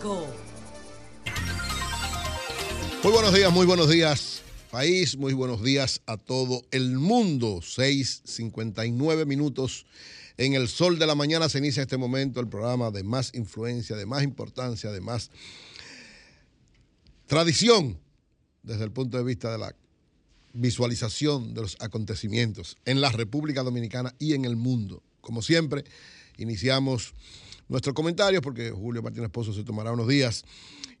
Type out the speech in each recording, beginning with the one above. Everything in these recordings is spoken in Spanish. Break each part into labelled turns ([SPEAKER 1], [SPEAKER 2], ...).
[SPEAKER 1] 5.
[SPEAKER 2] Muy buenos días, muy buenos días, país, muy buenos días a todo el mundo. 6:59 minutos en el sol de la mañana se inicia este momento el programa de más influencia, de más importancia, de más tradición desde el punto de vista de la visualización de los acontecimientos en la República Dominicana y en el mundo. Como siempre, iniciamos nuestros comentarios porque Julio Martínez Pozo se tomará unos días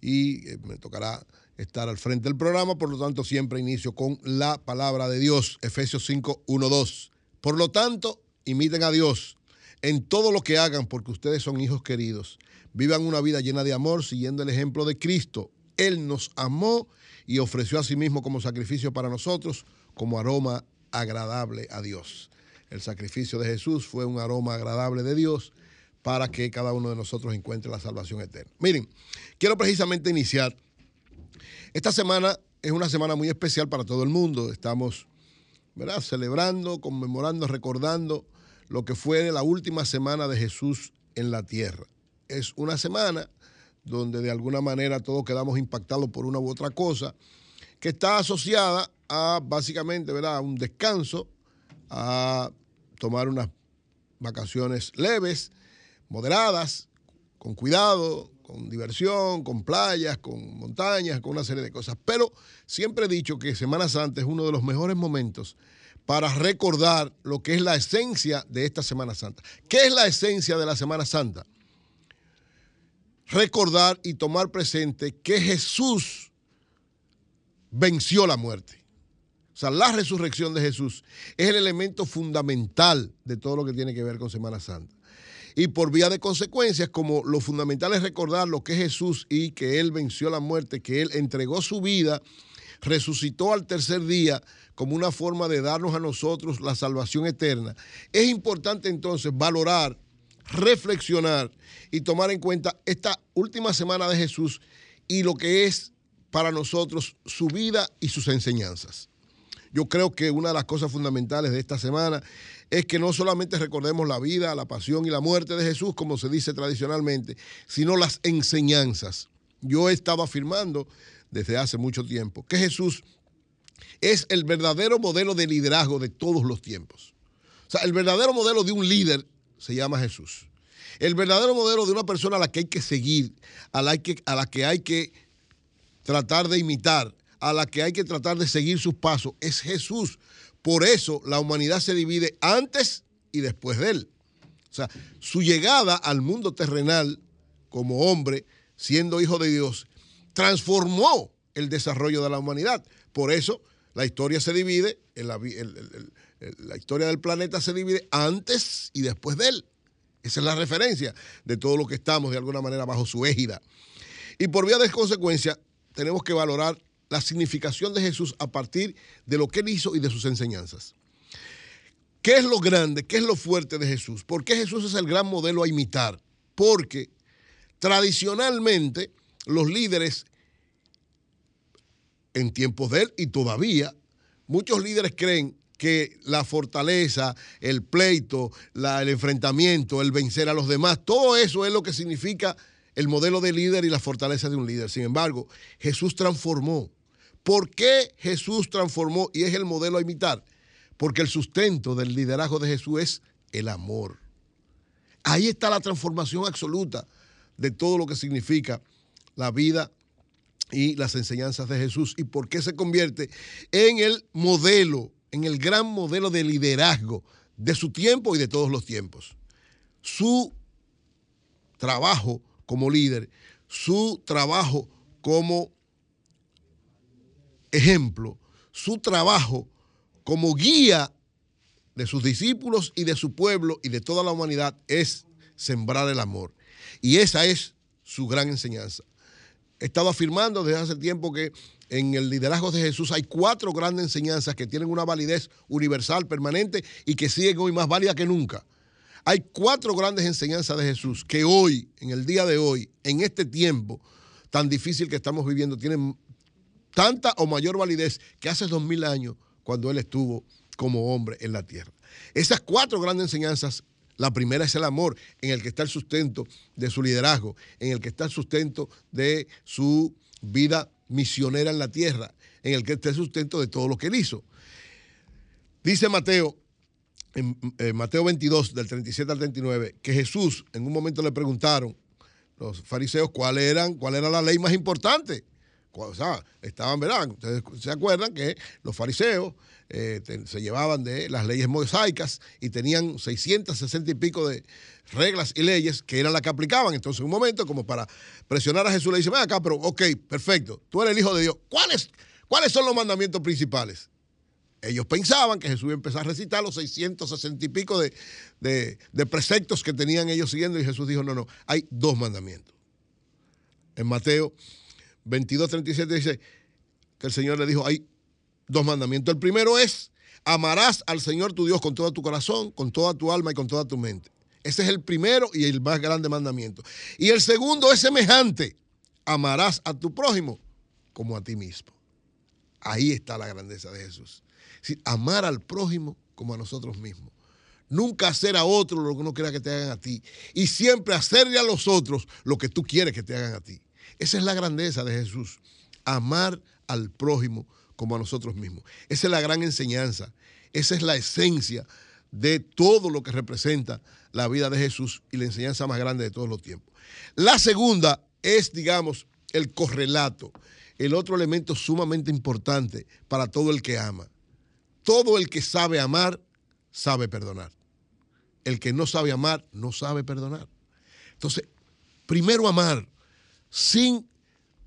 [SPEAKER 2] y eh, me tocará estar al frente del programa, por lo tanto siempre inicio con la palabra de Dios, Efesios 5, 1, 2. Por lo tanto, imiten a Dios en todo lo que hagan porque ustedes son hijos queridos. Vivan una vida llena de amor siguiendo el ejemplo de Cristo. Él nos amó y ofreció a sí mismo como sacrificio para nosotros, como aroma agradable a Dios. El sacrificio de Jesús fue un aroma agradable de Dios para que cada uno de nosotros encuentre la salvación eterna. Miren, quiero precisamente iniciar esta semana es una semana muy especial para todo el mundo. Estamos ¿verdad? celebrando, conmemorando, recordando lo que fue la última semana de Jesús en la tierra. Es una semana donde de alguna manera todos quedamos impactados por una u otra cosa, que está asociada a básicamente ¿verdad? un descanso, a tomar unas vacaciones leves, moderadas, con cuidado, con diversión, con playas, con montañas, con una serie de cosas. Pero siempre he dicho que Semana Santa es uno de los mejores momentos para recordar lo que es la esencia de esta Semana Santa. ¿Qué es la esencia de la Semana Santa? Recordar y tomar presente que Jesús venció la muerte. O sea, la resurrección de Jesús es el elemento fundamental de todo lo que tiene que ver con Semana Santa. Y por vía de consecuencias, como lo fundamental es recordar lo que es Jesús y que Él venció la muerte, que Él entregó su vida, resucitó al tercer día como una forma de darnos a nosotros la salvación eterna, es importante entonces valorar, reflexionar y tomar en cuenta esta última semana de Jesús y lo que es para nosotros su vida y sus enseñanzas. Yo creo que una de las cosas fundamentales de esta semana es que no solamente recordemos la vida, la pasión y la muerte de Jesús, como se dice tradicionalmente, sino las enseñanzas. Yo he estado afirmando desde hace mucho tiempo que Jesús es el verdadero modelo de liderazgo de todos los tiempos. O sea, el verdadero modelo de un líder se llama Jesús. El verdadero modelo de una persona a la que hay que seguir, a la que, a la que hay que tratar de imitar, a la que hay que tratar de seguir sus pasos, es Jesús. Por eso la humanidad se divide antes y después de él. O sea, su llegada al mundo terrenal como hombre, siendo hijo de Dios, transformó el desarrollo de la humanidad. Por eso la historia se divide, la, la historia del planeta se divide antes y después de él. Esa es la referencia de todo lo que estamos de alguna manera bajo su égida. Y por vía de consecuencia, tenemos que valorar la significación de Jesús a partir de lo que él hizo y de sus enseñanzas. ¿Qué es lo grande? ¿Qué es lo fuerte de Jesús? ¿Por qué Jesús es el gran modelo a imitar? Porque tradicionalmente los líderes en tiempos de él y todavía muchos líderes creen que la fortaleza, el pleito, el enfrentamiento, el vencer a los demás, todo eso es lo que significa el modelo de líder y la fortaleza de un líder. Sin embargo, Jesús transformó ¿Por qué Jesús transformó y es el modelo a imitar? Porque el sustento del liderazgo de Jesús es el amor. Ahí está la transformación absoluta de todo lo que significa la vida y las enseñanzas de Jesús y por qué se convierte en el modelo, en el gran modelo de liderazgo de su tiempo y de todos los tiempos. Su trabajo como líder, su trabajo como ejemplo, su trabajo como guía de sus discípulos y de su pueblo y de toda la humanidad es sembrar el amor. Y esa es su gran enseñanza. He estado afirmando desde hace tiempo que en el liderazgo de Jesús hay cuatro grandes enseñanzas que tienen una validez universal, permanente y que siguen hoy más válida que nunca. Hay cuatro grandes enseñanzas de Jesús que hoy, en el día de hoy, en este tiempo tan difícil que estamos viviendo, tienen tanta o mayor validez que hace dos mil años cuando él estuvo como hombre en la tierra. Esas cuatro grandes enseñanzas La primera es el amor, en el que está el sustento de su liderazgo, en el que está el sustento de su vida misionera en la tierra, en el que está el sustento de todo lo que él hizo. Dice Mateo, en, Mateo 22, del 37 al 39, que Jesús en un momento le preguntaron los fariseos cuál, eran, cuál era la ley más importante. O sea, estaban, ¿verdad? Ustedes se acuerdan que los fariseos eh, se llevaban de las leyes mosaicas y tenían 660 y pico de reglas y leyes que eran las que aplicaban. Entonces, en un momento, como para presionar a Jesús, le dice, ven acá, pero ok, perfecto, tú eres el Hijo de Dios. ¿Cuáles, ¿Cuáles son los mandamientos principales? Ellos pensaban que Jesús iba a empezar a recitar los 660 y pico de, de preceptos que tenían ellos siguiendo y Jesús dijo, no, no, hay dos mandamientos. En Mateo 22, 37 dice que el Señor le dijo, hay dos mandamientos. El primero es, amarás al Señor tu Dios con todo tu corazón, con toda tu alma y con toda tu mente. Ese es el primero y el más grande mandamiento. Y el segundo es semejante, amarás a tu prójimo como a ti mismo. Ahí está la grandeza de Jesús. amar al prójimo como a nosotros mismos. Nunca hacer a otro lo que uno quiera que te hagan a ti. Y siempre hacerle a los otros lo que tú quieres que te hagan a ti. Esa es la grandeza de Jesús. Amar al prójimo como a nosotros mismos. Esa es la gran enseñanza. Esa es la esencia de todo lo que representa la vida de Jesús y la enseñanza más grande de todos los tiempos. La segunda es, digamos, el correlato, el otro elemento sumamente importante para todo el que ama. Todo el que sabe amar, sabe perdonar. El que no sabe amar, no sabe perdonar. Entonces, primero amar sin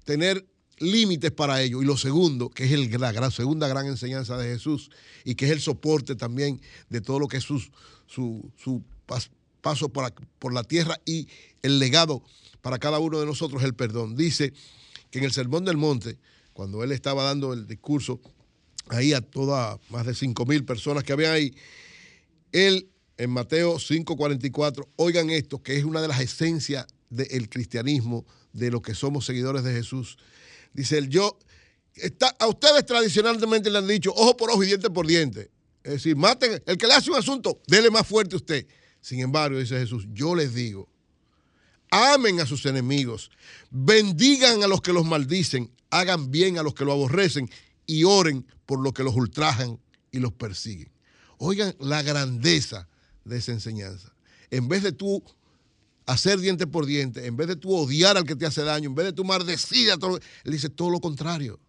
[SPEAKER 2] tener límites para ello. Y lo segundo, que es la segunda gran enseñanza de Jesús y que es el soporte también de todo lo que es su, su, paso por, por la tierra y el legado para cada uno de nosotros, el perdón. Dice que en el Sermón del Monte, cuando él estaba dando el discurso ahí a todas más de 5 mil personas que había ahí, él en Mateo 5:44, oigan esto, que es una de las esencias del cristianismo, de lo que somos seguidores de Jesús. Dice él, yo, está, a ustedes tradicionalmente le han dicho ojo por ojo y diente por diente. Es decir, maten, el que le hace un asunto, dele más fuerte a usted. Sin embargo, dice Jesús, yo les digo, amen a sus enemigos, bendigan a los que los maldicen, hagan bien a los que lo aborrecen y oren por los que los ultrajan y los persiguen. Oigan la grandeza de esa enseñanza. En vez de tú hacer diente por diente, en vez de tú odiar al que te hace daño, en vez de tú maldecir a todo, él dice todo lo contrario.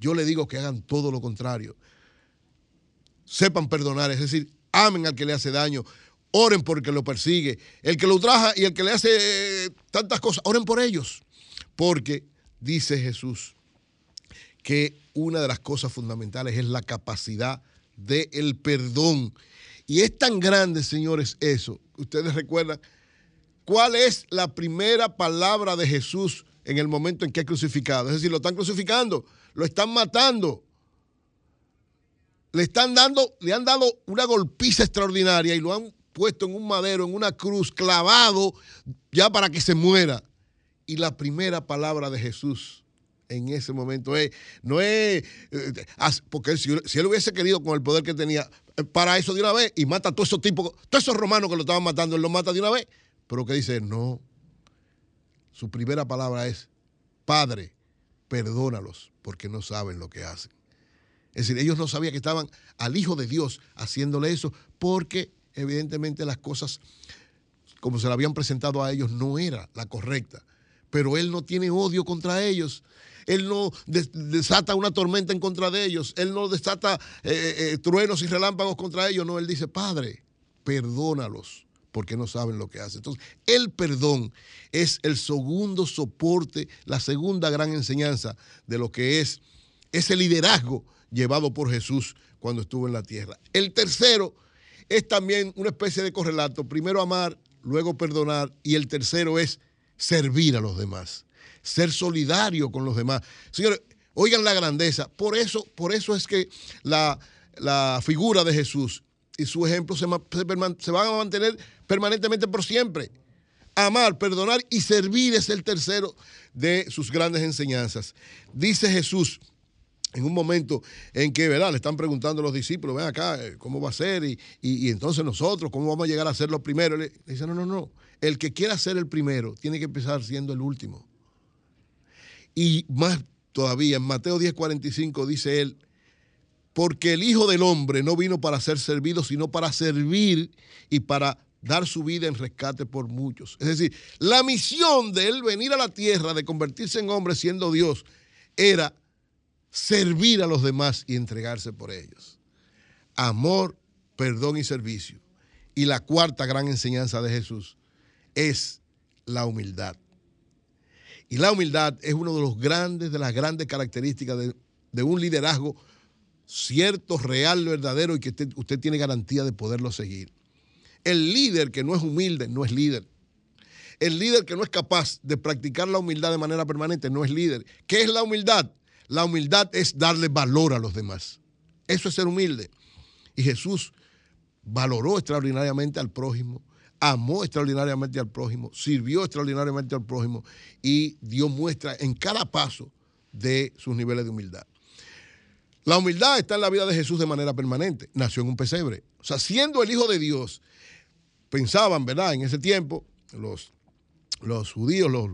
[SPEAKER 2] Yo le digo que hagan todo lo contrario. Sepan perdonar, es decir, amen al que le hace daño, oren por el que lo persigue, el que lo traja y el que le hace eh, tantas cosas, oren por ellos. Porque dice Jesús que una de las cosas fundamentales es la capacidad del perdón. Y es tan grande, señores, eso. Ustedes recuerdan ¿Cuál es la primera palabra de Jesús en el momento en que es crucificado? Es decir, lo están crucificando, lo están matando. Le están dando, le han dado una golpiza extraordinaria y lo han puesto en un madero, en una cruz, clavado ya para que se muera. Y la primera palabra de Jesús en ese momento es, no es, eh, porque si, él hubiese querido con el poder que tenía, eh, para eso de una vez y mata a todos esos tipos, todos esos romanos que lo estaban matando, él los mata de una vez. Pero que dice, no. Su primera palabra es, Padre, perdónalos porque no saben lo que hacen. Es decir, ellos no sabían que estaban al Hijo de Dios haciéndole eso porque evidentemente las cosas como se le habían presentado a ellos no era la correcta. Pero Él no tiene odio contra ellos. Él no desata una tormenta en contra de ellos. Él no desata eh, eh, eh, truenos y relámpagos contra ellos. No, Él dice, Padre, perdónalos porque no saben lo que hacen. Entonces, el perdón es el segundo soporte, la segunda gran enseñanza de lo que es ese liderazgo llevado por Jesús cuando estuvo en la tierra. El tercero es también una especie de correlato. Primero amar, luego perdonar y el tercero es servir a los demás, ser solidario con los demás. Señores, oigan la grandeza. Por eso, por eso es que la, la figura de Jesús y su ejemplo se, se, van a mantener permanentemente por siempre. Amar, perdonar y servir es el tercero de sus grandes enseñanzas. Dice Jesús en un momento en que, ¿verdad? Le están preguntando a los discípulos, ven acá, eh, ¿cómo va a ser? Y, entonces nosotros, ¿cómo vamos a llegar a ser los primeros? Le, dice, no, no, no. El que quiera ser el primero tiene que empezar siendo el último. Y más todavía, en Mateo 10:45 dice él, porque el Hijo del Hombre no vino para ser servido, sino para servir y para dar su vida en rescate por muchos. Es decir, la misión de él venir a la tierra, de convertirse en hombre siendo Dios, era servir a los demás y entregarse por ellos. Amor, perdón y servicio. Y la cuarta gran enseñanza de Jesús es la humildad. Y la humildad es uno de los grandes, de las grandes características de, un liderazgo cierto, real, verdadero y que usted tiene garantía de poderlo seguir. El líder que no es humilde no es líder. El líder que no es capaz de practicar la humildad de manera permanente no es líder. ¿Qué es la humildad? La humildad es darle valor a los demás. Eso es ser humilde. Y Jesús valoró extraordinariamente al prójimo, amó extraordinariamente al prójimo, sirvió extraordinariamente al prójimo y dio muestra en cada paso de sus niveles de humildad. La humildad está en la vida de Jesús de manera permanente. Nació en un pesebre. O sea, siendo el Hijo de Dios, pensaban, ¿verdad? En ese tiempo, los, los judíos, los,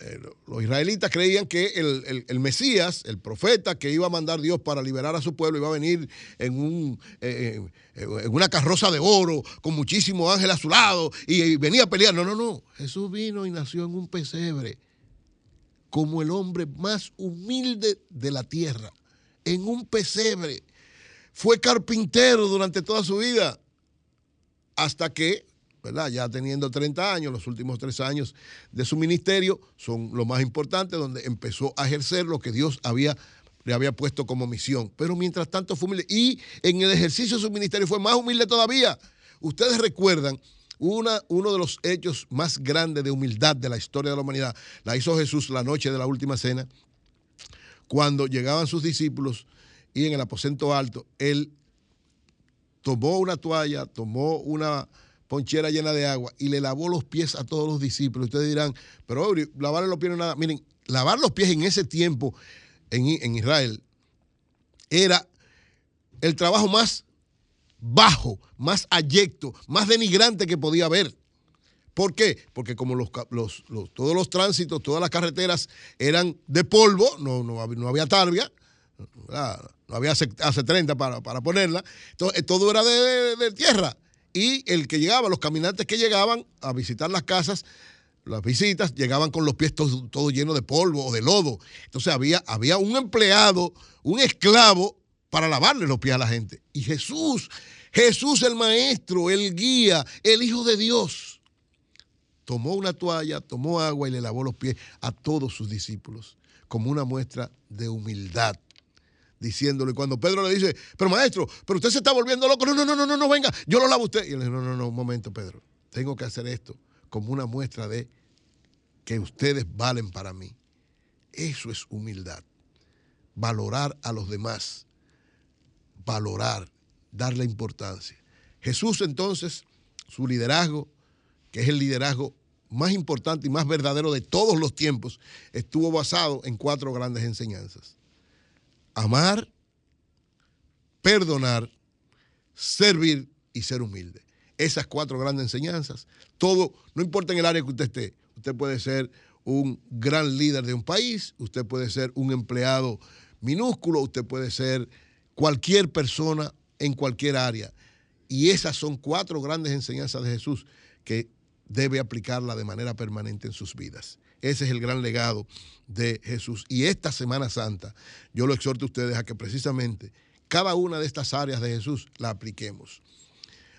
[SPEAKER 2] eh, los israelitas creían que el, Mesías, el profeta que iba a mandar Dios para liberar a su pueblo, iba a venir en, un, eh, eh, en una carroza de oro con muchísimos ángeles a su lado y, venía a pelear. No, no, no. Jesús vino y nació en un pesebre como el hombre más humilde de la tierra, en un pesebre. Fue carpintero durante toda su vida hasta que ya teniendo 30 años, los últimos tres años de su ministerio son lo más importante, donde empezó a ejercer lo que Dios había, le había puesto como misión. Pero mientras tanto fue humilde. Y en el ejercicio de su ministerio fue más humilde todavía. Ustedes recuerdan una, uno de los hechos más grandes de humildad de la historia de la humanidad. La hizo Jesús la noche de la última cena, cuando llegaban sus discípulos y en el aposento alto, él tomó una toalla, tomó una ponchera llena de agua y le lavó los pies a todos los discípulos. Ustedes dirán, pero lavarle los pies no nada. Miren, lavar los pies en ese tiempo en, en Israel era el trabajo más bajo, más ayecto, más denigrante que podía haber. ¿Por qué? Porque como los, todos los tránsitos, todas las carreteras eran de polvo, no, no, no había tarbia, no había hace, 30 para, para, ponerla, entonces todo era de tierra y el que llegaba, los caminantes que llegaban a visitar las casas, las visitas, llegaban con los pies todos llenos de polvo o de lodo. Entonces había, había un empleado, un esclavo para lavarle los pies a la gente. Y Jesús, Jesús el Maestro, el guía, el Hijo de Dios, tomó una toalla, tomó agua y le lavó los pies a todos sus discípulos como una muestra de humildad diciéndole. Cuando Pedro le dice, pero maestro, pero usted se está volviendo loco. No, no, no, no, no, venga, yo lo lavo usted. Y él dice, no, no, no, un momento, Pedro. Tengo que hacer esto como una muestra de que ustedes valen para mí. Eso es humildad. Valorar a los demás. Valorar, darle importancia. Jesús entonces, su liderazgo, que es el liderazgo más importante y más verdadero de todos los tiempos, estuvo basado en cuatro grandes enseñanzas amar, perdonar, servir y ser humilde. Esas cuatro grandes enseñanzas, todo, no importa en el área que usted esté, usted puede ser un gran líder de un país, usted puede ser un empleado minúsculo, usted puede ser cualquier persona en cualquier área. Y esas son cuatro grandes enseñanzas de Jesús que debe aplicarla de manera permanente en sus vidas. Ese es el gran legado de Jesús. Y esta Semana Santa, yo lo exhorto a ustedes a que precisamente cada una de estas áreas de Jesús la apliquemos.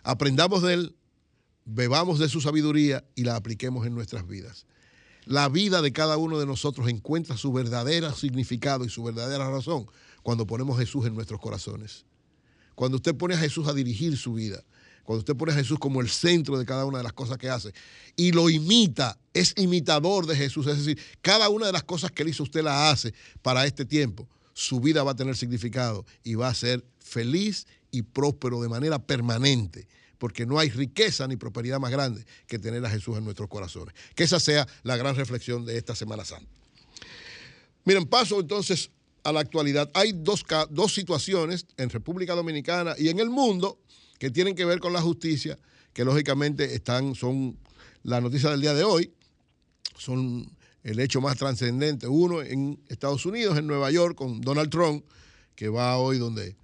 [SPEAKER 2] Aprendamos de Él, bebamos de su sabiduría y la apliquemos en nuestras vidas. La vida de cada uno de nosotros encuentra su verdadero significado y su verdadera razón cuando ponemos a Jesús en nuestros corazones. Cuando usted pone a Jesús a dirigir su vida, cuando usted pone a Jesús como el centro de cada una de las cosas que hace y lo imita, es imitador de Jesús, es decir, cada una de las cosas que él hizo usted la hace para este tiempo, su vida va a tener significado y va a ser feliz y próspero de manera permanente, porque no hay riqueza ni prosperidad más grande que tener a Jesús en nuestros corazones. Que esa sea la gran reflexión de esta Semana Santa. Miren, paso entonces a la actualidad, hay dos, dos situaciones en República Dominicana y en el mundo que tienen que ver con la justicia, que lógicamente están, son la noticia del día de hoy, son el hecho más trascendente. Uno en Estados Unidos, en Nueva York, con Donald Trump, que va hoy donde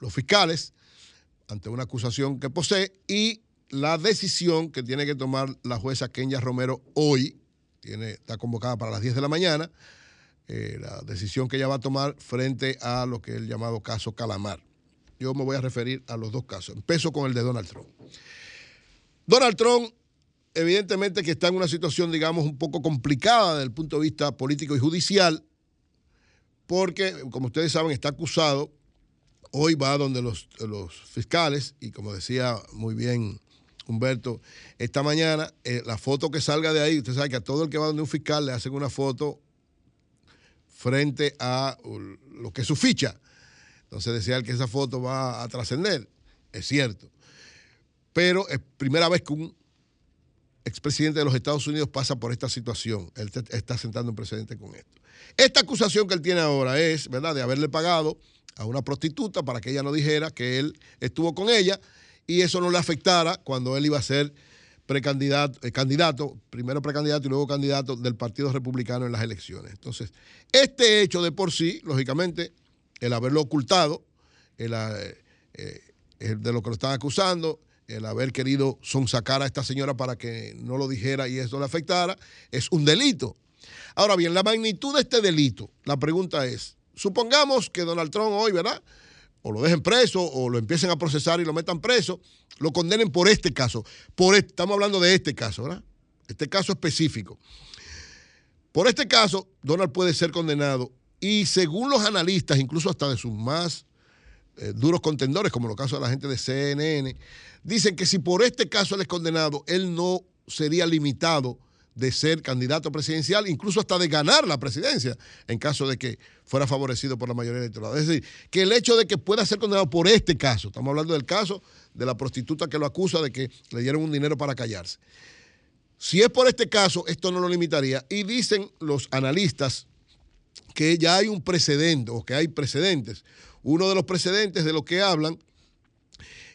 [SPEAKER 2] los fiscales, ante una acusación que posee, y la decisión que tiene que tomar la jueza Kenya Romero hoy, tiene, está convocada para las 10 de la mañana, eh, la decisión que ella va a tomar frente a lo que es el llamado caso Calamar. Yo me voy a referir a los dos casos. Empiezo con el de Donald Trump. Donald Trump, evidentemente que está en una situación, digamos, un poco complicada desde el punto de vista político y judicial, porque, como ustedes saben, está acusado. Hoy va donde los, los fiscales, y como decía muy bien Humberto, esta mañana, eh, la foto que salga de ahí, usted sabe que a todo el que va donde un fiscal le hacen una foto frente a lo que es su ficha. Entonces decía que esa foto va a trascender. Es cierto. Pero es primera vez que un expresidente de los Estados Unidos pasa por esta situación. Él está sentando un precedente con esto. Esta acusación que él tiene ahora es, ¿verdad?, de haberle pagado a una prostituta para que ella no dijera que él estuvo con ella y eso no le afectara cuando él iba a ser precandidato, eh, candidato, primero precandidato y luego candidato del Partido Republicano en las elecciones. Entonces, este hecho de por sí, lógicamente, el haberlo ocultado, el, eh, eh, de lo que lo están acusando, el haber querido sonsacar a esta señora para que no lo dijera y eso le afectara, es un delito. Ahora bien, la magnitud de este delito, la pregunta es, supongamos que Donald Trump hoy, ¿verdad? o lo dejen preso o lo empiecen a procesar y lo metan preso, lo condenen por este caso. Por estamos hablando de este caso, ¿verdad? Este caso específico. Por este caso, Donald puede ser condenado y según los analistas, incluso hasta de sus más eh, duros contendores, como los casos de la gente de CNN, dicen que si por este caso él es condenado, él no sería limitado de ser candidato presidencial, incluso hasta de ganar la presidencia, en caso de que fuera favorecido por la mayoría electoral. Es decir, que el hecho de que pueda ser condenado por este caso, estamos hablando del caso de la prostituta que lo acusa de que le dieron un dinero para callarse. Si es por este caso, esto no lo limitaría. Y dicen los analistas que ya hay un precedente, o que hay precedentes. Uno de los precedentes de lo que hablan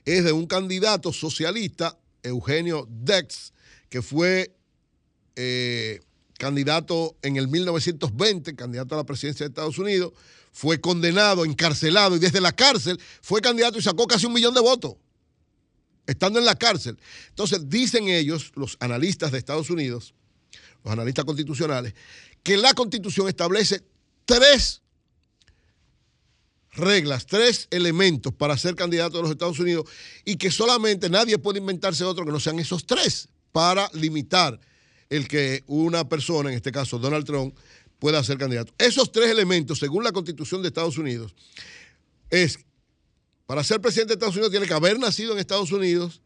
[SPEAKER 2] es de un candidato socialista, Eugenio Dex, que fue eh, candidato en el 1920, candidato a la presidencia de Estados Unidos, fue condenado, encarcelado y desde la cárcel fue candidato y sacó casi un millón de votos, estando en la cárcel. Entonces dicen ellos, los analistas de Estados Unidos, los analistas constitucionales, que la constitución establece tres reglas, tres elementos para ser candidato de los Estados Unidos y que solamente nadie puede inventarse otro que no sean esos tres para limitar el que una persona, en este caso Donald Trump, pueda ser candidato. Esos tres elementos, según la constitución de Estados Unidos, es, para ser presidente de Estados Unidos tiene que haber nacido en Estados Unidos,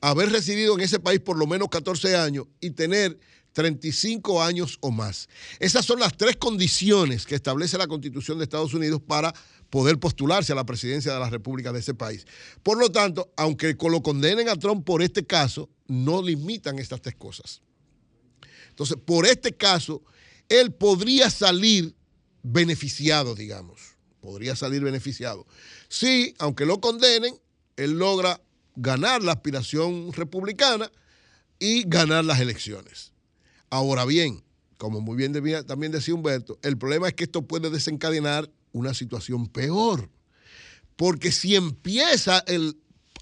[SPEAKER 2] haber residido en ese país por lo menos 14 años y tener 35 años o más. Esas son las tres condiciones que establece la Constitución de Estados Unidos para poder postularse a la presidencia de la República de ese país. Por lo tanto, aunque lo condenen a Trump por este caso, no limitan estas tres cosas. Entonces, por este caso, él podría salir beneficiado, digamos. Podría salir beneficiado. Sí, aunque lo condenen, él logra ganar la aspiración republicana y ganar las elecciones. Ahora bien, como muy bien también decía Humberto, el problema es que esto puede desencadenar una situación peor. Porque si empieza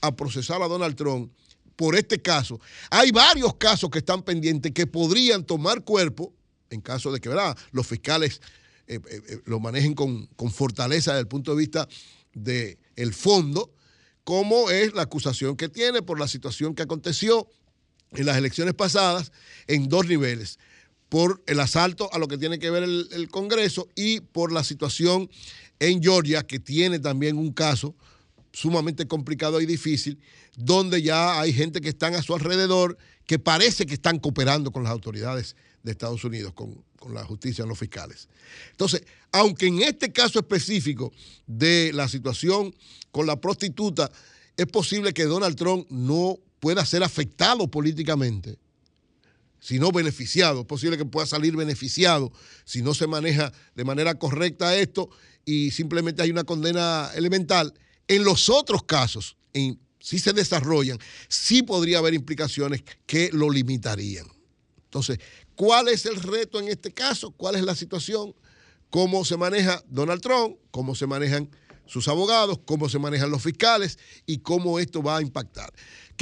[SPEAKER 2] a procesar a Donald Trump, por este caso. Hay varios casos que están pendientes que podrían tomar cuerpo en caso de que ¿verdad? los fiscales eh, eh, eh, lo manejen con, fortaleza desde el punto de vista del fondo, como es la acusación que tiene por la situación que aconteció en las elecciones pasadas en dos niveles, por el asalto a lo que tiene que ver el, Congreso y por la situación en Georgia, que tiene también un caso sumamente complicado y difícil, donde ya hay gente que están a su alrededor que parece que están cooperando con las autoridades de Estados Unidos, con, la justicia, los fiscales. Entonces, aunque en este caso específico de la situación con la prostituta, es posible que Donald Trump no pueda ser afectado políticamente. sino beneficiado. Es posible que pueda salir beneficiado si no se maneja de manera correcta esto y simplemente hay una condena elemental. En los otros casos, si se desarrollan, sí podría haber implicaciones que lo limitarían. Entonces, ¿cuál es el reto en este caso? ¿Cuál es la situación? ¿Cómo se maneja Donald Trump? ¿Cómo se manejan sus abogados? ¿Cómo se manejan los fiscales? ¿Y cómo esto va a impactar?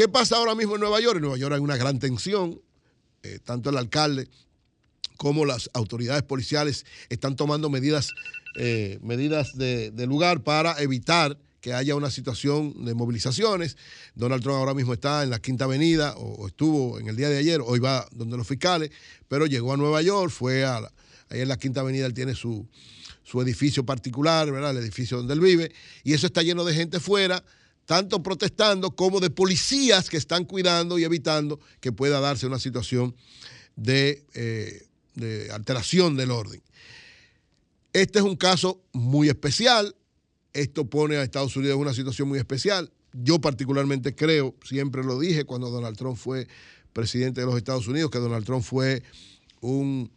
[SPEAKER 2] ¿Qué pasa ahora mismo en Nueva York? En Nueva York hay una gran tensión. Eh, tanto el alcalde como las autoridades policiales están tomando medidas, eh, medidas de, lugar para evitar que haya una situación de movilizaciones. Donald Trump ahora mismo está en la Quinta Avenida, o, estuvo en el día de ayer, hoy va donde los fiscales, pero llegó a Nueva York, fue a ahí en la Quinta Avenida, él tiene su, su edificio particular. El edificio donde él vive, y eso está lleno de gente fuera tanto protestando como de policías que están cuidando y evitando que pueda darse una situación de, eh, de alteración del orden. Este es un caso muy especial. Esto pone a Estados Unidos en una situación muy especial. Yo particularmente creo, siempre lo dije cuando Donald Trump fue presidente de los Estados Unidos, que Donald Trump fue un,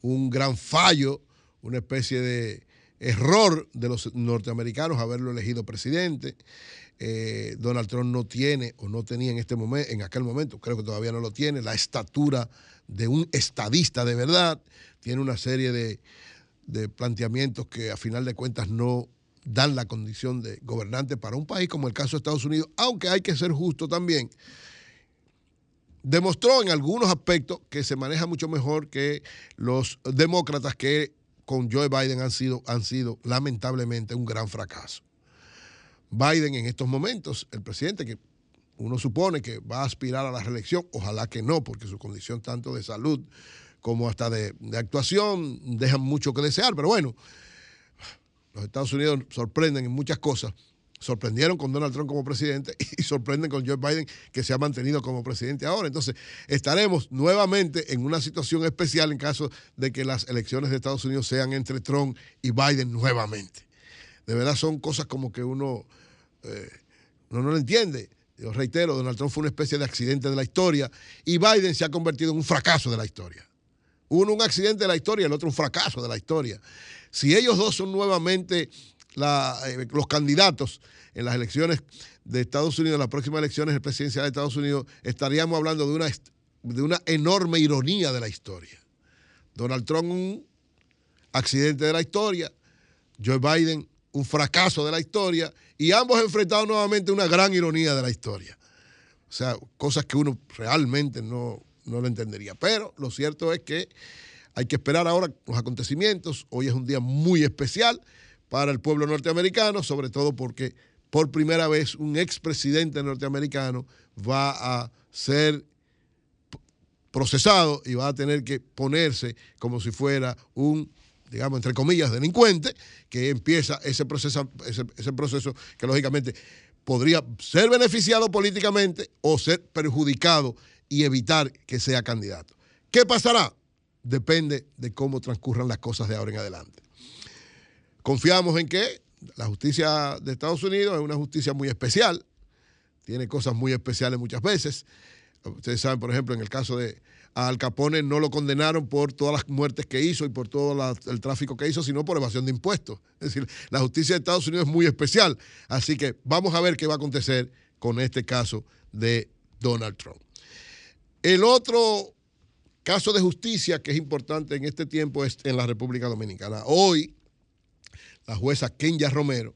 [SPEAKER 2] un gran fallo, una especie de, error de los norteamericanos haberlo elegido presidente. Eh, Donald Trump no tiene o no tenía en este momento, en aquel momento, creo que todavía no lo tiene, la estatura de un estadista de verdad. Tiene una serie de, de planteamientos que a final de cuentas no dan la condición de gobernante para un país como el caso de Estados Unidos, aunque hay que ser justo también. Demostró en algunos aspectos que se maneja mucho mejor que los demócratas que con Joe Biden han sido, han sido lamentablemente un gran fracaso. Biden en estos momentos, el presidente que uno supone que va a aspirar a la reelección, ojalá que no, porque su condición tanto de salud como hasta de, de actuación dejan mucho que desear, pero bueno, los Estados Unidos sorprenden en muchas cosas sorprendieron con Donald Trump como presidente y sorprenden con Joe Biden que se ha mantenido como presidente ahora. Entonces, estaremos nuevamente en una situación especial en caso de que las elecciones de Estados Unidos sean entre Trump y Biden nuevamente. De verdad son cosas como que uno, eh, no lo entiende. Yo reitero, Donald Trump fue una especie de accidente de la historia y Biden se ha convertido en un fracaso de la historia. Uno un accidente de la historia, el otro un fracaso de la historia. Si ellos dos son nuevamente eh, los candidatos en las elecciones de Estados Unidos, las próximas elecciones presidenciales de Estados Unidos, estaríamos hablando de una, de una enorme ironía de la historia. Donald Trump un accidente de la historia, Joe Biden un fracaso de la historia y ambos enfrentados nuevamente una gran ironía de la historia. O sea, cosas que uno realmente no, no lo entendería. Pero lo cierto es que hay que esperar ahora los acontecimientos. Hoy es un día muy especial para el pueblo norteamericano, sobre todo porque por primera vez un expresidente norteamericano va a ser procesado y va a tener que ponerse como si fuera un, digamos, entre comillas, delincuente, que empieza ese proceso, ese, proceso que lógicamente podría ser beneficiado políticamente o ser perjudicado y evitar que sea candidato. ¿Qué pasará? Depende de cómo transcurran las cosas de ahora en adelante. Confiamos en que la justicia de Estados Unidos es una justicia muy especial, tiene cosas muy especiales muchas veces. Ustedes saben, por ejemplo, en el caso de Al Capone no lo condenaron por todas las muertes que hizo y por todo el tráfico que hizo, sino por evasión de impuestos. Es decir, la justicia de Estados Unidos es muy especial. Así que vamos a ver qué va a acontecer con este caso de Donald Trump. El otro caso de justicia que es importante en este tiempo es en la República Dominicana. Hoy la jueza Kenya Romero,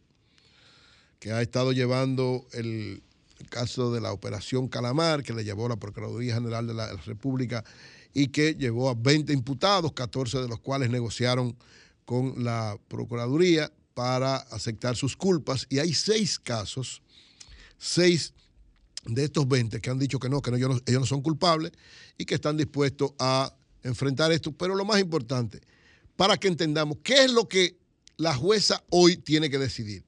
[SPEAKER 2] que ha estado llevando el, caso de la operación Calamar, que le llevó la Procuraduría General de la República y que llevó a 20 imputados, 14 de los cuales negociaron con la Procuraduría para aceptar sus culpas. Y hay seis casos, seis de estos 20 que han dicho que no, que ellos, no, ellos no son culpables y que están dispuestos a enfrentar esto. Pero lo más importante, para que entendamos qué es lo que la jueza hoy tiene que decidir,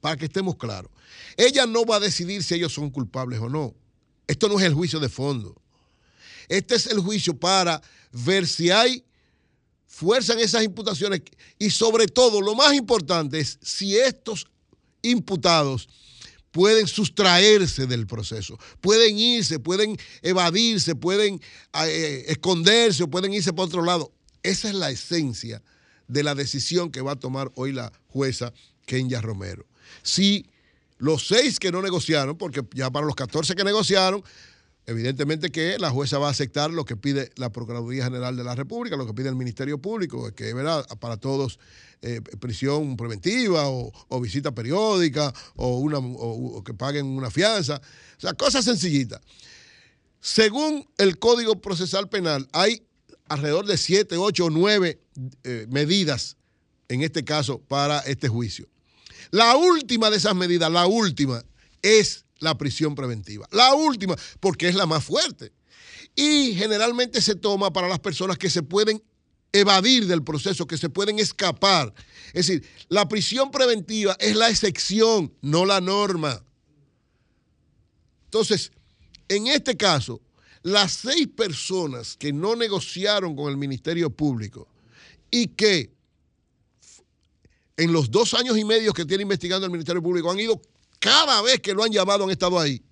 [SPEAKER 2] para que estemos claros. Ella no va a decidir si ellos son culpables o no. Esto no es el juicio de fondo. Este es el juicio para ver si hay fuerza en esas imputaciones y sobre todo lo más importante es si estos imputados pueden sustraerse del proceso, pueden irse, pueden evadirse, pueden eh, esconderse o pueden irse por otro lado. Esa es la esencia de la decisión que va a tomar hoy la jueza Kenya Romero. Si los seis que no negociaron, porque ya para los 14 que negociaron, evidentemente que la jueza va a aceptar lo que pide la Procuraduría General de la República, lo que pide el Ministerio Público, que ¿verdad? para todos eh, prisión preventiva o, visita periódica o, una, o que paguen una fianza. O sea, cosas sencillitas. Según el Código Procesal Penal, hay alrededor de siete, ocho o nueve eh, medidas, en este caso, para este juicio. La última de esas medidas, la última, es la prisión preventiva. La última, porque es la más fuerte. Y generalmente se toma para las personas que se pueden evadir del proceso, que se pueden escapar. Es decir, la prisión preventiva es la excepción, no la norma. Entonces, en este caso, las seis personas que no negociaron con el Ministerio Público y que en los dos años y medio que tiene investigando el Ministerio Público han ido cada vez que lo han llamado han estado ahí.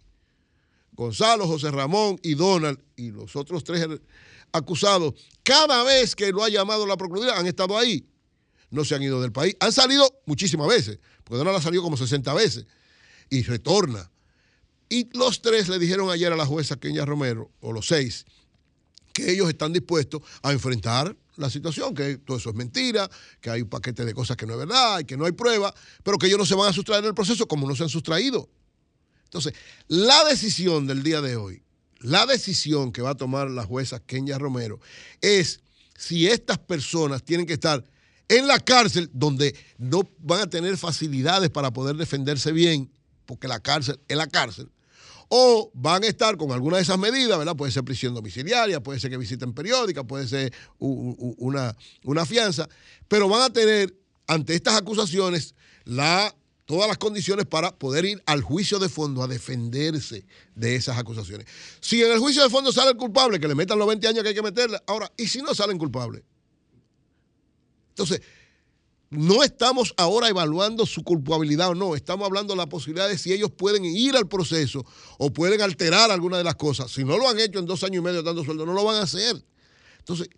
[SPEAKER 2] Gonzalo, José Ramón y Donald y los otros tres acusados, cada vez que lo ha llamado la Procuraduría han estado ahí. No se han ido del país. Han salido muchísimas veces, porque Donald ha salido como 60 veces y retorna. Y los tres le dijeron ayer a la jueza Kenia Romero, o los seis, que ellos están dispuestos a enfrentar la situación, que todo eso es mentira, que hay un paquete de cosas que no es verdad y que no hay prueba, pero que ellos no se van a sustraer del proceso como no se han sustraído. Entonces, la decisión del día de hoy, la decisión que va a tomar la jueza Kenia Romero es si estas personas tienen que estar en la cárcel donde no van a tener facilidades para poder defenderse bien, porque la cárcel es la cárcel, o van a estar con alguna de esas medidas, ¿verdad? Puede ser prisión domiciliaria, puede ser que visiten periódica, puede ser una, una fianza, pero van a tener ante estas acusaciones la todas las condiciones para poder ir al juicio de fondo a defenderse de esas acusaciones. Si en el juicio de fondo sale el culpable, que le metan los 20 años que hay que meterle, ahora, ¿y si no salen culpables? Entonces, no estamos ahora evaluando su culpabilidad o no, estamos hablando de la posibilidad de si ellos pueden ir al proceso o pueden alterar alguna de las cosas. Si no lo han hecho en dos años y medio dando sueldo, no lo van a hacer. Entonces,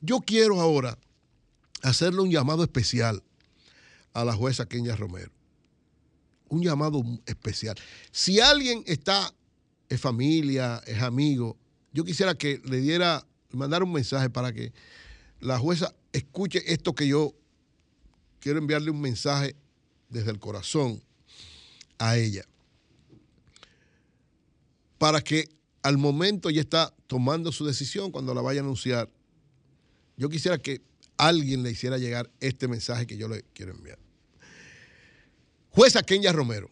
[SPEAKER 2] yo quiero ahora hacerle un llamado especial a la jueza Kenia Romero. Un llamado especial. Si alguien está, es familia, es amigo, yo quisiera que le diera, mandar un mensaje para que la jueza escuche esto que yo quiero enviarle un mensaje desde el corazón a ella. Para que al momento ya está tomando su decisión cuando la vaya a anunciar, yo quisiera que alguien le hiciera llegar este mensaje que yo le quiero enviar. Jueza Kenya Romero,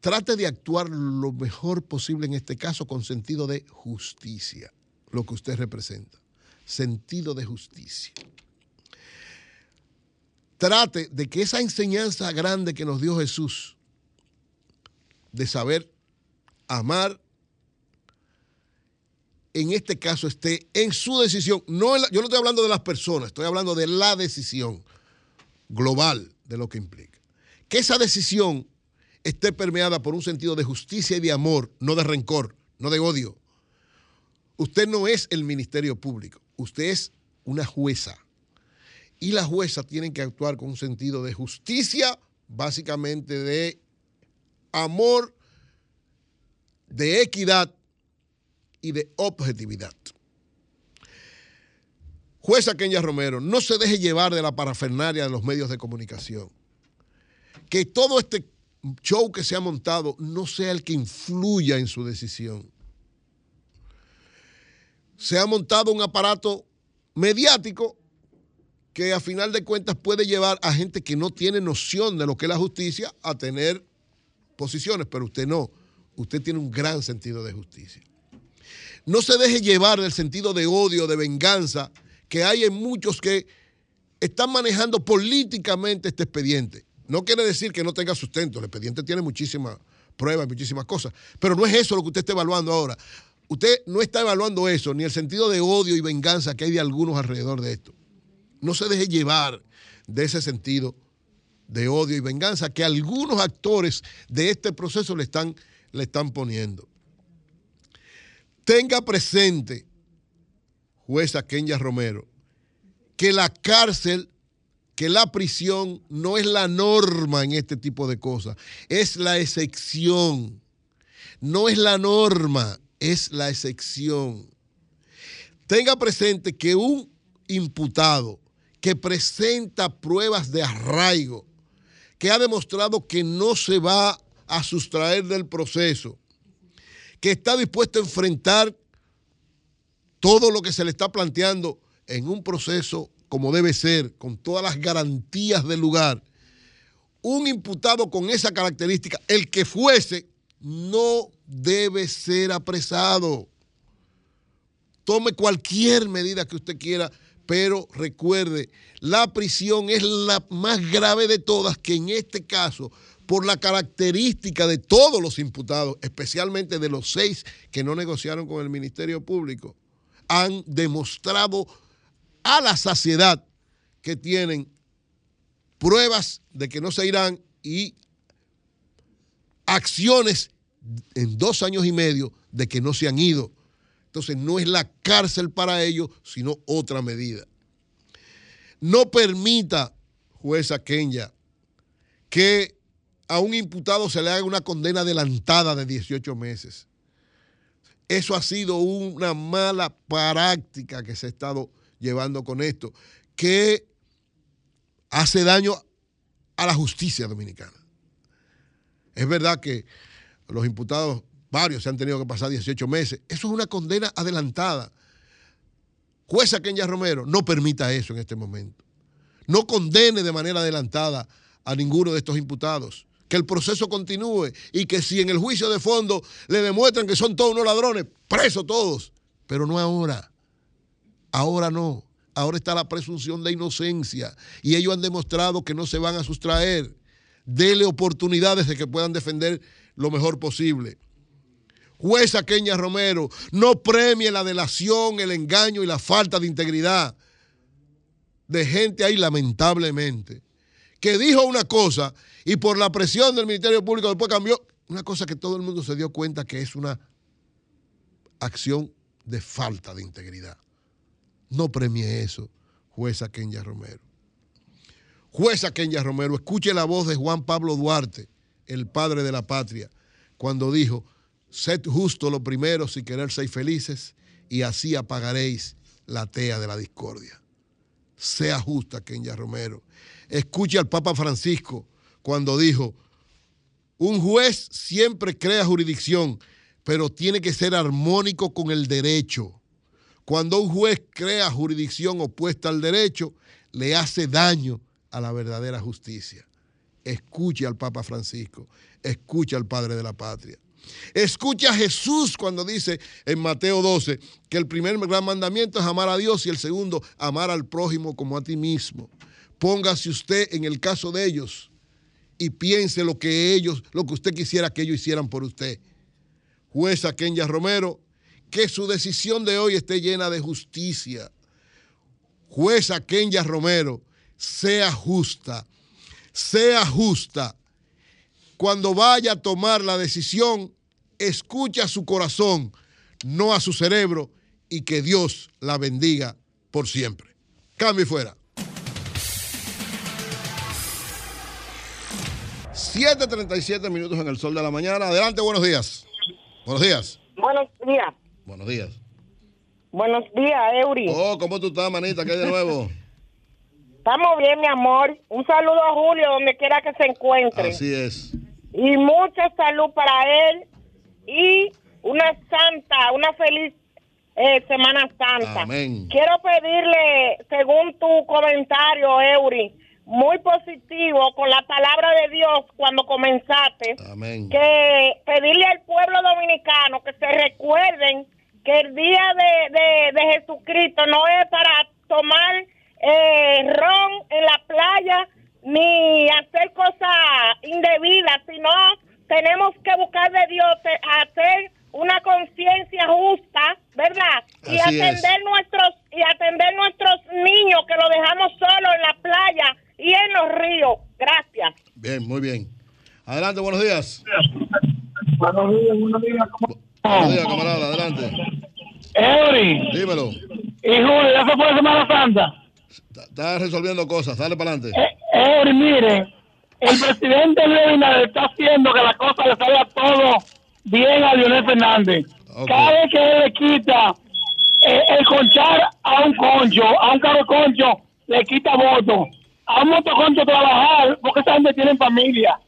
[SPEAKER 2] trate de actuar lo mejor posible en este caso con sentido de justicia, lo que usted representa sentido de justicia. Trate de que esa enseñanza grande que nos dio Jesús, de saber amar, en este caso esté en su decisión. No yo no estoy hablando de las personas, estoy hablando de la decisión global de lo que implica. Que esa decisión esté permeada por un sentido de justicia y de amor, no de rencor, no de odio. Usted no es el Ministerio Público usted es una jueza y la jueza tiene que actuar con un sentido de justicia, básicamente de amor, de equidad y de objetividad. Jueza Kenya Romero, no se deje llevar de la parafernaria de los medios de comunicación. Que todo este show que se ha montado no sea el que influya en su decisión se ha montado un aparato mediático que a final de cuentas puede llevar a gente que no tiene noción de lo que es la justicia a tener posiciones, pero usted no. Usted tiene un gran sentido de justicia. No se deje llevar del sentido de odio, de venganza que hay en muchos que están manejando políticamente este expediente. No quiere decir que no tenga sustento, el expediente tiene muchísimas pruebas, muchísimas cosas, pero no es eso lo que usted está evaluando ahora. Usted no está evaluando eso, ni el sentido de odio y venganza que hay de algunos alrededor de esto. No se deje llevar de ese sentido de odio y venganza que algunos actores de este proceso le están, le están poniendo. Tenga presente, jueza Kenya Romero, que la cárcel, que la prisión no es la norma en este tipo de cosas, es la excepción. No es la norma, es la excepción. Tenga presente que un imputado que presenta pruebas de arraigo, que ha demostrado que no se va a sustraer del proceso, que está dispuesto a enfrentar todo lo que se le está planteando en un proceso como debe ser, con todas las garantías del lugar, un imputado con esa característica, el que fuese, no debe ser apresado. Tome cualquier medida que usted quiera, pero recuerde, la prisión es la más grave de todas, que en este caso, por la característica de todos los imputados, especialmente de los seis que no negociaron con el Ministerio Público, han demostrado a la saciedad que tienen pruebas de que no se irán y acciones en dos años y medio de que no se han ido. Entonces no es la cárcel para ellos, sino otra medida. No permita, jueza Kenya, que a un imputado se le haga una condena adelantada de 18 meses. Eso ha sido una mala práctica que se ha estado llevando con esto, que hace daño a la justicia dominicana. Es verdad que los imputados, varios, se han tenido que pasar 18 meses. Eso es una condena adelantada. Jueza Kenya Romero, no permita eso en este momento. No condene de manera adelantada a ninguno de estos imputados. Que el proceso continúe y que si en el juicio de fondo le demuestran que son todos unos ladrones, presos todos. Pero no ahora. Ahora no. Ahora está la presunción de inocencia y ellos han demostrado que no se van a sustraer. Dele oportunidades de que puedan defender lo mejor posible. Jueza Kenia Romero, no premie la delación, el engaño y la falta de integridad de gente ahí, lamentablemente, que dijo una cosa y por la presión del Ministerio Público después cambió una cosa que todo el mundo se dio cuenta que es una acción de falta de integridad. No premie eso, jueza Kenya Romero. Jueza Kenya Romero, escuche la voz de Juan Pablo Duarte, el padre de la patria, cuando dijo, sed justo lo primero si querer felices y así apagaréis la tea de la discordia. Sea justa, Kenya Romero. Escuche al Papa Francisco cuando dijo, un juez siempre crea jurisdicción, pero tiene que ser armónico con el derecho. Cuando un juez crea jurisdicción opuesta al derecho, le hace daño a la verdadera justicia. Escuche al Papa Francisco, escuche al Padre de la Patria. Escucha a Jesús cuando dice en Mateo 12 que el primer gran mandamiento es amar a Dios y el segundo, amar al prójimo como a ti mismo. Póngase usted en el caso de ellos y piense lo que ellos, lo que usted quisiera que ellos hicieran por usted. Jueza Kenya Romero, que su decisión de hoy esté llena de justicia. Jueza Kenya Romero, sea justa, sea justa. Cuando vaya a tomar la decisión, escucha a su corazón, no a su cerebro, y que Dios la bendiga por siempre. Cambio fuera. 7.37 minutos en el sol de la mañana. Adelante, buenos días. Buenos días.
[SPEAKER 1] Buenos días.
[SPEAKER 2] Buenos días.
[SPEAKER 1] Buenos días, Eury.
[SPEAKER 2] Oh, ¿cómo tú estás, manita? ¿Qué hay de nuevo?
[SPEAKER 1] Estamos bien, mi amor. Un saludo a Julio, donde quiera que se encuentre.
[SPEAKER 2] Así es.
[SPEAKER 1] Y mucha salud para él. Y una santa, una feliz eh, Semana Santa.
[SPEAKER 2] Amén.
[SPEAKER 1] Quiero pedirle, según tu comentario, Eury, muy positivo con la palabra de Dios cuando comenzaste,
[SPEAKER 2] Amén.
[SPEAKER 1] que pedirle al pueblo dominicano que se recuerden que el día de, de, de Jesucristo no es para tomar eh, ron en la playa ni hacer cosas indebidas, sino tenemos que buscar de Dios hacer una conciencia justa, ¿verdad? y
[SPEAKER 2] Así
[SPEAKER 1] atender
[SPEAKER 2] es.
[SPEAKER 1] nuestros y atender nuestros niños que los dejamos solos en la playa y en los ríos. Gracias.
[SPEAKER 2] bien, muy bien. Adelante, buenos días.
[SPEAKER 3] Buenos días, buenos días.
[SPEAKER 2] Buenos días, camarada, adelante.
[SPEAKER 3] Eury,
[SPEAKER 2] Dímelo.
[SPEAKER 3] y Julio, ¿ya se fue Semana Santa?
[SPEAKER 2] Está resolviendo cosas, dale para adelante.
[SPEAKER 3] Eh, mire, el presidente Abinader está haciendo que la cosa le salga todo bien a Leonel Fernández.
[SPEAKER 2] Ok.
[SPEAKER 3] Cada vez que él le quita eh, el conchar a un concho, a un carro concho, le quita voto. A un motoconcho trabajar, porque esa gente tiene familia.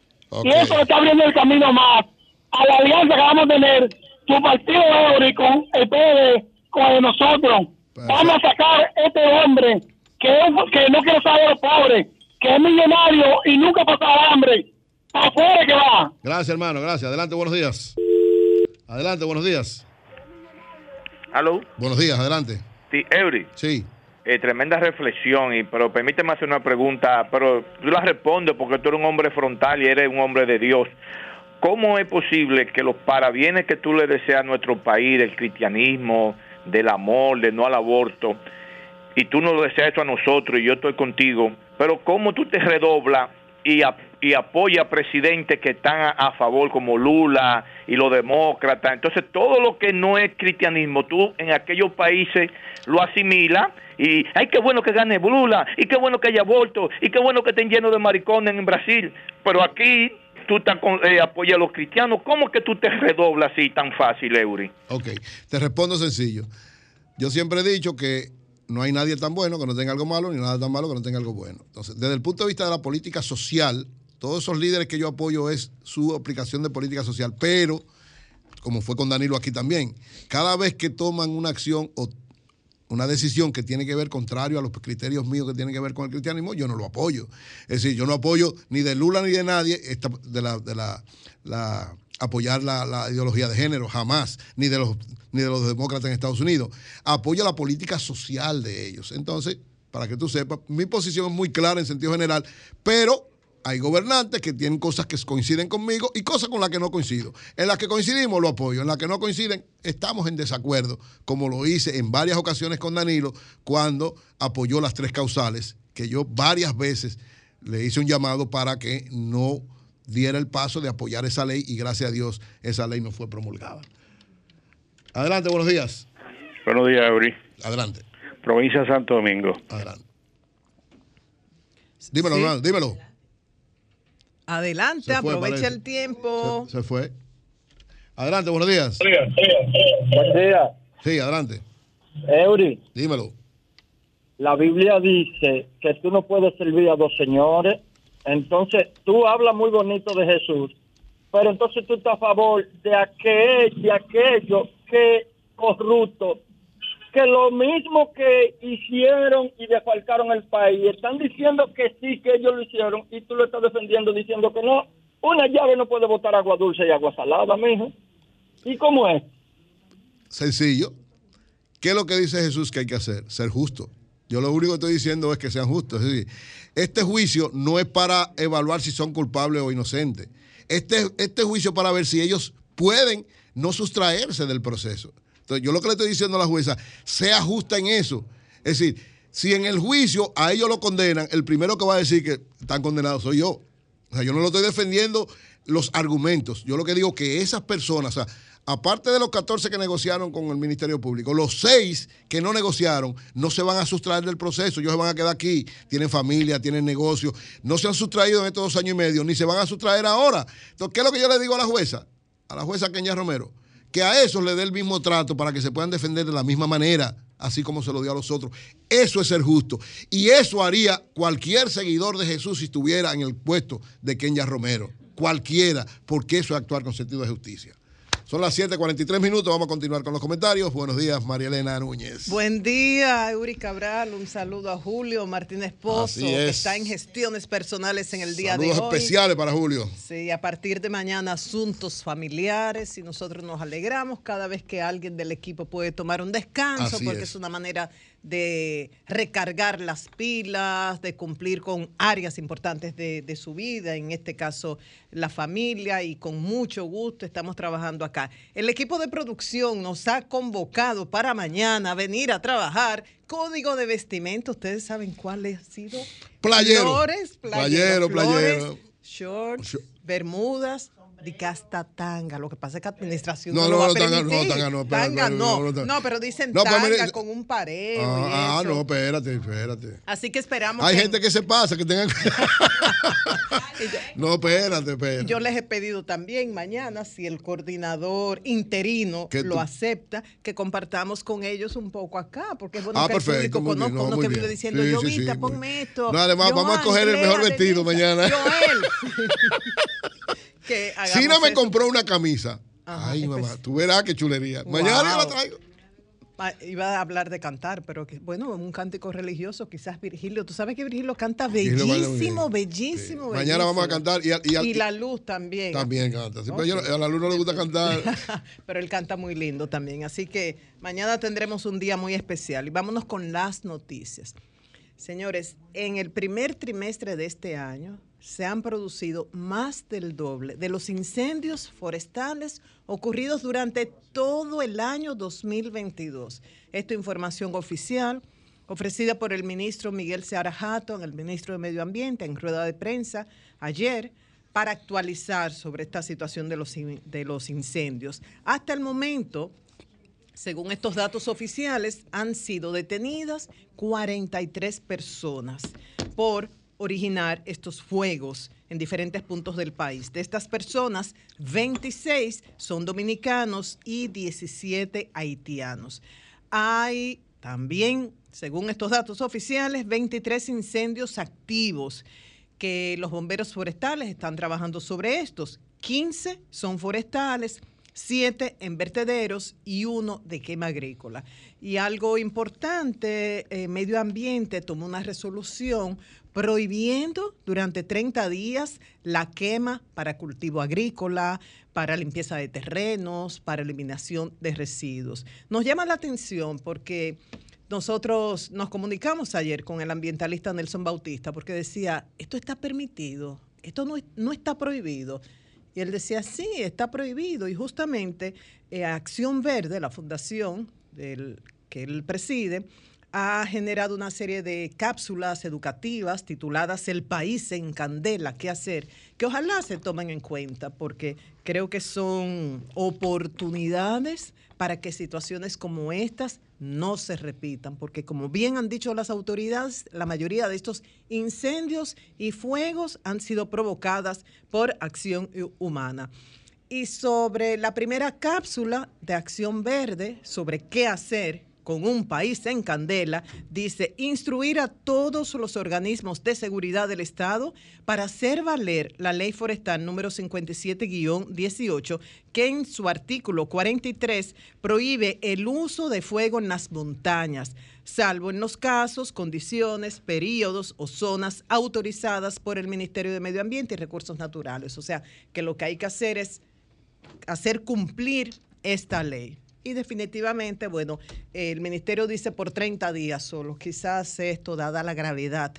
[SPEAKER 3] Y eso le está abriendo el camino más a la alianza que vamos a tener, su partido Eury con el PD, con el de nosotros.
[SPEAKER 2] Perfecto.
[SPEAKER 3] Vamos a sacar este hombre que, no quiere saber a los pobres, que es millonario y nunca ha pasado hambre. Para afuera que va.
[SPEAKER 2] Gracias, hermano, gracias. Adelante, buenos días. Adelante, buenos días.
[SPEAKER 4] Aló,
[SPEAKER 2] Buenos días, adelante.
[SPEAKER 4] sí, Eury,
[SPEAKER 2] Sí.
[SPEAKER 4] eh, tremenda reflexión, y, pero permíteme hacer una pregunta, pero tú la respondes porque tú eres un hombre frontal y eres un hombre de Dios. ¿Cómo es posible que los parabienes que tú le deseas a nuestro país, del cristianismo, del amor, del no al aborto, y tú no lo deseas eso a nosotros y yo estoy contigo, pero cómo tú te redoblas y, ap- y apoyas a presidentes que están a, a favor como Lula y los demócratas? Entonces todo lo que no es cristianismo, tú en aquellos países lo asimilas y, ay, qué bueno que gane Lula, y qué bueno que haya aborto, y qué bueno que estén llenos de maricones en Brasil, pero aquí tú eh, apoyas a los cristianos, ¿cómo que tú te redoblas así tan fácil, Eury?
[SPEAKER 2] Ok, te respondo sencillo. Yo siempre he dicho que no hay nadie tan bueno que no tenga algo malo, ni nada tan malo que no tenga algo bueno. Entonces, desde el punto de vista de la política social, todos esos líderes que yo apoyo es su aplicación de política social, pero, como fue con Danilo aquí también, cada vez que toman una acción o una decisión que tiene que ver contrario a los criterios míos que tienen que ver con el cristianismo, yo no lo apoyo. Es decir, yo no apoyo ni de Lula ni de nadie esta, de la, de la, la- apoyar la, la ideología de género, jamás, ni de los ni de los demócratas en Estados Unidos. Apoyo la política social de ellos. Entonces, para que tú sepas, mi posición es muy clara en sentido general, pero hay gobernantes que tienen cosas que coinciden conmigo y cosas con las que no coincido. En las que coincidimos lo apoyo, en las que no coinciden estamos en desacuerdo, como lo hice en varias ocasiones con Danilo cuando apoyó las tres causales, que yo varias veces le hice un llamado para que no diera el paso de apoyar esa ley y gracias a Dios esa ley no fue promulgada. Adelante, buenos días.
[SPEAKER 5] Buenos días, Eury.
[SPEAKER 2] Adelante,
[SPEAKER 5] Provincia de Santo Domingo.
[SPEAKER 2] adelante. Dímelo,
[SPEAKER 6] Sí.
[SPEAKER 2] dímelo.
[SPEAKER 6] Adelante,
[SPEAKER 2] fue,
[SPEAKER 6] aprovecha
[SPEAKER 2] parece.
[SPEAKER 6] el tiempo.
[SPEAKER 2] Se, se fue. Adelante, buenos días.
[SPEAKER 3] Buen día.
[SPEAKER 2] Sí, adelante.
[SPEAKER 3] Eury,
[SPEAKER 2] Dímelo.
[SPEAKER 3] la Biblia dice que tú no puedes servir a dos señores. Entonces, tú hablas muy bonito de Jesús, pero entonces tú estás a favor de aquel, de aquello que corrupto, que lo mismo que hicieron y defalcaron el país, están diciendo que sí, que ellos lo hicieron, y tú lo estás defendiendo diciendo que no. Una llave no puede botar agua dulce y agua salada, mijo. ¿Y cómo es?
[SPEAKER 2] Sencillo. ¿Qué es lo que dice Jesús que hay que hacer? Ser justo. Yo lo único que estoy diciendo es que sean justos. Este juicio no es para evaluar si son culpables o inocentes. Este, este juicio para ver si ellos pueden no sustraerse del proceso. Entonces, yo lo que le estoy diciendo a la jueza, sea justa en eso. Es decir, si en el juicio a ellos lo condenan, el primero que va a decir que están condenados soy yo. O sea, yo no lo estoy defendiendo los argumentos. Yo lo que digo que esas personas, o sea, aparte de los 14 que negociaron con el Ministerio Público, los 6 que no negociaron no se van a sustraer del proceso. Ellos se van a quedar aquí. Tienen familia, tienen negocio. No se han sustraído en estos dos años y medio, ni se van a sustraer ahora. Entonces, ¿qué es lo que yo le digo a la jueza? A la jueza Kenia Romero. Que a esos le dé el mismo trato para que se puedan defender de la misma manera, así como se lo dio a los otros. Eso es ser justo. Y eso haría cualquier seguidor de Jesús si estuviera en el puesto de Kenya Romero. Cualquiera, porque eso es actuar con sentido de justicia. Son las 7:43 minutos. Vamos a continuar con los comentarios. Buenos días, María Elena Núñez.
[SPEAKER 6] Buen día, Euri Cabral. Un saludo a Julio Martínez Pozo,
[SPEAKER 2] Así
[SPEAKER 6] que
[SPEAKER 2] es.
[SPEAKER 6] está en gestiones personales en el día
[SPEAKER 2] Saludos
[SPEAKER 6] de hoy.
[SPEAKER 2] especiales para Julio.
[SPEAKER 6] Sí, a partir de mañana asuntos familiares y nosotros nos alegramos cada vez que alguien del equipo puede tomar un descanso
[SPEAKER 2] Así
[SPEAKER 6] porque
[SPEAKER 2] es.
[SPEAKER 6] es. una manera de recargar las pilas, de cumplir con áreas importantes de, de su vida, en este caso la familia y con mucho gusto estamos trabajando acá. El equipo de producción nos ha convocado para mañana a venir a trabajar. Código de vestimenta, ustedes saben cuál ha sido.
[SPEAKER 2] Playero.
[SPEAKER 6] Flores,
[SPEAKER 2] Playero,
[SPEAKER 6] playero, flores,
[SPEAKER 2] playero.
[SPEAKER 6] shorts,
[SPEAKER 2] Short.
[SPEAKER 6] bermudas, de que hasta tanga. Lo que pasa es que administración
[SPEAKER 2] No,
[SPEAKER 6] no,
[SPEAKER 2] no,
[SPEAKER 6] lo va a
[SPEAKER 2] no, tanga
[SPEAKER 6] permitir.
[SPEAKER 2] tanga no,
[SPEAKER 6] Tanga
[SPEAKER 2] espera,
[SPEAKER 6] no.
[SPEAKER 2] no,
[SPEAKER 6] pero dicen
[SPEAKER 2] pues,
[SPEAKER 6] tanga con un pareo
[SPEAKER 2] Ah, ah,
[SPEAKER 6] eso.
[SPEAKER 2] no, espérate, espérate.
[SPEAKER 6] Así que esperamos
[SPEAKER 2] Hay
[SPEAKER 6] que-
[SPEAKER 2] gente que se pasa, que tengan. no, espérate, espérate.
[SPEAKER 6] Yo les he pedido también mañana, si el coordinador interino lo
[SPEAKER 2] tú-
[SPEAKER 6] acepta, que compartamos con ellos un poco acá, porque es bueno
[SPEAKER 2] Ah,
[SPEAKER 6] que
[SPEAKER 2] perfecto,
[SPEAKER 6] el público conozca
[SPEAKER 2] no,
[SPEAKER 6] uno que
[SPEAKER 2] bien.
[SPEAKER 6] vive diciendo,
[SPEAKER 2] Sí,
[SPEAKER 6] yo
[SPEAKER 2] sí, sí,
[SPEAKER 6] Vita,
[SPEAKER 2] muy
[SPEAKER 6] ponme esto.
[SPEAKER 2] No, además, vamos a coger el mejor vestido mañana.
[SPEAKER 6] Joel. que
[SPEAKER 2] Sina me
[SPEAKER 6] eso.
[SPEAKER 2] compró una camisa.
[SPEAKER 6] Ajá,
[SPEAKER 2] Ay, mamá, tú verás qué chulería. Mañana yo la traigo.
[SPEAKER 6] Ah, Iba a hablar de cantar, pero que, bueno, un cántico religioso, quizás Virgilio. Tú sabes que Virgilio canta bellísimo, bellísimo.
[SPEAKER 2] Mañana vamos a cantar y a- y a-
[SPEAKER 6] y la luz también.
[SPEAKER 2] También canta. Sí, pero a la luz no le gusta cantar.
[SPEAKER 6] Pero él canta muy lindo también. Así que mañana tendremos un día muy especial. Y vámonos con las noticias. Señores, en el primer trimestre de este año se han producido más del doble de los incendios forestales ocurridos durante todo el año 2022. Esta información oficial ofrecida por el ministro Miguel Seara Hatton, el ministro de Medio Ambiente, en rueda de prensa ayer para actualizar sobre esta situación de los, de los incendios. Hasta el momento, según estos datos oficiales, han sido detenidas 43 personas por originar estos fuegos en diferentes puntos del país. De estas personas, 26 son dominicanos y 17 haitianos. Hay también, según estos datos oficiales, 23 incendios activos que los bomberos forestales están trabajando sobre estos. 15 son forestales, 7 en vertederos y uno de quema agrícola. Y algo importante, eh, Medio Ambiente tomó una resolución prohibiendo durante 30 días la quema para cultivo agrícola, para limpieza de terrenos, para eliminación de residuos. Nos llama la atención porque nosotros nos comunicamos ayer con el ambientalista Nelson Bautista porque decía, esto está permitido, esto no, no está prohibido. Y él decía, sí, está prohibido. Y justamente eh, Acción Verde, la fundación que él preside, ha generado una serie de cápsulas educativas tituladas El país en candela, qué hacer, que ojalá se tomen en cuenta porque creo que son oportunidades para que situaciones como estas no se repitan, porque como bien han dicho las autoridades, la mayoría de estos incendios y fuegos han sido provocadas por acción hu- humana. Y sobre la primera cápsula de Acción Verde, sobre qué hacer con un país en candela, dice instruir a todos los organismos de seguridad del Estado para hacer valer la ley forestal número 57-18, que en su artículo 43 prohíbe el uso de fuego en las montañas, salvo en los casos, condiciones, periodos o zonas autorizadas por el Ministerio de Medio Ambiente y Recursos Naturales. O sea, que lo que hay que hacer es hacer cumplir esta ley. Y definitivamente, bueno, el ministerio dice por 30 días solo. Quizás esto, dada la gravedad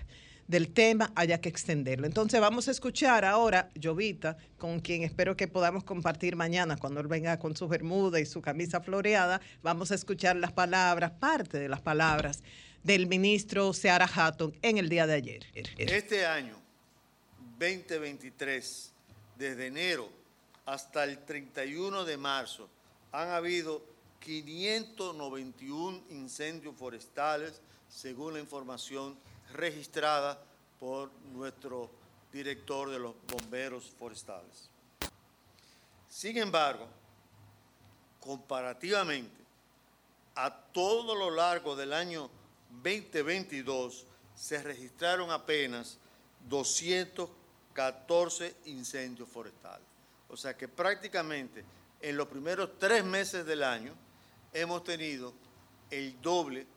[SPEAKER 6] del tema, haya que extenderlo. Entonces vamos a escuchar ahora Jovita, con quien espero que podamos compartir mañana cuando él venga con su bermuda y su camisa floreada. Vamos a escuchar las palabras, parte de las palabras del ministro Seara Hatton en el día de ayer.
[SPEAKER 7] Este año 2023, desde enero hasta el 31 de marzo, han habido 591 incendios forestales, según la información registrada por nuestro director de los bomberos forestales. Sin embargo, comparativamente a todo lo largo del año 2022, se registraron apenas 214 incendios forestales. O sea que prácticamente en los primeros tres meses del año hemos tenido el doble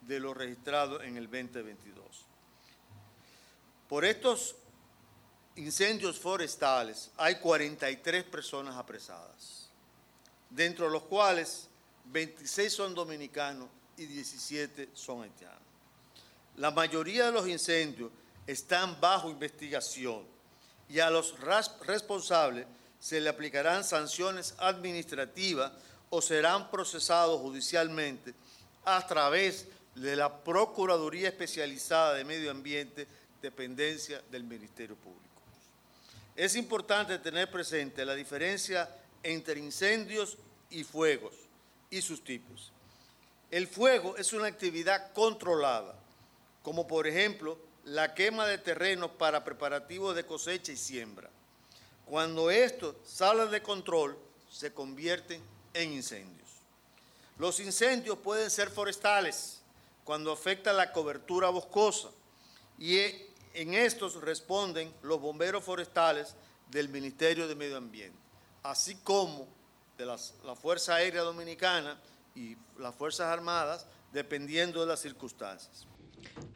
[SPEAKER 7] de lo registrado en el 2022. Por estos incendios forestales hay 43 personas apresadas, dentro de los cuales 26 son dominicanos y 17 son haitianos. La mayoría de los incendios están bajo investigación y a los responsables se le aplicarán sanciones administrativas o serán procesados judicialmente a través de la Procuraduría Especializada de Medio Ambiente, dependencia del Ministerio Público. es importante tener presente la diferencia entre incendios y fuegos y sus tipos. El fuego es una actividad controlada, como por ejemplo la quema de terrenos para preparativos de cosecha y siembra. Cuando esto sale de control, se convierten en incendios. Los incendios pueden ser forestales, cuando afecta la cobertura boscosa, y en estos responden los bomberos forestales del Ministerio de Medio Ambiente, así como de la Fuerza Aérea Dominicana y las Fuerzas Armadas, dependiendo de las circunstancias.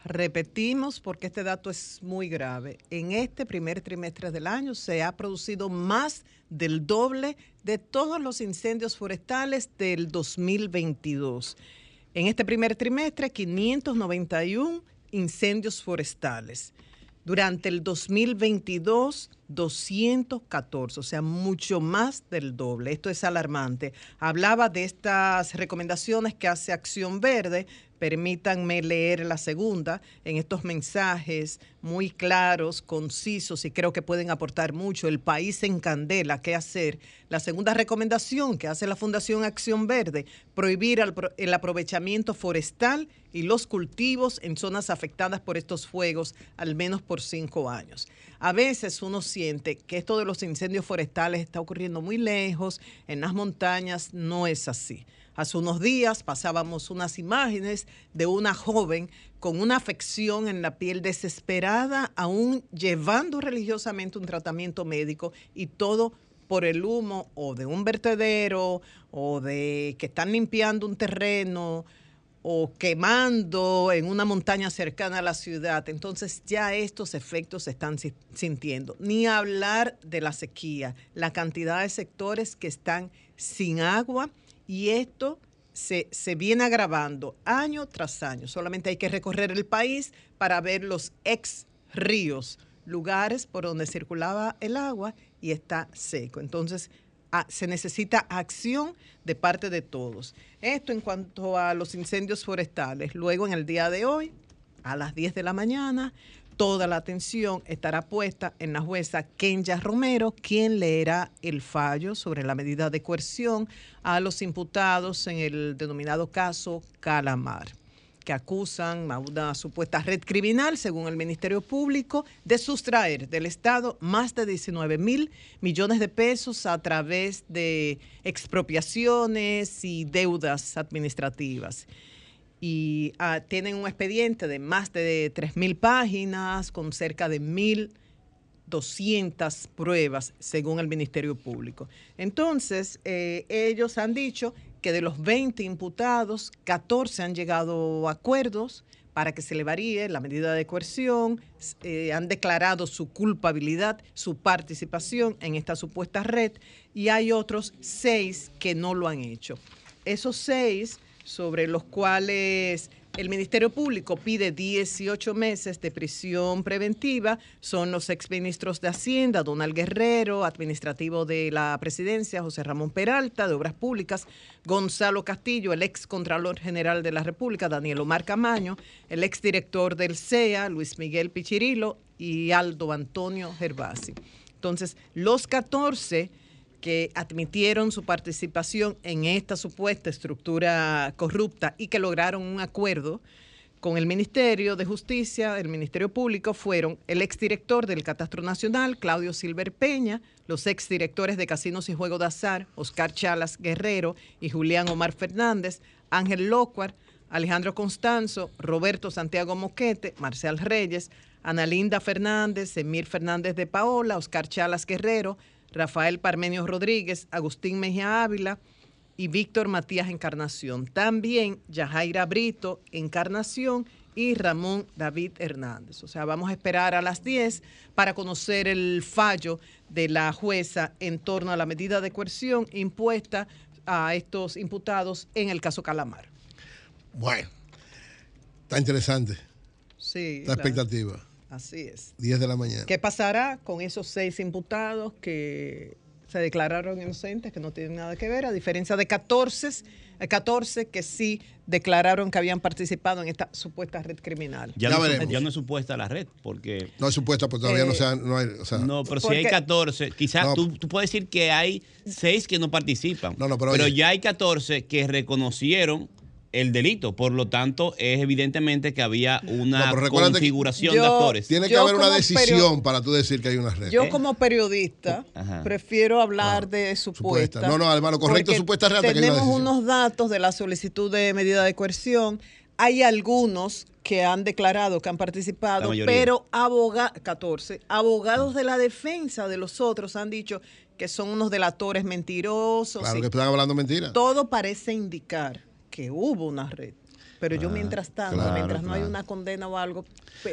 [SPEAKER 6] Repetimos porque este dato es muy grave. En este primer trimestre del año se ha producido más del doble de todos los incendios forestales del 2022. En este primer trimestre, 591 incendios forestales. Durante el 2022, 214, o sea, mucho más del doble. Esto es alarmante. Hablaba de estas recomendaciones que hace Acción Verde Permítanme leer la segunda en estos mensajes muy claros, concisos y creo que pueden aportar mucho. El país en candela, ¿qué hacer? La segunda recomendación que hace la Fundación Acción Verde, prohibir el aprovechamiento forestal y los cultivos en zonas afectadas por estos fuegos al menos por cinco años. A veces uno siente que esto de los incendios forestales está ocurriendo muy lejos, en las montañas, no es así. Hace unos días pasábamos unas imágenes de una joven con una afección en la piel desesperada, aún llevando religiosamente un tratamiento médico y todo por el humo o de un vertedero o de que están limpiando un terreno o quemando en una montaña cercana a la ciudad. Entonces ya estos efectos se están sintiendo. Ni hablar de la sequía, la cantidad de sectores que están sin agua y esto se, viene agravando año tras año. Solamente hay que recorrer el país para ver los ex ríos, lugares por donde circulaba el agua y está seco. Entonces, se necesita acción de parte de todos. Esto en cuanto a los incendios forestales. Luego, en el día de hoy, a las 10 de la mañana, toda la atención estará puesta en la jueza Kenya Romero, quien leerá el fallo sobre la medida de coerción a los imputados en el denominado caso Calamar que acusan a una supuesta red criminal, según el Ministerio Público, de sustraer del Estado más de 19 mil millones de pesos a través de expropiaciones y deudas administrativas y ah, tienen un expediente de más de 3.000 páginas con cerca de 1.200 pruebas, según el Ministerio Público. Entonces, eh, ellos han dicho que de los 20 imputados, 14 han llegado a acuerdos para que se le varíe la medida de coerción, eh, han declarado su culpabilidad, su participación en esta supuesta red, y hay otros seis que no lo han hecho. Esos seis sobre los cuales el Ministerio Público pide 18 meses de prisión preventiva son los exministros de Hacienda, Donald Guerrero, administrativo de la presidencia, José Ramón Peralta, de Obras Públicas, Gonzalo Castillo, el ex Contralor General de la República, Daniel Omar Camaño, el ex director del CEA, Luis Miguel Pichirilo, y Aldo Antonio Gervasi. Entonces, los 14 que admitieron su participación en esta supuesta estructura corrupta y que lograron un acuerdo con el Ministerio de Justicia, el Ministerio Público, fueron el exdirector del Catastro Nacional, Claudio Silver Peña, los exdirectores de Casinos y Juegos de Azar, Oscar Chalas Guerrero y Julián Omar Fernández, Ángel Locuar, Alejandro Constanzo, Roberto Santiago Moquete, Marcial Reyes, Analinda Fernández, Emir Fernández de Paola, Oscar Chalas Guerrero, Rafael Parmenio Rodríguez, Agustín Mejía Ávila y Víctor Matías Encarnación. También Yajaira Brito Encarnación y Ramón David Hernández. O sea, vamos a esperar a las 10 para conocer el fallo de la jueza en torno a la medida de coerción impuesta a estos imputados en el caso Calamar.
[SPEAKER 2] Bueno, está interesante.
[SPEAKER 6] Sí.
[SPEAKER 2] La expectativa.
[SPEAKER 6] Así es.
[SPEAKER 2] 10 de la mañana.
[SPEAKER 6] ¿Qué pasará con esos seis imputados que se declararon inocentes, que no tienen nada que ver, a diferencia de 14, eh, 14 que sí declararon que habían participado en esta supuesta red criminal.
[SPEAKER 8] Ya,
[SPEAKER 2] Ya
[SPEAKER 8] no,
[SPEAKER 2] veremos.
[SPEAKER 8] ya no es supuesta la red, porque...
[SPEAKER 2] No es supuesta, porque todavía no,
[SPEAKER 6] Eh,
[SPEAKER 2] se ha- no hay. O sea,
[SPEAKER 8] No, pero si hay 14, quizás
[SPEAKER 2] No.
[SPEAKER 8] tú, tú puedes decir que hay 6 que no participan.
[SPEAKER 2] No, no, pero oye.
[SPEAKER 8] ya hay 14 que reconocieron el delito. Por lo tanto, es evidentemente que había una
[SPEAKER 2] No,
[SPEAKER 8] configuración
[SPEAKER 6] Yo-
[SPEAKER 8] de actores.
[SPEAKER 2] tiene que
[SPEAKER 6] Yo
[SPEAKER 2] haber una decisión para tú decir que hay una red.
[SPEAKER 6] Yo como periodista
[SPEAKER 8] Ajá.
[SPEAKER 6] prefiero hablar de
[SPEAKER 2] Supuesta.
[SPEAKER 6] supuesta.
[SPEAKER 2] No, no, hermano, correcto, supuesta real, hasta que hay una
[SPEAKER 6] Tenemos unos datos de la solicitud de medida de coerción. Hay algunos que han declarado que han participado, pero abogados, 14, abogados de la defensa de los otros han dicho que son unos delatores mentirosos.
[SPEAKER 2] Claro que están hablando mentiras.
[SPEAKER 6] todo parece indicar que hubo una red. Pero yo mientras tanto,
[SPEAKER 2] claro,
[SPEAKER 6] mientras no hay una condena o algo...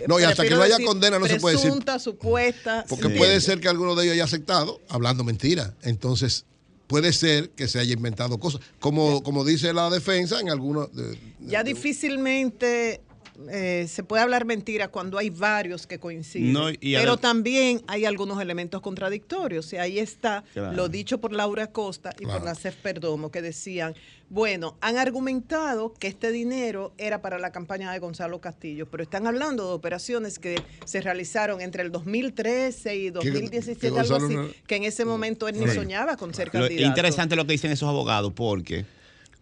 [SPEAKER 2] No, y hasta que no haya condena no se puede decir.
[SPEAKER 6] Presunta, supuesta.
[SPEAKER 2] Porque
[SPEAKER 6] sí.
[SPEAKER 2] puede ser que alguno de ellos haya aceptado hablando mentira. Entonces, puede ser que se haya inventado cosas. Como, como dice la defensa en algunos. de- de-
[SPEAKER 6] Ya difícilmente eh, se puede hablar mentira cuando hay varios que coinciden.
[SPEAKER 8] No, y
[SPEAKER 6] pero también hay algunos elementos contradictorios. Y ahí está
[SPEAKER 8] Claro.
[SPEAKER 6] lo dicho por Laura Costa y
[SPEAKER 2] Claro.
[SPEAKER 6] por la CEF Perdomo, que decían, bueno, han argumentado que este dinero era para la campaña de Gonzalo Castillo, pero están hablando de operaciones que se realizaron entre el 2013 y 2017,
[SPEAKER 2] que
[SPEAKER 6] algo
[SPEAKER 2] Gonzalo
[SPEAKER 6] así,
[SPEAKER 2] no-
[SPEAKER 6] que en ese momento él ni
[SPEAKER 8] Sí.
[SPEAKER 6] soñaba con ser
[SPEAKER 8] Lo- es
[SPEAKER 6] candidato.
[SPEAKER 8] interesante lo que dicen esos abogados porque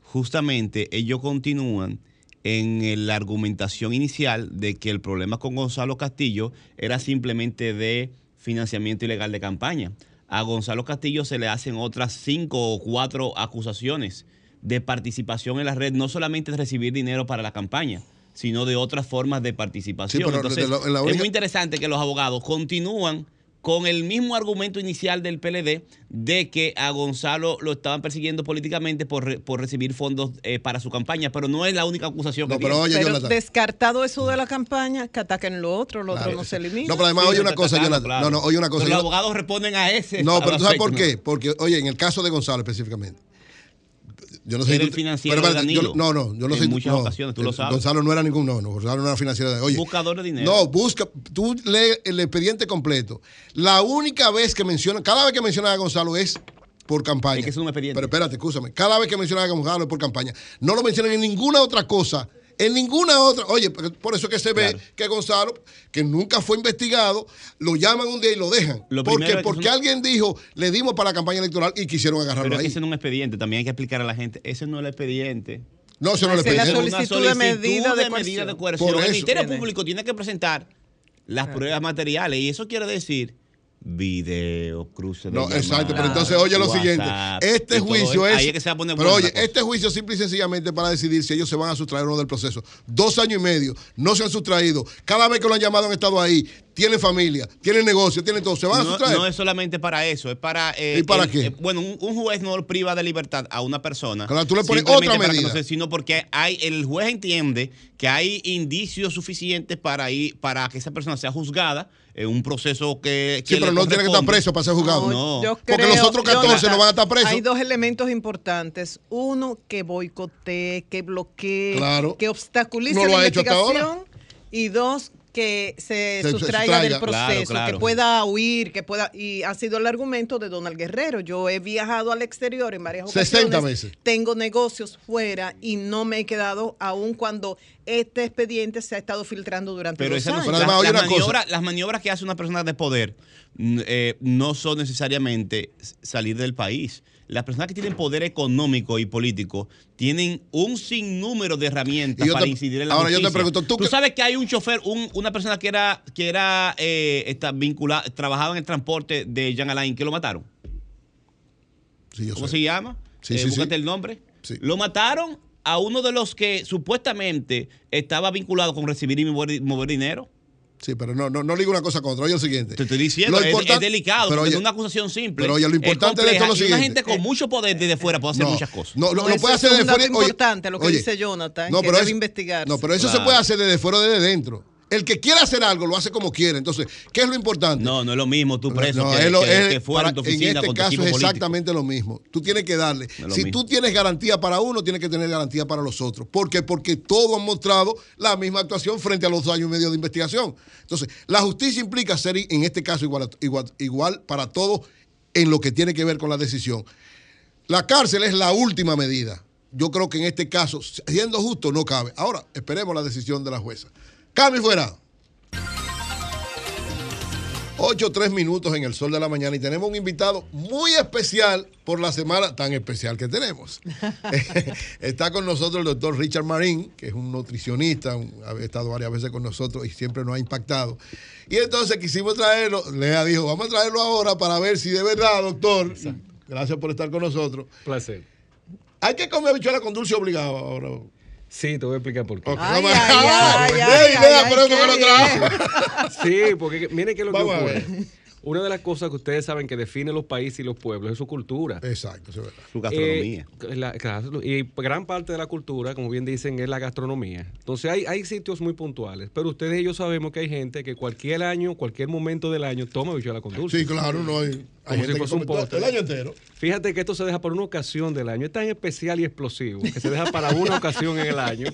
[SPEAKER 8] justamente ellos continúan en la argumentación inicial de que el problema con Gonzalo Castillo era simplemente de financiamiento ilegal de campaña. A Gonzalo Castillo se le hacen otras cinco o cuatro acusaciones de participación en la red, no solamente de recibir dinero para la campaña, sino de otras formas de participación.
[SPEAKER 2] Sí,
[SPEAKER 8] Entonces, es muy interesante que los abogados continúan con el mismo argumento inicial del PLD de que a Gonzalo lo estaban persiguiendo políticamente por, re- por recibir fondos eh, para su campaña, pero no es la única acusación
[SPEAKER 2] No,
[SPEAKER 8] que
[SPEAKER 2] pero
[SPEAKER 8] tiene.
[SPEAKER 2] oye,
[SPEAKER 6] Pero
[SPEAKER 2] Jonathan.
[SPEAKER 6] descartado eso de la campaña, que ataquen lo otro, lo
[SPEAKER 2] Claro.
[SPEAKER 6] otro no se elimina.
[SPEAKER 2] No, pero además,
[SPEAKER 8] Sí,
[SPEAKER 2] oye
[SPEAKER 8] no,
[SPEAKER 2] una cosa, Jonathan.
[SPEAKER 8] claro.
[SPEAKER 2] No, no, oye una cosa.
[SPEAKER 8] Pero los abogados responden a ese.
[SPEAKER 2] No, pero tú sabes por qué. Porque, oye, en el caso de Gonzalo específicamente. Yo no sé
[SPEAKER 8] Era
[SPEAKER 2] si
[SPEAKER 8] el
[SPEAKER 2] tú-
[SPEAKER 8] financiero
[SPEAKER 2] pero
[SPEAKER 8] de
[SPEAKER 2] espérate, yo- no, no, yo no
[SPEAKER 8] En
[SPEAKER 2] sé.
[SPEAKER 8] muchas
[SPEAKER 2] no,
[SPEAKER 8] ocasiones, tú lo
[SPEAKER 2] eh,
[SPEAKER 8] sabes.
[SPEAKER 2] Gonzalo no era ningún, no, no, Gonzalo no era financiero de. Oye,
[SPEAKER 8] Buscador de dinero.
[SPEAKER 2] No, busca, tú lees el expediente completo. La única vez que menciona, cada vez que menciona a Gonzalo es por campaña.
[SPEAKER 8] Es que es un expediente.
[SPEAKER 2] Pero espérate, escúchame. Cada vez que menciona a Gonzalo es por campaña. No lo mencionan en ninguna otra cosa. En ninguna otra. Oye, porque por eso es que se ve
[SPEAKER 8] Claro.
[SPEAKER 2] que Gonzalo, que nunca fue investigado, lo llaman un día y lo dejan.
[SPEAKER 8] Lo es
[SPEAKER 2] Porque
[SPEAKER 8] son-
[SPEAKER 2] alguien dijo, le dimos para la campaña electoral y quisieron
[SPEAKER 8] Pero
[SPEAKER 2] agarrarlo
[SPEAKER 8] es que
[SPEAKER 2] ahí.
[SPEAKER 8] ese no es un expediente, también hay que explicar a la gente, ese no es el expediente.
[SPEAKER 2] No, eso no
[SPEAKER 6] es la
[SPEAKER 2] pedí.
[SPEAKER 8] Es una
[SPEAKER 6] solicitud de medida de
[SPEAKER 8] de medida de
[SPEAKER 6] coerción.
[SPEAKER 8] El
[SPEAKER 2] eso.
[SPEAKER 8] Ministerio
[SPEAKER 6] Tiene.
[SPEAKER 8] Público tiene que presentar las pruebas materiales y eso quiere decir video, cruce de
[SPEAKER 2] No,
[SPEAKER 8] llamadas,
[SPEAKER 2] exacto, pero entonces oye lo
[SPEAKER 8] WhatsApp,
[SPEAKER 2] siguiente. Este juicio es.
[SPEAKER 8] Que se va a poner
[SPEAKER 2] pero oye, este juicio simple y sencillamente para decidir si ellos se van a sustraer o no del proceso. Dos años y medio, no se han sustraído. Cada vez que lo han llamado han estado ahí. Tienen familia, tienen negocio, tienen todo. ¿Se van a sustraer?
[SPEAKER 8] no es solamente para eso, es para... eh,
[SPEAKER 2] ¿Y para
[SPEAKER 8] el-
[SPEAKER 2] qué?
[SPEAKER 8] eh, bueno, un, un juez no priva de libertad a una persona.
[SPEAKER 2] Claro, tú le pones otra medida.
[SPEAKER 8] no se- sino porque hay el juez entiende que hay indicios suficientes para, ir, para que esa persona sea juzgada en un proceso que...
[SPEAKER 2] Sí,
[SPEAKER 8] que
[SPEAKER 2] pero
[SPEAKER 8] le
[SPEAKER 2] no tiene que estar preso para ser juzgado.
[SPEAKER 8] No.
[SPEAKER 6] yo
[SPEAKER 2] Porque
[SPEAKER 6] creo,
[SPEAKER 2] los otros 14
[SPEAKER 6] Jonathan,
[SPEAKER 2] no van a estar presos.
[SPEAKER 6] Hay dos elementos importantes. Uno, que boicotee, que bloquee,
[SPEAKER 2] Claro.
[SPEAKER 6] que obstaculice
[SPEAKER 2] No lo
[SPEAKER 6] la
[SPEAKER 2] ha hecho hasta
[SPEAKER 6] investigación. Y dos, que se,
[SPEAKER 2] Se- se
[SPEAKER 6] sustraiga del proceso,
[SPEAKER 8] Claro, claro.
[SPEAKER 6] que pueda huir, que pueda... Y ha sido el argumento de Donald Guerrero. Yo he viajado al exterior en varias
[SPEAKER 2] 60
[SPEAKER 6] ocasiones.
[SPEAKER 2] veces.
[SPEAKER 6] Tengo negocios fuera y no me he quedado aún cuando este expediente se ha estado filtrando durante
[SPEAKER 8] Pero, no
[SPEAKER 6] años.
[SPEAKER 8] son-
[SPEAKER 2] Pero además,
[SPEAKER 8] las, las maniobras, las maniobras que hace una persona de poder eh, no son necesariamente salir del país. Las personas que tienen poder económico y político tienen un sinnúmero de herramientas para incidir en la
[SPEAKER 2] ahora yo te pregunto, ¿tú qué-
[SPEAKER 8] sabes que hay un chofer, un- una persona que era que era eh, está vinculada, trabajaba en el transporte de Jean Alain, que lo mataron?
[SPEAKER 2] Sí, yo
[SPEAKER 8] ¿Cómo
[SPEAKER 2] sé.
[SPEAKER 8] se llama?
[SPEAKER 2] Sí,
[SPEAKER 8] Eh,
[SPEAKER 2] sí,
[SPEAKER 8] búscate el nombre.
[SPEAKER 2] Sí.
[SPEAKER 8] Lo mataron a uno de los que supuestamente estaba vinculado con recibir y mover, mover dinero.
[SPEAKER 2] Sí, pero no, no, no ligo una cosa con otra. Oye lo siguiente.
[SPEAKER 8] Te estoy diciendo,
[SPEAKER 2] Lo
[SPEAKER 8] es, es delicado,
[SPEAKER 2] pero
[SPEAKER 8] porque
[SPEAKER 2] oye-
[SPEAKER 8] no es una acusación simple.
[SPEAKER 2] pero oye, lo
[SPEAKER 8] es
[SPEAKER 2] importante de esto es lo
[SPEAKER 8] y una
[SPEAKER 2] siguiente.
[SPEAKER 8] gente con mucho poder desde fuera puede hacer
[SPEAKER 2] no,
[SPEAKER 8] muchas cosas.
[SPEAKER 2] No, lo,
[SPEAKER 6] No,
[SPEAKER 2] lo puede
[SPEAKER 6] es
[SPEAKER 2] hacer desde fuera. oye,
[SPEAKER 6] importante lo que
[SPEAKER 2] oye,
[SPEAKER 6] dice Jonathan, que
[SPEAKER 2] pero
[SPEAKER 6] debe
[SPEAKER 2] eso-
[SPEAKER 6] investigarse.
[SPEAKER 2] No, pero eso se puede hacer desde fuera o desde dentro. El que quiera hacer algo lo hace como quiere. Entonces, ¿qué es lo importante?
[SPEAKER 8] No, no es lo mismo tú preso
[SPEAKER 2] No,
[SPEAKER 8] que,
[SPEAKER 2] es lo-
[SPEAKER 8] que-
[SPEAKER 2] es
[SPEAKER 8] que fuera en tu oficina
[SPEAKER 2] este
[SPEAKER 8] con tu
[SPEAKER 2] caso es exactamente lo mismo. Tú tienes que darle. Si
[SPEAKER 8] mismo.
[SPEAKER 2] tú tienes garantía para uno, tienes que tener garantía para los otros. ¿Por qué? Porque todos han mostrado la misma actuación frente a los dos años y medio de investigación. Entonces, la justicia implica ser, en este caso, igual, igual, igual para todos en lo que tiene que ver con la decisión. La cárcel es la última medida. Yo creo que en este caso, siendo justo, no cabe. Ahora, esperemos la decisión de la jueza. Cami fuera. 8 3 minutos en el sol de la mañana y tenemos un invitado muy especial por la semana tan especial que tenemos. Está con nosotros el doctor Richard Marín, que es un nutricionista, un- ha estado varias veces con nosotros y siempre nos ha impactado. Y entonces quisimos traerlo, Lea dijo, vamos a traerlo ahora para ver si de verdad, doctor, gracias por estar con nosotros.
[SPEAKER 9] Placer.
[SPEAKER 2] Hay que comer habichuela con dulce obligado ahora.
[SPEAKER 9] Sí, te voy a explicar por qué.
[SPEAKER 2] Ok,
[SPEAKER 6] Ay,
[SPEAKER 2] vamos a-
[SPEAKER 6] ay, ay,
[SPEAKER 2] Ey,
[SPEAKER 6] ay,
[SPEAKER 2] Lea,
[SPEAKER 6] ay,
[SPEAKER 2] por eso
[SPEAKER 6] qué
[SPEAKER 2] que lo
[SPEAKER 6] bien.
[SPEAKER 2] trajo.
[SPEAKER 9] Sí, porque miren qué es lo que
[SPEAKER 2] Vamos a
[SPEAKER 9] ocurre. Una de las cosas que ustedes saben que define los países y los pueblos es su cultura.
[SPEAKER 2] Exacto, eso es verdad.
[SPEAKER 8] Su gastronomía.
[SPEAKER 9] Eh, la- claro, y gran parte de la cultura, como bien dicen, es la gastronomía. Entonces hay, hay sitios muy puntuales, pero ustedes y yo sabemos que hay gente que cualquier año, cualquier momento del año toma bichuela con dulce.
[SPEAKER 2] Sí, claro, no hay. Hay
[SPEAKER 9] Como si
[SPEAKER 2] gente que
[SPEAKER 9] fuese un postre.
[SPEAKER 2] el año entero.
[SPEAKER 9] Fíjate que esto se deja para una ocasión del año. Es tan especial y explosivo que se deja para una ocasión en el año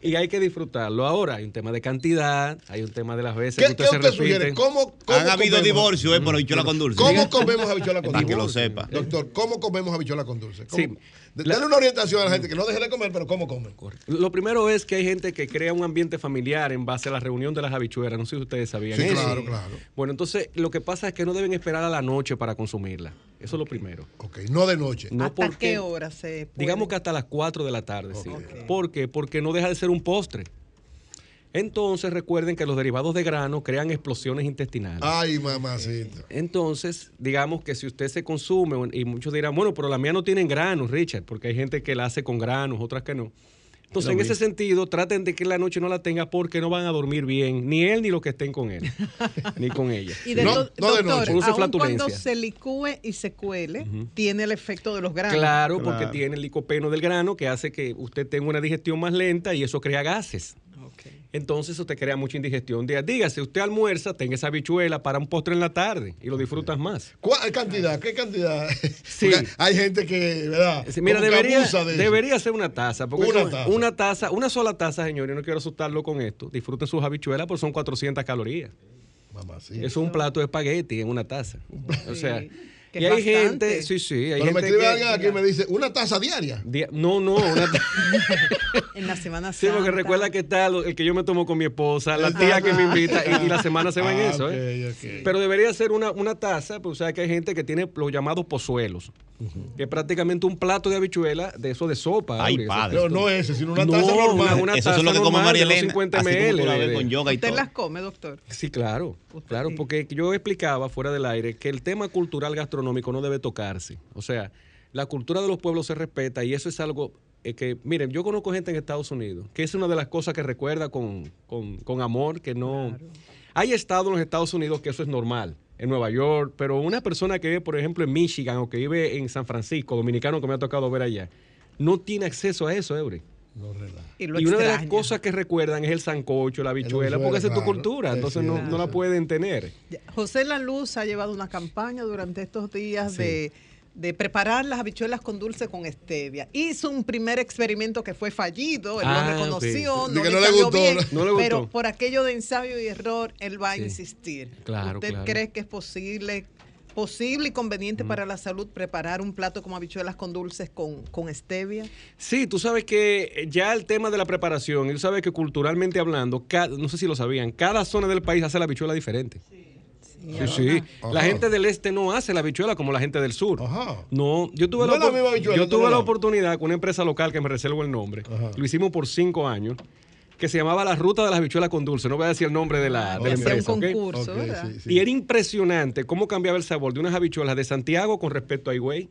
[SPEAKER 9] y hay que disfrutarlo. Ahora hay un tema de cantidad, hay un tema de las veces
[SPEAKER 2] ¿Qué,
[SPEAKER 9] que usted
[SPEAKER 2] qué
[SPEAKER 9] se
[SPEAKER 2] usted
[SPEAKER 9] repite.
[SPEAKER 2] sugiere? ¿Cómo, cómo
[SPEAKER 8] Han habido divorcios eh, por habichuela con dulce.
[SPEAKER 2] ¿Cómo comemos habichuela con
[SPEAKER 8] Para
[SPEAKER 2] dulce?
[SPEAKER 8] que lo sepa.
[SPEAKER 2] Doctor, ¿cómo comemos habichuela con dulce? ¿Cómo?
[SPEAKER 9] Sí.
[SPEAKER 2] Dale una orientación a la gente que no deje de comer, pero ¿cómo comen?
[SPEAKER 9] Lo primero es que hay gente que crea un ambiente familiar en base a la reunión de las habichuelas. No sé si ustedes sabían
[SPEAKER 2] Sí,
[SPEAKER 9] eso.
[SPEAKER 2] claro, claro.
[SPEAKER 9] Bueno, entonces lo que pasa es que no deben esperar a la noche para consumirla. Eso es lo primero.
[SPEAKER 2] Ok, no de noche.
[SPEAKER 9] No
[SPEAKER 6] ¿Hasta
[SPEAKER 9] porque-
[SPEAKER 6] qué hora se puede?
[SPEAKER 9] Digamos que hasta las 4 de la tarde, sí. ¿Por qué? Porque no deja de ser un postre. Entonces recuerden que los derivados de grano crean explosiones intestinales.
[SPEAKER 2] Ay, mamacita.
[SPEAKER 9] Entonces, digamos que si usted se consume, y muchos dirán, bueno, pero la mía no tienen granos, Richard, porque hay gente que la hace con granos, otras que no. Entonces, en ese sentido, traten de que la noche no la tenga porque no van a dormir bien, ni él ni los que estén con él, ni con ella.
[SPEAKER 6] Y de
[SPEAKER 2] No, no de
[SPEAKER 6] doctor,
[SPEAKER 2] noche.
[SPEAKER 9] Produce
[SPEAKER 6] aun
[SPEAKER 9] flatulencia.
[SPEAKER 6] cuando se licúe y se cuele, tiene el efecto de los granos.
[SPEAKER 9] Claro,
[SPEAKER 8] Claro.
[SPEAKER 9] porque tiene el licopeno del grano que hace que usted tenga una digestión más lenta y eso crea gases. Entonces usted crea mucha indigestión. Dígase, usted almuerza, tenga esa habichuela para un postre en la tarde y lo disfrutas más.
[SPEAKER 2] ¿Cuál cantidad? ¿Qué cantidad?
[SPEAKER 9] Sí.
[SPEAKER 2] Hay gente que, ¿verdad?
[SPEAKER 9] Sí, Mira, debería,
[SPEAKER 2] abusa de eso.
[SPEAKER 9] debería ser una taza. Porque
[SPEAKER 2] Una taza.
[SPEAKER 9] una taza, una sola taza, señores, no quiero asustarlo con esto. Disfruten sus habichuelas porque son 400 calorías.
[SPEAKER 2] Mamacita.
[SPEAKER 9] Eso es un plato de espagueti en una taza. O sea,
[SPEAKER 6] Sí, que
[SPEAKER 9] y hay
[SPEAKER 6] bastante.
[SPEAKER 9] gente, sí, sí, hay
[SPEAKER 2] Pero me
[SPEAKER 9] gente
[SPEAKER 2] escribe
[SPEAKER 9] que-
[SPEAKER 2] alguien aquí y me dice, ¿una taza diaria?
[SPEAKER 9] Dia- No, no, una taza.
[SPEAKER 6] En la Semana
[SPEAKER 9] Sí,
[SPEAKER 6] Santa.
[SPEAKER 9] porque recuerda que está el que yo me tomo con mi esposa, la tía que me invita y, y la semana se va en
[SPEAKER 2] Ah,
[SPEAKER 9] eso. ¿eh? Pero debería ser una, una taza, pues o sea que hay gente que tiene los llamados pozuelos, que es prácticamente un plato de habichuela de eso de sopa.
[SPEAKER 8] Ay, padre.
[SPEAKER 2] Pero no ese, sino una
[SPEAKER 9] No,
[SPEAKER 2] taza normal.
[SPEAKER 9] una- una
[SPEAKER 8] Eso es lo
[SPEAKER 9] taza
[SPEAKER 8] que come María Elena.
[SPEAKER 9] 50
[SPEAKER 8] así como tú la
[SPEAKER 9] ml
[SPEAKER 8] ves
[SPEAKER 9] de-
[SPEAKER 8] con yoga y
[SPEAKER 6] ¿Usted
[SPEAKER 8] todo.
[SPEAKER 6] las come, doctor?
[SPEAKER 9] Sí, claro,
[SPEAKER 6] Usted
[SPEAKER 9] claro,
[SPEAKER 6] sí.
[SPEAKER 9] porque yo explicaba fuera del aire que el tema cultural gastronómico no debe tocarse. O sea, la cultura de los pueblos se respeta y eso es algo eh, que, miren, yo conozco gente en Estados Unidos, que es una de las cosas que recuerda con, con- con amor, que no... Hay estados en los Estados Unidos que eso es normal, en Nueva York, pero una persona que vive, por ejemplo, en Michigan o que vive en San Francisco, dominicano que me ha tocado ver allá, no tiene acceso a eso, Eury.
[SPEAKER 2] No.
[SPEAKER 6] Y
[SPEAKER 9] una de las cosas que recuerdan es el sancocho, la habichuela,
[SPEAKER 2] habichuela,
[SPEAKER 9] porque esa es tu cultura, entonces no, no la pueden tener.
[SPEAKER 6] José La Luz ha llevado una campaña durante estos días de, de preparar las habichuelas con dulce con stevia. Hizo un primer experimento que fue fallido, él
[SPEAKER 9] Ah,
[SPEAKER 6] lo reconoció,
[SPEAKER 2] ok.
[SPEAKER 6] no, le
[SPEAKER 2] no le gustó,
[SPEAKER 6] bien,
[SPEAKER 2] ¿no?
[SPEAKER 9] No le gustó.
[SPEAKER 6] pero por aquello de ensayo y error, él va a
[SPEAKER 9] Sí.
[SPEAKER 6] insistir.
[SPEAKER 9] Claro,
[SPEAKER 6] ¿Usted
[SPEAKER 9] claro.
[SPEAKER 6] cree que es posible, posible y conveniente para la salud preparar un plato como habichuelas con dulces con, con stevia?
[SPEAKER 9] Sí, tú sabes que ya el tema de la preparación, y tú sabes que culturalmente hablando, no sé si lo sabían, cada zona del país hace la habichuela diferente. Sí, sí. La
[SPEAKER 2] Ajá.
[SPEAKER 9] gente del este no hace la habichuela como la gente del sur.
[SPEAKER 2] Ajá.
[SPEAKER 9] No, yo tuve,
[SPEAKER 2] No
[SPEAKER 9] la,
[SPEAKER 2] la
[SPEAKER 9] yo tuve la oportunidad con una empresa local que me reservo el nombre.
[SPEAKER 2] Ajá.
[SPEAKER 9] Lo hicimos por cinco años, que se llamaba la Ruta de las Habichuelas con Dulce. No voy a decir el nombre de la, de la
[SPEAKER 6] un
[SPEAKER 9] empresa. Y era impresionante cómo cambiaba el sabor de unas habichuelas de Santiago con respecto a Higüey.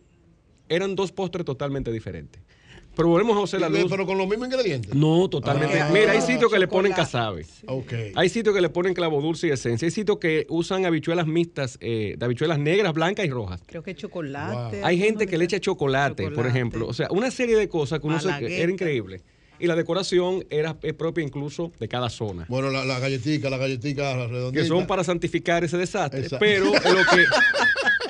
[SPEAKER 9] Eran dos postres totalmente diferentes. Pero volvemos a José La Luz.
[SPEAKER 2] Pero con los mismos ingredientes.
[SPEAKER 9] No, totalmente.
[SPEAKER 2] Ah.
[SPEAKER 9] Mira, hay sitios que le ponen
[SPEAKER 6] Chocolate.
[SPEAKER 9] casabe.
[SPEAKER 2] Ok.
[SPEAKER 9] Hay sitios que le ponen clavo dulce y esencia. Hay sitios que usan habichuelas mixtas, eh, de habichuelas negras, blancas y rojas.
[SPEAKER 6] Creo que chocolate.
[SPEAKER 2] Wow.
[SPEAKER 9] Hay gente que le echa chocolate, por ejemplo. O sea, una serie de cosas que uno se- era increíble. Y la decoración era es propia incluso de cada zona.
[SPEAKER 2] Bueno, la, la galletica, la galletica redondita.
[SPEAKER 9] que son para santificar ese desastre.
[SPEAKER 2] Exacto.
[SPEAKER 9] Pero lo que,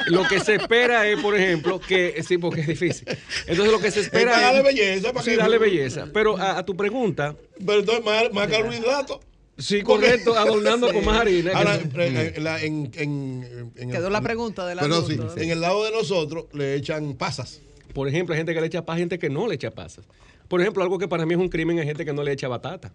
[SPEAKER 9] lo que se espera es, por ejemplo, que sí, porque es difícil. Entonces lo que se
[SPEAKER 2] Es
[SPEAKER 9] espera es.
[SPEAKER 2] darle belleza. Para
[SPEAKER 9] sí,
[SPEAKER 2] que-
[SPEAKER 9] darle belleza. Pero a, a tu pregunta,
[SPEAKER 2] Pero entonces más, más carbohidratos.
[SPEAKER 9] Sí, correcto, adornando con más harina.
[SPEAKER 2] Ahora,
[SPEAKER 9] Que-
[SPEAKER 2] eh, eh, la- en, en- en-
[SPEAKER 6] Quedó la pregunta de la
[SPEAKER 2] Pero sí, en el lado de nosotros le echan pasas.
[SPEAKER 9] Por ejemplo, hay gente que le echa pasas, gente que no le echa pasas. Por ejemplo, algo que para mí es un crimen es gente que no le echa batata.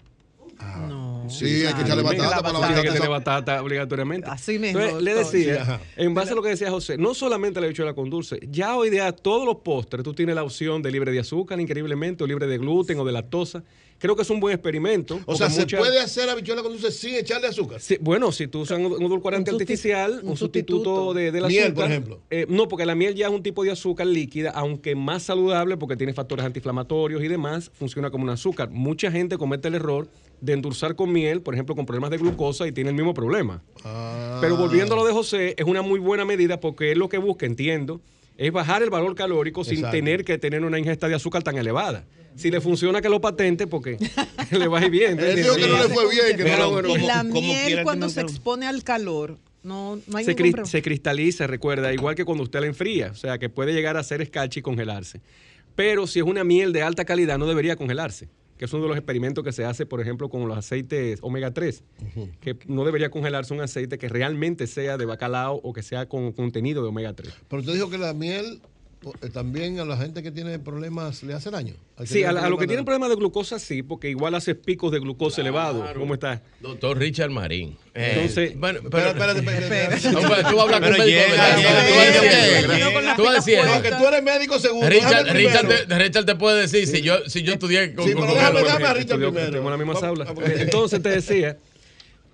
[SPEAKER 6] No.
[SPEAKER 2] Sí, hay que echarle batata para la
[SPEAKER 9] Tiene que
[SPEAKER 2] batata.
[SPEAKER 9] tener batata obligatoriamente.
[SPEAKER 6] Así mismo,
[SPEAKER 9] Entonces, le decía,
[SPEAKER 2] Sí,
[SPEAKER 9] en base a lo que decía José, no solamente la habichuela con dulce, ya hoy día todos los postres tú tienes la opción de libre de azúcar, increíblemente, o libre de gluten o de lactosa. Creo que es un buen experimento.
[SPEAKER 2] O sea, se
[SPEAKER 9] mucha-
[SPEAKER 2] puede hacer habichuela con dulce sin echarle azúcar.
[SPEAKER 9] Sí, bueno, si tú usas un edulcorante artificial, un,
[SPEAKER 6] un
[SPEAKER 9] sustituto,
[SPEAKER 6] sustituto.
[SPEAKER 9] de, del
[SPEAKER 2] Miel,
[SPEAKER 9] azúcar.
[SPEAKER 2] por ejemplo.
[SPEAKER 9] eh, no, porque la miel ya es un tipo de azúcar líquida, aunque más saludable porque tiene factores antiinflamatorios y demás, funciona como un azúcar. Mucha gente comete el error de endulzar con miel, por ejemplo, con problemas de glucosa y tiene el mismo problema.
[SPEAKER 2] Ah.
[SPEAKER 9] Pero volviendo a lo de José, es una muy buena medida porque es lo que busca, entiendo, es bajar el valor calórico sin tener que tener una ingesta de azúcar tan elevada. Si le funciona que lo patente, porque le va a ir bien.
[SPEAKER 2] Él dijo que no le fue bien, que
[SPEAKER 8] Pero
[SPEAKER 2] no lo-
[SPEAKER 6] y la miel cuando se expone al calor, no, no hay
[SPEAKER 9] se,
[SPEAKER 6] ningún
[SPEAKER 9] cri-
[SPEAKER 6] problema.
[SPEAKER 9] se cristaliza, recuerda, igual que cuando usted la enfría, o sea, que puede llegar a ser escarcha y congelarse. Pero si es una miel de alta calidad, no debería congelarse, que es uno de los experimentos que se hace, por ejemplo, con los aceites omega 3, que no debería congelarse un aceite que realmente sea de bacalao o que sea con contenido de omega 3.
[SPEAKER 2] Pero usted dijo que la miel también a la gente que tiene problemas le hace daño.
[SPEAKER 9] Sí, a, a los que tienen problemas de glucosa sí, porque igual hace picos de glucosa elevados. ¿Cómo está?
[SPEAKER 10] Doctor Richard Marín. Eh,
[SPEAKER 9] Entonces-
[SPEAKER 10] bueno, pero,
[SPEAKER 2] espérate, espérate.
[SPEAKER 10] No, pero tú vas a hablar con médico Tú vas a decir,
[SPEAKER 8] llega,
[SPEAKER 10] ¿qué?
[SPEAKER 6] llega.
[SPEAKER 10] Tú
[SPEAKER 2] eres médico seguro.
[SPEAKER 10] Richard, Richard, te, Richard te puede decir si yo si yo estudié con,
[SPEAKER 2] Sí, pero déjame, a Richard primero.
[SPEAKER 9] tenemos la misma aula. Entonces te decía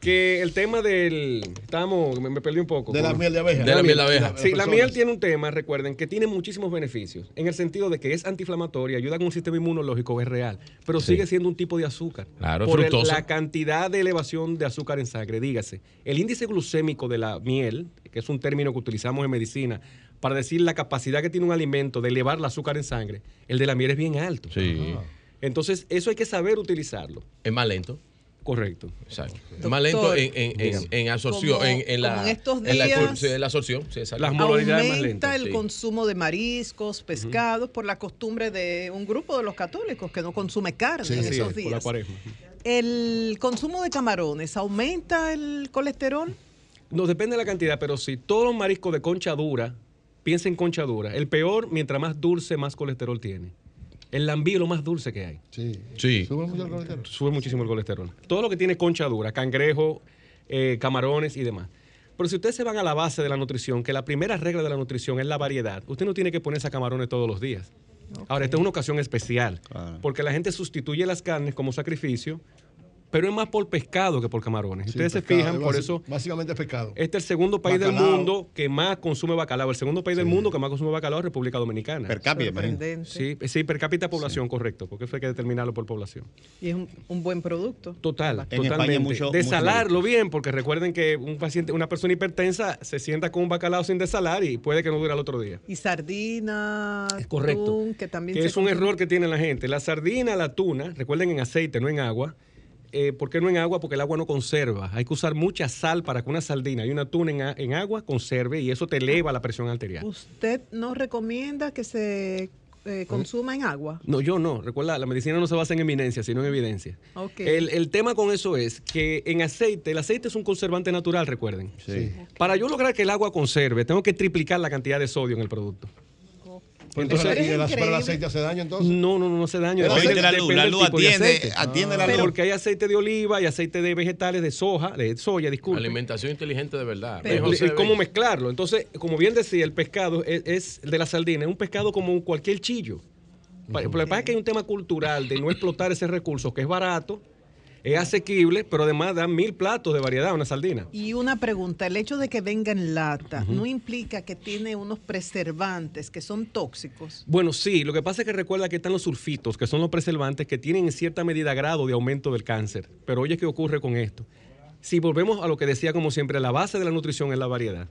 [SPEAKER 9] que el tema del. Estábamos, me, me perdí un poco.
[SPEAKER 2] De la miel de abeja.
[SPEAKER 10] De la miel de abeja.
[SPEAKER 9] Sí, la miel tiene un tema, recuerden, que tiene muchísimos beneficios, en el sentido de que es antiinflamatoria, ayuda con un sistema inmunológico, es real, pero sigue siendo un tipo de azúcar.
[SPEAKER 10] Claro,
[SPEAKER 9] por el- la cantidad de elevación de azúcar en sangre, dígase. El índice glucémico de la miel, que es un término que utilizamos en medicina para decir la capacidad que tiene un alimento de elevar el azúcar en sangre, el de la miel es bien alto.
[SPEAKER 10] Sí.
[SPEAKER 9] Entonces, eso hay que saber utilizarlo.
[SPEAKER 10] Es más lento.
[SPEAKER 9] Correcto.
[SPEAKER 10] Exacto.
[SPEAKER 6] Doctor,
[SPEAKER 10] más lento en, en, en, en absorción.
[SPEAKER 6] como-
[SPEAKER 10] en, en la,
[SPEAKER 6] estos
[SPEAKER 10] la,
[SPEAKER 6] días-
[SPEAKER 10] en la absorción. Sí, exacto.
[SPEAKER 9] Las modalidades más
[SPEAKER 6] Aumenta
[SPEAKER 9] lentas.
[SPEAKER 6] el
[SPEAKER 10] sí.
[SPEAKER 6] consumo de mariscos, pescados, por la costumbre de un grupo de los católicos que no consume carne en
[SPEAKER 9] Sí,
[SPEAKER 6] esos
[SPEAKER 9] por la
[SPEAKER 6] días.
[SPEAKER 9] cuaresma.
[SPEAKER 6] El consumo de camarones, ¿aumenta el colesterol?
[SPEAKER 9] No, depende de la cantidad, pero si todos los mariscos de concha dura, piensa en concha dura. El peor, mientras más dulce, más colesterol tiene. El lambí es lo más dulce que hay.
[SPEAKER 2] Sí.
[SPEAKER 10] Sí.
[SPEAKER 2] Sube mucho el colesterol.
[SPEAKER 9] Sube muchísimo el colesterol. Todo lo que tiene concha dura, cangrejo, eh, camarones y demás. Pero si ustedes se van a la base de la nutrición, que la primera regla de la nutrición es la variedad, usted no tiene que ponerse a camarones todos los días. Ahora, esta es una ocasión especial,
[SPEAKER 8] Claro.
[SPEAKER 9] porque la gente sustituye las carnes como sacrificio, pero es más por pescado que por camarones.
[SPEAKER 2] Sí,
[SPEAKER 9] ustedes se fijan, por eso
[SPEAKER 2] Básicamente es pescado.
[SPEAKER 9] este es el segundo país del mundo que más consume bacalao. El segundo país del mundo que más consume bacalao es República Dominicana.
[SPEAKER 8] Per cápita.
[SPEAKER 9] Sí, sí, per cápita población, correcto, porque eso hay que determinarlo por población.
[SPEAKER 6] Y es un, un buen producto.
[SPEAKER 9] Total,
[SPEAKER 8] En España
[SPEAKER 9] totalmente.
[SPEAKER 8] mucho-
[SPEAKER 9] Desalarlo
[SPEAKER 8] mucho
[SPEAKER 9] bien, porque recuerden que un paciente, una persona hipertensa se sienta con un bacalao sin desalar y puede que no dure al otro día.
[SPEAKER 6] Y sardina,
[SPEAKER 9] Es correcto.
[SPEAKER 6] atún, que también
[SPEAKER 9] Que
[SPEAKER 6] se
[SPEAKER 9] es un
[SPEAKER 6] consume.
[SPEAKER 9] error que tiene la gente. La sardina, la tuna, recuerden en aceite, no en agua. Eh, ¿Por qué no en agua? Porque el agua no conserva. Hay que usar mucha sal para que una sardina y una tuna en, agua conserve y eso te eleva la presión arterial.
[SPEAKER 6] ¿Usted nos recomienda que se eh, consuma en agua?
[SPEAKER 9] No, yo no. Recuerda, la medicina no se basa en eminencia, sino en evidencia. El tema con eso es que en aceite, el aceite es un conservante natural, recuerden.
[SPEAKER 8] Sí.
[SPEAKER 9] Para yo lograr que el agua conserve, tengo que triplicar la cantidad de sodio en el producto.
[SPEAKER 2] Entonces,
[SPEAKER 9] Entonces-
[SPEAKER 2] ¿y el,
[SPEAKER 6] Es
[SPEAKER 2] pero el
[SPEAKER 6] increíble.
[SPEAKER 2] aceite hace daño entonces?
[SPEAKER 9] No, no, no, no hace daño. Depende-
[SPEAKER 8] la luz, la atiende, la luz.
[SPEAKER 9] Porque hay aceite de oliva y aceite de vegetales, de soja, de soya, disculpe.
[SPEAKER 10] Alimentación inteligente de verdad.
[SPEAKER 6] Pero-
[SPEAKER 10] José,
[SPEAKER 9] y cómo mezclarlo. Entonces, como bien decía, el pescado es, es de la sardina, es un pescado como cualquier chillo. Lo que pasa es que hay un tema cultural de no explotar ese recurso, que es barato, es asequible, pero además da mil platos de variedad una sardina.
[SPEAKER 6] Y una pregunta, el hecho de que venga en lata no implica que tiene unos preservantes que son tóxicos.
[SPEAKER 9] Bueno, sí, lo que pasa es que recuerda que están los sulfitos, que son los preservantes que tienen en cierta medida grado de aumento del cáncer. Pero oye, ¿qué ocurre con esto? Si volvemos a lo que decía como siempre, la base de la nutrición es la variedad.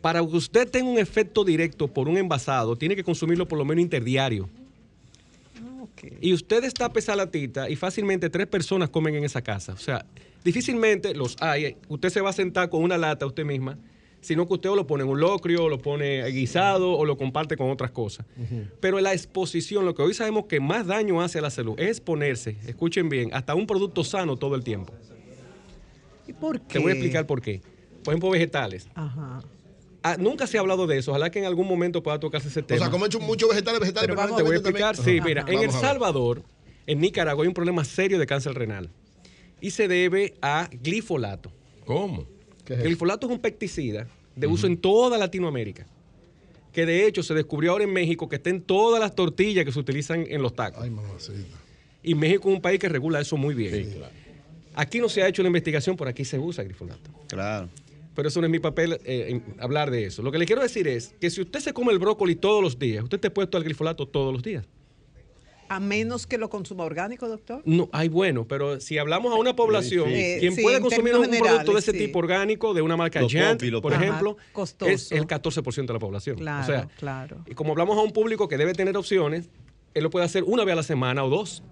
[SPEAKER 9] Para que usted tenga un efecto directo por un envasado, tiene que consumirlo por lo menos interdiario. Y usted destapa esa latita y fácilmente tres personas comen en esa casa. O sea, difícilmente los hay. Usted se va a sentar con una lata usted misma, sino que usted o lo pone en un locrio, o lo pone guisado, o lo comparte con otras cosas. Pero la exposición, lo que hoy sabemos que más daño hace a la salud, es exponerse, escuchen bien, hasta un producto sano todo el tiempo.
[SPEAKER 6] ¿Por
[SPEAKER 9] Te voy a
[SPEAKER 6] qué?
[SPEAKER 9] explicar por qué. Por ejemplo, vegetales.
[SPEAKER 6] Ajá.
[SPEAKER 9] Ah, nunca se ha hablado de eso. Ojalá que en algún momento pueda tocarse ese
[SPEAKER 2] O
[SPEAKER 9] tema.
[SPEAKER 2] sea, como he hecho muchos vegetales, vegetales,
[SPEAKER 9] Pero
[SPEAKER 2] pero
[SPEAKER 9] te voy a
[SPEAKER 2] también-
[SPEAKER 9] explicar. Sí,
[SPEAKER 2] Ajá.
[SPEAKER 9] mira, en
[SPEAKER 2] Vamos
[SPEAKER 9] El. Salvador, en Nicaragua, hay un problema serio de cáncer renal. Y se debe a glifolato.
[SPEAKER 10] ¿Cómo?
[SPEAKER 9] Glifolato es un pesticida de uso en toda Latinoamérica. Que de hecho se descubrió ahora en México que está en todas las tortillas que se utilizan en los tacos.
[SPEAKER 2] Ay, mamacita.
[SPEAKER 9] Y México es un país que regula eso muy bien. Aquí no se ha hecho la investigación, por aquí se usa glifolato.
[SPEAKER 8] Claro.
[SPEAKER 9] Pero eso no es mi papel eh, hablar de eso. Lo que le quiero decir es que si usted se come el brócoli todos los días, usted está expuesto al glifolato todos los días.
[SPEAKER 6] A menos que lo consuma orgánico, doctor.
[SPEAKER 9] No, hay bueno, pero si hablamos a una población,
[SPEAKER 6] Eh,
[SPEAKER 9] quien
[SPEAKER 6] sí,
[SPEAKER 9] puede consumir un producto de ese
[SPEAKER 6] sí.
[SPEAKER 9] tipo orgánico, de una marca
[SPEAKER 8] Los
[SPEAKER 9] Giant, por ejemplo,
[SPEAKER 6] costoso.
[SPEAKER 9] es el 14% de la población.
[SPEAKER 6] Claro,
[SPEAKER 9] o sea,
[SPEAKER 6] claro.
[SPEAKER 9] y como hablamos a un público que debe tener opciones, él lo puede hacer una vez a la semana o dos.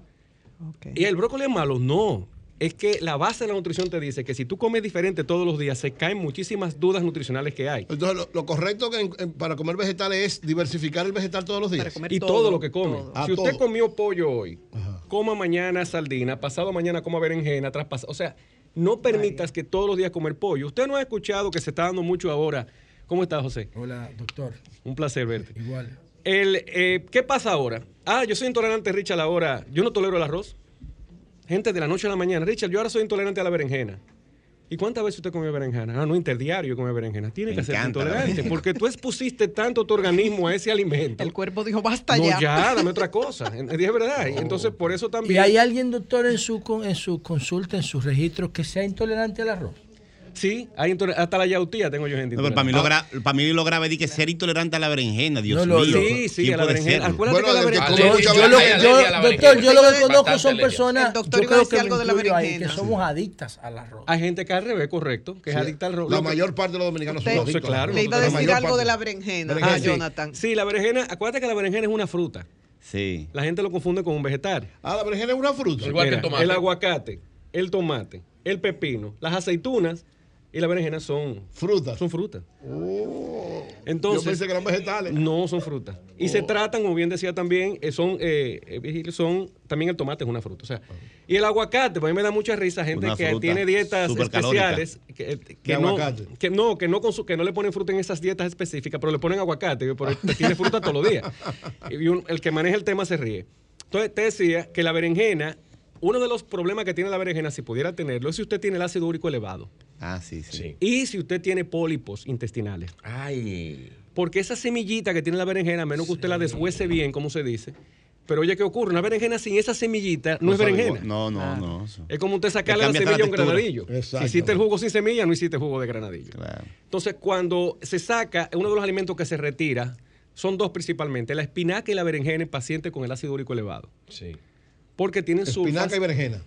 [SPEAKER 9] ¿Y el brócoli es malo? No. Es que la base de la nutrición te dice que si tú comes diferente todos los días, se caen muchísimas dudas nutricionales que hay.
[SPEAKER 2] Entonces, lo, lo correcto que en- en- para comer vegetales es diversificar el vegetal todos los días.
[SPEAKER 6] Para comer
[SPEAKER 9] Y
[SPEAKER 6] todo,
[SPEAKER 9] todo, lo que come.
[SPEAKER 6] todo.
[SPEAKER 2] Ah,
[SPEAKER 9] si usted comió pollo hoy, coma mañana sardina, pasado mañana coma berenjena, tras O sea, no permitas que todos los días comer pollo. Usted no ha escuchado que se está dando mucho ahora. ¿Cómo está, José?
[SPEAKER 11] Hola, doctor.
[SPEAKER 9] Un placer verte.
[SPEAKER 11] Igual.
[SPEAKER 9] El, eh, ¿Qué pasa ahora? Ah, yo soy intolerante, Richard, ahora. Yo no tolero el arroz. Gente de la noche a la mañana. Richard, yo ahora soy intolerante a la berenjena. ¿Y cuántas veces usted comió berenjena? Ah, no, interdiario come berenjena. Tiene
[SPEAKER 8] Me
[SPEAKER 9] que ser intolerante porque tú expusiste tanto tu organismo a ese alimento.
[SPEAKER 6] El cuerpo dijo, basta
[SPEAKER 9] no,
[SPEAKER 6] ya.
[SPEAKER 9] ya. dame otra cosa. Es verdad. Y Entonces, por eso
[SPEAKER 11] ¿Y
[SPEAKER 9] también.
[SPEAKER 11] hay alguien, doctor, en su, con- en su consulta, en sus registros, que sea intolerante al arroz?
[SPEAKER 9] Sí, hay hasta la yautía tengo yo gente.
[SPEAKER 8] No, pero para mí, lo para mí lo grave es que ser intolerante a la berenjena, Dios
[SPEAKER 11] No,
[SPEAKER 8] mío.
[SPEAKER 9] Sí, sí,
[SPEAKER 8] ¿Quién
[SPEAKER 9] a la berenjena. Acuérdate
[SPEAKER 2] Bueno,
[SPEAKER 9] que la berenjena.
[SPEAKER 11] Yo, doctor,
[SPEAKER 10] berenjena.
[SPEAKER 11] yo lo que conozco son personas,
[SPEAKER 6] El doctor
[SPEAKER 11] yo
[SPEAKER 6] iba a
[SPEAKER 11] creo
[SPEAKER 6] decir
[SPEAKER 11] que
[SPEAKER 6] algo de la
[SPEAKER 11] ahí, que
[SPEAKER 6] berenjena.
[SPEAKER 11] somos adictas al arroz.
[SPEAKER 9] Hay gente que al revés, correcto, que es adicta al arroz.
[SPEAKER 2] La mayor parte de los dominicanos son adictos.
[SPEAKER 9] Claro.
[SPEAKER 6] Le iba a decir algo de la berenjena,
[SPEAKER 2] Berenjena,
[SPEAKER 6] a. Jonathan.
[SPEAKER 9] Sí, la berenjena, acuérdate que la berenjena es una fruta.
[SPEAKER 8] Sí.
[SPEAKER 9] La gente lo confunde con un vegetal.
[SPEAKER 2] Ah, la berenjena es una fruta.
[SPEAKER 10] Igual que el tomate.
[SPEAKER 9] El aguacate, el tomate, el pepino, las aceitunas y la berenjena son,
[SPEAKER 2] Frutas.
[SPEAKER 9] son frutas.
[SPEAKER 2] Oh.
[SPEAKER 9] Entonces,
[SPEAKER 2] Yo pensé que eran vegetales.
[SPEAKER 9] no son frutas. Y se tratan, como bien decía también, eh, son, eh, eh, son, también el tomate es una fruta. O sea, y el aguacate, pues a mí me da mucha risa gente
[SPEAKER 8] Una
[SPEAKER 9] que tiene dietas especiales que, eh, que no, que no, que no, consu- que no le ponen fruta en esas dietas específicas, pero le ponen aguacate, pero tiene fruta todos los días. Y un- el que maneja el tema se ríe. Entonces, te decía que la berenjena, uno de los problemas que tiene la berenjena, si pudiera tenerlo, es si usted tiene el ácido úrico elevado.
[SPEAKER 8] Ah, sí, sí.
[SPEAKER 10] Sí.
[SPEAKER 9] Y si usted tiene pólipos intestinales.
[SPEAKER 10] Ay.
[SPEAKER 9] Porque esa semillita que tiene la berenjena, a menos que usted la deshuese bien, como se dice. Pero oye, ¿qué ocurre? Una berenjena sin esa semillita no, es berenjena.
[SPEAKER 2] igual.
[SPEAKER 8] No, no, no. eso.
[SPEAKER 9] Es como usted sacarle
[SPEAKER 8] Le
[SPEAKER 9] la semilla a un granadillo.
[SPEAKER 2] Exacto.
[SPEAKER 9] Si hiciste el jugo sin semilla, no hiciste jugo de granadillo.
[SPEAKER 8] Claro.
[SPEAKER 9] Entonces, cuando se saca, uno de los alimentos que se retira son dos principalmente, la espinaca y la berenjena en pacientes con el ácido úrico elevado.
[SPEAKER 10] Sí.
[SPEAKER 9] Porque tienen
[SPEAKER 2] Espinaca
[SPEAKER 9] sulfas
[SPEAKER 2] y berenjena.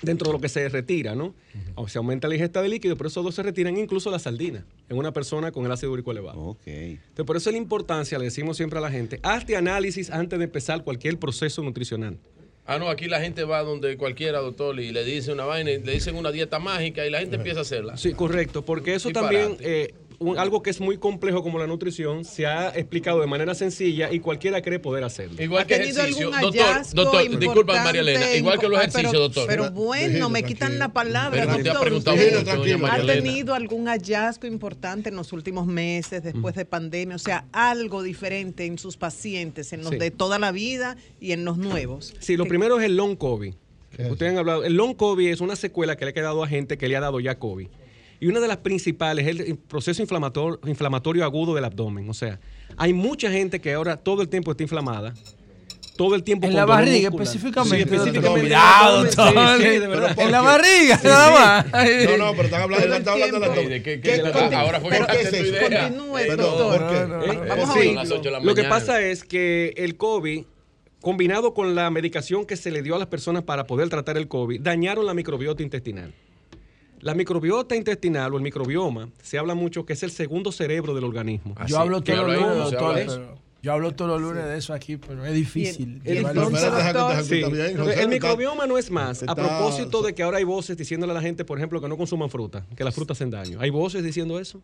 [SPEAKER 9] dentro de lo que se retira, ¿no? O se aumenta la ingesta de líquido, pero esos dos se retiran incluso la sardina en una persona con el ácido úrico elevado.
[SPEAKER 8] Ok.
[SPEAKER 9] Entonces, por eso es la importancia, le decimos siempre a la gente, hazte análisis antes de empezar cualquier proceso nutricional.
[SPEAKER 10] Ah, no, aquí la gente va donde cualquiera, doctor, y le dice una vaina, y le dicen una dieta mágica y la gente empieza a hacerla.
[SPEAKER 9] Sí, correcto, porque eso también, eh, un- algo que es muy complejo como la nutrición, se ha explicado de manera sencilla y cualquiera cree poder hacerlo.
[SPEAKER 10] Igual
[SPEAKER 6] ¿Ha
[SPEAKER 10] que ejercicio.
[SPEAKER 6] algún
[SPEAKER 10] Doctor,
[SPEAKER 6] hallazgo
[SPEAKER 10] doctor,
[SPEAKER 6] importante,
[SPEAKER 10] disculpa, María Elena. Igual que los ejercicios,
[SPEAKER 6] pero-
[SPEAKER 10] doctor.
[SPEAKER 6] Pero bueno, me quitan la palabra,
[SPEAKER 10] Pero no te ha
[SPEAKER 6] doctor.
[SPEAKER 10] preguntado
[SPEAKER 2] Tranquilo,
[SPEAKER 10] mucho, doña
[SPEAKER 2] tranquilo.
[SPEAKER 10] María
[SPEAKER 6] ¿Ha tenido algún hallazgo importante en los últimos meses, después de pandemia? O sea, algo diferente en sus pacientes, en los
[SPEAKER 9] Sí.
[SPEAKER 6] de toda la vida y en los nuevos.
[SPEAKER 9] Sí, lo primero es el long COVID.
[SPEAKER 2] es
[SPEAKER 9] Ustedes han hablado. El long COVID es una secuela que le ha quedado a gente que le ha dado ya COVID. Y una de las principales es el proceso inflamatorio, inflamatorio agudo del abdomen. O sea, hay mucha gente que ahora todo el tiempo está inflamada. Todo el tiempo
[SPEAKER 11] En
[SPEAKER 9] con
[SPEAKER 11] la barriga
[SPEAKER 9] muscular.
[SPEAKER 11] específicamente.
[SPEAKER 9] Sí, específicamente. en el
[SPEAKER 11] Cuidado,
[SPEAKER 9] abdomen,
[SPEAKER 11] doctor.
[SPEAKER 9] sí, sí, de verdad.
[SPEAKER 11] En la barriga, nada más.
[SPEAKER 2] No, no, pero están hablando, están hablando de la.
[SPEAKER 10] ¿De qué-
[SPEAKER 2] ¿Qué-
[SPEAKER 10] qué-
[SPEAKER 2] por-
[SPEAKER 10] ahora fue que
[SPEAKER 2] ¿Por qué
[SPEAKER 10] idea.
[SPEAKER 6] Continúe, doctor.
[SPEAKER 2] ¿por qué?
[SPEAKER 11] No, no,
[SPEAKER 9] ¿Eh?
[SPEAKER 6] Vamos a oírlo.
[SPEAKER 9] Lo que pasa es que el COVID, combinado con la medicación que se le dio a las personas para poder tratar el COVID, dañaron la microbiota intestinal. La microbiota intestinal o el microbioma, se habla mucho que es el segundo cerebro del organismo.
[SPEAKER 10] Ah,
[SPEAKER 11] Yo hablo lunes,
[SPEAKER 10] no se
[SPEAKER 11] doctor. Yo hablo todos los lunes de eso aquí, pero es difícil.
[SPEAKER 6] El-
[SPEAKER 9] Sí. el microbioma no es más. A
[SPEAKER 2] está-
[SPEAKER 9] propósito de que ahora hay voces diciéndole a la gente, por ejemplo, que no consuman fruta, que las frutas hacen daño. Hay voces diciendo eso.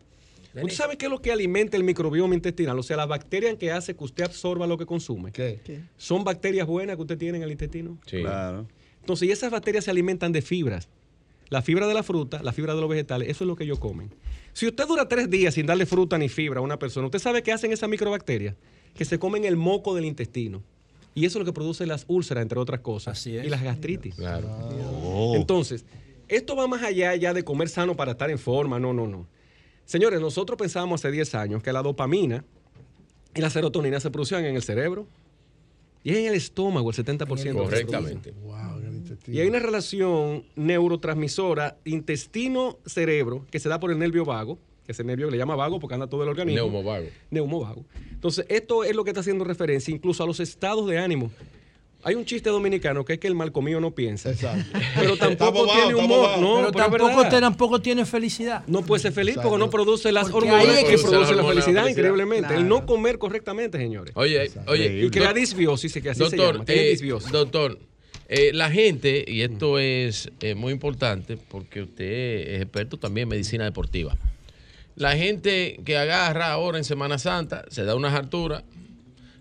[SPEAKER 9] ¿Usted sabe qué es lo que alimenta el microbioma intestinal? O sea, la bacteria que hace que usted absorba lo que consume.
[SPEAKER 2] ¿Qué?
[SPEAKER 6] ¿Qué?
[SPEAKER 9] Son bacterias buenas que usted tiene en el intestino.
[SPEAKER 10] Sí.
[SPEAKER 8] Claro.
[SPEAKER 9] Entonces, y esas bacterias se alimentan de fibras. La fibra de la fruta, la fibra de los vegetales, eso es lo que ellos comen. Si usted dura tres días sin darle fruta ni fibra a una persona, ¿usted sabe qué hacen esas microbacterias? Que se comen el moco del intestino. Y eso es lo que produce las úlceras, entre otras cosas. Y las gastritis. Entonces, esto va más allá ya de comer sano para estar en forma. No, no, no. Señores, nosotros pensábamos hace 10 años que la dopamina y la serotonina se producían en el cerebro y es en el estómago el 70% de lo que se
[SPEAKER 10] Correctamente.
[SPEAKER 9] produce. Y hay una relación neurotransmisora intestino-cerebro que se da por el nervio vago, que ese nervio que le llama vago porque anda todo el organismo.
[SPEAKER 10] Neumovago.
[SPEAKER 9] Neumovago. Entonces, esto es lo que está haciendo referencia incluso a los estados de ánimo. Hay un chiste dominicano que es que el mal comido no piensa. Pero tampoco
[SPEAKER 11] bobado,
[SPEAKER 9] tiene humor.
[SPEAKER 11] bobado.
[SPEAKER 9] No,
[SPEAKER 11] pero
[SPEAKER 9] pero es
[SPEAKER 11] tampoco, te- tampoco tiene felicidad.
[SPEAKER 9] No puede ser feliz porque no produce las
[SPEAKER 11] Porque
[SPEAKER 9] hormonas
[SPEAKER 11] ahí es
[SPEAKER 9] que
[SPEAKER 11] que-
[SPEAKER 9] producen la
[SPEAKER 10] hormona de la
[SPEAKER 9] felicidad,
[SPEAKER 10] felicidad.
[SPEAKER 9] increíblemente. El no comer correctamente, señores.
[SPEAKER 10] Oye, oye,
[SPEAKER 9] y la disbiosis, que así se
[SPEAKER 10] doctor,
[SPEAKER 9] llama, tiene
[SPEAKER 10] eh,
[SPEAKER 9] disbiosis.
[SPEAKER 10] doctor, eh, la gente, y esto es eh, muy importante porque usted es experto también en medicina deportiva. La gente que agarra ahora en Semana Santa se da unas alturas,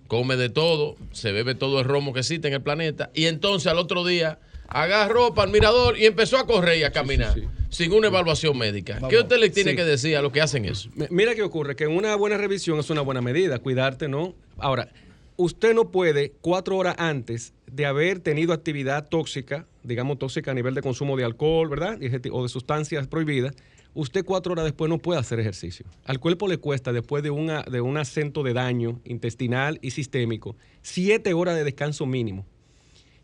[SPEAKER 10] come de todo, se bebe todo el romo que existe en el planeta, y entonces al otro día agarró para el mirador y empezó a correr y a caminar sin una evaluación médica. ¿Qué usted le tiene que decir a los que hacen eso?
[SPEAKER 9] Mira qué ocurre, que una buena revisión es una buena medida, cuidarte, ¿no? Ahora, usted no puede cuatro horas antes de haber tenido actividad tóxica, digamos tóxica a nivel de consumo de alcohol, ¿verdad? O de sustancias prohibidas, usted cuatro horas después no puede hacer ejercicio. Al cuerpo le cuesta, después de, una, de un acento de daño intestinal y sistémico, siete horas de descanso mínimo.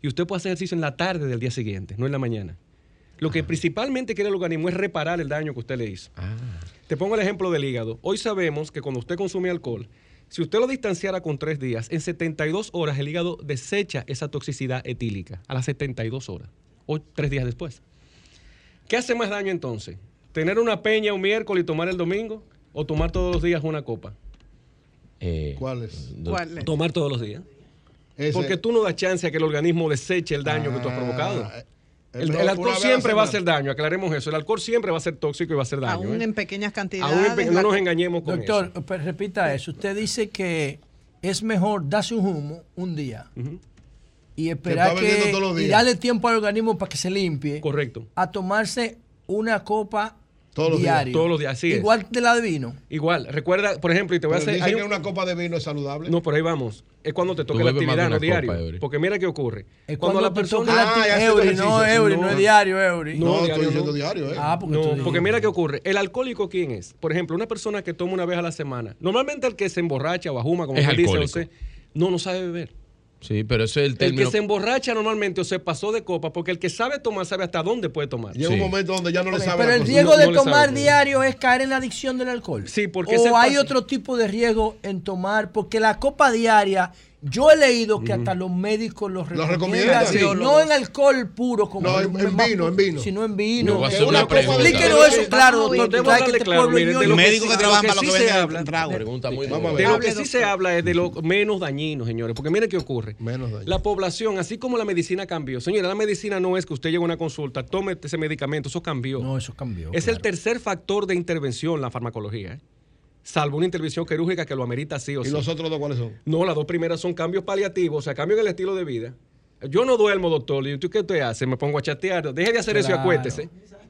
[SPEAKER 9] Y usted puede hacer ejercicio en la tarde del día siguiente, no en la mañana. Lo que principalmente quiere el organismo es reparar el daño que usted le hizo. Te pongo el ejemplo del hígado. Hoy sabemos que cuando usted consume alcohol, si usted lo distanciara con tres días, en 72 horas el hígado desecha esa toxicidad etílica, a las 72 horas, o tres días después. ¿Qué hace más daño entonces? ¿Tener una peña un miércoles y tomar el domingo? ¿O tomar todos los días una copa?
[SPEAKER 2] ¿Cuál es?
[SPEAKER 6] ¿Cuál es?
[SPEAKER 9] Tomar todos los días.
[SPEAKER 2] Ese-
[SPEAKER 9] Porque tú no das chance a que el organismo deseche el daño que tú has provocado. El, alcohol siempre va a hacer daño, aclaremos eso. El alcohol siempre va a ser tóxico y va a hacer daño.
[SPEAKER 6] Aún
[SPEAKER 9] ¿eh?
[SPEAKER 6] en pequeñas cantidades.
[SPEAKER 9] Aún en pe- no nos engañemos con
[SPEAKER 11] Doctor,
[SPEAKER 9] eso.
[SPEAKER 11] pero repita eso. Usted dice que es mejor darse un humo un día y esperar que,
[SPEAKER 2] todos los
[SPEAKER 11] y darle tiempo al organismo para que se limpie.
[SPEAKER 9] Correcto.
[SPEAKER 11] A tomarse una copa
[SPEAKER 2] Todos los días.
[SPEAKER 9] Todos los días, así es.
[SPEAKER 11] Igual de la de vino.
[SPEAKER 9] Igual, recuerda, por ejemplo, y te voy a hacer.
[SPEAKER 2] dicen
[SPEAKER 9] hay
[SPEAKER 2] que
[SPEAKER 9] un-
[SPEAKER 2] una copa de vino es saludable.
[SPEAKER 9] No, por ahí vamos. Es cuando te
[SPEAKER 10] Tú
[SPEAKER 9] la actividad, no diario.
[SPEAKER 10] copa.
[SPEAKER 9] Porque mira qué ocurre.
[SPEAKER 11] Es
[SPEAKER 9] cuando
[SPEAKER 11] cuando
[SPEAKER 9] la persona.
[SPEAKER 11] la
[SPEAKER 2] Ah, ya
[SPEAKER 11] Eury, no, Eury,
[SPEAKER 9] no.
[SPEAKER 11] no es diario, Eury.
[SPEAKER 2] No,
[SPEAKER 9] No,
[SPEAKER 2] estoy
[SPEAKER 9] diario
[SPEAKER 2] diciendo
[SPEAKER 9] no.
[SPEAKER 2] diario, ¿eh?
[SPEAKER 11] Ah, porque tú
[SPEAKER 9] No, porque mira qué ocurre. ¿El alcohólico quién es? Por ejemplo, una persona que toma una vez a la semana. Normalmente el que se emborracha o ajuma, como
[SPEAKER 10] Es
[SPEAKER 9] usted dice. José, no, no sabe beber.
[SPEAKER 10] Sí, pero ese es el
[SPEAKER 9] El
[SPEAKER 10] término.
[SPEAKER 9] que se emborracha normalmente o se pasó de copa, porque el que sabe tomar sabe hasta dónde puede tomar.
[SPEAKER 2] Llega
[SPEAKER 10] Sí.
[SPEAKER 2] un momento donde ya no le sabe
[SPEAKER 11] pero el riesgo
[SPEAKER 9] No-
[SPEAKER 11] de
[SPEAKER 9] no
[SPEAKER 11] tomar diario es caer en la adicción del alcohol.
[SPEAKER 9] Sí, porque
[SPEAKER 11] o hay otro tipo de riesgo en tomar, porque la copa diaria, yo he leído que hasta los médicos los
[SPEAKER 2] Lo
[SPEAKER 11] recomiendan, no en alcohol puro, como
[SPEAKER 2] No, en- vino, en vino.
[SPEAKER 11] sino en vino.
[SPEAKER 10] Pregunta.
[SPEAKER 11] Explíquenos eso,
[SPEAKER 6] sí,
[SPEAKER 11] claro, doctor. que este pueblo
[SPEAKER 9] de
[SPEAKER 11] ñoño.
[SPEAKER 9] lo que
[SPEAKER 8] Médicos que trabajan
[SPEAKER 9] que
[SPEAKER 8] para lo
[SPEAKER 9] sí
[SPEAKER 8] que
[SPEAKER 9] se habla-
[SPEAKER 8] el trago.
[SPEAKER 10] Pregunta muy
[SPEAKER 2] Vamos a
[SPEAKER 10] dura.
[SPEAKER 2] ver.
[SPEAKER 9] De lo que sí se habla es de lo menos dañino, señores. Porque mire qué ocurre.
[SPEAKER 2] Menos dañino.
[SPEAKER 9] La población, así como la medicina cambió. Señora, la medicina no es que usted llegue a una consulta, tome ese medicamento, eso cambió.
[SPEAKER 11] No, eso cambió.
[SPEAKER 9] es el tercer factor de intervención la farmacología. ¿eh? Salvo una intervención quirúrgica que lo amerita sí o
[SPEAKER 2] ¿Y
[SPEAKER 9] sí.
[SPEAKER 2] los otros dos cuáles son?
[SPEAKER 9] No, las dos primeras son cambios paliativos, o sea, cambios en el estilo de vida. Yo no duermo, doctor. ¿Y tú qué te hace? Me pongo a chatear. Deje de hacer eso y acuéstese.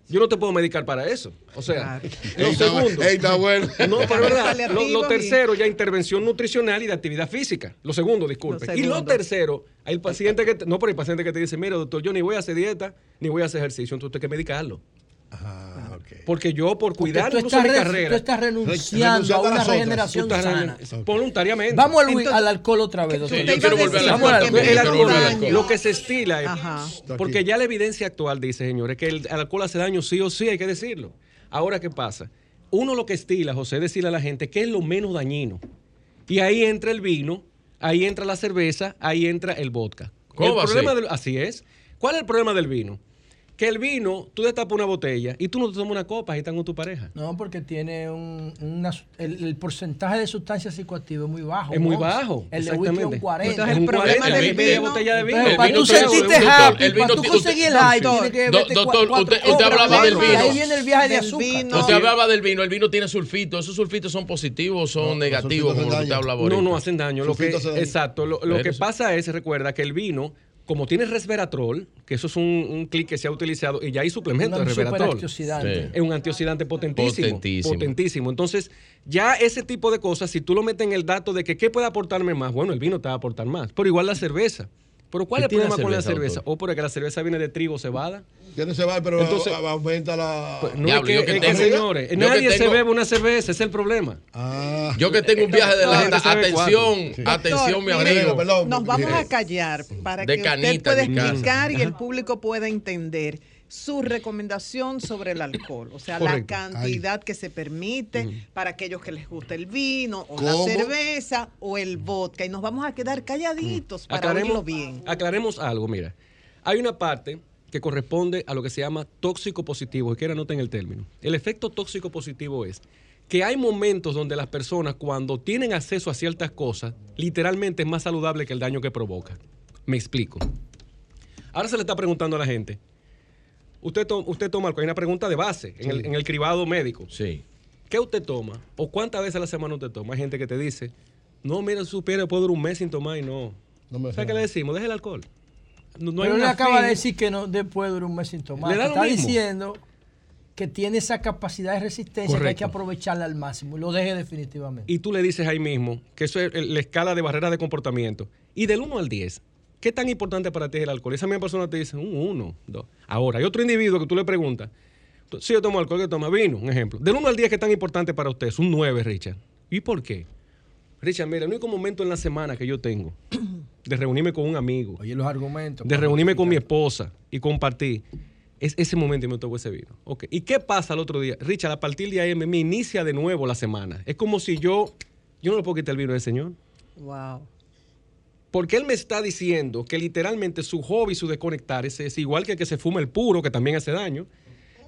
[SPEAKER 9] Yo no te puedo medicar para eso. O sea,
[SPEAKER 6] Claro.
[SPEAKER 9] lo segundo.
[SPEAKER 2] ey, está bueno.
[SPEAKER 9] No, pero verdad. Lo,
[SPEAKER 6] y-
[SPEAKER 9] tercero, ya intervención nutricional y de actividad física. Lo segundo, disculpe.
[SPEAKER 6] Lo
[SPEAKER 9] Y lo tercero, hay el paciente que, te- no, pero hay paciente que te dice, mira, doctor, yo ni voy a hacer dieta, ni voy a hacer ejercicio, entonces usted hay que medicarlo.
[SPEAKER 2] Ah,
[SPEAKER 9] Porque yo, por cuidar
[SPEAKER 11] tú estás,
[SPEAKER 9] mi
[SPEAKER 11] re-
[SPEAKER 9] carrera,
[SPEAKER 11] tú estás renunciando
[SPEAKER 2] renunciando
[SPEAKER 11] a
[SPEAKER 2] a
[SPEAKER 11] una
[SPEAKER 2] otras.
[SPEAKER 11] regeneración sana.
[SPEAKER 9] voluntariamente.
[SPEAKER 11] Vamos al,
[SPEAKER 6] Entonces-
[SPEAKER 11] al alcohol otra vez.
[SPEAKER 10] Sí, yo
[SPEAKER 6] a
[SPEAKER 10] quiero volver al
[SPEAKER 11] alcohol.
[SPEAKER 9] El
[SPEAKER 6] daño.
[SPEAKER 9] lo que se estila es,
[SPEAKER 6] Ajá.
[SPEAKER 9] porque ya la evidencia actual dice, señores, que el alcohol hace daño sí o sí, hay que decirlo. Ahora, ¿qué pasa? Uno lo que estila, José, es decirle a la gente que es lo menos dañino. Y ahí entra el vino, ahí entra la cerveza, ahí entra el vodka.
[SPEAKER 10] ¿Cómo
[SPEAKER 9] El
[SPEAKER 10] va a
[SPEAKER 9] problema del- así es. ¿Cuál es el problema del vino? Que el vino, tú destapas una botella y tú no te tomas una copa y estás con tu pareja.
[SPEAKER 11] No, porque tiene un, una, el, el porcentaje de sustancias psicoactivas es muy bajo.
[SPEAKER 9] Es muy bajo,
[SPEAKER 11] El de whisky es un
[SPEAKER 9] exactamente.
[SPEAKER 11] 40.
[SPEAKER 6] Entonces,
[SPEAKER 9] Es
[SPEAKER 6] el
[SPEAKER 9] un
[SPEAKER 6] problema
[SPEAKER 9] 40
[SPEAKER 6] del
[SPEAKER 9] de media
[SPEAKER 6] vino-
[SPEAKER 9] botella de vino.
[SPEAKER 11] Entonces,
[SPEAKER 10] El
[SPEAKER 11] para
[SPEAKER 10] vino
[SPEAKER 11] tú
[SPEAKER 10] doctor,
[SPEAKER 11] happy,
[SPEAKER 10] el vino
[SPEAKER 11] para tú conseguir el high,
[SPEAKER 10] doctor, usted- hablaba del vino.
[SPEAKER 11] ahí viene el viaje de azúcar.
[SPEAKER 10] Usted hablaba del vino, el vino tiene sulfito. ¿Esos sulfitos son positivos o son negativos, como usted
[SPEAKER 9] No, no hacen daño. Exacto. Lo, que pasa es, recuerda, que el vino, como tiene resveratrol, que eso es un, un clic que se ha utilizado, y ya hay suplementos de resveratrol.
[SPEAKER 11] superantioxidante. Sí.
[SPEAKER 9] Es un antioxidante potentísimo,
[SPEAKER 10] Potentísimo.
[SPEAKER 9] potentísimo. Entonces, ya ese tipo de cosas, si tú lo metes en el dato de que qué puede aportarme más, bueno, el vino te va a aportar más. Pero igual la cerveza. Pero ¿cuál
[SPEAKER 2] ¿Qué
[SPEAKER 9] es el problema
[SPEAKER 2] la
[SPEAKER 9] con la
[SPEAKER 2] cerveza?
[SPEAKER 9] O porque la cerveza viene de trigo cebada.
[SPEAKER 2] Tiene se va, pero
[SPEAKER 9] Entonces-
[SPEAKER 2] a- aumenta la.
[SPEAKER 9] Pues no es que, es que, señores,
[SPEAKER 10] yo que
[SPEAKER 9] nadie se bebe una cerveza, ese es el problema.
[SPEAKER 10] Yo que tengo un viaje de
[SPEAKER 9] La gente
[SPEAKER 10] atención,
[SPEAKER 9] Sí.
[SPEAKER 10] atención, mi
[SPEAKER 6] Mire,
[SPEAKER 10] amigo.
[SPEAKER 6] Nos vamos a callar para
[SPEAKER 10] De
[SPEAKER 6] que
[SPEAKER 10] canita
[SPEAKER 6] usted pueda explicar y el público pueda entender su recomendación sobre el alcohol, o sea,
[SPEAKER 9] Correcto.
[SPEAKER 6] la cantidad que se permite para aquellos que les gusta el vino o
[SPEAKER 9] ¿Cómo?
[SPEAKER 6] la cerveza o el vodka y nos vamos a quedar calladitos para oírlo bien.
[SPEAKER 9] aclaremos algo, mira. Hay una parte que corresponde a lo que se llama tóxico positivo, y que anoten el término. El efecto tóxico positivo es que hay momentos donde las personas cuando tienen acceso a ciertas cosas, literalmente es más saludable que el daño que provoca. Me explico. Ahora se le está preguntando a la gente, usted, to- usted toma alcohol, hay una pregunta de base en, el,
[SPEAKER 10] Sí.
[SPEAKER 9] en el cribado médico.
[SPEAKER 10] Sí.
[SPEAKER 9] ¿Qué usted toma? ¿O cuántas veces a la semana usted toma? Hay gente que te dice, no, mira, supiera, puedo durar un mes sin tomar y no.
[SPEAKER 2] me
[SPEAKER 9] ¿Sabes qué le decimos? Deja el alcohol. No, no
[SPEAKER 11] Pero él
[SPEAKER 9] una
[SPEAKER 11] acaba
[SPEAKER 9] fin.
[SPEAKER 11] de decir que no después de un mes sin tomar.
[SPEAKER 9] Le da
[SPEAKER 11] está
[SPEAKER 9] mismo.
[SPEAKER 11] diciendo que tiene esa capacidad de resistencia que hay que aprovecharla al máximo. y Lo deje definitivamente.
[SPEAKER 9] Y tú le dices ahí mismo que eso es la escala de barrera de comportamiento. Y del 1 al 10, ¿qué tan importante para ti es el alcohol? Esa misma persona te dice un 1, 2. Ahora, hay otro individuo que tú le preguntas, si yo tomo alcohol, que toma vino, un ejemplo. Del 1 al 10, ¿qué tan importante para usted? Es un 9, Richard. ¿Y por qué? Richard, mira, el único momento en la semana que yo tengo de reunirme con un amigo,
[SPEAKER 11] Oye, los argumentos.
[SPEAKER 9] de reunirme con mi esposa y compartir, es ese momento y me tomo ese vino. Ok. ¿Y qué pasa el otro día? Richard, a partir de ahí me, me inicia de nuevo la semana. Es como si yo, yo no le puedo quitar el vino al Señor.
[SPEAKER 6] Wow.
[SPEAKER 9] Porque él me está diciendo que literalmente su hobby, su desconectar, es, es igual que el que se fuma el puro, que también hace daño.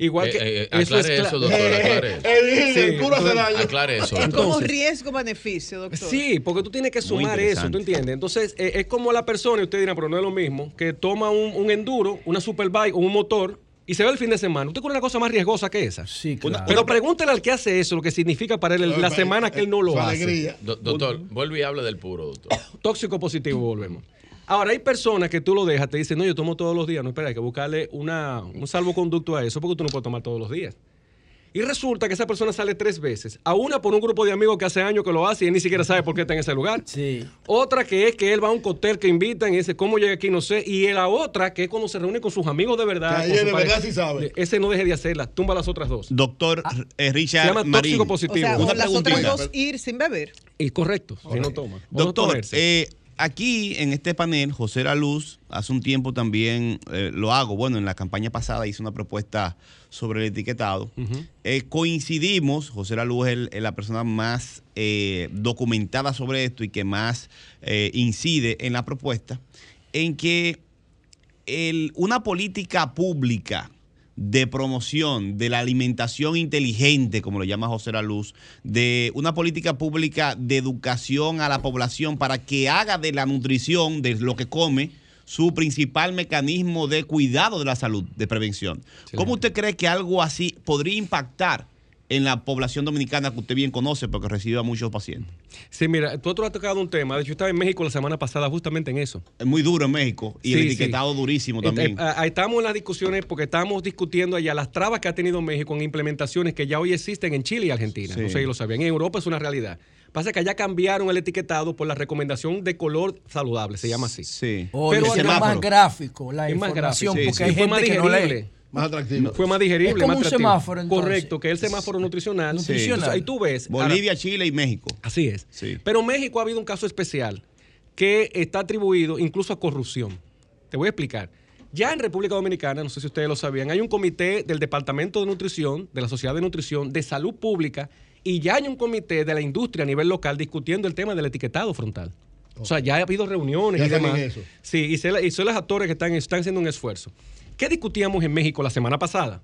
[SPEAKER 9] Igual
[SPEAKER 10] Eh,
[SPEAKER 9] que.
[SPEAKER 10] eh, eso, doctor, aclare eso.
[SPEAKER 9] Sí,
[SPEAKER 2] el puro hace daño.
[SPEAKER 10] Aclare eso,
[SPEAKER 6] Es como riesgo-beneficio, doctor.
[SPEAKER 9] Sí, porque tú tienes que sumar eso. ¿tú entiendes? Entonces, eh, es como la persona, y usted dirá, pero no es lo mismo, que toma un, un enduro, una superbike o un motor y se va el fin de semana. ¿Usted cree una cosa más riesgosa que esa?
[SPEAKER 11] Sí,
[SPEAKER 8] claro.
[SPEAKER 9] Pero pregúntele al que hace eso lo que significa para él la semana que él no lo hace.
[SPEAKER 2] alegría.
[SPEAKER 10] Do- doctor, vuelve y habla del puro, doctor.
[SPEAKER 9] Tóxico positivo, volvemos. Ahora, hay personas que tú lo dejas, te dicen, no, yo tomo todos los días. No, espera, hay que buscarle una, un salvoconducto a eso porque tú no puedes tomar todos los días. Y resulta que esa persona sale tres veces. A una por un grupo de amigos que hace años que lo hace y él ni siquiera sabe por qué está en ese lugar.
[SPEAKER 11] Sí.
[SPEAKER 9] Otra que es que él va a un cóctel que invitan y dice, ¿cómo llega aquí? No sé. Y la otra que es cuando se reúne con sus amigos de verdad.
[SPEAKER 2] Que ahí
[SPEAKER 9] con su
[SPEAKER 2] de
[SPEAKER 9] pareja.
[SPEAKER 2] verdad sí sabe.
[SPEAKER 9] Ese no deje de hacerla. Tumba las otras dos.
[SPEAKER 8] Doctor eh, Richard
[SPEAKER 9] Se llama
[SPEAKER 8] Marín.
[SPEAKER 9] tóxico
[SPEAKER 6] O
[SPEAKER 9] positivo.
[SPEAKER 6] sea, o
[SPEAKER 8] Una
[SPEAKER 6] las otras dos ir sin beber.
[SPEAKER 9] Y correcto, si no toma. No
[SPEAKER 8] Doctor, eh, aquí en este panel, José La Luz, hace un tiempo también eh, lo hago. Bueno, en la campaña pasada hice una propuesta sobre el etiquetado. Eh, coincidimos, José La Luz es, el- es la persona más eh, documentada sobre esto y que más incide en la propuesta, en que el- una política pública de promoción de la alimentación inteligente, como lo llama José La Luz, de una política pública de educación a la población para que haga de la nutrición, de lo que come, su principal mecanismo de cuidado de la salud, de prevención. ¿Cómo usted cree que algo así podría impactar en la población dominicana que usted bien conoce porque recibe a muchos pacientes?
[SPEAKER 9] Sí, mira, tú, tú has tocado un tema. De hecho, yo estaba en México la semana pasada justamente en eso.
[SPEAKER 8] Es muy duro en México y el
[SPEAKER 9] sí.
[SPEAKER 8] etiquetado durísimo
[SPEAKER 9] Eh,
[SPEAKER 8] también.
[SPEAKER 9] eh, ahí estamos en las discusiones porque estamos discutiendo allá las trabas que ha tenido México en implementaciones que ya hoy existen en Chile y Argentina.
[SPEAKER 8] Sí.
[SPEAKER 9] No sé si lo sabían. En Europa es una realidad. Pasa que allá cambiaron el etiquetado por la recomendación de color saludable, se llama así.
[SPEAKER 8] Sí.
[SPEAKER 9] Pero
[SPEAKER 11] es más gráfico la
[SPEAKER 9] Es más
[SPEAKER 11] información
[SPEAKER 9] gráfico,
[SPEAKER 11] porque
[SPEAKER 9] sí,
[SPEAKER 11] hay gente que no lee.
[SPEAKER 2] Más atractivo.
[SPEAKER 9] Fue más digerible,
[SPEAKER 11] Es como
[SPEAKER 9] más
[SPEAKER 11] un
[SPEAKER 9] atractivo.
[SPEAKER 11] semáforo, entonces.
[SPEAKER 9] Correcto, que es el semáforo nutricional.
[SPEAKER 11] Nutricional.
[SPEAKER 9] Entonces, ahí tú ves.
[SPEAKER 8] Bolivia, Chile y México.
[SPEAKER 9] Así es.
[SPEAKER 8] Sí.
[SPEAKER 9] Pero México ha habido un caso especial que está atribuido incluso a corrupción. Te voy a explicar. Ya en República Dominicana, no sé si ustedes lo sabían, hay un comité del Departamento de Nutrición, de la Sociedad de Nutrición, de Salud Pública, y ya hay un comité de la industria a nivel local discutiendo el tema del etiquetado frontal. O sea, ya ha habido reuniones
[SPEAKER 2] Ya
[SPEAKER 9] y demás.
[SPEAKER 2] eso.
[SPEAKER 9] Sí, y son, y son los actores que están, están haciendo un esfuerzo. ¿Qué discutíamos en México la semana pasada?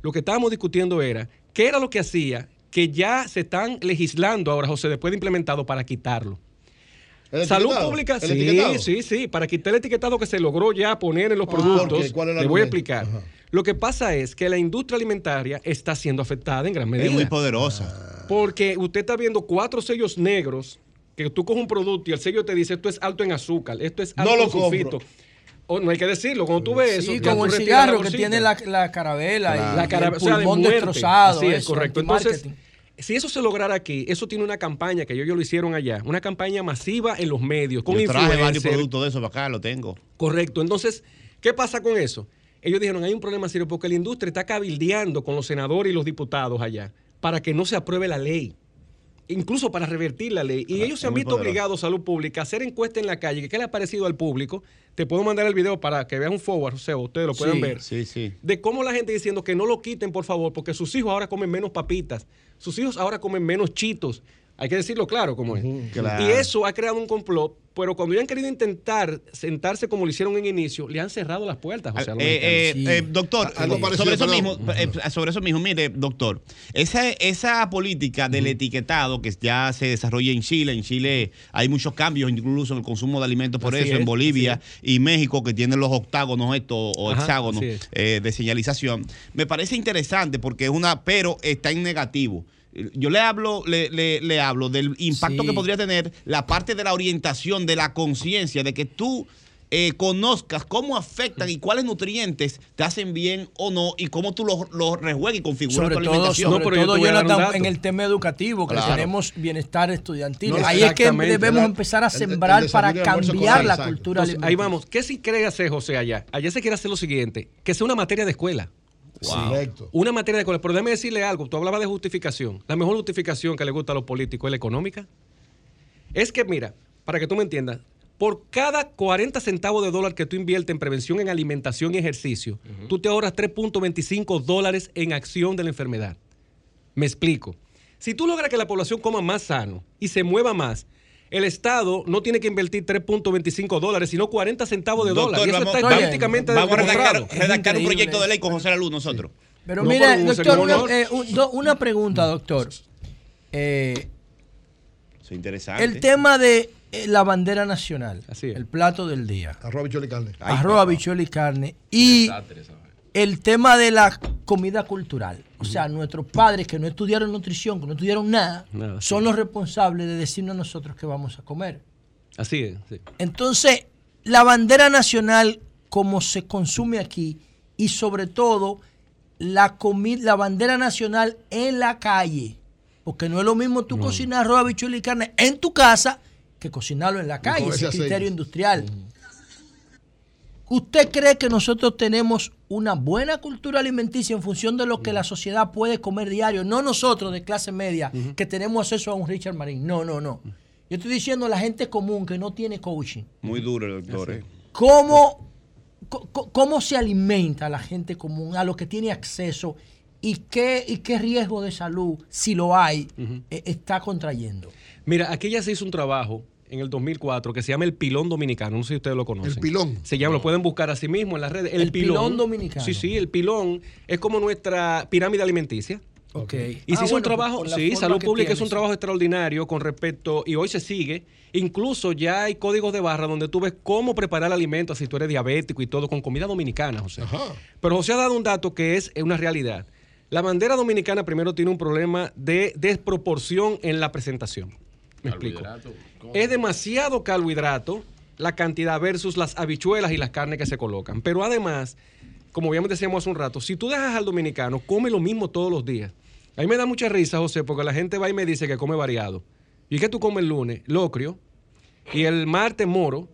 [SPEAKER 9] Lo que estábamos discutiendo era qué era lo que hacía que ya se están legislando ahora, José, después de implementado para quitarlo.
[SPEAKER 2] ¿El
[SPEAKER 9] Salud
[SPEAKER 2] etiquetado?
[SPEAKER 9] pública,
[SPEAKER 2] ¿El
[SPEAKER 9] sí,
[SPEAKER 2] etiquetado?
[SPEAKER 9] sí, sí, para quitar el etiquetado que se logró ya poner en los
[SPEAKER 2] Ah, ¿por
[SPEAKER 9] productos.
[SPEAKER 2] ¿Cuál es el
[SPEAKER 9] Le voy a explicar.
[SPEAKER 2] Ajá.
[SPEAKER 9] Lo que pasa es que la industria alimentaria está siendo afectada en gran medida.
[SPEAKER 8] Es muy poderosa.
[SPEAKER 9] Porque usted está viendo cuatro sellos negros que tú coges un producto y el sello te dice esto es alto en azúcar, esto es
[SPEAKER 2] No
[SPEAKER 9] alto
[SPEAKER 2] lo
[SPEAKER 9] en sulfito.
[SPEAKER 2] compro.
[SPEAKER 9] O no hay que decirlo, cuando tú ves eso.
[SPEAKER 11] Sí, como
[SPEAKER 9] tú
[SPEAKER 11] el cigarro
[SPEAKER 9] la
[SPEAKER 11] que tiene la, la carabela y
[SPEAKER 9] la
[SPEAKER 11] el
[SPEAKER 9] cara- o sea, de
[SPEAKER 11] pulmón
[SPEAKER 9] muerte.
[SPEAKER 11] destrozado.
[SPEAKER 9] Así es,
[SPEAKER 11] eso,
[SPEAKER 9] correcto. Entonces, si eso se lograra aquí, eso tiene una campaña que ellos, ellos lo hicieron allá, una campaña masiva en los medios, con
[SPEAKER 8] Yo traje varios productos de eso para acá, lo tengo.
[SPEAKER 9] Correcto. Entonces, ¿qué pasa con eso? Ellos dijeron, hay un problema serio porque la industria está cabildeando con los senadores y los diputados allá para que no se apruebe la ley. Incluso para revertir la ley. Y ellos se han visto
[SPEAKER 8] poderoso.
[SPEAKER 9] obligados, salud pública, a hacer encuestas en la calle. que ¿Qué le ha parecido al público? Te puedo mandar el video para que veas un forward, o sea, ustedes lo puedan
[SPEAKER 8] Sí,
[SPEAKER 9] ver.
[SPEAKER 8] Sí, sí.
[SPEAKER 9] De cómo la gente diciendo que no lo quiten, por favor, porque sus hijos ahora comen menos papitas. Sus hijos ahora comen menos chitos. Hay que decirlo claro como es.
[SPEAKER 8] Claro.
[SPEAKER 9] Y eso ha creado un complot, pero cuando ya han querido intentar sentarse como lo hicieron en inicio, le han cerrado las puertas, José. a los
[SPEAKER 8] Eh, eh, eh, doctor,
[SPEAKER 2] Algo parecido,
[SPEAKER 8] sobre eso mismo, eh, sobre eso mismo, mire, doctor, esa, esa política del etiquetado que ya se desarrolla en Chile, en Chile hay muchos cambios incluso en el consumo de alimentos por
[SPEAKER 9] Así
[SPEAKER 8] eso,
[SPEAKER 9] es,
[SPEAKER 8] en Bolivia y México que tienen los octágonos estos o
[SPEAKER 9] Ajá,
[SPEAKER 8] hexágonos
[SPEAKER 9] es.
[SPEAKER 8] eh, de señalización, me parece interesante porque es una, pero está en negativo. Yo le hablo, le, le- le hablo del impacto
[SPEAKER 11] Sí.
[SPEAKER 8] que podría tener la parte de la orientación, de la conciencia, de que tú eh, conozcas cómo afectan y cuáles nutrientes te hacen bien o no y cómo tú los los rejuegas y configuras
[SPEAKER 11] Sobre
[SPEAKER 8] tu
[SPEAKER 11] todo,
[SPEAKER 8] alimentación.
[SPEAKER 11] sobre
[SPEAKER 9] No, pero yo
[SPEAKER 11] todo
[SPEAKER 9] un
[SPEAKER 11] Jonathan, en el tema educativo, que
[SPEAKER 8] Claro.
[SPEAKER 11] tenemos bienestar estudiantil.
[SPEAKER 2] No,
[SPEAKER 11] Ahí es que debemos empezar a
[SPEAKER 2] el- el
[SPEAKER 11] sembrar para cambiar la cultura
[SPEAKER 9] Entonces, ahí vamos. ¿Qué se quiere hacer, José, allá? Allá se quiere hacer lo siguiente, que sea una materia de escuela.
[SPEAKER 2] Correcto.
[SPEAKER 9] Una materia de escuela. Pero déjame decirle algo. Tú hablabas de justificación. La mejor justificación que le gusta a los políticos es la económica. Es que, mira, para que tú me entiendas, por cada 40 centavos de dólar que tú inviertes en prevención en alimentación y ejercicio, tú te ahorras 3.25 dólares en acción de la enfermedad. Me explico. Si tú logras que la población coma más sano y se mueva más, el Estado no tiene que invertir 3.25 dólares, sino 40 centavos de
[SPEAKER 8] Doctor,
[SPEAKER 9] dólar. Y eso
[SPEAKER 8] vamos-
[SPEAKER 9] está estadísticamente
[SPEAKER 8] Vamos a redactar, redactar un proyecto de ley con José Luz nosotros.
[SPEAKER 11] Pero
[SPEAKER 9] No,
[SPEAKER 11] mira, doctor, una, eh, un- do- una pregunta, doctor. Eh,
[SPEAKER 8] es interesante.
[SPEAKER 11] el tema de eh, la bandera nacional,
[SPEAKER 9] Así es.
[SPEAKER 11] el plato del día,
[SPEAKER 2] Arroz, bichuela y carne.
[SPEAKER 8] Ay,
[SPEAKER 11] arroz,
[SPEAKER 8] papá.
[SPEAKER 11] habichuela y carne, y el tema de la comida cultural. O sea, nuestros padres que no estudiaron nutrición, que no estudiaron nada, son los responsables de decirnos a nosotros qué vamos a comer.
[SPEAKER 9] Así es. sí.
[SPEAKER 11] Entonces, la bandera nacional, como se consume aquí, y sobre todo la, la bandera nacional en la calle. Porque no es lo mismo tú cocinar arroz, habichuela y carne en tu casa que cocinarlo en la calle. Ese criterio industrial. ¿Usted cree que nosotros tenemos una buena cultura alimenticia en función de lo que la sociedad puede comer diario? No nosotros de clase media que tenemos acceso a un Richard Marín. No, no, no. Yo estoy diciendo la gente común que no tiene coaching.
[SPEAKER 8] Muy duro doctor. eh.
[SPEAKER 11] ¿Cómo, cómo se alimenta la gente común a lo que tiene acceso y qué, y qué riesgo de salud, si lo hay, eh, está contrayendo?
[SPEAKER 9] Mira, aquí ya se hizo un trabajo en el 2004 que se llama el pilón dominicano. No sé si ustedes lo conocen.
[SPEAKER 2] El pilón.
[SPEAKER 9] Se llama, lo pueden buscar así mismo en las redes. El,
[SPEAKER 11] El pilón dominicano.
[SPEAKER 9] Sí, sí, el pilón es como nuestra pirámide alimenticia.
[SPEAKER 11] Ok.
[SPEAKER 9] Y se
[SPEAKER 11] Ah,
[SPEAKER 9] hizo un
[SPEAKER 11] bueno,
[SPEAKER 9] trabajo, sí, Salud Pública
[SPEAKER 11] tiene,
[SPEAKER 9] es un
[SPEAKER 11] sí.
[SPEAKER 9] trabajo extraordinario con respecto, y hoy se sigue. Incluso ya hay códigos de barra donde tú ves cómo preparar alimentos si tú eres diabético y todo con comida dominicana, José.
[SPEAKER 2] Ajá.
[SPEAKER 9] Pero José ha dado un dato que es una realidad. La bandera dominicana primero tiene un problema de desproporción en la presentación. Me explico. Es demasiado carbohidrato la cantidad versus las habichuelas y las carnes que se colocan. Pero además, como bien decíamos hace un rato, si tú dejas al dominicano, come lo mismo todos los días. A mí me da mucha risa, José, porque la gente va y me dice que come variado. ¿Y qué tú comes el lunes? Locrio. Y el martes moro.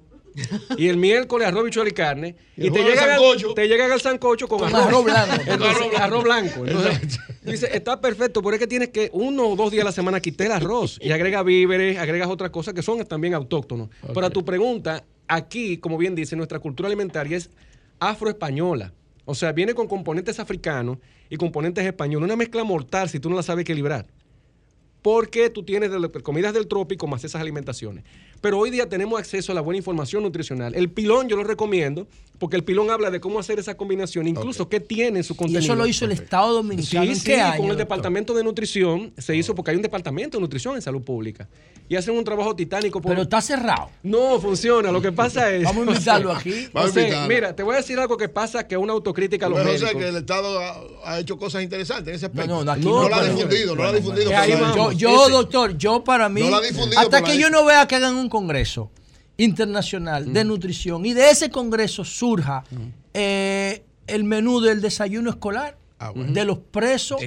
[SPEAKER 9] Y el miércoles arroz, bichuela y carne.
[SPEAKER 2] Y
[SPEAKER 9] te, llegan al,
[SPEAKER 2] sancocho.
[SPEAKER 9] te llegan al sancocho con,
[SPEAKER 11] Con
[SPEAKER 9] arroz.
[SPEAKER 11] arroz blanco.
[SPEAKER 9] Entonces, arroz blanco. Entonces, dice, está perfecto, pero es que tienes que uno o dos días a la semana quitar el arroz y agrega víveres, agregas otras cosas que son también autóctonos. Pero a tu pregunta, aquí, como bien dice, nuestra cultura alimentaria es afroespañola. O sea, viene con componentes africanos y componentes españoles. Una mezcla mortal si tú no la sabes equilibrar. Porque tú tienes comidas del trópico más esas alimentaciones. Pero hoy día tenemos acceso a la buena información nutricional. El pilón yo lo recomiendo porque el pilón habla de cómo hacer esa combinación, incluso qué tiene en su
[SPEAKER 11] Y
[SPEAKER 9] contenido.
[SPEAKER 11] eso lo hizo el Estado Dominicano.
[SPEAKER 9] Sí,
[SPEAKER 11] ¿En
[SPEAKER 9] sí,
[SPEAKER 11] qué año,
[SPEAKER 9] con el
[SPEAKER 11] doctor?
[SPEAKER 9] Departamento de Nutrición se hizo porque hay un Departamento de Nutrición en Salud Pública. Y hacen un trabajo titánico. Por...
[SPEAKER 11] Pero está cerrado.
[SPEAKER 9] No, funciona. Lo que pasa es...
[SPEAKER 11] Vamos a invitarlo aquí.
[SPEAKER 2] Vamos a
[SPEAKER 9] José,
[SPEAKER 2] invitarlo.
[SPEAKER 9] mira, te voy a decir algo que pasa que es una autocrítica a los
[SPEAKER 2] Pero,
[SPEAKER 9] médicos.
[SPEAKER 2] José, que el Estado ha, ha hecho cosas interesantes en ese aspecto.
[SPEAKER 11] No, no, aquí
[SPEAKER 2] no,
[SPEAKER 11] no,
[SPEAKER 2] la ha difundido, no la ha difundido.
[SPEAKER 11] Yo, doctor, yo para mí,
[SPEAKER 2] No la ha difundido
[SPEAKER 11] hasta que yo no vea que hagan un congreso internacional de nutrición y de ese congreso surja eh, el menú del desayuno escolar.
[SPEAKER 2] Ah, bueno.
[SPEAKER 11] De los presos,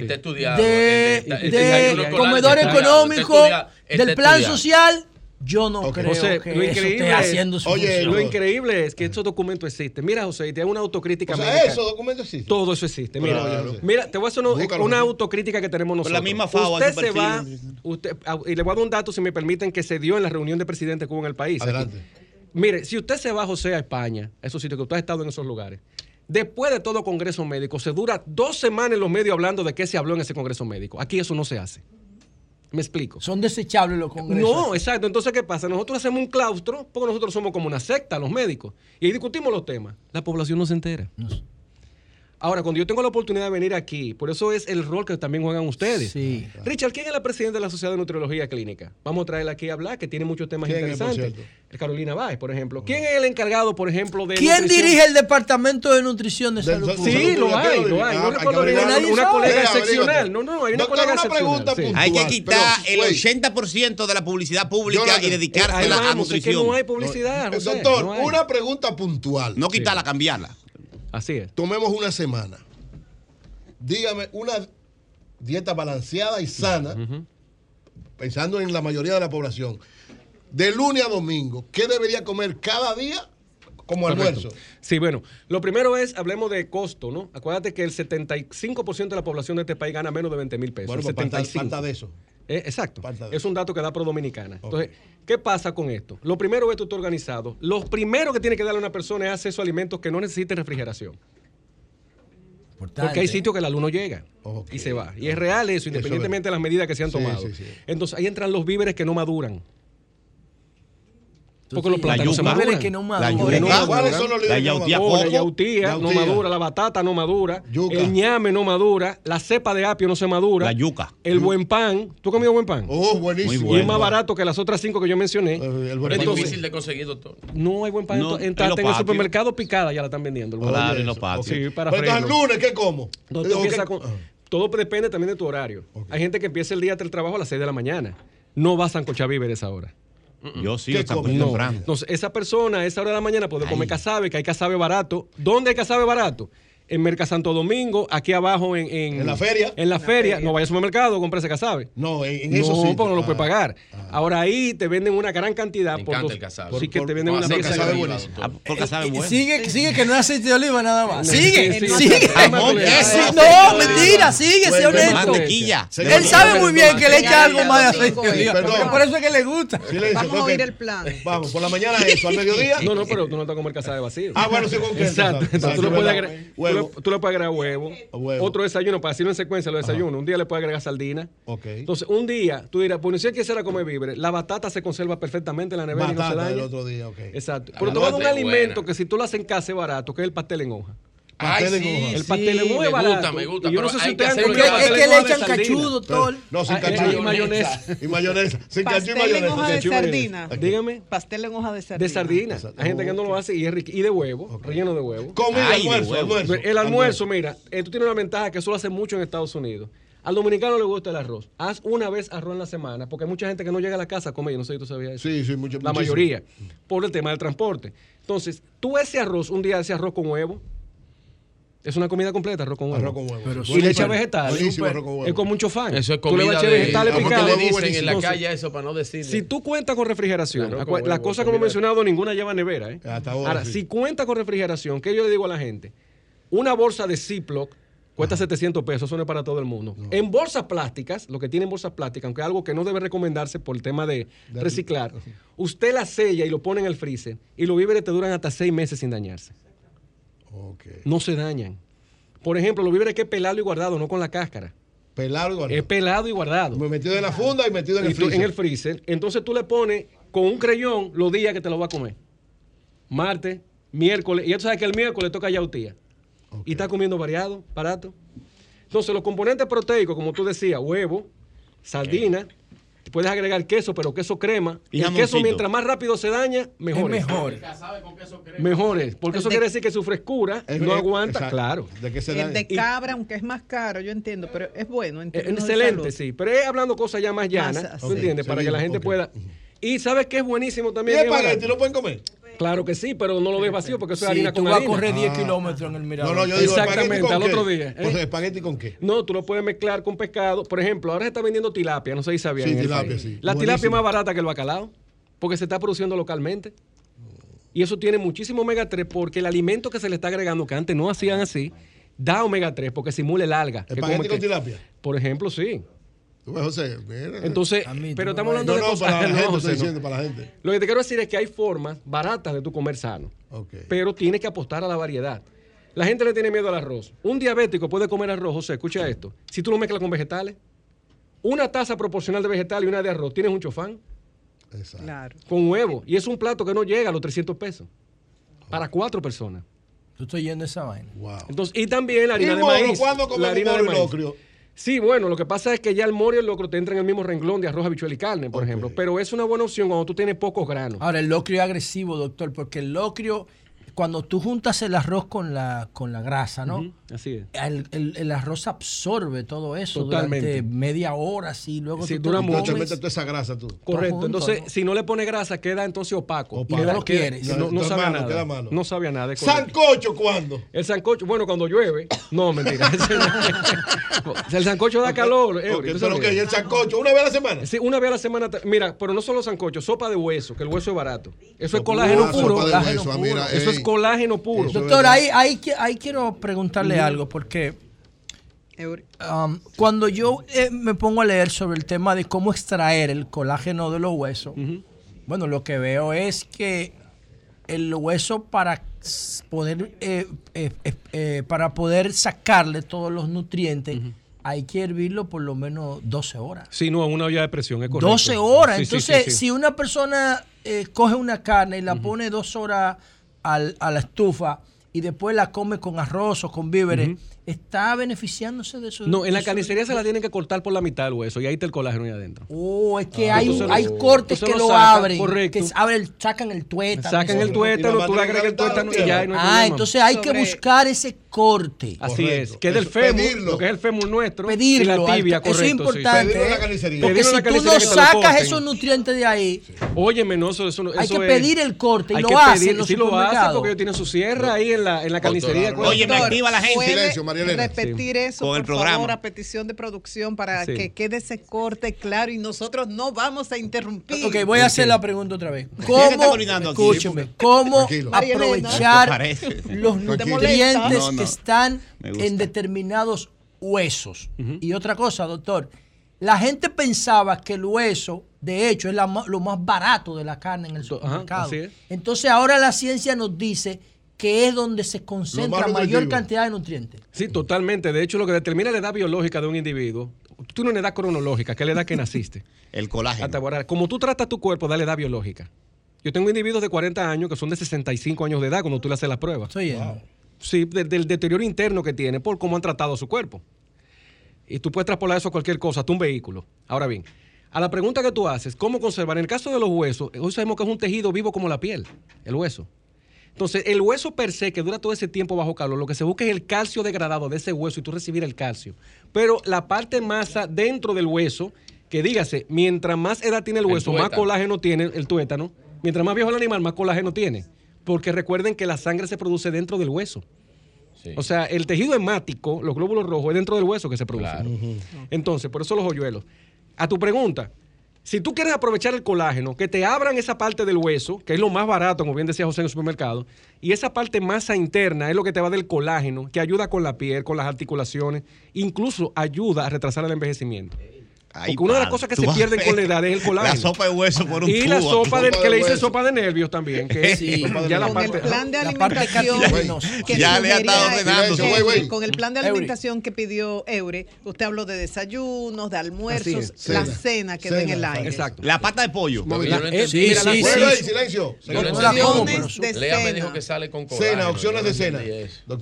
[SPEAKER 11] de,
[SPEAKER 10] de-
[SPEAKER 11] de comedor económico, del plan
[SPEAKER 10] estudiado.
[SPEAKER 11] social, yo no creo
[SPEAKER 9] José,
[SPEAKER 11] que
[SPEAKER 9] lo
[SPEAKER 11] eso esté
[SPEAKER 9] es-
[SPEAKER 11] haciendo su
[SPEAKER 2] Oye,
[SPEAKER 11] función.
[SPEAKER 9] Lo increíble es que estos documentos existen. Mira, José, y te hago una autocrítica
[SPEAKER 2] O sea,
[SPEAKER 9] médica.
[SPEAKER 2] esos documentos existen.
[SPEAKER 9] Todo eso existe. Mira,
[SPEAKER 2] Claro.
[SPEAKER 9] mira, te voy a hacer una,
[SPEAKER 2] Búscalo,
[SPEAKER 9] una
[SPEAKER 2] José.
[SPEAKER 9] autocrítica que tenemos
[SPEAKER 8] Con
[SPEAKER 9] nosotros.
[SPEAKER 8] la misma FAO
[SPEAKER 9] usted se va, usted, ah, y le voy a dar un dato, si me permiten, que se dio en la reunión de presidente que hubo en el país. aquí.
[SPEAKER 2] Adelante.
[SPEAKER 9] Mire, si usted se va, José, a España, a esos sitios que usted ha estado en esos lugares, después de todo congreso médico, se dura dos semanas en los medios hablando de qué se habló en ese congreso médico. Aquí eso no se hace. Me explico.
[SPEAKER 11] Son desechables los congresos.
[SPEAKER 9] No, exacto. Entonces, ¿qué pasa? Nosotros hacemos un claustro porque nosotros somos como una secta, los médicos. Y ahí discutimos los temas. La población no se entera. Ahora, cuando yo tengo la oportunidad de venir aquí, por eso es el rol que también juegan ustedes.
[SPEAKER 11] Sí.
[SPEAKER 9] Richard, ¿quién es la presidenta de la Sociedad de Nutriología Clínica? Vamos a traerla aquí a hablar, que tiene muchos temas
[SPEAKER 2] ¿Quién es, por
[SPEAKER 9] interesantes.
[SPEAKER 2] cierto?
[SPEAKER 9] El Carolina Báez, por ejemplo. ¿Quién es el encargado, por ejemplo, de
[SPEAKER 11] ¿Quién
[SPEAKER 9] nutrición?
[SPEAKER 11] dirige el departamento de nutrición de salud pública?
[SPEAKER 9] Sí, lo hay, lo hay.
[SPEAKER 2] Ah,
[SPEAKER 9] No
[SPEAKER 2] que
[SPEAKER 9] recuerdo una colega
[SPEAKER 2] Eh,
[SPEAKER 9] excepcional. No, no, hay una
[SPEAKER 2] Doctor,
[SPEAKER 9] colega
[SPEAKER 2] una
[SPEAKER 9] excepcional.
[SPEAKER 8] Hay que
[SPEAKER 2] Pero,
[SPEAKER 8] quitar el
[SPEAKER 2] wait.
[SPEAKER 8] 80% de la publicidad pública y dedicársela a
[SPEAKER 9] es que
[SPEAKER 8] nutrición.
[SPEAKER 9] no hay publicidad.
[SPEAKER 2] Eh, Doctor, una pregunta puntual.
[SPEAKER 8] No quitarla, cambiarla.
[SPEAKER 9] Así es.
[SPEAKER 2] Tomemos una semana. Dígame una dieta balanceada y sana, pensando en la mayoría de la población. De lunes a domingo, ¿qué debería comer cada día como
[SPEAKER 9] Correcto.
[SPEAKER 2] almuerzo?
[SPEAKER 9] Sí, bueno, lo primero es, hablemos de costo, ¿no? Acuérdate que el 75% de la población de este país gana menos de 20 mil pesos.
[SPEAKER 2] Bueno,
[SPEAKER 9] el
[SPEAKER 2] pues falta,
[SPEAKER 9] 75.
[SPEAKER 2] falta de eso.
[SPEAKER 9] Eh, exacto. Es un dato que da Pro Dominicana. Entonces, ¿qué pasa con esto? Lo primero es que tú estás organizado. Lo primero que tiene que darle a una persona es acceso a alimentos que no necesiten refrigeración. Porque hay sitios que el alumno llega y se va. Y es real eso, independientemente de las medidas que se han
[SPEAKER 2] Sí,
[SPEAKER 9] tomado.
[SPEAKER 2] sí, sí.
[SPEAKER 9] Entonces, ahí entran los víveres que no maduran. Porque los plátanos se
[SPEAKER 8] yuca.
[SPEAKER 9] maduran.
[SPEAKER 11] Que no
[SPEAKER 8] La
[SPEAKER 11] maduran.
[SPEAKER 8] yuca.
[SPEAKER 9] No
[SPEAKER 2] ¿Cuáles son los
[SPEAKER 8] La yautía
[SPEAKER 9] Oh, la yautía no madura, la batata no madura,
[SPEAKER 2] Yuca.
[SPEAKER 9] el ñame no madura, la cepa de apio no se madura,
[SPEAKER 8] La yuca.
[SPEAKER 9] el buen pan, ¿tú has comido buen pan?
[SPEAKER 2] Oh, buenísimo.
[SPEAKER 8] Muy
[SPEAKER 9] y es más barato que las otras cinco que yo mencioné.
[SPEAKER 2] Eh, el buen
[SPEAKER 10] Es
[SPEAKER 2] pan.
[SPEAKER 9] Entonces-
[SPEAKER 10] difícil de conseguir, doctor.
[SPEAKER 9] No hay buen pan.
[SPEAKER 8] No,
[SPEAKER 9] en, en, el supermercado picada ya la están vendiendo.
[SPEAKER 8] Claro, en los patios.
[SPEAKER 9] Sí, para
[SPEAKER 2] Pero el lunes, ¿qué como?
[SPEAKER 9] No, tú
[SPEAKER 2] Digo,
[SPEAKER 9] empiezas
[SPEAKER 2] ¿qué-
[SPEAKER 9] con-
[SPEAKER 2] ah.
[SPEAKER 9] todo depende también de tu horario. Hay gente que empieza el día del trabajo a las 6 de la mañana. No vas a sancochar víveres ahora.
[SPEAKER 8] Yo sí,
[SPEAKER 2] ¿Qué
[SPEAKER 8] el sancocho
[SPEAKER 2] come?
[SPEAKER 9] No. Entonces, esa persona a esa hora de la mañana puede comer casabe, que hay casabe barato. ¿Dónde hay casabe barato? En Merca Santo Domingo, aquí abajo en...
[SPEAKER 2] ¿En la feria?
[SPEAKER 9] En la feria. No vaya al supermercado, compre ese casabe.
[SPEAKER 2] No, en, en
[SPEAKER 9] no,
[SPEAKER 2] eso sí.
[SPEAKER 9] porque no lo puede
[SPEAKER 2] Ah.
[SPEAKER 9] pagar. Ahora ahí te venden una gran cantidad.
[SPEAKER 10] Me
[SPEAKER 9] por
[SPEAKER 10] encanta
[SPEAKER 9] dos-
[SPEAKER 10] el casabe.
[SPEAKER 9] Sí, que
[SPEAKER 2] Por-
[SPEAKER 9] te venden
[SPEAKER 10] Con
[SPEAKER 9] una
[SPEAKER 10] aceite
[SPEAKER 9] pieza
[SPEAKER 2] casabe
[SPEAKER 9] de
[SPEAKER 10] de oliva,
[SPEAKER 2] buenísimo.
[SPEAKER 8] Ah,
[SPEAKER 10] doctor.
[SPEAKER 8] porque sabe
[SPEAKER 11] Y
[SPEAKER 8] bueno.
[SPEAKER 11] Sigue, sigue que no es aceite de oliva nada más. Sigue,
[SPEAKER 9] Sí, sí,
[SPEAKER 11] sigue.
[SPEAKER 9] sí.
[SPEAKER 8] Jamón,
[SPEAKER 9] Sí, sí.
[SPEAKER 11] No, mentira, sigue,
[SPEAKER 2] Bueno,
[SPEAKER 11] honesto.
[SPEAKER 8] Mantequilla.
[SPEAKER 2] Señor,
[SPEAKER 11] Él sabe muy bien que le echa algo más de aceite de oliva. Por eso es que le gusta.
[SPEAKER 12] Vamos a oír el plan.
[SPEAKER 2] Vamos, por la mañana eso, al mediodía.
[SPEAKER 9] No, no, pero tú no vas a comer casabe vacío.
[SPEAKER 2] Ah, bueno, sí, con
[SPEAKER 9] Exacto. tú
[SPEAKER 2] Exacto,
[SPEAKER 9] puedes agregar. Le- tú le puedes agregar huevo,
[SPEAKER 2] Huevo.
[SPEAKER 9] otro desayuno, para decirlo en secuencia los desayunos. Un día le puedes agregar sardina.
[SPEAKER 2] Ok.
[SPEAKER 9] Entonces, un día, tú dirás, pues si él quisiera comer víveres, la batata se conserva perfectamente en la nevera y no se
[SPEAKER 2] Batata
[SPEAKER 9] daña.
[SPEAKER 2] del otro día, ok.
[SPEAKER 9] Exacto.
[SPEAKER 10] La
[SPEAKER 9] Pero te voy a dar un
[SPEAKER 10] batata
[SPEAKER 9] alimento
[SPEAKER 10] buena.
[SPEAKER 9] que si tú lo haces en casa es barato, que es el pastel en hoja.
[SPEAKER 10] Ay,
[SPEAKER 2] Pastel en
[SPEAKER 10] sí,
[SPEAKER 2] hoja.
[SPEAKER 9] El pastel en hoja
[SPEAKER 10] me gusta, me gusta.
[SPEAKER 9] Y yo no sé si ustedes han
[SPEAKER 11] Es
[SPEAKER 10] hacerlo
[SPEAKER 11] que,
[SPEAKER 9] comido
[SPEAKER 10] en
[SPEAKER 11] es que le echan cachudo, doctor.
[SPEAKER 2] No, sin
[SPEAKER 9] Ah,
[SPEAKER 2] cachudo.
[SPEAKER 9] y mayonesa.
[SPEAKER 2] Y mayonesa. Sin cachudo y
[SPEAKER 12] Pastel en
[SPEAKER 2] mayonesa.
[SPEAKER 12] hoja de sardina.
[SPEAKER 9] mayonesa. Dígame.
[SPEAKER 12] Pastel en hoja de sardina.
[SPEAKER 9] De sardina. Hay gente que no lo hace y es rico. Y de huevo, relleno de huevo.
[SPEAKER 2] Comida, almuerzo, almuerzo.
[SPEAKER 9] El almuerzo, mira, eh, tú tienes una ventaja que eso lo hace mucho en Estados Unidos. Al dominicano le gusta el arroz. Haz una vez arroz en la semana, porque hay mucha gente que no llega a la casa a comer. Yo no sé si tú sabías eso.
[SPEAKER 2] Sí, sí, mucho,
[SPEAKER 9] la
[SPEAKER 2] muchísimo.
[SPEAKER 9] mayoría, por el tema del transporte. Entonces, tú ese arroz, un día ese arroz con huevo, es una comida completa, arroz con huevo.
[SPEAKER 2] Arroz con huevo.
[SPEAKER 11] Pero
[SPEAKER 2] sí.
[SPEAKER 9] Y le echa
[SPEAKER 11] Súper.
[SPEAKER 9] vegetales.
[SPEAKER 2] Buenísimo, arroz con huevo.
[SPEAKER 9] Es con mucho fan.
[SPEAKER 10] Eso es
[SPEAKER 9] Tú le vas
[SPEAKER 10] comida de...
[SPEAKER 9] vegetales
[SPEAKER 10] ¿Cómo que
[SPEAKER 9] picados.
[SPEAKER 10] le dicen en la calle eso para no decir?
[SPEAKER 9] Si tú cuentas con refrigeración,
[SPEAKER 10] con
[SPEAKER 9] las
[SPEAKER 10] huevo,
[SPEAKER 9] cosas como he
[SPEAKER 10] comida-
[SPEAKER 9] mencionado, ninguna lleva nevera. ¿eh?
[SPEAKER 2] Hasta ahora, sí.
[SPEAKER 9] si cuenta con refrigeración, ¿qué yo le digo a la gente? Una bolsa de Ziploc cuesta 700 pesos, eso no es para todo el mundo. En bolsas plásticas, lo que tienen bolsas plásticas, aunque es algo que no debe recomendarse por el tema de reciclar, usted la sella y lo pone en el freezer y los víveres te duran hasta seis meses sin dañarse. No se dañan. Por ejemplo, los víveres que es pelado y guardado, no con la cáscara.
[SPEAKER 2] Pelado y guardado.
[SPEAKER 9] Es pelado y guardado.
[SPEAKER 2] Me metido en la funda y metido en el
[SPEAKER 9] Y
[SPEAKER 2] freezer.
[SPEAKER 9] en el freezer. Entonces tú le pones con un creyón los días que te lo va a comer. Martes, miércoles. Y ya tú sabes que el miércoles toca yautía. Y está comiendo variado, barato. Entonces los componentes proteicos, como tú decías, huevo, sardina, puedes agregar queso, pero queso crema.
[SPEAKER 8] Y
[SPEAKER 9] el
[SPEAKER 8] jamoncito.
[SPEAKER 9] queso mientras más rápido se daña, mejor.
[SPEAKER 11] Es mejor.
[SPEAKER 9] Mejores. Porque eso quiere decir que su frescura
[SPEAKER 2] Es-
[SPEAKER 9] no aguanta.
[SPEAKER 2] exacto.
[SPEAKER 9] Claro.
[SPEAKER 2] ¿De qué se
[SPEAKER 12] El
[SPEAKER 2] da?
[SPEAKER 12] de cabra, aunque es más caro, yo entiendo, pero es bueno. En
[SPEAKER 9] Eh, Excelente,
[SPEAKER 12] salud.
[SPEAKER 9] sí. Pero es hablando cosas ya más llanas, ¿tú entiendes? Para que la gente pueda. Y ¿sabes qué es buenísimo
[SPEAKER 2] ¿Y
[SPEAKER 9] también? Es
[SPEAKER 2] espagueti lo pueden comer?
[SPEAKER 9] Claro que sí, pero no lo des vacío porque eso es
[SPEAKER 11] Sí,
[SPEAKER 9] harina
[SPEAKER 11] tú
[SPEAKER 9] con
[SPEAKER 11] vas a
[SPEAKER 9] harina.
[SPEAKER 11] correr 10
[SPEAKER 2] Ah.
[SPEAKER 11] kilómetros en el mirador.
[SPEAKER 2] No, no, yo digo
[SPEAKER 9] Exactamente,
[SPEAKER 2] con
[SPEAKER 9] al
[SPEAKER 2] qué?
[SPEAKER 9] otro día.
[SPEAKER 2] Pues,
[SPEAKER 9] ¿eh?
[SPEAKER 2] ¿Espagueti con qué?
[SPEAKER 9] No, tú lo puedes mezclar con pescado. Por ejemplo, ahora se está vendiendo tilapia, no sé si sabían.
[SPEAKER 2] Sí, tilapia, sí.
[SPEAKER 9] La tilapia es más barata que el bacalao porque se está produciendo localmente. Y eso tiene muchísimo omega 3 porque el alimento que se le está agregando, que antes no hacían así, da omega 3 porque simula el alga.
[SPEAKER 2] ¿Espagueti con
[SPEAKER 9] que-
[SPEAKER 2] tilapia?
[SPEAKER 9] Por ejemplo, sí.
[SPEAKER 2] Tú ves, José, mira.
[SPEAKER 9] Entonces, pero estamos hablando
[SPEAKER 2] no,
[SPEAKER 9] de
[SPEAKER 2] no,
[SPEAKER 9] cosas.
[SPEAKER 2] para la
[SPEAKER 9] No,
[SPEAKER 2] gente,
[SPEAKER 9] José,
[SPEAKER 2] estoy
[SPEAKER 9] no.
[SPEAKER 2] diciendo, para la gente.
[SPEAKER 9] Lo que te quiero decir es que hay formas baratas de tu comer sano, pero tienes que apostar a la variedad. La gente le tiene miedo al arroz. Un diabético puede comer arroz, José, escucha esto. Si tú lo mezclas con vegetales, una taza proporcional de vegetal y una de arroz, tienes un chofán
[SPEAKER 2] Exacto.
[SPEAKER 12] Claro.
[SPEAKER 9] con huevo. Y es un plato que no llega a los 300 pesos. Para cuatro personas.
[SPEAKER 11] Tú estás yendo esa vaina.
[SPEAKER 2] Wow.
[SPEAKER 9] Entonces, y también la harina
[SPEAKER 2] ¿Y
[SPEAKER 9] de
[SPEAKER 2] moro?
[SPEAKER 9] maíz.
[SPEAKER 2] ¿Cuándo
[SPEAKER 9] la
[SPEAKER 2] comemos
[SPEAKER 9] de
[SPEAKER 2] y locrio?
[SPEAKER 9] Sí, bueno, lo que pasa es que ya el moro y el locro te entran en el mismo renglón de arroz, habichuela y carne, por ejemplo. Pero es una buena opción cuando tú tienes pocos granos.
[SPEAKER 11] Ahora, el locrio es agresivo, doctor, porque el locrio, cuando tú juntas el arroz con la, con la grasa, ¿no?
[SPEAKER 9] Así es.
[SPEAKER 11] El, el- el arroz absorbe todo eso
[SPEAKER 9] Totalmente.
[SPEAKER 11] durante media hora, así, luego
[SPEAKER 9] Sí,
[SPEAKER 11] tú
[SPEAKER 9] dura mucho.
[SPEAKER 2] Entonces
[SPEAKER 11] comes.
[SPEAKER 2] mete toda esa grasa tú.
[SPEAKER 9] Correcto.
[SPEAKER 11] junto,
[SPEAKER 9] entonces,
[SPEAKER 11] ¿no?
[SPEAKER 9] si no le pone grasa, queda entonces opaco.
[SPEAKER 2] Opaco.
[SPEAKER 11] Y no lo quieres.
[SPEAKER 9] No, no sabe nada.
[SPEAKER 2] queda malo.
[SPEAKER 9] No sabe a nada.
[SPEAKER 2] ¿Sancocho cuándo?
[SPEAKER 9] El sancocho, bueno, cuando llueve. No, mentira. el sancocho da calor.
[SPEAKER 2] Ok,
[SPEAKER 9] Eury, ¿tú
[SPEAKER 2] pero que el sancocho, una vez a la semana.
[SPEAKER 9] Sí, una vez a la semana. Mira, pero no solo sancocho, sopa de hueso, que el hueso es barato. Eso es colágeno puro.
[SPEAKER 2] ah,
[SPEAKER 9] Eso es colágeno puro.
[SPEAKER 11] Doctor, ahí quiero preguntarle algo, porque um, cuando yo eh, me pongo a leer sobre el tema de cómo extraer el colágeno de los huesos, bueno, lo que veo es que el hueso para poder eh, eh, eh, eh, para poder sacarle todos los nutrientes hay que hervirlo por lo menos 12 horas.
[SPEAKER 9] Sí, no, una olla de presión, es correcto.
[SPEAKER 11] 12 horas.
[SPEAKER 9] Sí,
[SPEAKER 11] Entonces,
[SPEAKER 9] sí, sí.
[SPEAKER 11] si una persona eh, coge una carne y la pone dos horas al- a la estufa y después la come con arroz o con víveres, está beneficiándose de eso.
[SPEAKER 9] No, en la carnicería se la tienen que cortar por la mitad el hueso y ahí está el colágeno ahí adentro.
[SPEAKER 11] Oh, es que
[SPEAKER 9] Ah,
[SPEAKER 11] hay, hay cortes que
[SPEAKER 9] lo
[SPEAKER 11] abren,
[SPEAKER 9] correcto.
[SPEAKER 11] que abren, sacan el tuétano.
[SPEAKER 9] Sacan el tuétano, tú le agregas el tuétano y ya no hay
[SPEAKER 11] Ah,
[SPEAKER 9] problema.
[SPEAKER 11] entonces hay que buscar ese corte.
[SPEAKER 9] Así
[SPEAKER 2] Correcto.
[SPEAKER 9] es, que es del fémur,
[SPEAKER 2] pedirlo.
[SPEAKER 9] lo que es el fémur nuestro.
[SPEAKER 11] Pedirlo.
[SPEAKER 9] Y la tibia,
[SPEAKER 11] al- eso es
[SPEAKER 9] sí.
[SPEAKER 11] importante.
[SPEAKER 2] Pedirlo en la
[SPEAKER 11] ¿eh?
[SPEAKER 2] carnicería.
[SPEAKER 11] Porque si tú no sacas esos nutrientes de ahí,
[SPEAKER 9] Óyeme, no, eso, eso no-
[SPEAKER 11] Hay que pedir el corte y lo hacen
[SPEAKER 9] Sí lo hacen porque ellos tienen su sierra ahí en la, en la carnicería.
[SPEAKER 8] Oye, me activa la gente.
[SPEAKER 12] ¿Puede
[SPEAKER 2] Silencio, María Elena.
[SPEAKER 12] Repetir eso,
[SPEAKER 8] Con el
[SPEAKER 12] por
[SPEAKER 8] programa.
[SPEAKER 12] favor, a petición de producción para
[SPEAKER 9] Sí.
[SPEAKER 12] que quede ese corte claro y nosotros no vamos a interrumpir.
[SPEAKER 11] Ok, voy a hacer la pregunta otra vez. ¿Cómo, escúcheme, cómo aprovechar los nutrientes
[SPEAKER 8] No, no.
[SPEAKER 11] que están en determinados huesos? Y otra cosa, doctor, la gente pensaba que el hueso, de hecho, es la lo más barato de la carne en el
[SPEAKER 9] Ajá,
[SPEAKER 11] supermercado.
[SPEAKER 9] así es.
[SPEAKER 11] Entonces ahora la ciencia nos dice que es donde se concentra mayor cantidad de nutrientes.
[SPEAKER 9] Sí, totalmente. De hecho, lo que determina la edad biológica de un individuo, tú tienes una edad cronológica, que es la edad que naciste.
[SPEAKER 8] El colágeno.
[SPEAKER 9] Como tú tratas tu cuerpo, dale edad biológica. Yo tengo individuos de 40 años que son de 65 años de edad cuando tú le haces la prueba.
[SPEAKER 11] Estoy yendo.
[SPEAKER 9] Sí, de- del deterioro interno que tiene por cómo han tratado su cuerpo. Y tú puedes traspolar eso a cualquier cosa, hasta un vehículo. Ahora bien, a la pregunta que tú haces, ¿cómo conservar? En el caso de los huesos, hoy sabemos que es un tejido vivo como la piel, el hueso. Entonces, el hueso per se, que dura todo ese tiempo bajo calor, lo que se busca es el calcio degradado de ese hueso y tú recibir el calcio. Pero la parte masa dentro del hueso, que dígase, mientras más edad tiene el
[SPEAKER 10] El
[SPEAKER 9] hueso, más colágeno tiene el tuétano. Mientras más viejo el animal, más colágeno tiene. Porque recuerden que la sangre se produce dentro del hueso.
[SPEAKER 10] Sí.
[SPEAKER 9] O sea, el tejido hemático, los glóbulos rojos, es dentro del hueso que se produce.
[SPEAKER 10] Claro.
[SPEAKER 9] Entonces, por eso los hoyuelos. A tu pregunta, si tú quieres aprovechar el colágeno, que te abran esa parte del hueso, que es lo más barato, como bien decía José en el supermercado, y esa parte masa interna es lo que te va del colágeno, que ayuda con la piel, con las articulaciones, incluso ayuda a retrasar el envejecimiento.
[SPEAKER 8] Ay,
[SPEAKER 9] Porque una de las cosas que se pierden con la edad es el colágeno.
[SPEAKER 8] La sopa de hueso por un
[SPEAKER 9] y la
[SPEAKER 8] tubo.
[SPEAKER 9] sopa de,
[SPEAKER 2] Sopa
[SPEAKER 9] que
[SPEAKER 2] de
[SPEAKER 9] le dicen sopa de nervios también, que
[SPEAKER 11] Sí.
[SPEAKER 9] es ya la
[SPEAKER 12] con
[SPEAKER 9] parte...
[SPEAKER 12] el plan de alimentación que
[SPEAKER 8] Ya le ha estado ordenando.
[SPEAKER 12] Con el plan de alimentación que pidió Eure, usted habló de desayunos, de almuerzos,
[SPEAKER 9] es.
[SPEAKER 12] la
[SPEAKER 2] Cena.
[SPEAKER 12] cena quedó en el aire.
[SPEAKER 9] Exacto.
[SPEAKER 8] La pata de pollo.
[SPEAKER 9] Eh.
[SPEAKER 11] Sí, sí,
[SPEAKER 2] silencio.
[SPEAKER 12] Opciones de
[SPEAKER 10] Lea me
[SPEAKER 12] cena.
[SPEAKER 10] dijo que sale con colágeno.
[SPEAKER 2] Cena, opciones de cena.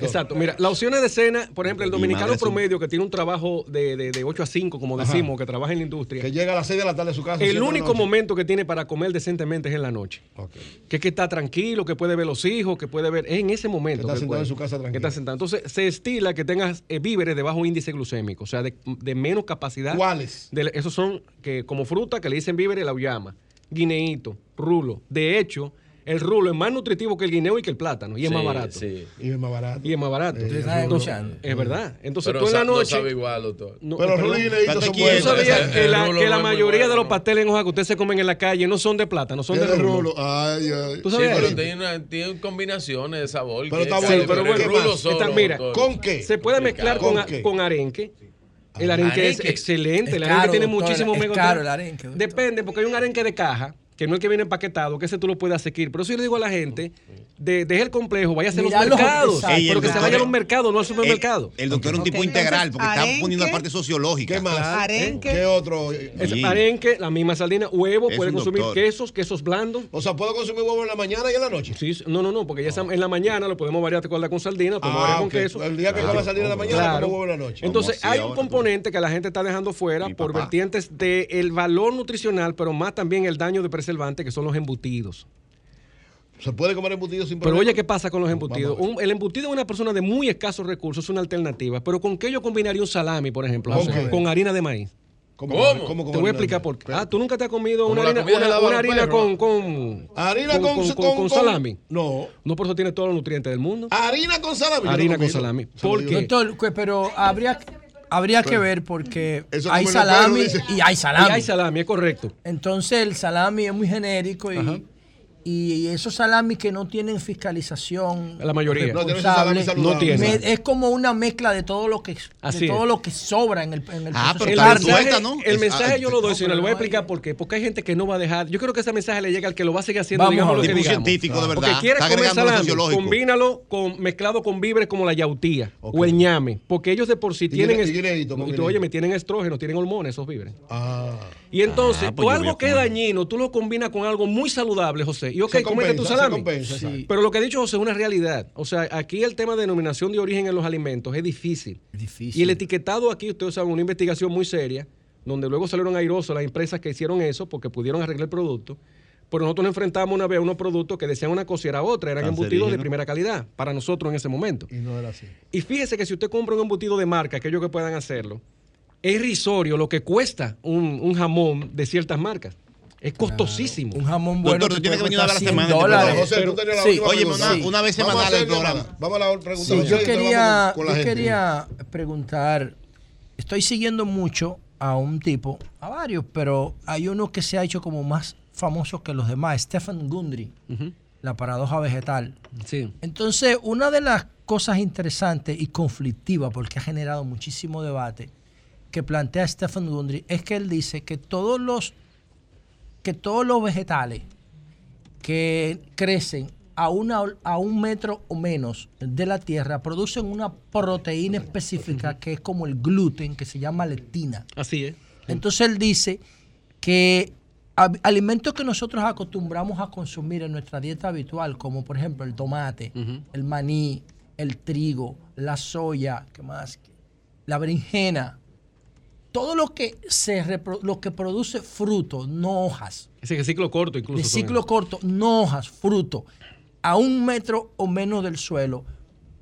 [SPEAKER 9] Exacto, mira, las opciones de cena, por ejemplo, el
[SPEAKER 8] Mi
[SPEAKER 9] dominicano promedio que tiene un trabajo de, de, de 8 a 5, como decimos, que trabaja en la industria,
[SPEAKER 2] Que llega a las 6 de la tarde a su casa.
[SPEAKER 9] el único momento que tiene para comer decentemente es en la noche.
[SPEAKER 2] Ok.
[SPEAKER 9] Que es que está tranquilo, que puede ver los hijos, que puede ver, es en ese momento.
[SPEAKER 2] Que está sentado
[SPEAKER 9] puede.
[SPEAKER 2] en su casa
[SPEAKER 9] Que
[SPEAKER 2] tranquilo.
[SPEAKER 9] está sentado. Entonces, se estila que tengas eh, víveres de bajo índice glucémico, o sea, de, de menos capacidad.
[SPEAKER 2] ¿Cuáles?
[SPEAKER 9] De- esos son que como fruta que le dicen víveres la uyama. guineíto, rulo. De hecho, el rulo es más nutritivo que el guineo y que el plátano y es
[SPEAKER 10] Sí,
[SPEAKER 9] más barato.
[SPEAKER 10] sí.
[SPEAKER 2] Y es más barato.
[SPEAKER 9] Y es más barato.
[SPEAKER 11] Ustedes están
[SPEAKER 9] Entonces,
[SPEAKER 11] escuchando.
[SPEAKER 9] es verdad. Entonces
[SPEAKER 10] Pero
[SPEAKER 9] tú en la
[SPEAKER 10] no
[SPEAKER 9] noche...
[SPEAKER 10] sabe igual, doctor.
[SPEAKER 9] No,
[SPEAKER 2] Pero
[SPEAKER 9] perdón.
[SPEAKER 2] rulo y guineíto son
[SPEAKER 8] Estate
[SPEAKER 9] ¿Tú
[SPEAKER 2] buenos.
[SPEAKER 9] sabías
[SPEAKER 10] Ese-
[SPEAKER 9] que la,
[SPEAKER 10] rulo
[SPEAKER 9] que
[SPEAKER 10] no
[SPEAKER 9] mayoría de los
[SPEAKER 10] ¿no?
[SPEAKER 9] pasteles en hoja que ustedes se comen en la calle no son de plátano, son de rulo?
[SPEAKER 2] rulo. Ay, ay.
[SPEAKER 9] ¿Tú
[SPEAKER 10] Sí,
[SPEAKER 9] sabías
[SPEAKER 10] pero
[SPEAKER 9] eso?
[SPEAKER 10] tiene, combinaciones de sabor.
[SPEAKER 2] Pero está bueno,
[SPEAKER 9] pero bueno,
[SPEAKER 10] rulo
[SPEAKER 9] mira.
[SPEAKER 2] ¿Con qué?
[SPEAKER 9] Se puede mezclar con, arenque. El arenque, es excelente. el arenque
[SPEAKER 11] caro,
[SPEAKER 9] tiene
[SPEAKER 11] doctor,
[SPEAKER 9] muchísimo
[SPEAKER 11] es caro el arenque.
[SPEAKER 9] Depende, porque hay un arenque de caja, que no es que viene empaquetado, que ese tú lo puedes asequir. Pero eso yo le digo a la gente, de, deje el complejo, vaya a hacer los mercados.
[SPEAKER 8] Ey,
[SPEAKER 9] pero que se
[SPEAKER 8] doctor
[SPEAKER 9] vaya a los mercados, no al supermercado.
[SPEAKER 8] El, el doctor es un tipo integral porque
[SPEAKER 12] Entonces,
[SPEAKER 8] está poniendo la parte sociológica.
[SPEAKER 2] ¿Qué más?
[SPEAKER 12] Arenque.
[SPEAKER 2] ¿Qué otro?
[SPEAKER 9] Es arenque, la misma sardina, huevo,
[SPEAKER 8] Es
[SPEAKER 9] puede consumir
[SPEAKER 8] doctor.
[SPEAKER 9] quesos, quesos blandos.
[SPEAKER 2] O sea, ¿puedo consumir huevo en la mañana y en la noche?
[SPEAKER 9] Sí, no, no, no, porque ya esa- en la mañana lo podemos variar con, con sardina, lo podemos variar
[SPEAKER 2] Ah,
[SPEAKER 9] con queso.
[SPEAKER 2] El día que
[SPEAKER 8] Claro.
[SPEAKER 2] coma salir en la mañana,
[SPEAKER 9] Claro.
[SPEAKER 2] como huevo en la noche.
[SPEAKER 9] Entonces, hay un componente que la gente está dejando fuera por vertientes del valor nutricional, pero más también el daño de que son los embutidos.
[SPEAKER 2] Se puede comer embutido sin
[SPEAKER 9] Pero
[SPEAKER 2] problema.
[SPEAKER 9] oye, ¿qué pasa con los embutidos? Un- el embutido de una persona de muy escasos recursos es una alternativa. Pero ¿con qué yo combinaría un salami, por ejemplo?
[SPEAKER 2] ¿Con
[SPEAKER 9] harina de maíz.
[SPEAKER 2] ¿Cómo?
[SPEAKER 10] ¿Cómo?
[SPEAKER 2] ¿Cómo?
[SPEAKER 9] Te voy a explicar por qué. Ah, tú nunca te has comido una harina, una, una con, con,
[SPEAKER 2] Harina con,
[SPEAKER 9] con,
[SPEAKER 2] con,
[SPEAKER 9] con salami.
[SPEAKER 2] No.
[SPEAKER 9] No, por eso tiene todos los nutrientes del mundo.
[SPEAKER 2] Harina con salami.
[SPEAKER 9] Harina
[SPEAKER 2] no
[SPEAKER 9] con salami. ¿Por qué?
[SPEAKER 11] Doctor, pero habría, habría que ver porque
[SPEAKER 2] Eso
[SPEAKER 11] hay salami
[SPEAKER 2] perro,
[SPEAKER 11] y hay salami.
[SPEAKER 9] Y hay salami, es correcto.
[SPEAKER 11] Entonces el salami es muy genérico
[SPEAKER 9] Ajá.
[SPEAKER 11] Y, esos salamis que no tienen fiscalización
[SPEAKER 9] La mayoría.
[SPEAKER 2] No, tiene ese
[SPEAKER 11] responsable,
[SPEAKER 2] salami saludable.
[SPEAKER 9] No tiene.
[SPEAKER 11] me- es como una mezcla de todo lo que
[SPEAKER 9] Así
[SPEAKER 11] de todo
[SPEAKER 9] es.
[SPEAKER 11] lo que sobra en el, en el
[SPEAKER 8] Ah, pero
[SPEAKER 9] El mensaje,
[SPEAKER 8] suelta, ¿no?
[SPEAKER 9] el mensaje
[SPEAKER 8] ah,
[SPEAKER 9] yo lo doy,
[SPEAKER 11] no,
[SPEAKER 9] señor. Le voy a explicar por qué. Porque hay gente que no va a dejar. Yo creo que ese mensaje le llega al que lo va a seguir haciendo,
[SPEAKER 11] Vamos
[SPEAKER 9] digamos lo que digamos.
[SPEAKER 8] científico, de verdad.
[SPEAKER 9] Porque quiere comer salami, combínalo con, mezclado con víveres como la yautía o el ñame. Porque ellos de por sí tienen. oye, me tienen estrógeno, tienen hormonas esos víveres.
[SPEAKER 2] Ah.
[SPEAKER 9] Y entonces,
[SPEAKER 8] Ah, pues
[SPEAKER 9] algo que es dañino, tú lo combinas con algo muy saludable, José. Y ok,
[SPEAKER 2] Se
[SPEAKER 9] comete tu
[SPEAKER 2] compensa,
[SPEAKER 9] salami.
[SPEAKER 2] compensa,
[SPEAKER 11] Sí.
[SPEAKER 2] exacto.
[SPEAKER 9] Pero lo que ha dicho José es una realidad. O sea, aquí el tema de denominación de origen en los alimentos es difícil.
[SPEAKER 11] Difícil.
[SPEAKER 9] Y el etiquetado aquí, ustedes saben, una investigación muy seria, donde luego salieron airosos las empresas que hicieron eso porque pudieron arreglar el producto. Pero nosotros nos enfrentamos una vez a unos productos que decían una cosa y era otra, eran embutidos de primera calidad para nosotros en ese momento.
[SPEAKER 2] Y no era así.
[SPEAKER 9] Y fíjese que si usted compra un embutido de marca, aquellos que puedan hacerlo, es irrisorio lo que cuesta un, un jamón de ciertas marcas. Es costosísimo.
[SPEAKER 11] Un jamón bueno
[SPEAKER 8] Doctor, tú tienes que venir una vez a la
[SPEAKER 11] costar 100
[SPEAKER 8] semana,
[SPEAKER 11] dólares.
[SPEAKER 8] Pero,
[SPEAKER 2] José, tú tenías la
[SPEAKER 11] sí.
[SPEAKER 2] última
[SPEAKER 8] Oye, una-
[SPEAKER 2] Sí.
[SPEAKER 8] una vez semanal el programa.
[SPEAKER 2] Vamos a la pregunta.
[SPEAKER 11] Sí, yo quería,
[SPEAKER 2] vamos con la
[SPEAKER 11] yo quería preguntar, estoy siguiendo mucho a un tipo, a varios, pero hay uno que se ha hecho como más famoso que los demás, Stephen Gundry, la paradoja vegetal.
[SPEAKER 9] Sí.
[SPEAKER 11] Entonces, una de las cosas interesantes y conflictivas, porque ha generado muchísimo debate, que plantea Stephen Gundry, es que él dice que todos los, que todos los vegetales que crecen a, una, a un metro o menos de la tierra producen una proteína específica que es como el gluten, que se llama lectina.
[SPEAKER 9] Así es.
[SPEAKER 11] Entonces él dice que alimentos que nosotros acostumbramos a consumir en nuestra dieta habitual, como por ejemplo el tomate, el maní, el trigo, la soya, ¿qué más? La berenjena, todo lo que se repro- lo que produce fruto, no hojas,
[SPEAKER 9] Ese que ciclo corto incluso. son
[SPEAKER 11] ciclo corto, no hojas, fruto, a un metro o menos del suelo,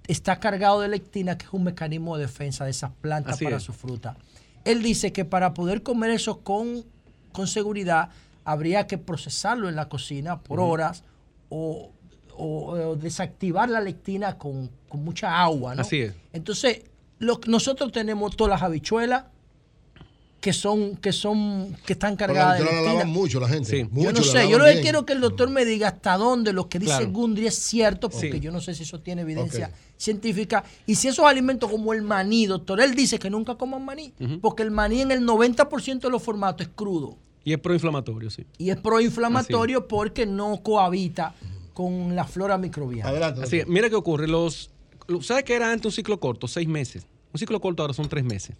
[SPEAKER 11] está cargado de lectina, que es un mecanismo de defensa de esas plantas
[SPEAKER 9] Así
[SPEAKER 11] para
[SPEAKER 9] es.
[SPEAKER 11] su fruta. Él dice que para poder comer eso con, con seguridad, habría que procesarlo en la cocina por horas o, o- o desactivar la lectina con, con mucha agua. ¿no?
[SPEAKER 9] Así es.
[SPEAKER 11] Entonces, lo, nosotros tenemos todas las habichuelas que son, que son, que están
[SPEAKER 2] Pero la
[SPEAKER 11] cargadas de
[SPEAKER 2] la mucho la gente.
[SPEAKER 9] Sí.
[SPEAKER 11] Yo no sé, yo lo que quiero que el doctor me diga hasta dónde lo que dice
[SPEAKER 9] Claro.
[SPEAKER 11] Gundry es cierto, porque
[SPEAKER 9] Sí.
[SPEAKER 11] yo no sé si eso tiene evidencia científica. Y si esos alimentos como el maní, doctor, él dice que nunca coman maní, porque el maní en el 90% de los formatos es crudo
[SPEAKER 9] Y es proinflamatorio, sí.
[SPEAKER 11] y es proinflamatorio porque no cohabita con la flora microbiana.
[SPEAKER 2] Adelante.
[SPEAKER 9] Así es. Mira qué ocurre. Los, lo- ¿Sabes qué era antes un ciclo corto? Seis meses. Un ciclo corto ahora son tres meses.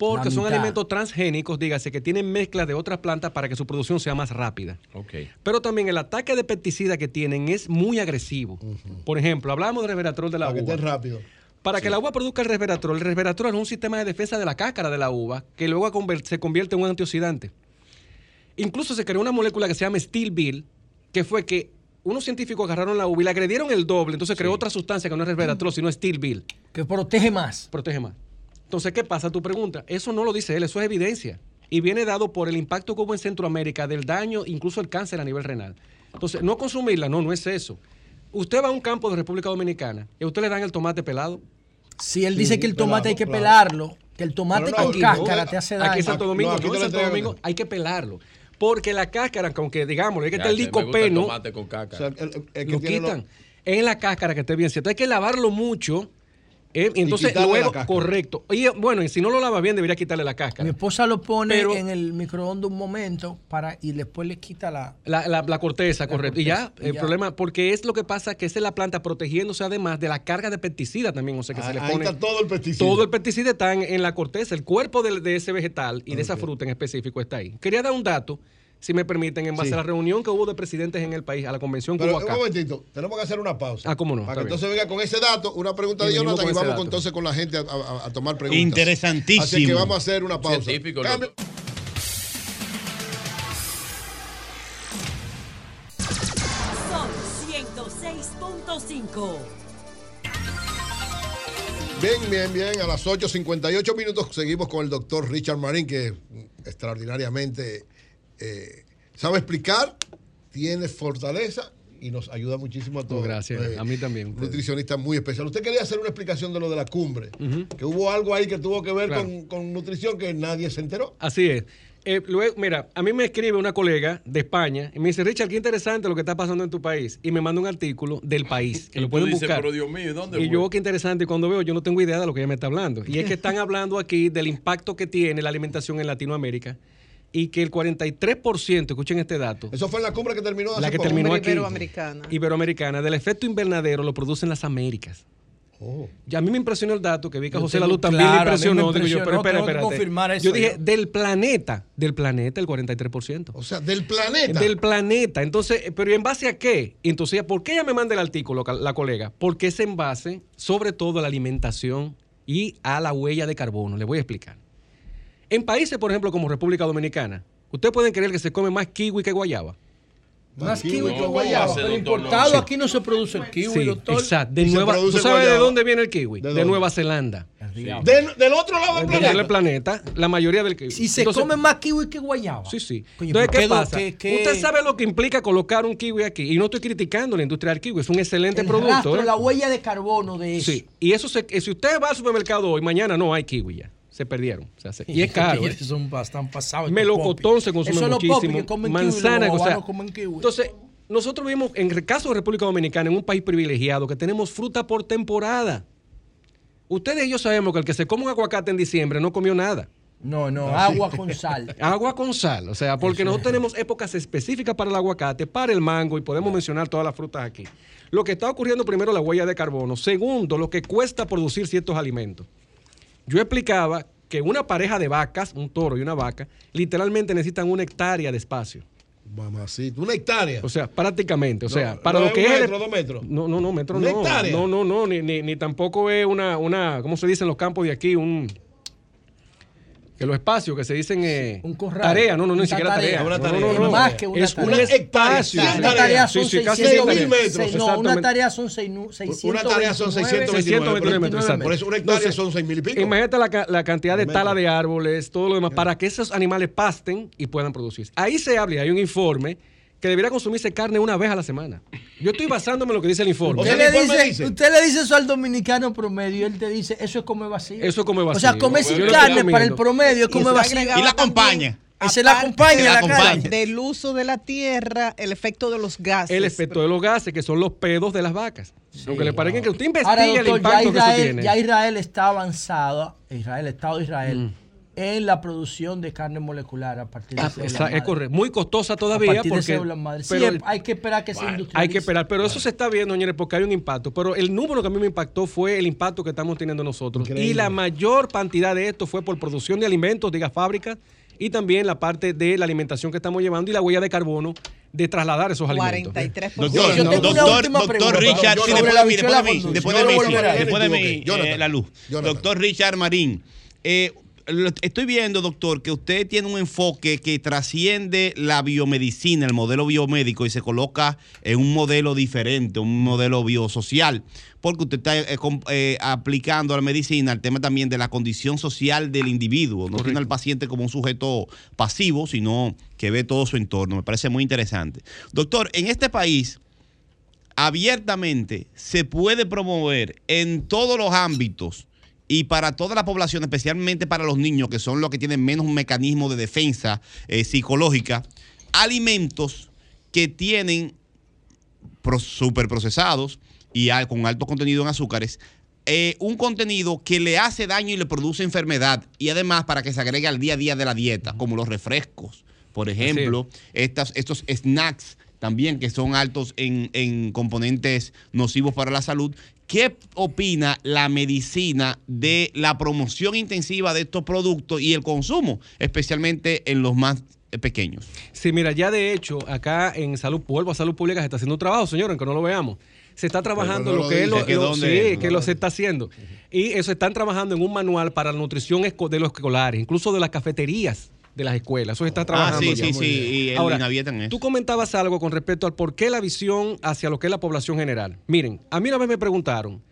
[SPEAKER 9] Porque son alimentos transgénicos, dígase, que tienen mezclas de otras plantas para que su producción sea más rápida.
[SPEAKER 10] Ok.
[SPEAKER 9] Pero también el ataque de pesticida que tienen es muy agresivo. Por ejemplo, hablamos de resveratrol de la
[SPEAKER 2] Para que
[SPEAKER 9] uva.
[SPEAKER 2] esté rápido.
[SPEAKER 9] Para que la uva produzca el resveratrol, el resveratrol es un sistema de defensa de la cáscara de la uva que luego se convierte en un antioxidante. Incluso se creó una molécula que se llama Steel Bill, que fue que unos científicos agarraron la uva y le agredieron el doble, entonces creó otra sustancia que no es resveratrol, sino Steel Bill.
[SPEAKER 11] Que protege más.
[SPEAKER 9] Protege más. Entonces, ¿qué pasa? Tu pregunta. Eso no lo dice él, eso es evidencia. y viene dado por el impacto que hubo en Centroamérica del daño, incluso el cáncer a nivel renal. Entonces, no consumirla, no, no es eso. Usted va a un campo de República Dominicana y a usted le dan el tomate pelado.
[SPEAKER 11] Si él dice que el tomate hay que pelarlo, que el tomate con cáscara te hace daño.
[SPEAKER 9] Aquí en Santo Domingo,
[SPEAKER 11] No, aquí
[SPEAKER 9] en
[SPEAKER 11] lo
[SPEAKER 9] Santo
[SPEAKER 11] entregan.
[SPEAKER 9] Domingo hay que pelarlo. Porque la cáscara, aunque digamos, es que
[SPEAKER 10] Ya
[SPEAKER 9] está el
[SPEAKER 10] sé, me gusta el
[SPEAKER 9] licopeno,
[SPEAKER 10] tomate con cáscara.
[SPEAKER 9] lo quitan. Es en la cáscara que esté bien cierto. Hay que lavarlo mucho. Eh, y entonces,
[SPEAKER 11] la
[SPEAKER 9] luego, correcto. Oye, bueno, y si no lo lava bien, debería quitarle la cáscara.
[SPEAKER 11] Mi esposa lo pone
[SPEAKER 9] Pero-
[SPEAKER 11] en el microondas un momento para y después le quita la.
[SPEAKER 9] La, la- la corteza, correcto. y ya,
[SPEAKER 11] y
[SPEAKER 9] el
[SPEAKER 11] ya.
[SPEAKER 9] problema, porque es lo que pasa que esa es la planta protegiéndose además de la carga de pesticida también, o sea que se le
[SPEAKER 2] Ah, Ahí
[SPEAKER 9] pone.
[SPEAKER 2] está todo el pesticida.
[SPEAKER 9] Todo el pesticida está en, en la corteza, el cuerpo de, ese vegetal y de esa fruta en específico está ahí. Quería dar un dato, si me permiten, en base
[SPEAKER 2] Sí.
[SPEAKER 9] a la reunión que hubo de presidentes en el país, a la convención que
[SPEAKER 2] Pero
[SPEAKER 9] hubo
[SPEAKER 2] un momentito, tenemos que hacer una pausa.
[SPEAKER 9] Ah, cómo no,
[SPEAKER 2] Para
[SPEAKER 9] está
[SPEAKER 2] que
[SPEAKER 9] bien.
[SPEAKER 2] entonces venga con ese dato, una pregunta
[SPEAKER 9] Y
[SPEAKER 2] de Jonathan y vamos entonces con la gente a, a- a tomar preguntas.
[SPEAKER 8] Interesantísimo.
[SPEAKER 2] Así que vamos a hacer una pausa.
[SPEAKER 10] Científico,
[SPEAKER 2] Cambio.
[SPEAKER 13] Son 106.5.
[SPEAKER 2] Bien, bien, bien. A las 8.58 minutos seguimos con el doctor Richard Marín, que extraordinariamente eh, sabe explicar, tiene fortaleza y nos ayuda muchísimo a todos.
[SPEAKER 9] Gracias.
[SPEAKER 2] Eh,
[SPEAKER 9] A mí también.
[SPEAKER 2] Un nutricionista muy especial. Usted quería hacer una explicación de lo de la cumbre, que hubo algo ahí que tuvo que ver
[SPEAKER 9] Claro.
[SPEAKER 2] con, con nutrición que nadie se enteró.
[SPEAKER 9] Así es. Eh, luego, mira, a mí me escribe una colega de España y me dice, Richard, qué interesante lo que está pasando en tu país. Y me manda un artículo del país, que
[SPEAKER 10] Y
[SPEAKER 9] lo
[SPEAKER 10] tú
[SPEAKER 9] pueden
[SPEAKER 10] dices,
[SPEAKER 9] buscar.
[SPEAKER 10] pero Dios mío, ¿dónde
[SPEAKER 9] Y
[SPEAKER 10] fue?
[SPEAKER 9] yo, qué interesante, y cuando veo, yo no tengo idea de lo que ella me está hablando. Y es que están hablando aquí del impacto que tiene la alimentación en Latinoamérica y que el 43%, escuchen este dato,
[SPEAKER 2] Eso fue en la cumbre que terminó hace
[SPEAKER 9] la que
[SPEAKER 2] poco.
[SPEAKER 9] terminó aquí,
[SPEAKER 12] Iberoamericana.
[SPEAKER 9] Iberoamericana, del efecto invernadero lo producen las Américas.
[SPEAKER 2] Oh.
[SPEAKER 9] Y a mí me impresionó el dato que vi que a
[SPEAKER 11] Yo
[SPEAKER 9] José Lalu también
[SPEAKER 11] claro,
[SPEAKER 9] le impresionó. Digo yo, pero espera,
[SPEAKER 11] confirmar eso
[SPEAKER 9] yo dije,
[SPEAKER 11] yo.
[SPEAKER 9] del planeta, del planeta el 43%.
[SPEAKER 2] O sea, del planeta.
[SPEAKER 9] Del planeta. Entonces, pero ¿y en base a qué? Entonces, ¿por qué ella me manda el artículo, la colega? Porque es en base, sobre todo, a la alimentación y a la huella de carbono. Le voy a explicar. En países, por ejemplo, como República Dominicana, ¿ustedes pueden creer que se come más kiwi que guayaba?
[SPEAKER 11] Más
[SPEAKER 2] kiwi
[SPEAKER 11] kiwi
[SPEAKER 2] que
[SPEAKER 11] que
[SPEAKER 2] guayaba.
[SPEAKER 11] guayaba.
[SPEAKER 10] ¿cómo hace,
[SPEAKER 11] Pero
[SPEAKER 10] doctor?
[SPEAKER 11] importado
[SPEAKER 10] No.
[SPEAKER 11] aquí no se produce el kiwi,
[SPEAKER 9] Sí,
[SPEAKER 11] doctor.
[SPEAKER 9] exacto. De
[SPEAKER 2] Y
[SPEAKER 9] Nueva, ¿Tú sabes de dónde viene el kiwi?
[SPEAKER 2] ¿De?
[SPEAKER 9] Nueva Zelanda.
[SPEAKER 2] Del, del otro lado del
[SPEAKER 9] Del
[SPEAKER 2] planeta.
[SPEAKER 9] planeta, la mayoría del kiwi.
[SPEAKER 11] Si se
[SPEAKER 9] Entonces-
[SPEAKER 11] come más kiwi que guayaba.
[SPEAKER 9] Sí, sí.
[SPEAKER 11] Coño,
[SPEAKER 9] Entonces, ¿qué pasa?
[SPEAKER 11] qué- qué-
[SPEAKER 9] Usted sabe lo que implica colocar un kiwi aquí. Y no estoy criticando la industria del kiwi, es un excelente
[SPEAKER 11] el
[SPEAKER 9] producto.
[SPEAKER 11] rastro,
[SPEAKER 9] ¿eh?
[SPEAKER 11] la huella de carbono de eso.
[SPEAKER 9] Sí, y eso se, si usted va al supermercado hoy, mañana no hay kiwi ya. Se perdieron. O sea, se- y es caro. ¿eh?
[SPEAKER 11] Son bastante pasados.
[SPEAKER 9] Melocotón se consume
[SPEAKER 11] Eso popis
[SPEAKER 9] muchísimo.
[SPEAKER 11] kiwi,
[SPEAKER 9] manzana, o sea. Entonces, nosotros vivimos, en el caso de República Dominicana, en un país privilegiado, que tenemos fruta por temporada. Ustedes y yo sabemos que el que se come un aguacate en diciembre no comió nada.
[SPEAKER 11] No, no, agua con sal.
[SPEAKER 9] Agua con sal, o sea, porque nosotros tenemos épocas específicas para el aguacate, para el mango y podemos mencionar todas las frutas aquí. Lo que está ocurriendo primero, la huella de carbono. Segundo, lo que cuesta producir ciertos alimentos. Yo explicaba que una pareja de vacas, un toro y una vaca, literalmente necesitan una hectárea de espacio.
[SPEAKER 2] Mamacita, una hectárea.
[SPEAKER 9] O sea, prácticamente. O
[SPEAKER 2] No,
[SPEAKER 9] sea, para
[SPEAKER 2] no
[SPEAKER 9] lo que
[SPEAKER 2] un
[SPEAKER 9] es. el-
[SPEAKER 2] metro, dos metros.
[SPEAKER 9] No, no, no, metro
[SPEAKER 2] ¿Una
[SPEAKER 9] no.
[SPEAKER 2] hectárea?
[SPEAKER 9] No, no, no, ni, ni, ni tampoco es una, una, ¿cómo se dice en los campos de aquí? Un. Que los espacios que se dicen. Eh,
[SPEAKER 11] Un corral.
[SPEAKER 9] Tarea, no, no, ni
[SPEAKER 11] Una
[SPEAKER 9] siquiera
[SPEAKER 11] tarea.
[SPEAKER 9] tarea.
[SPEAKER 2] Una
[SPEAKER 9] No,
[SPEAKER 2] tarea.
[SPEAKER 9] no, no, no.
[SPEAKER 11] Más que una
[SPEAKER 9] es
[SPEAKER 11] tarea.
[SPEAKER 9] un espacio.
[SPEAKER 11] Una tarea son
[SPEAKER 9] Sí, sí, casi
[SPEAKER 11] 600
[SPEAKER 2] mil
[SPEAKER 9] seis
[SPEAKER 2] metros,
[SPEAKER 11] No, una tarea son 600.
[SPEAKER 2] Una tarea son 629.
[SPEAKER 9] 629 metros, exacto.
[SPEAKER 2] Por eso una hectárea
[SPEAKER 9] Entonces,
[SPEAKER 2] son seis mil y pico.
[SPEAKER 9] Imagínate la, ca- la cantidad de tala de árboles, todo lo demás, para que esos animales pasten y puedan producirse. Ahí se habla, hay un informe que debería consumirse carne una vez a la semana. Yo estoy basándome en lo que dice el informe.
[SPEAKER 2] O sea,
[SPEAKER 11] Usted
[SPEAKER 2] el
[SPEAKER 11] le,
[SPEAKER 2] informe
[SPEAKER 11] dice,
[SPEAKER 2] dice-
[SPEAKER 11] usted le dice eso al dominicano promedio y él te dice, eso es comer vacío.
[SPEAKER 9] Eso es comer
[SPEAKER 11] O sea,
[SPEAKER 9] vacío.
[SPEAKER 11] comer sin carne para el promedio es comer
[SPEAKER 12] se
[SPEAKER 11] vacío.
[SPEAKER 8] Y la acompaña.
[SPEAKER 11] Ese la acompaña
[SPEAKER 8] la
[SPEAKER 11] la
[SPEAKER 8] acompaña.
[SPEAKER 11] carne.
[SPEAKER 12] Del uso de la tierra, el efecto de los gases.
[SPEAKER 9] El efecto de los gases, que son los pedos de las vacas. Aunque le parezca que usted
[SPEAKER 11] Ahora,
[SPEAKER 9] investigue el
[SPEAKER 11] doctor, ya
[SPEAKER 9] impacto que eso
[SPEAKER 11] Israel,
[SPEAKER 9] tiene.
[SPEAKER 11] ya Israel está avanzado, Israel, el Estado de Israel,
[SPEAKER 9] Mm.
[SPEAKER 11] En la producción de carne molecular a partir de
[SPEAKER 9] Ah,
[SPEAKER 11] células
[SPEAKER 9] es correcto. Muy costosa
[SPEAKER 11] A
[SPEAKER 9] todavía
[SPEAKER 11] de
[SPEAKER 9] porque
[SPEAKER 11] células madre. Sí,
[SPEAKER 9] pero-
[SPEAKER 11] hay que esperar que se industrialice.
[SPEAKER 9] hay que esperar, pero eso se está viendo, señores, porque hay un impacto. Pero el número que a mí me impactó fue el impacto que estamos teniendo nosotros.
[SPEAKER 2] Increíble.
[SPEAKER 9] Y la mayor cantidad de esto fue por producción de alimentos, diga fábricas, y también la parte de la alimentación que estamos llevando y la huella de carbono de trasladar esos alimentos.
[SPEAKER 12] 43%.
[SPEAKER 8] Doctor,
[SPEAKER 11] Yo tengo una
[SPEAKER 8] doctor,
[SPEAKER 11] última
[SPEAKER 8] doctor
[SPEAKER 11] pregunta,
[SPEAKER 8] Richard, sí,
[SPEAKER 11] la
[SPEAKER 8] después de mí, después de mí, después
[SPEAKER 11] Yo
[SPEAKER 8] de mí, eh, la luz.
[SPEAKER 2] Jonathan.
[SPEAKER 8] Doctor Richard Marín, eh, lo- estoy viendo, doctor, que usted tiene un enfoque que trasciende la biomedicina, el modelo biomédico, y se coloca en un modelo diferente, un modelo biosocial, porque usted está eh, eh, aplicando a la medicina el tema también de la condición social del individuo. No tiene al paciente como un sujeto pasivo, sino que ve todo su entorno. Me parece muy interesante. Doctor, en este país abiertamente se puede promover en todos los ámbitos y para toda la población, especialmente para los niños, que son los que tienen menos mecanismo de defensa eh, psicológica, alimentos que tienen pro- superprocesados y con alto contenido en azúcares, eh, un contenido que le hace daño y le produce enfermedad, y además para que se agregue al día a día de la dieta, como los refrescos, por ejemplo, estas, estos snacks también que son altos en, en componentes nocivos para la salud. ¿Qué opina la medicina de la promoción intensiva de estos productos y el consumo, especialmente en los más pequeños?
[SPEAKER 9] Sí, mira, ya de hecho, acá en salud, vuelvo a salud pública, se está haciendo un trabajo, señor, aunque no lo veamos. Se está trabajando
[SPEAKER 8] no
[SPEAKER 9] lo
[SPEAKER 8] lo
[SPEAKER 9] que lo,
[SPEAKER 8] dice, que
[SPEAKER 9] lo- sí, que lo se está haciendo. Y eso están trabajando en un manual para la nutrición de los escolares, incluso de las cafeterías de las escuelas. Eso se está trabajando.
[SPEAKER 8] Ah, sí,
[SPEAKER 9] ya.
[SPEAKER 8] sí, sí. Y
[SPEAKER 9] Ahora,
[SPEAKER 8] en eso.
[SPEAKER 9] Tú comentabas algo con respecto al por qué la visión hacia lo que es la población general. Miren, a mí una vez me preguntaron,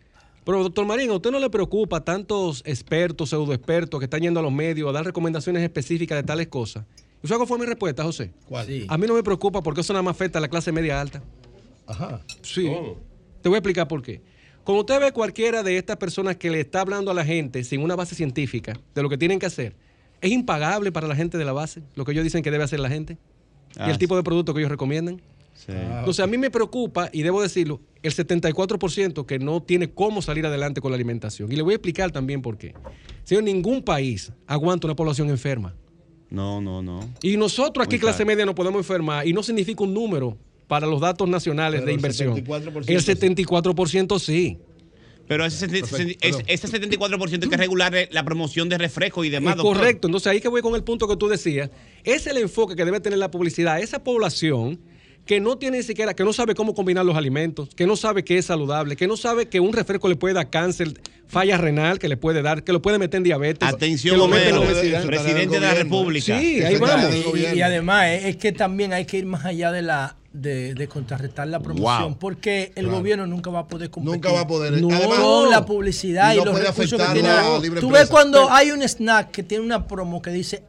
[SPEAKER 9] pero doctor Marín, ¿a usted no le preocupa tantos expertos, pseudoexpertos que están yendo a los medios a dar recomendaciones específicas de tales cosas? ¿Y cuál fue mi respuesta, José?
[SPEAKER 2] ¿Cuál? Sí.
[SPEAKER 9] A mí no me preocupa porque eso nada más afecta a la clase media alta.
[SPEAKER 2] Ajá.
[SPEAKER 9] Sí. Te voy a explicar por qué. Cuando usted ve cualquiera de estas personas que le está hablando a la gente sin una base científica de lo que tienen que hacer, es impagable para la gente de la base lo que ellos dicen que debe hacer la gente y
[SPEAKER 8] Ah,
[SPEAKER 9] el
[SPEAKER 8] sí.
[SPEAKER 9] tipo de producto que ellos recomiendan. Entonces, a mí me preocupa, y debo decirlo, el 74% que no tiene cómo salir adelante con la alimentación. Y le voy a explicar también por qué. Señor, ningún país aguanta una población enferma.
[SPEAKER 8] No, no, no.
[SPEAKER 9] Y nosotros aquí,
[SPEAKER 8] Muy
[SPEAKER 9] clase
[SPEAKER 8] claro.
[SPEAKER 9] media, no podemos enfermar y no significa un número para los datos nacionales
[SPEAKER 2] Pero
[SPEAKER 9] de
[SPEAKER 2] el
[SPEAKER 9] inversión.
[SPEAKER 2] 74%
[SPEAKER 9] el 74% sí.
[SPEAKER 8] Pero ese, sete-
[SPEAKER 2] Perfecto,
[SPEAKER 8] ese-
[SPEAKER 2] perdón.
[SPEAKER 8] ese 74% hay que regular la promoción de refrescos y demás.
[SPEAKER 9] Es
[SPEAKER 8] doctor.
[SPEAKER 9] correcto. Entonces ahí que voy con el punto que tú decías. Es el enfoque que debe tener la publicidad. Esa población que no tiene ni siquiera, que no sabe cómo combinar los alimentos, que no sabe qué es saludable, que no sabe que un refresco le puede dar cáncer, falla renal, que le puede dar, que lo puede meter en diabetes.
[SPEAKER 8] Atención,
[SPEAKER 9] que lo mete en
[SPEAKER 8] Homero,
[SPEAKER 9] obesidad.
[SPEAKER 8] presidente de la República.
[SPEAKER 9] Sí, ahí vamos.
[SPEAKER 11] y además eh, es que también hay que ir más allá de la de, de contrarrestar la promoción,
[SPEAKER 8] Wow.
[SPEAKER 11] porque el
[SPEAKER 2] Claro.
[SPEAKER 11] gobierno nunca va a poder competir.
[SPEAKER 2] Nunca va a poder.
[SPEAKER 11] No,
[SPEAKER 2] Además,
[SPEAKER 11] con la publicidad
[SPEAKER 2] y no
[SPEAKER 11] los recursos que tiene.
[SPEAKER 2] la
[SPEAKER 11] Tú ves cuando hay un snack que tiene una promo que dice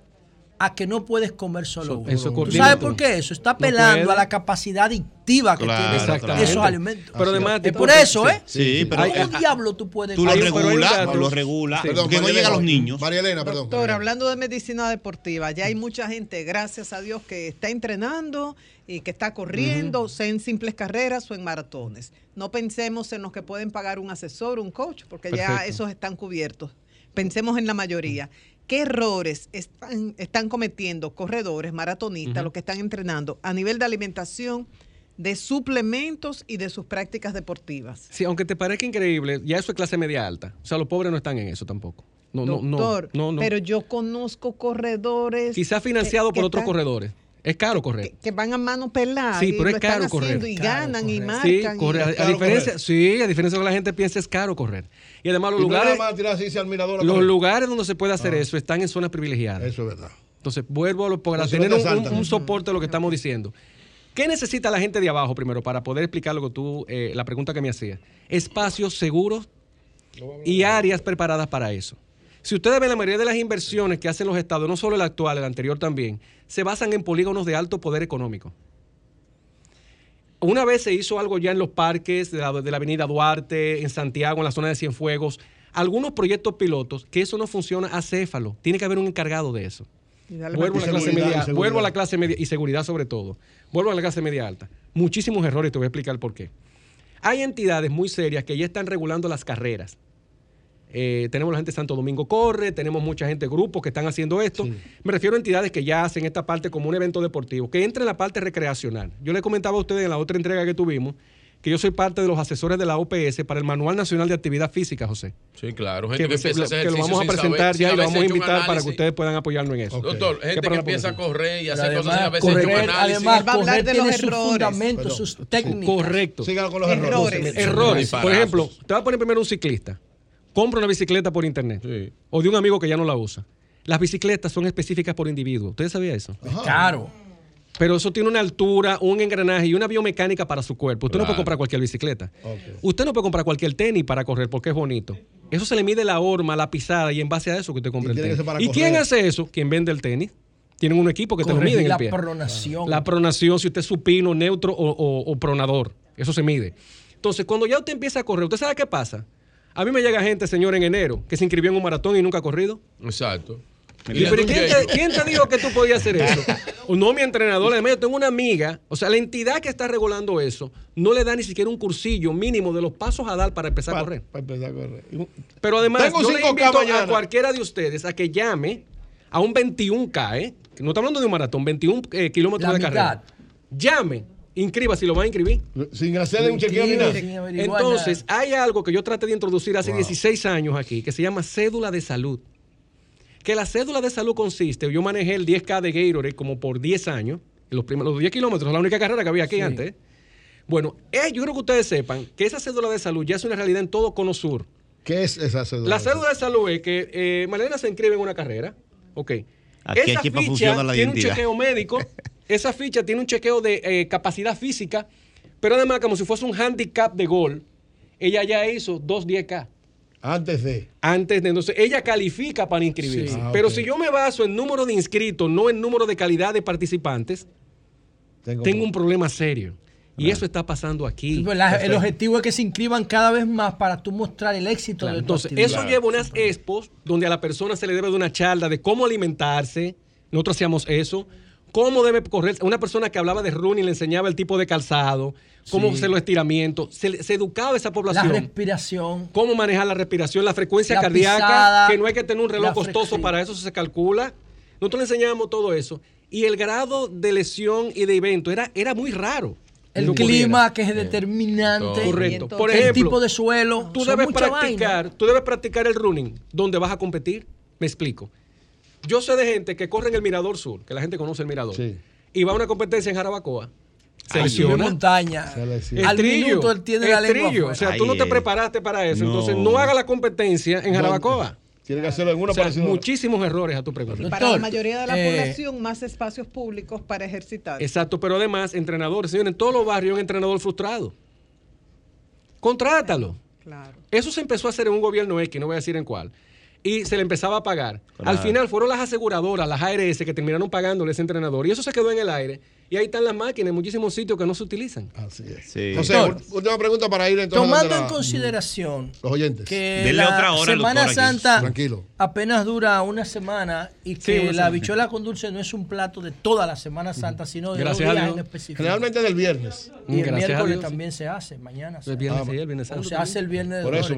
[SPEAKER 11] a que no puedes comer solo uno.
[SPEAKER 9] eso
[SPEAKER 11] ¿Tú sabes por qué eso? Está apelando a la capacidad adictiva que
[SPEAKER 8] Claro,
[SPEAKER 11] tienen esos alimentos.
[SPEAKER 9] Pero además,
[SPEAKER 11] es por eso, ¿eh?
[SPEAKER 8] Sí, pero
[SPEAKER 11] ¿Cómo
[SPEAKER 8] eh,
[SPEAKER 11] diablo tú puedes
[SPEAKER 8] tú lo regulas, lo regulas,
[SPEAKER 2] Perdón,
[SPEAKER 8] que no llega a los niños.
[SPEAKER 2] María Elena, perdón.
[SPEAKER 12] Doctor, hablando de medicina deportiva, ya hay mucha gente, gracias a Dios, que está entrenando y que está corriendo, sea en simples carreras o en maratones. No pensemos en los que pueden pagar un asesor, un coach, porque ya esos están cubiertos. Pensemos en la mayoría. ¿Qué errores están, están cometiendo corredores, maratonistas, los que están entrenando a nivel de alimentación, de suplementos y de sus prácticas deportivas?
[SPEAKER 9] Sí, aunque te parezca increíble, ya eso es clase media alta. O sea, los pobres no están en eso tampoco. No, no, no,
[SPEAKER 12] Doctor,
[SPEAKER 9] no, no.
[SPEAKER 12] pero yo conozco corredores.
[SPEAKER 9] Quizás financiado por
[SPEAKER 12] que
[SPEAKER 9] otros
[SPEAKER 12] están-
[SPEAKER 9] corredores. Es caro correr.
[SPEAKER 12] que, que van a mano pelada
[SPEAKER 9] Sí,
[SPEAKER 12] y
[SPEAKER 9] pero
[SPEAKER 12] lo
[SPEAKER 9] es
[SPEAKER 12] están
[SPEAKER 9] caro correr.
[SPEAKER 12] y
[SPEAKER 11] Caro
[SPEAKER 12] ganan y.
[SPEAKER 9] Sí,
[SPEAKER 12] marcan. y-
[SPEAKER 9] corre- a, a
[SPEAKER 2] caro
[SPEAKER 9] diferencia,
[SPEAKER 2] correr.
[SPEAKER 9] sí, a diferencia de lo que la gente piensa es caro correr. Y además los
[SPEAKER 2] Y no
[SPEAKER 9] lugares, los lugares donde se puede hacer eso están en zonas privilegiadas.
[SPEAKER 2] Eso es verdad.
[SPEAKER 9] Entonces, vuelvo a lo, para tener un soporte de lo que estamos diciendo. ¿Qué necesita la gente de abajo primero para poder explicar lo que tú, eh, la pregunta que me hacías? Espacios seguros y áreas preparadas para eso. Si ustedes ven la mayoría de las inversiones que hacen los estados, no solo el actual, el anterior también, se basan en polígonos de alto poder económico. Una vez se hizo algo ya en los parques de la, de la avenida Duarte, en Santiago, en la zona de Cienfuegos, algunos proyectos pilotos, que eso no funciona acéfalo. Tiene que haber un encargado de eso. Vuelvo a, la clase media,
[SPEAKER 2] y seguridad.
[SPEAKER 9] vuelvo a la clase media y seguridad sobre todo. Vuelvo a la clase media alta. Muchísimos errores, te voy a explicar por qué. Hay entidades muy serias que ya están regulando las carreras. Eh, tenemos la gente de Santo Domingo Corre, tenemos mucha gente, grupos que están haciendo esto. Me refiero a entidades que ya hacen esta parte como un evento deportivo, que entra en la parte recreacional. Yo le comentaba a ustedes en la otra entrega que tuvimos que yo soy parte de los asesores de la OPS para el Manual Nacional de Actividad Física, José.
[SPEAKER 10] Sí, claro. Gente
[SPEAKER 9] Que,
[SPEAKER 10] que, a hacer
[SPEAKER 9] que lo vamos a presentar
[SPEAKER 10] saber,
[SPEAKER 9] ya y lo vamos a
[SPEAKER 10] hecho
[SPEAKER 9] invitar para que ustedes puedan apoyarnos en eso.
[SPEAKER 2] Ok.
[SPEAKER 10] Doctor,
[SPEAKER 9] Que
[SPEAKER 10] gente que empieza a correr y hacer cosas
[SPEAKER 11] además,
[SPEAKER 10] haberse hecho un
[SPEAKER 11] correr,
[SPEAKER 10] análisis.
[SPEAKER 11] además,
[SPEAKER 12] va a hablar
[SPEAKER 11] correr
[SPEAKER 12] de los
[SPEAKER 11] tiene sus fundamentos,
[SPEAKER 2] Perdón.
[SPEAKER 11] sus técnicas.
[SPEAKER 9] Correcto.
[SPEAKER 2] Sigan con los
[SPEAKER 12] Errores.
[SPEAKER 2] errores.
[SPEAKER 9] Errores. Por ejemplo, te voy a poner primero un ciclista. Compra una bicicleta por internet.
[SPEAKER 10] Sí.
[SPEAKER 9] O de un amigo que ya no la usa. Las bicicletas son específicas por individuo. ¿Ustedes sabían eso?
[SPEAKER 11] Claro.
[SPEAKER 9] Pero eso tiene una altura, un engranaje y una biomecánica para su cuerpo. Usted no puede comprar cualquier bicicleta. Usted no puede comprar cualquier tenis para correr porque es bonito. Eso se le mide la horma, la pisada y en base a eso que usted compra
[SPEAKER 2] Y
[SPEAKER 9] el tenis. ¿Y quién hace eso? ¿Quién vende el tenis? Tienen un equipo que te lo mide en el
[SPEAKER 11] la
[SPEAKER 9] pie.
[SPEAKER 11] pronación.
[SPEAKER 9] La pronación, si usted es supino, neutro o, o- o pronador. Eso se mide. Entonces, cuando ya usted empieza a correr, ¿usted sabe qué pasa? A mí me llega gente, señor, en enero, que se inscribió en un maratón y nunca ha corrido.
[SPEAKER 10] Exacto.
[SPEAKER 9] Y, pero ¿y ¿quién, te, quién te dijo que tú podías hacer eso? No, mi entrenador. Además, yo tengo una amiga, o sea, la entidad que está regulando eso no le da ni siquiera un cursillo mínimo de los pasos a dar para empezar a correr.
[SPEAKER 2] Para empezar a correr.
[SPEAKER 9] Pero además,
[SPEAKER 2] Tengo
[SPEAKER 9] yo le
[SPEAKER 2] 5K
[SPEAKER 9] invito a cualquiera de ustedes a que llame a un 21K, ¿eh? No estamos hablando de un maratón, 21 eh, kilómetros
[SPEAKER 11] La
[SPEAKER 9] de
[SPEAKER 11] mitad.
[SPEAKER 9] carrera. Llame, inscriba si lo van a inscribir.
[SPEAKER 2] Sin hacerle un chequeo ni nada.
[SPEAKER 9] Entonces, hay algo que yo traté de introducir hace 16 años aquí, que se llama cédula de salud. Que la cédula de salud consiste, yo manejé el 10K de Gatorade como por 10 años, los, primeros, los 10 kilómetros, la única carrera que había aquí
[SPEAKER 11] Sí.
[SPEAKER 9] antes. Bueno, eh, yo creo que ustedes sepan que esa cédula de salud ya es una realidad en todo Cono Sur.
[SPEAKER 2] ¿Qué es esa cédula?
[SPEAKER 9] La cédula de salud es que eh, Malena se inscribe en una carrera. Ok.
[SPEAKER 8] Aquí
[SPEAKER 9] esa ficha
[SPEAKER 8] funciona la
[SPEAKER 9] tiene un chequeo médico. esa ficha tiene un chequeo de eh, capacidad física. Pero además, como si fuese un handicap de gol, ella ya hizo dos 10K.
[SPEAKER 2] Antes de.
[SPEAKER 9] Antes de entonces, ella califica para inscribirse.
[SPEAKER 2] Sí. Ah,
[SPEAKER 9] Pero si yo me baso en número de inscritos, no en número de calidad de participantes, tengo, un problema serio. Y eso está pasando aquí.
[SPEAKER 11] Pues la- el objetivo es que se inscriban cada vez más para tú mostrar el éxito
[SPEAKER 9] Claro,
[SPEAKER 11] de tu
[SPEAKER 9] Entonces,
[SPEAKER 11] actividad.
[SPEAKER 9] eso lleva unas expos donde a la persona se le debe de una charla de cómo alimentarse. Nosotros hacíamos eso. Cómo debe correr. Una persona que hablaba de running le enseñaba el tipo de calzado, cómo
[SPEAKER 11] Sí.
[SPEAKER 9] hacer los estiramientos. Se, se educaba a esa
[SPEAKER 11] La
[SPEAKER 9] población.
[SPEAKER 11] respiración.
[SPEAKER 9] cómo manejar la respiración, la frecuencia
[SPEAKER 11] La
[SPEAKER 9] cardíaca,
[SPEAKER 11] pisada,
[SPEAKER 9] que no hay que tener un reloj
[SPEAKER 11] la
[SPEAKER 9] costoso para eso se calcula. Nosotros le enseñábamos todo eso. Y el grado de lesión y de evento era, era muy raro.
[SPEAKER 11] El clima que es determinante.
[SPEAKER 9] Correcto. Por
[SPEAKER 11] el
[SPEAKER 9] ejemplo,
[SPEAKER 11] tipo de suelo.
[SPEAKER 9] Tú debes practicar,
[SPEAKER 11] vaina.
[SPEAKER 9] tú debes practicar el running donde vas a competir. Me explico. Yo sé de gente que corre en el Mirador Sur, que la gente conoce el Mirador, y va a una competencia en Jarabacoa. Se
[SPEAKER 11] Ay,
[SPEAKER 9] lesiona.
[SPEAKER 11] montaña.
[SPEAKER 9] El
[SPEAKER 11] Al
[SPEAKER 9] trillo,
[SPEAKER 11] minuto él tiene
[SPEAKER 9] el
[SPEAKER 11] la lengua
[SPEAKER 9] trillo.
[SPEAKER 11] afuera.
[SPEAKER 9] O sea, tú no te preparaste para eso.
[SPEAKER 8] no.
[SPEAKER 9] Entonces, no haga la competencia en Jarabacoa.
[SPEAKER 2] Tiene que hacerlo en una
[SPEAKER 9] O sea, muchísimos errores a tu pregunta.
[SPEAKER 12] Para la mayoría de la
[SPEAKER 9] eh,
[SPEAKER 12] población, más espacios públicos para ejercitar.
[SPEAKER 9] Exacto, pero además, entrenadores, señores, en todos los barrios hay un entrenador frustrado. Contrátalo.
[SPEAKER 12] Claro.
[SPEAKER 9] Eso se empezó a hacer en un gobierno X, no voy a decir en cuál. Y se le empezaba a pagar.
[SPEAKER 8] Claro.
[SPEAKER 9] Al final fueron las aseguradoras, las ARS, que terminaron pagándole a ese entrenador. Y eso se quedó en el aire. Y ahí están las máquinas en muchísimos sitios que no se utilizan.
[SPEAKER 2] Así es.
[SPEAKER 8] Sí.
[SPEAKER 2] José,
[SPEAKER 11] Doctor,
[SPEAKER 2] última pregunta para ir entonces.
[SPEAKER 11] Tomando en
[SPEAKER 2] la-
[SPEAKER 11] consideración
[SPEAKER 2] los oyentes.
[SPEAKER 11] que
[SPEAKER 8] Denle
[SPEAKER 11] la
[SPEAKER 8] otra hora
[SPEAKER 11] Semana
[SPEAKER 8] doctor.
[SPEAKER 11] Santa
[SPEAKER 2] Tranquilo.
[SPEAKER 11] apenas dura una semana y
[SPEAKER 9] Sí,
[SPEAKER 11] que
[SPEAKER 9] una
[SPEAKER 11] la
[SPEAKER 9] semana.
[SPEAKER 11] habichuela con dulce no es un plato de toda la Semana Santa, sino de
[SPEAKER 9] Gracias
[SPEAKER 11] dos
[SPEAKER 9] a
[SPEAKER 11] días
[SPEAKER 9] Dios.
[SPEAKER 11] en específico.
[SPEAKER 2] Generalmente del viernes.
[SPEAKER 11] y el
[SPEAKER 9] Gracias a
[SPEAKER 11] miércoles
[SPEAKER 9] Dios.
[SPEAKER 11] también se hace, mañana se
[SPEAKER 9] El viernes,
[SPEAKER 11] hace.
[SPEAKER 9] sí, el viernes
[SPEAKER 11] O
[SPEAKER 9] santo
[SPEAKER 11] se hace el viernes de
[SPEAKER 2] Por eso.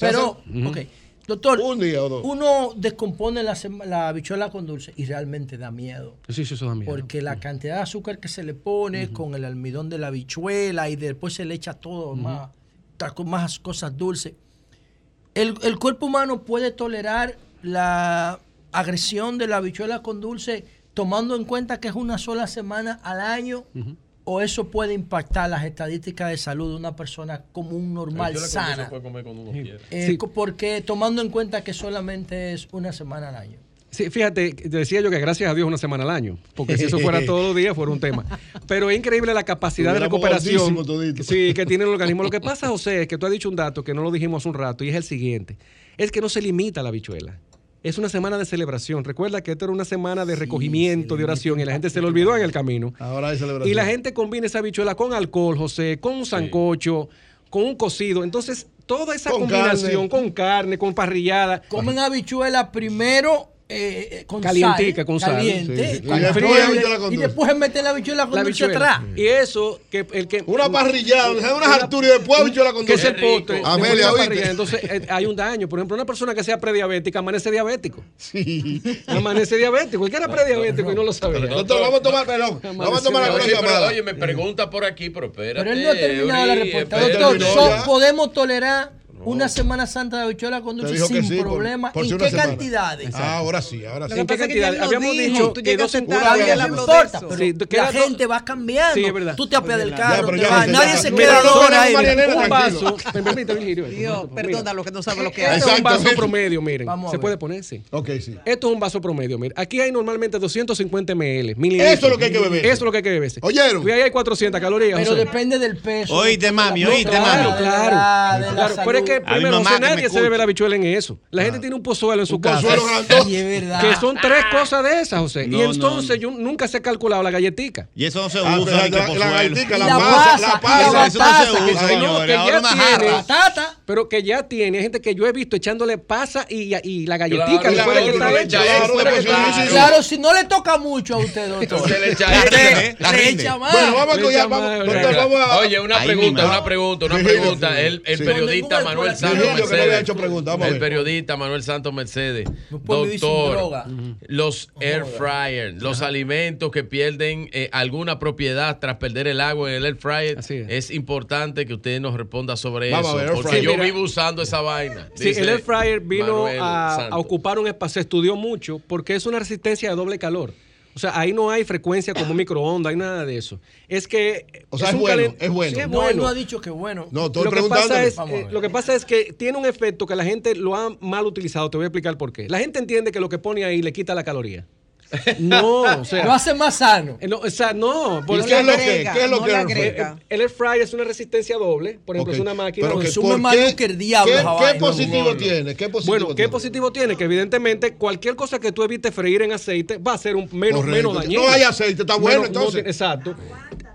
[SPEAKER 11] Pero,
[SPEAKER 2] hace-
[SPEAKER 11] ok, doctor,
[SPEAKER 2] Un día o dos.
[SPEAKER 11] uno descompone la, habichuela con dulce y realmente da miedo.
[SPEAKER 9] Sí, sí, eso da miedo.
[SPEAKER 11] Porque la cantidad de azúcar que se le pone con el almidón de la habichuela y después se le echa todo más, más cosas dulces. El, el cuerpo humano puede tolerar la agresión de la habichuela con dulce tomando en cuenta que es una sola semana al año o eso puede impactar las estadísticas de salud de una persona común, normal, sana. Eh,
[SPEAKER 9] Sí.
[SPEAKER 11] Porque tomando en cuenta que solamente es una semana al año.
[SPEAKER 9] Sí, fíjate, te decía yo que gracias a Dios una semana al año, porque si eso fuera todos los días fuera un tema. Pero es increíble la capacidad de recuperación sí, que tiene el organismo. Lo que pasa, José, es que tú has dicho un dato que no lo dijimos hace un rato y es el siguiente. Es que no se limita la bichuela. Es una semana de celebración. Recuerda que esto era una semana de recogimiento, de oración, y la gente se lo olvidó en el camino.
[SPEAKER 2] Ahora hay celebración.
[SPEAKER 9] Y la gente combina esa bichuela con alcohol, José, con un sancocho, con un cocido. Entonces, toda esa
[SPEAKER 2] Con
[SPEAKER 9] combinación
[SPEAKER 2] carne.
[SPEAKER 9] con carne, con parrillada.
[SPEAKER 11] Comen habichuela primero eh, eh, con
[SPEAKER 9] Calientica,
[SPEAKER 11] sal,
[SPEAKER 9] con sal.
[SPEAKER 11] caliente,
[SPEAKER 2] Sí, sí.
[SPEAKER 11] con
[SPEAKER 2] Y después
[SPEAKER 11] y después meten la habichuela con
[SPEAKER 9] La bichuela.
[SPEAKER 11] atrás.
[SPEAKER 9] Y eso, que el que.
[SPEAKER 2] Una parrillada, unas Arturo y después habichuela con
[SPEAKER 9] que es el postre.
[SPEAKER 2] Amelia.
[SPEAKER 9] Entonces eh, hay un daño. Por ejemplo, una persona que sea prediabética amanece diabético.
[SPEAKER 2] Sí.
[SPEAKER 9] Amanece diabético. El que era prediabético y no lo sabía.
[SPEAKER 2] Doctor, vamos a tomar, perdón. Vamos a tomar la próxima
[SPEAKER 10] oye, me pregunta por aquí, pero espérate.
[SPEAKER 11] Pero él no ha terminado la respuesta. Doctor, podemos tolerar una Semana Santa de habichuela con dulce sin
[SPEAKER 2] sí,
[SPEAKER 11] problema.
[SPEAKER 2] por
[SPEAKER 11] ¿En qué
[SPEAKER 2] semana.
[SPEAKER 11] cantidades?
[SPEAKER 2] Ah, ahora sí, ahora sí.
[SPEAKER 9] ¿En qué cantidad? Habíamos dicho
[SPEAKER 12] tú
[SPEAKER 9] que
[SPEAKER 12] llegas
[SPEAKER 9] dos
[SPEAKER 12] él
[SPEAKER 11] no importa, pero
[SPEAKER 9] Sí,
[SPEAKER 11] la gente va cambiando.
[SPEAKER 9] Sí, es verdad.
[SPEAKER 11] Tú te apeas del
[SPEAKER 2] Ya,
[SPEAKER 11] carro,
[SPEAKER 2] pero
[SPEAKER 11] te
[SPEAKER 2] ya,
[SPEAKER 11] vas,
[SPEAKER 2] ya,
[SPEAKER 11] nadie
[SPEAKER 2] ya,
[SPEAKER 11] se
[SPEAKER 2] ya,
[SPEAKER 11] queda
[SPEAKER 2] ya,
[SPEAKER 11] dos
[SPEAKER 2] ya,
[SPEAKER 11] horas ahí.
[SPEAKER 2] ya, ya, ya, ya,
[SPEAKER 9] un vaso, me permite.
[SPEAKER 12] Dios, perdona lo que no sabe lo que
[SPEAKER 9] Esto
[SPEAKER 12] hace.
[SPEAKER 9] es un vaso promedio, miren. Se puede poner, sí.
[SPEAKER 2] Ok, sí.
[SPEAKER 9] Esto es un vaso promedio, mire. Aquí hay normalmente 250 ml, mililitros.
[SPEAKER 2] Eso es lo que hay que beber.
[SPEAKER 9] Eso es lo que hay que beberse.
[SPEAKER 2] ¿Oyeron?
[SPEAKER 9] Y ahí hay 400 calorías.
[SPEAKER 11] Pero depende del peso.
[SPEAKER 8] Oíste, mami, oíste, mami.
[SPEAKER 9] Claro, claro. Que primero, no sé, nadie se bebe la bichuela en eso. La gente tiene un pozuelo en su casa.
[SPEAKER 2] Consuelo grandote.
[SPEAKER 11] Y es verdad.
[SPEAKER 9] Que son tres cosas de esas, José.
[SPEAKER 8] No,
[SPEAKER 9] y entonces
[SPEAKER 8] no.
[SPEAKER 9] yo nunca se ha calculado la galletica.
[SPEAKER 8] Y eso no se
[SPEAKER 2] Ah,
[SPEAKER 8] usa.
[SPEAKER 2] la, galletica, la
[SPEAKER 11] la
[SPEAKER 2] pasa,
[SPEAKER 11] pasa,
[SPEAKER 2] la pasa.
[SPEAKER 8] Eso no se usa, señores. Ahora una jarra.
[SPEAKER 9] Pero que ya tiene, hay gente que yo he visto echándole pasa y, y la galletica
[SPEAKER 10] Claro,
[SPEAKER 9] que está hecha.
[SPEAKER 11] si no le toca mucho a usted, doctor.
[SPEAKER 10] Le echa
[SPEAKER 8] La rinde, rinde.
[SPEAKER 2] Bueno, vamos a vamos,
[SPEAKER 9] más,
[SPEAKER 2] doctor,
[SPEAKER 9] ¿verdad?
[SPEAKER 2] vamos a...
[SPEAKER 10] Oye, una
[SPEAKER 8] Ahí
[SPEAKER 10] pregunta, una pregunta, una pregunta. El, el
[SPEAKER 2] Sí.
[SPEAKER 10] periodista Manuel Santos
[SPEAKER 2] no
[SPEAKER 10] Mercedes. el periodista Manuel Santos Mercedes. Doctor, los air fryer, los alimentos que pierden eh, alguna propiedad tras perder el agua en el air fryer,
[SPEAKER 9] es.
[SPEAKER 10] es. importante que usted nos responda sobre
[SPEAKER 2] Vamos a
[SPEAKER 10] eso.
[SPEAKER 2] ver,
[SPEAKER 10] porque yo
[SPEAKER 9] Mira.
[SPEAKER 10] vivo usando esa vaina.
[SPEAKER 9] Sí, el air fryer vino a, ocupar un espacio, se estudió mucho porque es una resistencia de doble calor. O sea, ahí no hay frecuencia como microondas, hay nada de eso. Es que.
[SPEAKER 2] O sea, es bueno,
[SPEAKER 9] calen-
[SPEAKER 2] es bueno.
[SPEAKER 9] Sí, es
[SPEAKER 11] No, él
[SPEAKER 9] bueno.
[SPEAKER 11] no ha dicho que bueno.
[SPEAKER 2] No, estoy
[SPEAKER 9] lo, que pasa es, eh, lo que pasa es que tiene un efecto que la gente lo ha mal utilizado. Te voy a explicar por qué. La gente entiende que lo que pone ahí le quita la caloría. No, o sea.
[SPEAKER 11] Lo hace más sano.
[SPEAKER 9] eh, no, o sea, no.
[SPEAKER 2] ¿Y
[SPEAKER 9] porque
[SPEAKER 2] qué es lo que? ¿Qué es lo
[SPEAKER 12] no
[SPEAKER 2] que
[SPEAKER 12] agrega.
[SPEAKER 9] el air fryer es una resistencia doble. Por ejemplo, es una máquina.
[SPEAKER 2] que
[SPEAKER 11] Consume
[SPEAKER 2] ¿por
[SPEAKER 11] más luz que el diablo,
[SPEAKER 2] ¿Qué, positivo tiene? ¿Qué positivo
[SPEAKER 9] Bueno, ¿qué positivo tiene? Que evidentemente cualquier cosa que tú evites freír en aceite va a ser un menos,
[SPEAKER 2] Correcto.
[SPEAKER 9] menos dañino.
[SPEAKER 2] No hay aceite, está bueno, entonces.
[SPEAKER 9] exacto.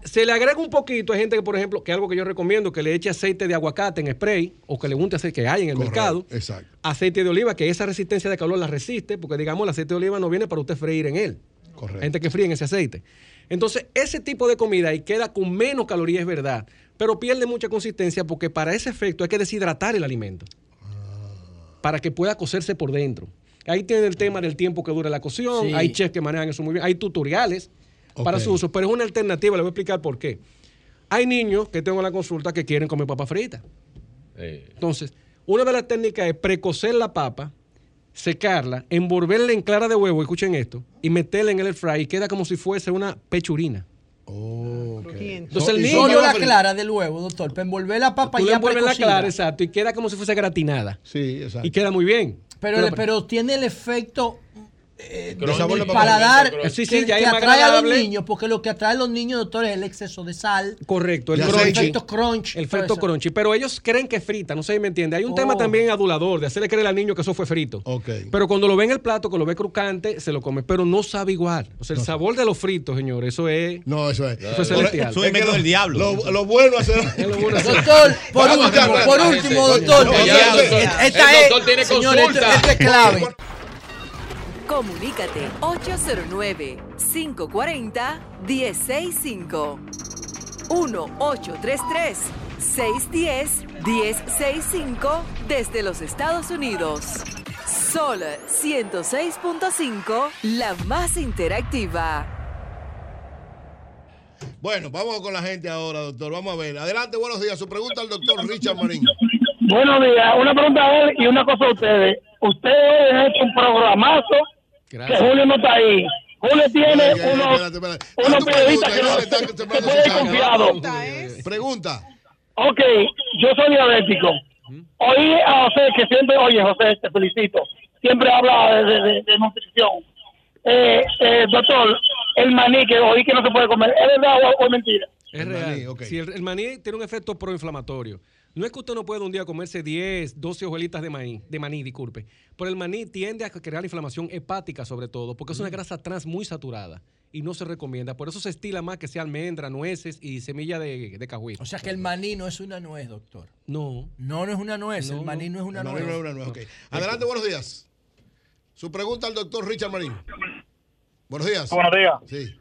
[SPEAKER 9] Se le agrega un poquito, hay gente que, por ejemplo, que algo que yo recomiendo, que le eche aceite de aguacate en spray o que le unte aceite que hay en el
[SPEAKER 2] Correcto,
[SPEAKER 9] mercado.
[SPEAKER 2] exacto.
[SPEAKER 9] Aceite de oliva, que esa resistencia de calor la resiste, porque digamos el aceite de oliva no viene para usted freír en él.
[SPEAKER 2] Correcto.
[SPEAKER 9] Gente que fríe en ese aceite. Entonces, ese tipo de comida y queda con menos calorías, es verdad, pero pierde mucha consistencia porque para ese efecto hay que deshidratar el alimento para que pueda cocerse por dentro. Ahí tiene el tema del tiempo que dura la cocción,
[SPEAKER 11] Sí.
[SPEAKER 9] hay chefs que manejan eso muy bien, hay tutoriales para su uso, pero es una alternativa, le voy a explicar por qué. Hay niños que tengo en la consulta que quieren comer papa frita.
[SPEAKER 10] Eh,
[SPEAKER 9] Entonces, una de las técnicas es precocer la papa, secarla, envolverla en clara de huevo, escuchen esto, y meterla en el air fry y queda como si fuese una pechurina.
[SPEAKER 2] Oh, ok.
[SPEAKER 9] Entonces el
[SPEAKER 2] Y
[SPEAKER 9] niño-
[SPEAKER 11] Solo la clara del huevo, doctor. Para envolver la papa
[SPEAKER 9] Tú le
[SPEAKER 11] ya
[SPEAKER 9] envuelves la clara, exacto, y queda como si fuese gratinada.
[SPEAKER 2] Sí, exacto.
[SPEAKER 9] Y queda muy bien.
[SPEAKER 11] Pero, pero, tiene el efecto eh,
[SPEAKER 2] De
[SPEAKER 11] paladar.
[SPEAKER 9] Sí,
[SPEAKER 11] que,
[SPEAKER 9] ya es
[SPEAKER 11] atrae a los niños, porque lo que atrae a los niños, doctor, es el exceso de sal,
[SPEAKER 9] Correcto, el
[SPEAKER 2] De
[SPEAKER 11] el efecto crunch.
[SPEAKER 9] El efecto crunchy. Pero ellos creen que frita, no sé si me entiende. Hay un
[SPEAKER 11] Oh.
[SPEAKER 9] tema también adulador, de hacerle creer al niño que eso fue frito.
[SPEAKER 2] Ok.
[SPEAKER 9] Pero cuando lo ve en el plato, que lo ve crocante, se lo come. Pero no sabe igual. O sea, el sabor de los fritos, señores, eso es.
[SPEAKER 2] No, eso es.
[SPEAKER 9] Eso es celestial.
[SPEAKER 8] Es un invento del diablo.
[SPEAKER 2] Lo, lo bueno es hacer.
[SPEAKER 9] Es lo bueno de hacer.
[SPEAKER 11] Doctor, por último, por último, doctor. Esta- es, esto es clave.
[SPEAKER 13] Comunícate 809-540-1065. 1-833-610-1065 desde los Estados Unidos. Sol 106.5, la más interactiva.
[SPEAKER 2] Bueno, vamos con la gente ahora, doctor. Vamos a ver. Adelante, buenos días. Su pregunta al doctor Richard Marín.
[SPEAKER 14] Buenos días. Una pregunta a él y una cosa a ustedes. Ustedes han hecho un programazo que. Julio no está ahí. Julio tiene unos, unos periodistas que
[SPEAKER 2] no
[SPEAKER 14] se puede confiado.
[SPEAKER 12] pregunta es-
[SPEAKER 2] Pregunta.
[SPEAKER 14] Ok, yo soy diabético. Oí a José que siempre, oye José, te felicito. Siempre habla de, de, de- de nutrición. Eh, eh, doctor, el maní que oí que no se puede comer, ¿es verdad o, o es mentira?
[SPEAKER 9] Es
[SPEAKER 2] El
[SPEAKER 9] real.
[SPEAKER 2] maní, ok.
[SPEAKER 9] Si el, el maní tiene un efecto proinflamatorio. No es que usted no pueda un día comerse 10, 12 hojuelitas de maní, de maní, disculpe. Pero el maní tiende a crear inflamación hepática sobre todo, porque es una grasa trans muy saturada y no se recomienda. Por eso se estila más que sea almendra, nueces y semilla de, de.
[SPEAKER 11] O sea que el maní no es una nuez, doctor.
[SPEAKER 9] no.
[SPEAKER 11] No, no es una nuez.
[SPEAKER 9] No,
[SPEAKER 11] el maní no es una
[SPEAKER 2] No,
[SPEAKER 11] nuez.
[SPEAKER 2] no, no, no, no, ok. Adelante, buenos días. Su pregunta al doctor Richard Marín. Buenos días.
[SPEAKER 14] Buenos días.
[SPEAKER 2] Sí.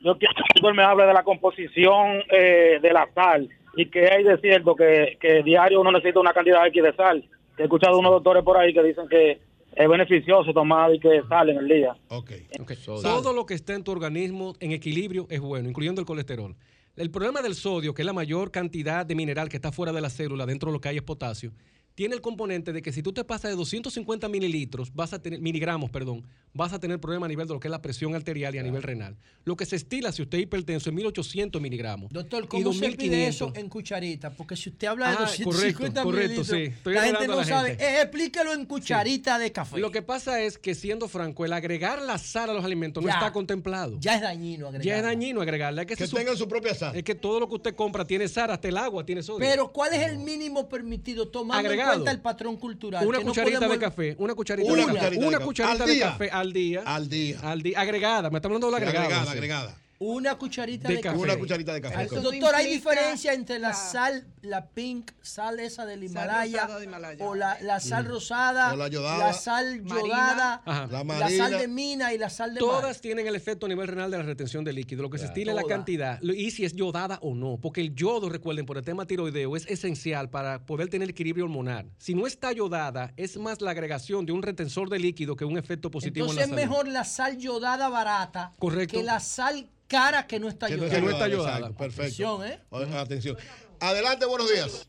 [SPEAKER 14] Yo quiero que el doctor me hable de la composición eh, de la sal y que hay de cierto que, que diario uno necesita una cantidad X de sal. He escuchado unos doctores por ahí que dicen que es beneficioso tomar y que sal en el día.
[SPEAKER 2] Ok.
[SPEAKER 9] Ok. Todo lo que está en tu organismo en equilibrio es bueno, incluyendo el colesterol. El problema del sodio, que es la mayor cantidad de mineral que está fuera de la célula, dentro de lo que hay es potasio, tiene el componente de que si tú te pasas de 250 mililitros, vas a tener, miligramos, perdón, vas a tener problema a nivel de lo que es la presión arterial y a nivel renal. Lo que se estila si usted es hipertenso es 1800 miligramos.
[SPEAKER 11] Doctor,
[SPEAKER 9] y
[SPEAKER 11] ¿cómo se pide
[SPEAKER 9] 2500.
[SPEAKER 11] eso en cucharita? Porque si usted habla de
[SPEAKER 9] Ah,
[SPEAKER 11] 250
[SPEAKER 9] correcto, correcto,
[SPEAKER 11] mililitros,
[SPEAKER 9] sí. Estoy
[SPEAKER 11] la gente no
[SPEAKER 9] la
[SPEAKER 11] sabe.
[SPEAKER 9] gente.
[SPEAKER 11] Eh, explíquelo en cucharita de café.
[SPEAKER 9] Lo que pasa es que siendo franco, el agregar la sal a los alimentos no está contemplado.
[SPEAKER 11] Ya es dañino agregarla.
[SPEAKER 9] Ya es dañino agregarla. Es que,
[SPEAKER 2] Que
[SPEAKER 9] se
[SPEAKER 2] tengan su propia sal.
[SPEAKER 9] Es que todo lo que usted compra tiene sal, hasta el agua tiene sodio.
[SPEAKER 11] Pero ¿cuál es el mínimo permitido tomando
[SPEAKER 9] Agregado.
[SPEAKER 11] en cuenta el patrón cultural?
[SPEAKER 9] una
[SPEAKER 11] Que no
[SPEAKER 9] cucharita
[SPEAKER 11] podemos-
[SPEAKER 9] de café, una cucharita
[SPEAKER 2] Una
[SPEAKER 9] de café, una cucharita
[SPEAKER 2] Al
[SPEAKER 9] de
[SPEAKER 2] día.
[SPEAKER 9] café al día.
[SPEAKER 2] Al día.
[SPEAKER 9] Al día. Agregada, me está hablando de la
[SPEAKER 2] Sí,
[SPEAKER 9] agregada.
[SPEAKER 2] agregada,
[SPEAKER 9] sí.
[SPEAKER 2] agregada.
[SPEAKER 11] Una cucharita
[SPEAKER 9] De
[SPEAKER 11] de,
[SPEAKER 9] café.
[SPEAKER 2] Una cucharita de café.
[SPEAKER 12] Eso
[SPEAKER 11] Doctor, ¿hay diferencia entre la
[SPEAKER 12] la-
[SPEAKER 11] sal, la pink, sal esa del Himalaya,
[SPEAKER 12] rosada de Himalaya.
[SPEAKER 11] o la, la sal rosada,
[SPEAKER 2] O la yodada.
[SPEAKER 11] sal
[SPEAKER 12] Marina.
[SPEAKER 11] yodada,
[SPEAKER 9] Ajá.
[SPEAKER 2] La
[SPEAKER 11] la, sal de mina y la sal de mar?
[SPEAKER 9] Todas tienen el efecto a nivel renal de la retención de líquido. Lo que se estila es la cantidad y si es yodada o no. Porque el yodo, recuerden, por el tema tiroideo, es esencial para poder tener equilibrio hormonal. Si no está yodada, es más la agregación de un retensor de líquido que un efecto positivo
[SPEAKER 11] Entonces
[SPEAKER 9] en
[SPEAKER 11] es
[SPEAKER 9] la salud.
[SPEAKER 11] mejor la sal yodada barata
[SPEAKER 9] Correcto.
[SPEAKER 11] que la sal cara que no está
[SPEAKER 2] Que no está ayudada,
[SPEAKER 9] ayudada.
[SPEAKER 2] exacto, Perfecto.
[SPEAKER 11] Atención, ¿eh?
[SPEAKER 2] O- Atención. Adelante, buenos días.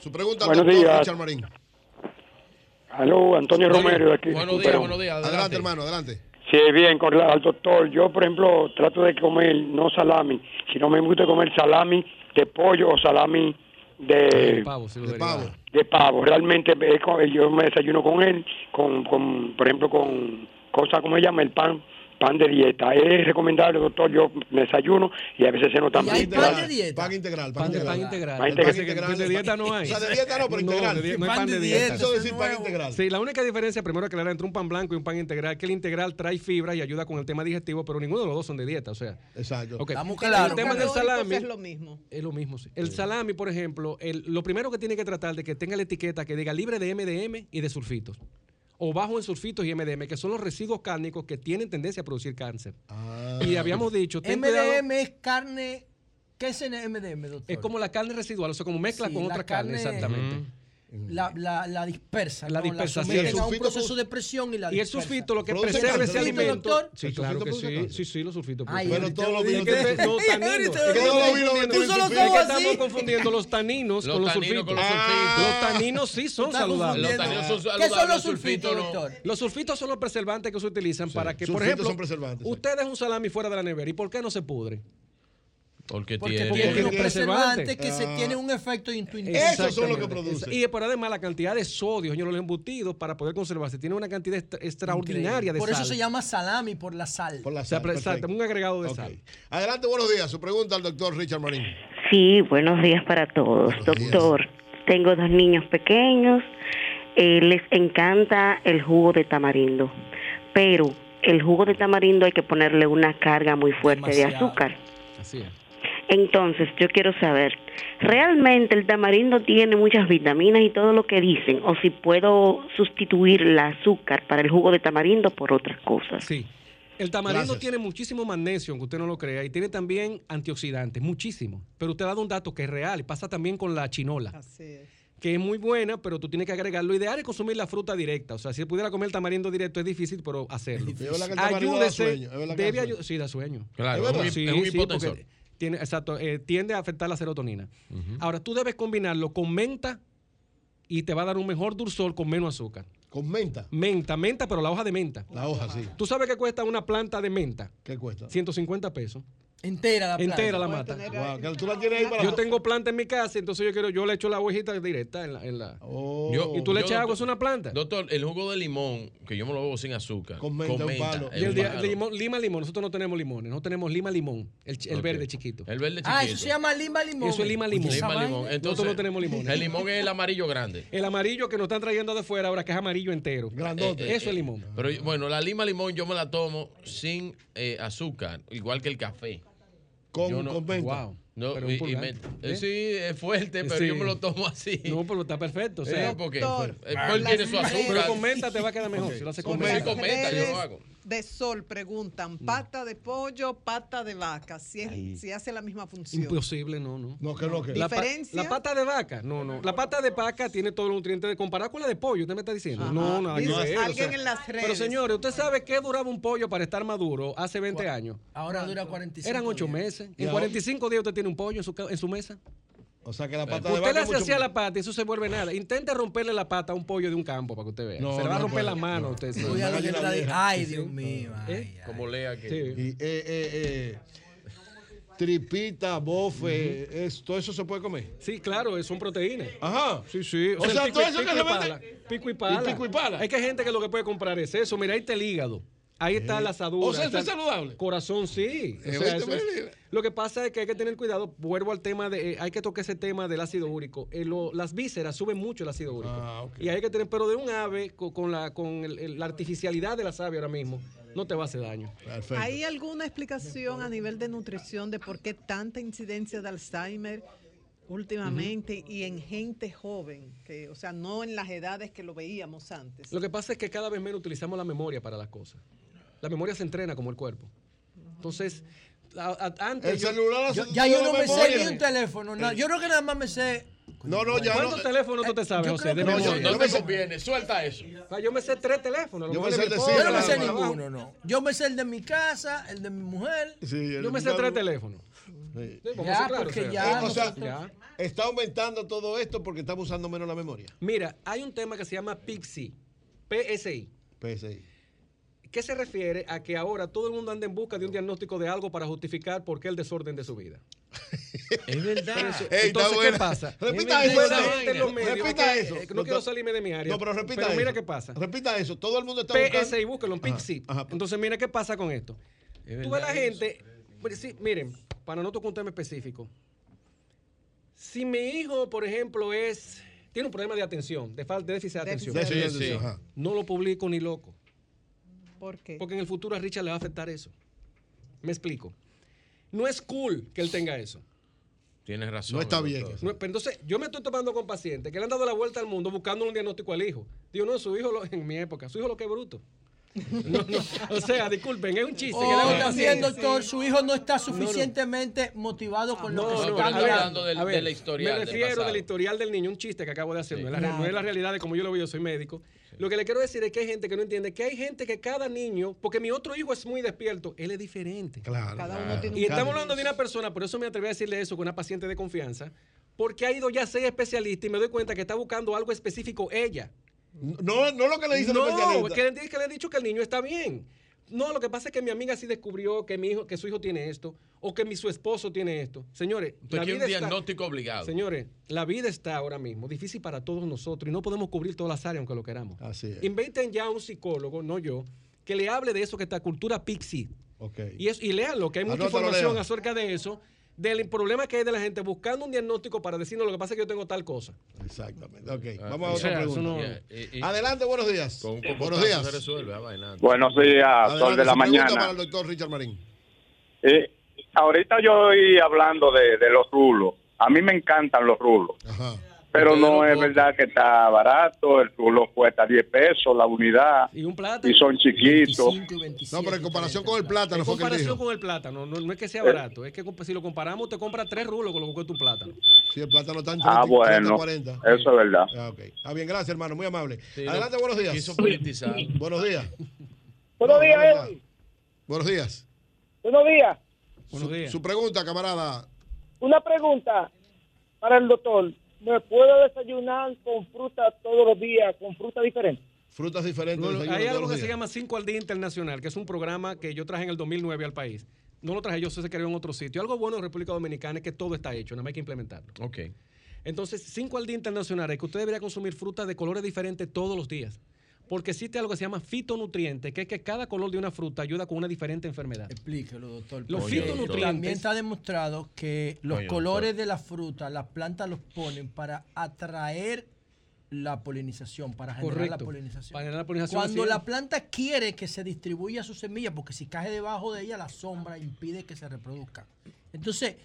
[SPEAKER 2] Su pregunta
[SPEAKER 5] Buenos
[SPEAKER 2] doctor
[SPEAKER 5] días.
[SPEAKER 2] Richard Marín.
[SPEAKER 5] Aló, Antonio Romero de aquí.
[SPEAKER 10] Buenos días, buenos días.
[SPEAKER 2] Adelante,
[SPEAKER 10] Adelante.
[SPEAKER 2] hermano, adelante.
[SPEAKER 5] Sí, bien, con la- al doctor. Yo, por ejemplo, trato de comer no salami, sino me gusta comer salami de pollo o salami de,
[SPEAKER 9] Pavo, lo
[SPEAKER 2] De
[SPEAKER 9] derivado.
[SPEAKER 2] pavo.
[SPEAKER 5] de pavo. Realmente yo me desayuno con él, con, con por ejemplo, con cosas como se llama el pan pan de dieta. Es recomendable, doctor, yo me desayuno y a veces ceno
[SPEAKER 11] hay
[SPEAKER 5] también.
[SPEAKER 11] pan de dieta?
[SPEAKER 2] Pan integral, pan,
[SPEAKER 9] Pan, de-
[SPEAKER 2] integral.
[SPEAKER 9] pan integral.
[SPEAKER 5] Pan
[SPEAKER 9] pasa es
[SPEAKER 2] integral.
[SPEAKER 9] de dieta no hay.
[SPEAKER 2] O sea, de dieta no, pero integral.
[SPEAKER 9] no hay
[SPEAKER 11] Pan
[SPEAKER 9] pan
[SPEAKER 11] de
[SPEAKER 9] de
[SPEAKER 11] dieta.
[SPEAKER 2] Eso decir
[SPEAKER 11] es
[SPEAKER 2] pan integral.
[SPEAKER 9] Sí, la única diferencia, primero aclarar, entre un pan blanco y un pan integral, que el integral trae fibra y ayuda con el tema digestivo, pero ninguno de los dos son de dieta, o sea.
[SPEAKER 2] Exacto.
[SPEAKER 9] ok.
[SPEAKER 11] Estamos
[SPEAKER 9] El
[SPEAKER 11] claros.
[SPEAKER 9] tema del salami
[SPEAKER 12] es lo mismo.
[SPEAKER 9] es lo mismo, sí. El salami, por ejemplo, el- lo primero que tiene que tratar de que tenga la etiqueta que diga libre de MDM y de sulfitos. O bajo en sulfitos y MDM, que son los residuos cárnicos que tienen tendencia a producir cáncer.
[SPEAKER 2] Ah.
[SPEAKER 9] Y habíamos dicho, ten cuidado,
[SPEAKER 11] MDM es carne. ¿Qué es el MDM, doctor?
[SPEAKER 9] es como la carne residual, o sea, como mezcla
[SPEAKER 11] Sí,
[SPEAKER 9] con otra carne,
[SPEAKER 11] carne-
[SPEAKER 9] exactamente.
[SPEAKER 11] La, la, la dispersa.
[SPEAKER 9] La
[SPEAKER 11] ¿no?
[SPEAKER 9] dispersa,
[SPEAKER 2] El
[SPEAKER 11] a un proceso de presión y la
[SPEAKER 9] Y el sulfito lo que
[SPEAKER 2] ¿Produce
[SPEAKER 9] preserva ese
[SPEAKER 11] ¿Sulfito,
[SPEAKER 9] alimento.
[SPEAKER 11] doctor?
[SPEAKER 9] Sí,
[SPEAKER 2] ¿El
[SPEAKER 9] claro que sí. Sí, sí, los sulfitos.
[SPEAKER 2] Bueno, todos los vinos
[SPEAKER 9] No, taninos. estamos
[SPEAKER 2] todos los vinos
[SPEAKER 9] confundiendo-
[SPEAKER 11] Tú solo
[SPEAKER 9] estamos los taninos con los sulfitos.
[SPEAKER 10] los
[SPEAKER 2] Ah.
[SPEAKER 9] taninos sí son saludables.
[SPEAKER 11] ¿Qué son los
[SPEAKER 10] sulfitos
[SPEAKER 11] doctor?
[SPEAKER 9] Los sulfitos son los preservantes que se utilizan para que, por ejemplo, usted deja un salami fuera de la nevera. ¿Y por qué no se pudre?
[SPEAKER 10] Porque,
[SPEAKER 11] Porque
[SPEAKER 10] tiene.
[SPEAKER 11] unos
[SPEAKER 9] preservante.
[SPEAKER 11] preservantes que se
[SPEAKER 2] Ah.
[SPEAKER 11] tiene un efecto intuitivo.
[SPEAKER 2] Esos son los que producen.
[SPEAKER 9] Y por además la cantidad de sodio, señor, los embutidos para poder conservarse, tiene una cantidad extra- extraordinaria de
[SPEAKER 11] Por
[SPEAKER 9] sal.
[SPEAKER 11] eso se llama salami, por la sal.
[SPEAKER 2] Por la
[SPEAKER 9] O sea,
[SPEAKER 2] sal, perfecto.
[SPEAKER 9] un agregado de sal.
[SPEAKER 2] Adelante, buenos días. Su pregunta al doctor Richard Marín.
[SPEAKER 15] Sí, buenos días para todos.
[SPEAKER 2] Buenos días.
[SPEAKER 15] Doctor, tengo dos niños pequeños, eh, les encanta el jugo de tamarindo, pero el jugo de tamarindo hay que ponerle una carga muy fuerte de azúcar.
[SPEAKER 9] Así es.
[SPEAKER 15] Entonces, yo quiero saber, ¿realmente el tamarindo tiene muchas vitaminas y todo lo que dicen? ¿O si puedo sustituir el azúcar para el jugo de tamarindo por otras cosas?
[SPEAKER 9] Sí. El tamarindo
[SPEAKER 2] Gracias.
[SPEAKER 9] tiene muchísimo magnesio, aunque usted no lo crea, y tiene también antioxidantes, muchísimo. Pero usted ha dado un dato que es real, y pasa también con la chinola,
[SPEAKER 12] Así es.
[SPEAKER 9] que es muy buena, pero tú tienes que agregar. Lo ideal es consumir la fruta directa. O sea, si pudiera comer el tamarindo directo es difícil, pero hacerlo.
[SPEAKER 2] Que
[SPEAKER 9] debe
[SPEAKER 2] da sueño.
[SPEAKER 9] ayu- sí, da sueño.
[SPEAKER 10] Claro,
[SPEAKER 9] Sí,
[SPEAKER 10] es un
[SPEAKER 9] sí, tiene, exacto, eh, tiende a afectar la serotonina. Ahora, tú debes combinarlo con menta y te va a dar un mejor dulzor con menos azúcar.
[SPEAKER 2] Con menta.
[SPEAKER 9] Menta, menta, pero la hoja de menta.
[SPEAKER 2] La hoja, sí.
[SPEAKER 9] ¿Tú sabes qué cuesta una planta de menta?
[SPEAKER 2] ¿Qué cuesta?
[SPEAKER 9] 150 pesos.
[SPEAKER 11] Entera la planta.
[SPEAKER 9] Entera la mata.
[SPEAKER 12] tener
[SPEAKER 2] Wow,
[SPEAKER 12] ahí-
[SPEAKER 2] que tú la tienes ahí para
[SPEAKER 9] Yo tengo planta en mi casa, entonces yo quiero, yo le echo la hojita directa en la. en la-
[SPEAKER 2] Oh,
[SPEAKER 10] Yo-
[SPEAKER 9] y tú le
[SPEAKER 10] yo,
[SPEAKER 9] echas agua, es una planta.
[SPEAKER 10] Doctor, el jugo de limón, que yo me lo bebo sin azúcar.
[SPEAKER 2] Con menta, un palo.
[SPEAKER 10] es
[SPEAKER 9] Y el
[SPEAKER 10] palo.
[SPEAKER 9] limón- lima limón, nosotros no tenemos limones, no tenemos lima limón, el, el verde chiquito.
[SPEAKER 10] El verde chiquito.
[SPEAKER 11] Ah, eso se llama lima limón.
[SPEAKER 9] Eso es lima limón.
[SPEAKER 10] Lima limón. Entonces,
[SPEAKER 9] Nosotros no tenemos limón.
[SPEAKER 10] El limón es el amarillo grande.
[SPEAKER 9] El amarillo que nos están trayendo de fuera ahora, que es amarillo entero.
[SPEAKER 2] Grandote.
[SPEAKER 10] Eh, eh,
[SPEAKER 9] Eso es limón.
[SPEAKER 10] Pero bueno, la lima limón yo me la tomo sin eh, azúcar, igual que el café.
[SPEAKER 2] Con,
[SPEAKER 10] yo no-
[SPEAKER 2] con menta.
[SPEAKER 9] Wow.
[SPEAKER 10] No,
[SPEAKER 9] Pero
[SPEAKER 10] y- y me-
[SPEAKER 9] ¿Eh?
[SPEAKER 10] sí, es fuerte, pero
[SPEAKER 9] Sí.
[SPEAKER 10] yo me lo tomo así.
[SPEAKER 9] No, pero está perfecto. O
[SPEAKER 10] Eh,
[SPEAKER 9] sea,
[SPEAKER 10] porque
[SPEAKER 12] Doctor,
[SPEAKER 10] eh, él tiene su azúcar.
[SPEAKER 9] pero con menta te va a quedar mejor. Si lo hace con
[SPEAKER 10] Con
[SPEAKER 9] menta.
[SPEAKER 10] yo lo hago.
[SPEAKER 12] De Sol preguntan, pata de pollo, pata de vaca, si, es- si hace la misma función.
[SPEAKER 9] Imposible, no, no.
[SPEAKER 2] No, que no, que
[SPEAKER 9] La,
[SPEAKER 12] ¿Diferencia?
[SPEAKER 9] la pata de vaca, no, no. La pata de vaca tiene todos los nutrientes de comparar con la de pollo, usted me está diciendo.
[SPEAKER 12] Ajá.
[SPEAKER 9] No, nada que
[SPEAKER 12] Dice
[SPEAKER 9] o
[SPEAKER 12] alguien
[SPEAKER 9] sea.
[SPEAKER 12] en las
[SPEAKER 9] Pero
[SPEAKER 12] redes.
[SPEAKER 9] señores, ¿usted sabe qué duraba un pollo para estar maduro hace 20 años?
[SPEAKER 11] Ahora dura 45
[SPEAKER 9] Eran 8
[SPEAKER 11] días.
[SPEAKER 9] meses.
[SPEAKER 2] Y
[SPEAKER 9] En
[SPEAKER 2] ahora-
[SPEAKER 9] 45 días usted tiene un pollo en su, en su mesa.
[SPEAKER 2] O sea que la pata de
[SPEAKER 9] Usted le
[SPEAKER 2] es
[SPEAKER 9] hace
[SPEAKER 2] mucho
[SPEAKER 9] así a la pata y eso se vuelve nada. Intente romperle la pata a un pollo de un campo para que usted vea.
[SPEAKER 2] No,
[SPEAKER 9] se le va a
[SPEAKER 2] no
[SPEAKER 9] romper
[SPEAKER 2] puede.
[SPEAKER 9] la mano a usted.
[SPEAKER 11] que. Ay,
[SPEAKER 9] Sí,
[SPEAKER 11] Dios
[SPEAKER 9] sí.
[SPEAKER 11] mío.
[SPEAKER 9] ¿Eh?
[SPEAKER 11] ay.
[SPEAKER 10] Como lea que.
[SPEAKER 9] Sí.
[SPEAKER 2] Y, eh, eh, eh, tripita, bofe, es- todo eso se puede comer.
[SPEAKER 9] Sí, claro, son proteínas.
[SPEAKER 2] Ajá.
[SPEAKER 9] Sí, sí.
[SPEAKER 2] O sea,
[SPEAKER 9] el
[SPEAKER 2] todo eso que
[SPEAKER 9] y
[SPEAKER 2] se vende-
[SPEAKER 9] pala. Pico y pala.
[SPEAKER 2] Y pico y pala.
[SPEAKER 9] Hay que gente que lo que puede comprar es eso. Mira, ahí está el hígado. Ahí está la asadura.
[SPEAKER 2] O sea,
[SPEAKER 9] está
[SPEAKER 2] saludable.
[SPEAKER 9] Corazón, sí. O
[SPEAKER 2] Eh,
[SPEAKER 9] sea,
[SPEAKER 2] vete,
[SPEAKER 9] eso es-
[SPEAKER 2] vete.
[SPEAKER 9] lo que pasa es que hay que tener cuidado. Vuelvo al tema de. eh, hay que tocar ese tema del ácido úrico. Eh, lo- las vísceras suben mucho el ácido úrico.
[SPEAKER 2] Ah.
[SPEAKER 9] Y hay que tener. Pero de un ave, co- con, la, con el- el- la artificialidad de las aves ahora mismo, no te va a hacer daño.
[SPEAKER 2] Perfecto.
[SPEAKER 12] ¿Hay alguna explicación a nivel de nutrición de por qué tanta incidencia de Alzheimer últimamente y en gente joven? Que, o sea, no en las edades que lo veíamos antes.
[SPEAKER 9] Lo que pasa es que cada vez menos utilizamos la memoria para las cosas. La memoria se entrena como el cuerpo. Entonces, a- a- antes.
[SPEAKER 2] El
[SPEAKER 9] yo-
[SPEAKER 2] celular
[SPEAKER 11] Yo- ya yo no me sé ni un teléfono. no. Yo creo que nada más me sé.
[SPEAKER 2] No, no, ya no.
[SPEAKER 9] ¿Cuántos teléfonos tú te sabes,
[SPEAKER 11] yo
[SPEAKER 9] José? De
[SPEAKER 11] no,
[SPEAKER 9] memoria?
[SPEAKER 10] No
[SPEAKER 2] Yo
[SPEAKER 10] te conviene, suelta eso.
[SPEAKER 9] Yo me sé tres teléfonos.
[SPEAKER 2] Yo me sé de
[SPEAKER 11] Yo no me sé ninguno, no. Yo me sé el de mi casa, el de mi mujer.
[SPEAKER 2] Sí, el-
[SPEAKER 9] Yo me sé tres teléfonos.
[SPEAKER 2] Sí.
[SPEAKER 9] Sí, vamos
[SPEAKER 11] Ya, porque
[SPEAKER 9] o sea,
[SPEAKER 11] ya
[SPEAKER 2] Eh, o sea,
[SPEAKER 9] ya.
[SPEAKER 2] está aumentando todo esto porque estamos usando menos la memoria.
[SPEAKER 9] Mira, hay un tema que se llama PIXI, PSI.
[SPEAKER 2] PSI.
[SPEAKER 9] ¿Qué se refiere a que ahora todo el mundo anda en busca de un diagnóstico de algo para justificar por qué el desorden de su vida?
[SPEAKER 10] Es verdad.
[SPEAKER 2] Ey, está
[SPEAKER 9] Entonces, ¿qué pasa?
[SPEAKER 2] Repita eso.
[SPEAKER 9] medios.
[SPEAKER 2] Repita eso.
[SPEAKER 9] No quiero salirme de mi área.
[SPEAKER 2] No, pero repita
[SPEAKER 9] Pero
[SPEAKER 2] eso.
[SPEAKER 9] mira qué pasa.
[SPEAKER 2] Repita eso. Todo el mundo está buscando.
[SPEAKER 9] PSI, búsquelo en PIXI. Entonces, mira qué pasa con esto.
[SPEAKER 10] Es
[SPEAKER 9] Tú ves la gente. pues, sí, miren, para no tocar un tema específico. Si mi hijo, por ejemplo, es. Tiene un problema de atención, de falta de déficit de atención.
[SPEAKER 12] Déficit
[SPEAKER 2] Sí, sí,
[SPEAKER 10] Sí, sí.
[SPEAKER 2] ajá.
[SPEAKER 9] No lo publico ni loco.
[SPEAKER 12] ¿Por qué?
[SPEAKER 9] Porque en el futuro a Richard le va a afectar eso. Me explico. No es cool que él tenga eso.
[SPEAKER 10] Tienes razón.
[SPEAKER 2] No está bien.
[SPEAKER 9] No, pero entonces, yo me estoy tomando con pacientes que le han dado la vuelta al mundo buscando un diagnóstico al hijo. Digo, no, su hijo, lo- en mi época, su hijo lo que es bruto. No, no, o sea, disculpen, es un chiste. que le hago
[SPEAKER 11] O
[SPEAKER 9] al
[SPEAKER 11] también, doctor, su hijo no está suficientemente motivado con lo que se
[SPEAKER 9] no,
[SPEAKER 11] está
[SPEAKER 10] hablando del- de la historial
[SPEAKER 9] Me refiero del historial del niño, un chiste que acabo de hacer.
[SPEAKER 10] Sí.
[SPEAKER 9] no, es la, re- no es la realidad de como yo lo veo, yo soy médico. Lo que le quiero decir es que hay gente que no entiende que hay gente que cada niño, porque mi otro hijo es muy despierto, él es diferente.
[SPEAKER 2] Claro.
[SPEAKER 12] Cada
[SPEAKER 2] claro.
[SPEAKER 12] uno tiene un
[SPEAKER 9] Y estamos hablando de una persona, por eso me atreví a decirle eso con una paciente de confianza, porque ha ido ya a ser especialista y me doy cuenta que está buscando algo específico ella.
[SPEAKER 2] No, no lo que le dice el
[SPEAKER 9] No,
[SPEAKER 2] especialista.
[SPEAKER 9] que le, que le he dicho que el niño está bien. No, lo que pasa es que mi amiga sí descubrió que mi hijo, que su hijo tiene esto, o que mi su esposo tiene esto. Señores,
[SPEAKER 10] Entonces, aquí hay un
[SPEAKER 9] vida está-
[SPEAKER 10] diagnóstico obligado.
[SPEAKER 9] Señores, la vida está ahora mismo difícil para todos nosotros y no podemos cubrir todas las áreas aunque lo queramos.
[SPEAKER 2] Así es.
[SPEAKER 9] Inventen ya un psicólogo, no yo, que le hable de eso que está cultura pixie.
[SPEAKER 2] Ok.
[SPEAKER 9] Y, es, y léanlo, que hay mucha
[SPEAKER 2] Anótalo,
[SPEAKER 9] información acerca de eso, del problema que hay de la gente buscando un diagnóstico para decirnos lo que pasa es que yo tengo tal cosa.
[SPEAKER 2] Exactamente. Ok.
[SPEAKER 10] Ah,
[SPEAKER 2] Vamos a otra
[SPEAKER 9] sea,
[SPEAKER 2] pregunta.
[SPEAKER 9] no-
[SPEAKER 10] Yeah, y- y-
[SPEAKER 2] Adelante, buenos días.
[SPEAKER 10] Con
[SPEAKER 2] Buenos días.
[SPEAKER 10] se resuelve.
[SPEAKER 16] Buenos días,
[SPEAKER 2] Adelante,
[SPEAKER 16] Sol de la Mañana.
[SPEAKER 2] para el doctor Richard Marín.
[SPEAKER 16] Eh, ahorita yo estoy hablando de, de los rulos. A mí me encantan los rulos,
[SPEAKER 2] Ajá.
[SPEAKER 16] Pero no es verdad que está barato. El rulo cuesta 10 pesos la unidad
[SPEAKER 9] Y un plátano.
[SPEAKER 16] y son chiquitos.
[SPEAKER 11] 25 y 27
[SPEAKER 2] No, pero en comparación con el plátano
[SPEAKER 9] En
[SPEAKER 2] fue que
[SPEAKER 9] comparación
[SPEAKER 2] dijo.
[SPEAKER 9] con el plátano, no, no es que sea barato, es que si lo comparamos, te compra tres rulos con lo que cuesta un plátano.
[SPEAKER 2] Sí, el plátano está en 30,
[SPEAKER 16] Ah,
[SPEAKER 2] 30,
[SPEAKER 16] bueno,
[SPEAKER 2] 40.
[SPEAKER 16] eso es verdad.
[SPEAKER 2] Ah, ok. Ah, bien, gracias, hermano. Muy amable.
[SPEAKER 10] Sí,
[SPEAKER 2] Adelante,
[SPEAKER 10] lo-
[SPEAKER 2] buenos días.
[SPEAKER 10] Quiso politizar.
[SPEAKER 2] Buenos días.
[SPEAKER 14] Buenos días, Eddie.
[SPEAKER 2] Buenos días.
[SPEAKER 14] Buenos días.
[SPEAKER 9] Buenos
[SPEAKER 2] Su,
[SPEAKER 9] días.
[SPEAKER 2] su pregunta, camarada.
[SPEAKER 14] Una pregunta para el doctor. ¿Me puedo desayunar con fruta todos los días, con fruta diferente?
[SPEAKER 2] Frutas diferentes.
[SPEAKER 9] No, no,
[SPEAKER 2] desayuno
[SPEAKER 9] hay algo que se llama 5 al día internacional, que es un programa que yo traje en el 2009 al país. No lo traje yo, se creó en otro sitio. Algo bueno en República Dominicana es que todo está hecho, nada más hay que implementarlo.
[SPEAKER 10] Ok.
[SPEAKER 9] Entonces, 5 al día internacional es que usted debería consumir frutas de colores diferentes todos los días. Porque existe algo que se llama fitonutriente, que es que cada color de una fruta ayuda con una diferente enfermedad.
[SPEAKER 11] Explíquelo, doctor.
[SPEAKER 9] Los fitonutrientes-
[SPEAKER 11] También está demostrado que los colores
[SPEAKER 10] doctor.
[SPEAKER 11] de la fruta, las plantas los ponen para atraer la polinización, para generar la polinización.
[SPEAKER 9] Para generar la polinización,
[SPEAKER 11] Cuando la planta quiere que se distribuya su semilla, porque si cae debajo de ella, la sombra impide que se reproduzca. Entonces,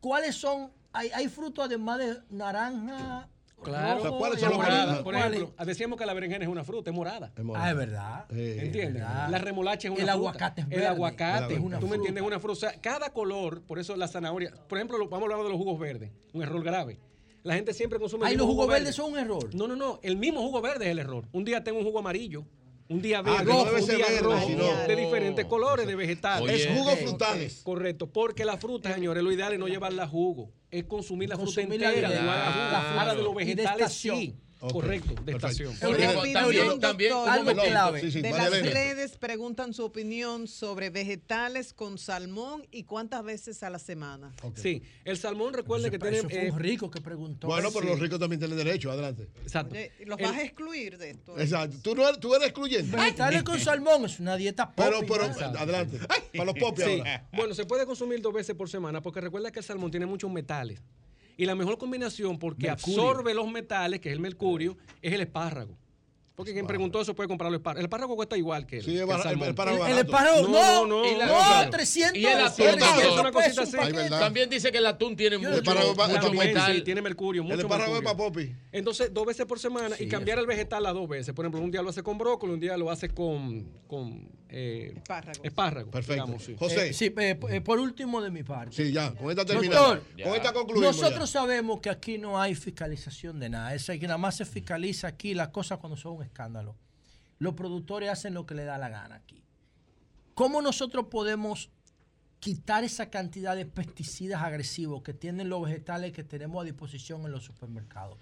[SPEAKER 11] ¿cuáles son? Hay, hay frutos además de naranja,
[SPEAKER 9] Claro.
[SPEAKER 2] O sea, ¿cuáles
[SPEAKER 9] Es
[SPEAKER 2] son los
[SPEAKER 9] morada. Por ejemplo, decíamos que la berenjena es una fruta, es morada.
[SPEAKER 11] Ah, es verdad.
[SPEAKER 9] ¿Entiendes?
[SPEAKER 11] verdad.
[SPEAKER 9] La remolacha es una
[SPEAKER 11] El
[SPEAKER 9] fruta.
[SPEAKER 11] aguacate es
[SPEAKER 9] El
[SPEAKER 11] verde.
[SPEAKER 9] aguacate.
[SPEAKER 11] Es una
[SPEAKER 9] ¿Tú me entiendes? Es una fruta. O sea, cada color, por eso la zanahoria. Por ejemplo, lo- vamos a hablar de los jugos verdes. Un error grave. La gente siempre consume. el
[SPEAKER 11] Ay,
[SPEAKER 9] mismo
[SPEAKER 11] los
[SPEAKER 9] jugo
[SPEAKER 11] jugos
[SPEAKER 9] verde.
[SPEAKER 11] verdes son un error.
[SPEAKER 9] No, no, no. El mismo jugo verde es el error. Un día tengo un jugo amarillo. Un día
[SPEAKER 2] Ah,
[SPEAKER 9] verde, un día
[SPEAKER 2] verde,
[SPEAKER 9] rojo,
[SPEAKER 2] sino-
[SPEAKER 9] de diferentes colores, de vegetales.
[SPEAKER 2] Oye, Es jugos
[SPEAKER 9] Ok,
[SPEAKER 2] frutales.
[SPEAKER 9] Correcto, porque la fruta, señores, lo ideal es no llevarla a jugo, es consumir la fruta
[SPEAKER 11] Consumirla
[SPEAKER 9] entera. jugo.
[SPEAKER 11] la fruta.
[SPEAKER 9] Ahora de los
[SPEAKER 11] de
[SPEAKER 9] vegetales sí. Correcto, de
[SPEAKER 2] perfecto.
[SPEAKER 9] estación.
[SPEAKER 10] Pero también-
[SPEAKER 11] Algo clave.
[SPEAKER 2] Sí, sí,
[SPEAKER 12] de las
[SPEAKER 2] Elena.
[SPEAKER 12] redes preguntan su opinión sobre vegetales con salmón y cuántas veces a la semana.
[SPEAKER 9] Sí, el salmón recuerde que tiene... eh,
[SPEAKER 11] un rico que preguntó.
[SPEAKER 2] Bueno, pero
[SPEAKER 9] Sí.
[SPEAKER 2] los ricos también tienen derecho, adelante.
[SPEAKER 9] Exacto.
[SPEAKER 12] Oye, ¿Los
[SPEAKER 9] El-
[SPEAKER 12] vas a excluir de esto?
[SPEAKER 2] Exacto. Tú, no eres, tú eres excluyente.
[SPEAKER 11] Vegetales con salmón es una dieta
[SPEAKER 2] Pero,
[SPEAKER 11] popi,
[SPEAKER 2] pero,
[SPEAKER 11] ya.
[SPEAKER 2] adelante. Para los popis
[SPEAKER 9] Sí.
[SPEAKER 2] ahora.
[SPEAKER 9] Bueno, se puede consumir dos veces por semana porque recuerda que el salmón tiene muchos metales. Y la mejor combinación porque
[SPEAKER 11] Mercurio.
[SPEAKER 9] absorbe los metales, que es el mercurio, es el espárrago. Porque quien preguntó eso puede comprar el espárrago. El espárrago cuesta igual que el,
[SPEAKER 2] Sí,
[SPEAKER 9] el
[SPEAKER 2] bar- el
[SPEAKER 9] salmón.
[SPEAKER 2] espárrago
[SPEAKER 11] El espárrago, no,
[SPEAKER 9] No, no,
[SPEAKER 11] no,
[SPEAKER 10] no.
[SPEAKER 11] 300
[SPEAKER 10] Y el atún también. También dice que el atún tiene
[SPEAKER 11] Yo-
[SPEAKER 10] mucho,
[SPEAKER 11] También,
[SPEAKER 10] mucho
[SPEAKER 9] También,
[SPEAKER 10] metal.
[SPEAKER 9] sí, tiene mercurio, mucho
[SPEAKER 2] El espárrago es para popi.
[SPEAKER 9] Entonces, dos veces por semana y cambiar el vegetal a dos veces. Por ejemplo, un día lo hace con brócoli, un día lo hace con, con eh,
[SPEAKER 12] Espárragos.
[SPEAKER 9] espárragos,
[SPEAKER 2] Perfecto.
[SPEAKER 9] digamos, sí.
[SPEAKER 2] José.
[SPEAKER 11] Eh, sí, eh, eh, por último de mi parte.
[SPEAKER 2] Sí, ya. Con esta terminamos.
[SPEAKER 11] Doctor,
[SPEAKER 2] con esta concluimos.
[SPEAKER 11] Nosotros sabemos que aquí no hay fiscalización de nada. Es que nada más se fiscaliza aquí las cosas cuando son un escándalo. Los productores hacen lo que les da la gana aquí. ¿Cómo nosotros podemos quitar esa cantidad de pesticidas agresivos que tienen los vegetales que tenemos a disposición en los supermercados?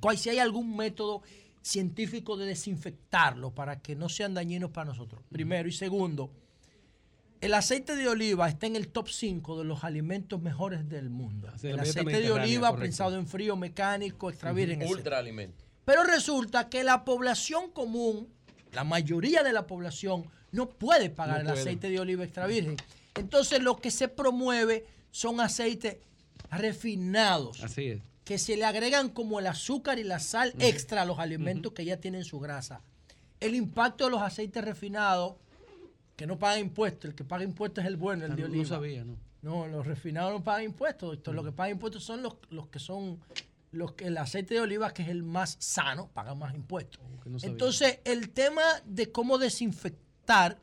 [SPEAKER 11] ¿Cuál, si hay algún método científico de desinfectarlo para que no sean dañinos para nosotros? Primero. Y segundo, el aceite de oliva está en el top 5 de los alimentos mejores del mundo.
[SPEAKER 9] Sí,
[SPEAKER 11] el aceite de oliva
[SPEAKER 9] correcto.
[SPEAKER 11] pensado en frío, mecánico, extra virgen.
[SPEAKER 10] Ultra alimento.
[SPEAKER 11] Pero resulta que la población común, la mayoría de la población, no puede pagar
[SPEAKER 9] No
[SPEAKER 11] el
[SPEAKER 9] puede.
[SPEAKER 11] aceite de oliva extra virgen. Entonces lo que se promueve son aceites refinados,
[SPEAKER 9] Así es.
[SPEAKER 11] Que se le agregan como el azúcar y la sal extra a los alimentos que ya tienen su grasa. El impacto de los aceites refinados, que no pagan impuestos, el que paga impuestos es el bueno, el de
[SPEAKER 9] No,
[SPEAKER 11] oliva.
[SPEAKER 9] no sabía, ¿no?
[SPEAKER 11] No, los refinados no pagan impuestos, doctor. Los que pagan impuestos son los, los que son los que el aceite de oliva, que es el más sano, paga más impuestos.
[SPEAKER 9] no sabía.
[SPEAKER 11] Entonces, el tema de cómo desinfectar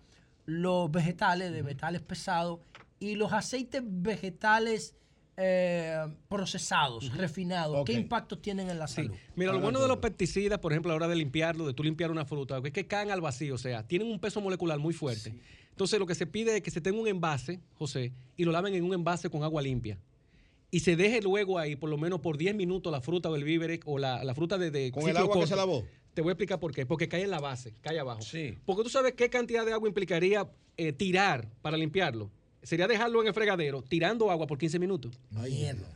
[SPEAKER 11] los vegetales, de metales pesados, y los aceites vegetales eh, procesados, refinados, ¿qué impacto tienen en la
[SPEAKER 9] Sí.
[SPEAKER 11] salud?
[SPEAKER 9] Mira, lo bueno de los pesticidas, por ejemplo, a la hora de limpiarlo, de tú limpiar una fruta, es que caen al vacío, o sea, tienen un peso molecular muy fuerte. Entonces, lo que se pide es que se tenga un envase, José, y lo laven en un envase con agua limpia. Y se deje luego ahí, por lo menos por 10 minutos, la fruta o el víver o la, la fruta de, de
[SPEAKER 2] Con el agua que
[SPEAKER 9] corto.
[SPEAKER 2] se lavó.
[SPEAKER 9] Te voy a explicar por qué. Porque cae en la base, cae abajo.
[SPEAKER 10] Sí.
[SPEAKER 9] Porque tú sabes qué cantidad de agua implicaría eh, tirar para limpiarlo. Sería dejarlo en el fregadero tirando agua por 15 minutos.
[SPEAKER 11] Mierda.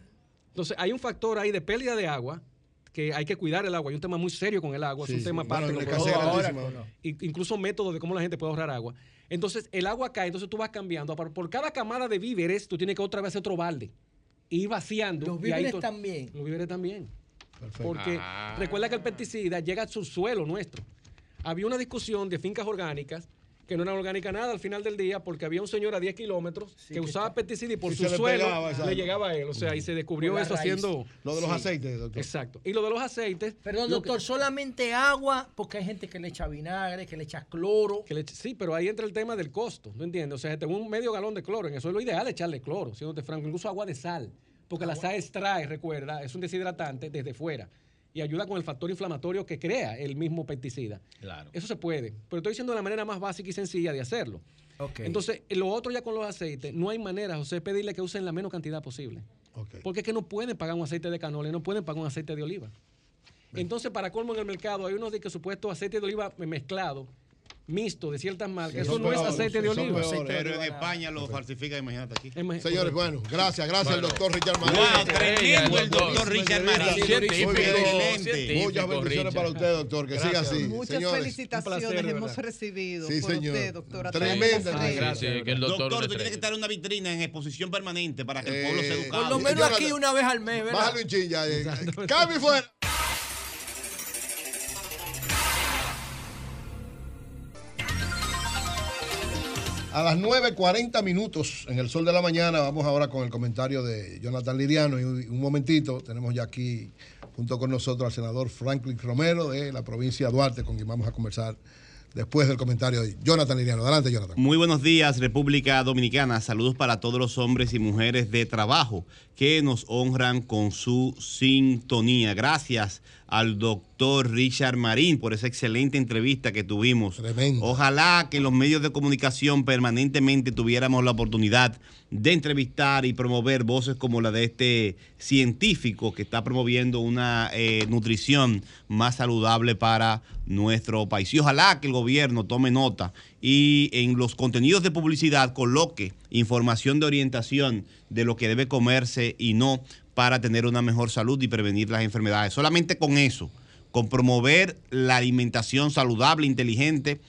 [SPEAKER 9] Entonces, hay un factor ahí de pérdida de agua, que hay que cuidar el agua. Hay un tema muy serio con el agua,
[SPEAKER 2] Sí,
[SPEAKER 9] es un
[SPEAKER 2] sí.
[SPEAKER 9] tema
[SPEAKER 2] Bueno,
[SPEAKER 9] aparte. I- Incluso métodos de cómo la gente puede ahorrar agua. Entonces, el agua cae, entonces tú vas cambiando. Por, cada camada de víveres, tú tienes que otra vez hacer otro balde. Y ir vaciando.
[SPEAKER 11] Los
[SPEAKER 9] y ahí
[SPEAKER 11] víveres
[SPEAKER 9] tú-
[SPEAKER 11] también.
[SPEAKER 9] Los víveres también.
[SPEAKER 2] Perfecto.
[SPEAKER 9] Porque
[SPEAKER 10] Ah.
[SPEAKER 9] recuerda que el pesticida llega al subsuelo nuestro. Había una discusión de fincas orgánicas que no eran orgánicas nada al final del día porque había un señor a 10 kilómetros que,
[SPEAKER 11] que
[SPEAKER 9] usaba pesticida y por su suelo
[SPEAKER 2] pegaba,
[SPEAKER 9] le llegaba a él. O sea, y se descubrió eso
[SPEAKER 11] raíz.
[SPEAKER 9] haciendo...
[SPEAKER 2] Lo de los
[SPEAKER 9] Sí.
[SPEAKER 2] aceites, doctor.
[SPEAKER 9] Exacto. Y lo de los aceites...
[SPEAKER 11] Perdón,
[SPEAKER 9] que-
[SPEAKER 11] doctor, solamente agua, porque hay gente que le echa vinagre, que le echa cloro.
[SPEAKER 9] que le eche- sí, pero ahí entra el tema del costo, ¿no entiendes? O sea, tengo un medio galón de cloro, en eso es lo ideal echarle cloro, siéndote franco, incluso agua de sal, porque la sal extrae, recuerda, es un deshidratante desde fuera y ayuda con el factor inflamatorio que crea el mismo pesticida.
[SPEAKER 10] Claro.
[SPEAKER 9] Eso se puede, pero estoy diciendo la manera más básica y sencilla de hacerlo.
[SPEAKER 11] Ok.
[SPEAKER 9] Entonces, lo otro ya con los aceites, no hay manera, José, pedirle que usen la menos cantidad posible.
[SPEAKER 2] Ok.
[SPEAKER 9] Porque es que no pueden pagar un aceite de canola y no pueden pagar un aceite de oliva. Entonces, para colmo en el mercado, hay unos de que supuesto aceite de oliva mezclado, mixto de ciertas marcas.
[SPEAKER 2] Sí,
[SPEAKER 9] Eso no es aceite de oliva.
[SPEAKER 2] peores.
[SPEAKER 8] Pero en España lo falsifican, imagínate aquí.
[SPEAKER 9] Es más-
[SPEAKER 2] Señores, bueno, gracias, gracias al doctor Richard Marín.
[SPEAKER 8] Wow, tremendo el
[SPEAKER 10] doctor.
[SPEAKER 8] Richard Marín. Excelente.
[SPEAKER 2] Muchas bendiciones para usted, doctor. Que siga así.
[SPEAKER 12] Muchas
[SPEAKER 2] Señores,
[SPEAKER 12] felicitaciones
[SPEAKER 9] placer,
[SPEAKER 12] hemos
[SPEAKER 9] verdad.
[SPEAKER 12] recibido
[SPEAKER 2] Sí,
[SPEAKER 12] por
[SPEAKER 2] señor.
[SPEAKER 12] usted, doctora.
[SPEAKER 2] Tremenda.
[SPEAKER 12] Tremenda.
[SPEAKER 10] Gracias, que el doctor,
[SPEAKER 8] Doctor, tú tienes que estar en una vitrina en exposición permanente para que el
[SPEAKER 2] Eh,
[SPEAKER 8] pueblo sea
[SPEAKER 11] Por
[SPEAKER 8] educado.
[SPEAKER 11] lo menos aquí una vez al mes, ¿verdad?
[SPEAKER 2] Bájale un chin ya. eh. Cambio fuera. A las 9.40 minutos en el sol de la mañana, vamos ahora con el comentario de Jonathan Liriano. Y un momentito, tenemos ya aquí junto con nosotros al senador Franklin Romero de la provincia de Duarte, con quien vamos a conversar después del comentario de Jonathan Liriano. Adelante, Jonathan.
[SPEAKER 8] Muy buenos días, República Dominicana. Saludos para todos los hombres y mujeres de trabajo que nos honran con su sintonía. Gracias al doctor Richard Marín por esa excelente entrevista que tuvimos. Ojalá que los medios de comunicación permanentemente tuviéramos la oportunidad de entrevistar y promover voces como la de este científico que está promoviendo una eh, nutrición más saludable para nuestro país. Y ojalá que el gobierno tome nota y en los contenidos de publicidad coloque información de orientación de lo que debe comerse y no para tener una mejor salud y prevenir las enfermedades. Solamente con eso, con promover la alimentación saludable, inteligente,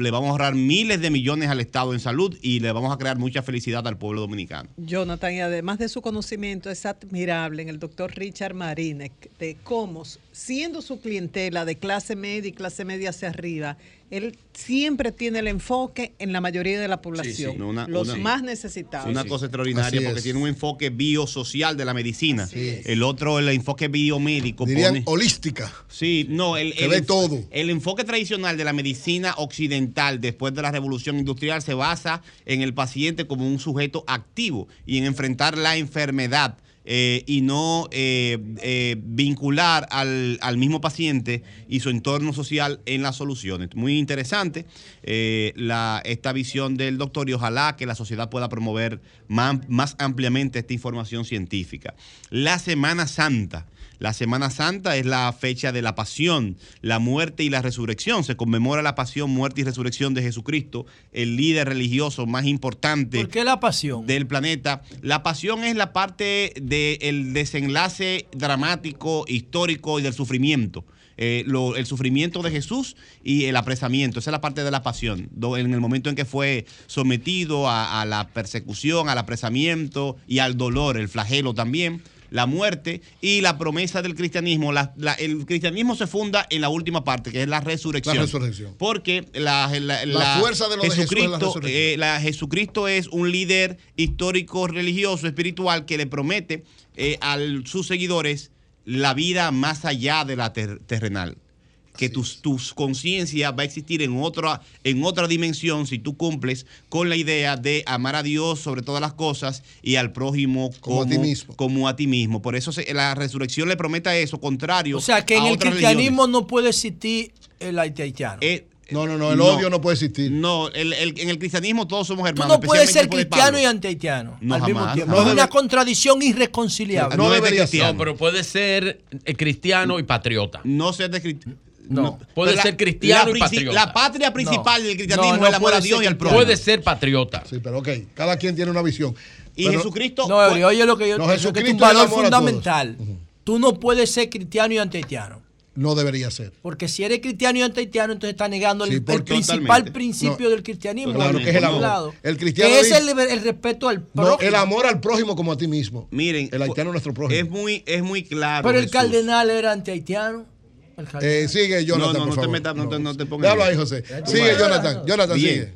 [SPEAKER 8] le vamos a ahorrar miles de millones al Estado en salud y le vamos a crear mucha felicidad al pueblo dominicano.
[SPEAKER 12] Jonathan, y además de su conocimiento, es admirable en el doctor Richard Marínez de cómo, siendo su clientela de clase media y clase media hacia arriba, él siempre tiene el enfoque en la mayoría de la población,
[SPEAKER 8] No, una-
[SPEAKER 12] los
[SPEAKER 8] una-
[SPEAKER 12] más necesitados.
[SPEAKER 8] Una cosa extraordinaria
[SPEAKER 2] Así
[SPEAKER 8] porque
[SPEAKER 2] es.
[SPEAKER 8] tiene un enfoque biosocial de la medicina. El otro, el enfoque biomédico.
[SPEAKER 2] Dirían
[SPEAKER 8] pone-
[SPEAKER 2] holística.
[SPEAKER 8] Sí, no, el,
[SPEAKER 2] Que
[SPEAKER 8] el
[SPEAKER 2] ve
[SPEAKER 8] enf-
[SPEAKER 2] todo.
[SPEAKER 8] El enfoque tradicional de la medicina occidental después de la revolución industrial se basa en el paciente como un sujeto activo y en enfrentar la enfermedad. Eh, y no eh, eh, vincular al, al mismo paciente y su entorno social en las soluciones. Muy interesante la, esta visión del doctor y ojalá que la sociedad pueda promover más, más ampliamente esta información científica. La Semana Santa. La Semana Santa es la fecha de la pasión, la muerte y la resurrección. Se conmemora la pasión, muerte y resurrección de Jesucristo, el líder religioso más importante
[SPEAKER 11] ¿Por qué la pasión?
[SPEAKER 8] del planeta. La pasión es la parte del desenlace dramático, histórico y del sufrimiento. Eh, lo- el sufrimiento de Jesús y el apresamiento. Esa es la parte de la pasión. do- en el momento en que fue sometido a, a la persecución, al apresamiento y al dolor, el flagelo también. La muerte y la promesa del cristianismo. La- la- el cristianismo se funda en la última parte, que es la resurrección.
[SPEAKER 2] La resurrección.
[SPEAKER 8] Porque la,
[SPEAKER 2] fuerza de lo de Jesús es la
[SPEAKER 8] Jesucristo,
[SPEAKER 2] resurrección.
[SPEAKER 8] eh, la- Jesucristo es un líder histórico, religioso, espiritual que le promete eh, a sus seguidores la vida más allá de la ter- terrenal. Que tus, tus conciencia va a existir en otra, en otra dimensión si tú cumples con la idea de amar a Dios sobre todas las cosas y al prójimo
[SPEAKER 2] Como a ti mismo.
[SPEAKER 8] como a ti mismo. Por eso se- la resurrección le promete eso, contrario
[SPEAKER 11] O sea, que en el cristianismo no puede existir el haitiano.
[SPEAKER 8] Eh,
[SPEAKER 2] No, no, no, el odio no puede existir.
[SPEAKER 8] No, el- el- en el cristianismo todos somos
[SPEAKER 11] Tú
[SPEAKER 8] hermanos.
[SPEAKER 11] no puedes ser cristiano y antihaitiano
[SPEAKER 8] No,
[SPEAKER 11] al mismo
[SPEAKER 8] jamás,
[SPEAKER 11] tiempo.
[SPEAKER 8] jamás.
[SPEAKER 11] es una contradicción irreconciliable.
[SPEAKER 8] No debería ser.
[SPEAKER 10] No, pero puede ser eh, cristiano y patriota.
[SPEAKER 8] No ser de cristiano.
[SPEAKER 10] No, puede
[SPEAKER 8] la-
[SPEAKER 10] ser cristiano
[SPEAKER 8] la
[SPEAKER 10] y patriota.
[SPEAKER 8] La patria principal
[SPEAKER 10] No.
[SPEAKER 8] del cristianismo
[SPEAKER 10] No, no
[SPEAKER 8] es el amor a Dios y al prójimo.
[SPEAKER 10] Puede ser patriota.
[SPEAKER 2] Sí, pero ok, cada quien tiene una visión.
[SPEAKER 8] Y
[SPEAKER 2] Pero-
[SPEAKER 8] Jesucristo.
[SPEAKER 11] No, oye lo que yo
[SPEAKER 2] No,
[SPEAKER 11] eso que es
[SPEAKER 2] Jesucristo
[SPEAKER 11] un
[SPEAKER 2] es el
[SPEAKER 11] valor fundamental. Tú no puedes ser cristiano y antihaitiano.
[SPEAKER 2] No debería ser.
[SPEAKER 11] Porque si eres cristiano y antihaitiano, entonces estás negando el,
[SPEAKER 2] Sí,
[SPEAKER 11] el
[SPEAKER 2] porque-
[SPEAKER 11] principal principio
[SPEAKER 2] No,
[SPEAKER 11] del cristianismo.
[SPEAKER 2] claro, que es el amor.
[SPEAKER 11] lado.
[SPEAKER 2] El cristiano
[SPEAKER 11] Que es el, el respeto al
[SPEAKER 2] No,
[SPEAKER 11] prójimo.
[SPEAKER 2] el amor al prójimo como a ti mismo.
[SPEAKER 8] Miren,
[SPEAKER 2] el haitiano es nuestro prójimo.
[SPEAKER 8] Es muy, es muy claro.
[SPEAKER 11] Pero el
[SPEAKER 8] Jesús.
[SPEAKER 11] cardenal era antihaitiano.
[SPEAKER 2] Eh, sigue, Jonathan,
[SPEAKER 8] No, no,
[SPEAKER 2] por
[SPEAKER 8] no te metas, no te- no te pongas
[SPEAKER 2] Déjalo ahí. José. Sigue, Jonathan. Jonathan,
[SPEAKER 8] Bien.
[SPEAKER 2] sigue.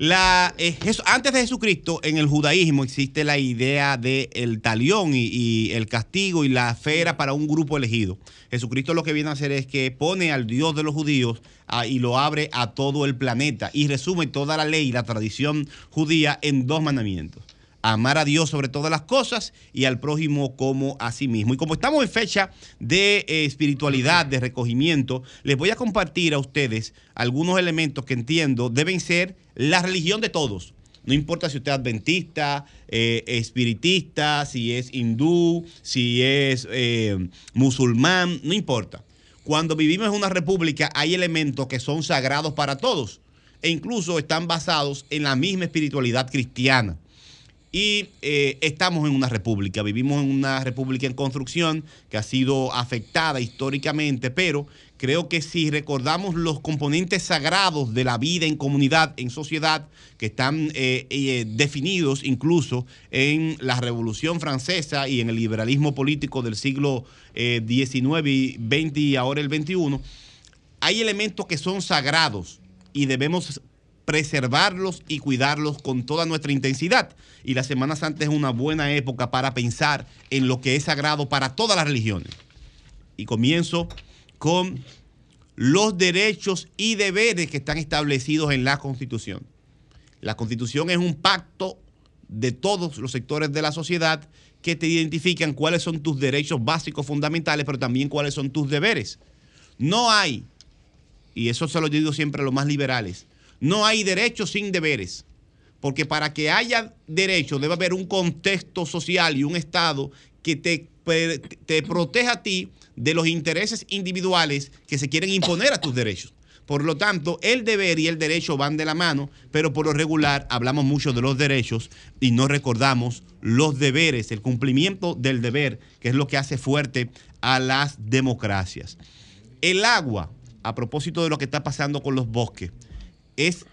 [SPEAKER 8] La, eh, antes de Jesucristo, en el judaísmo existe la idea del el talión y, y el castigo y la fe era para un grupo elegido. Jesucristo lo que viene a hacer es que pone al Dios de los judíos ah, y lo abre a todo el planeta y resume toda la ley y la tradición judía en dos mandamientos. Amar a Dios sobre todas las cosas y al prójimo como a sí mismo. Y como estamos en fecha de eh, espiritualidad, de recogimiento, les voy a compartir a ustedes algunos elementos que entiendo deben ser la religión de todos. No importa si usted es adventista, eh, espiritista, si es hindú, si es eh, musulmán, no importa. Cuando vivimos en una república hay elementos que son sagrados para todos e incluso están basados en la misma espiritualidad cristiana. Y eh, estamos en una república, vivimos en una república en construcción que ha sido afectada históricamente, pero creo que si recordamos los componentes sagrados de la vida en comunidad, en sociedad, que están eh, eh, definidos incluso en la Revolución Francesa y en el liberalismo político del siglo XIX y XX y ahora el XXI, hay elementos que son sagrados y debemos preservarlos y cuidarlos con toda nuestra intensidad. Y la Semana Santa es una buena época para pensar en lo que es sagrado para todas las religiones. y comienzo con los derechos y deberes que están establecidos en la Constitución. La Constitución es un pacto de todos los sectores de la sociedad que te identifican cuáles son tus derechos básicos fundamentales, pero también cuáles son tus deberes. No hay, y eso se lo digo siempre a los más liberales, no hay derechos sin deberes. Porque para que haya derechos debe haber un contexto social y un Estado que te, te proteja a ti de los intereses individuales que se quieren imponer a tus derechos. Por lo tanto, el deber y el derecho van de la mano, pero por lo regular hablamos mucho de los derechos y no recordamos los deberes, el cumplimiento del deber, que es lo que hace fuerte a las democracias. El agua, a propósito de lo que está pasando con los bosques, es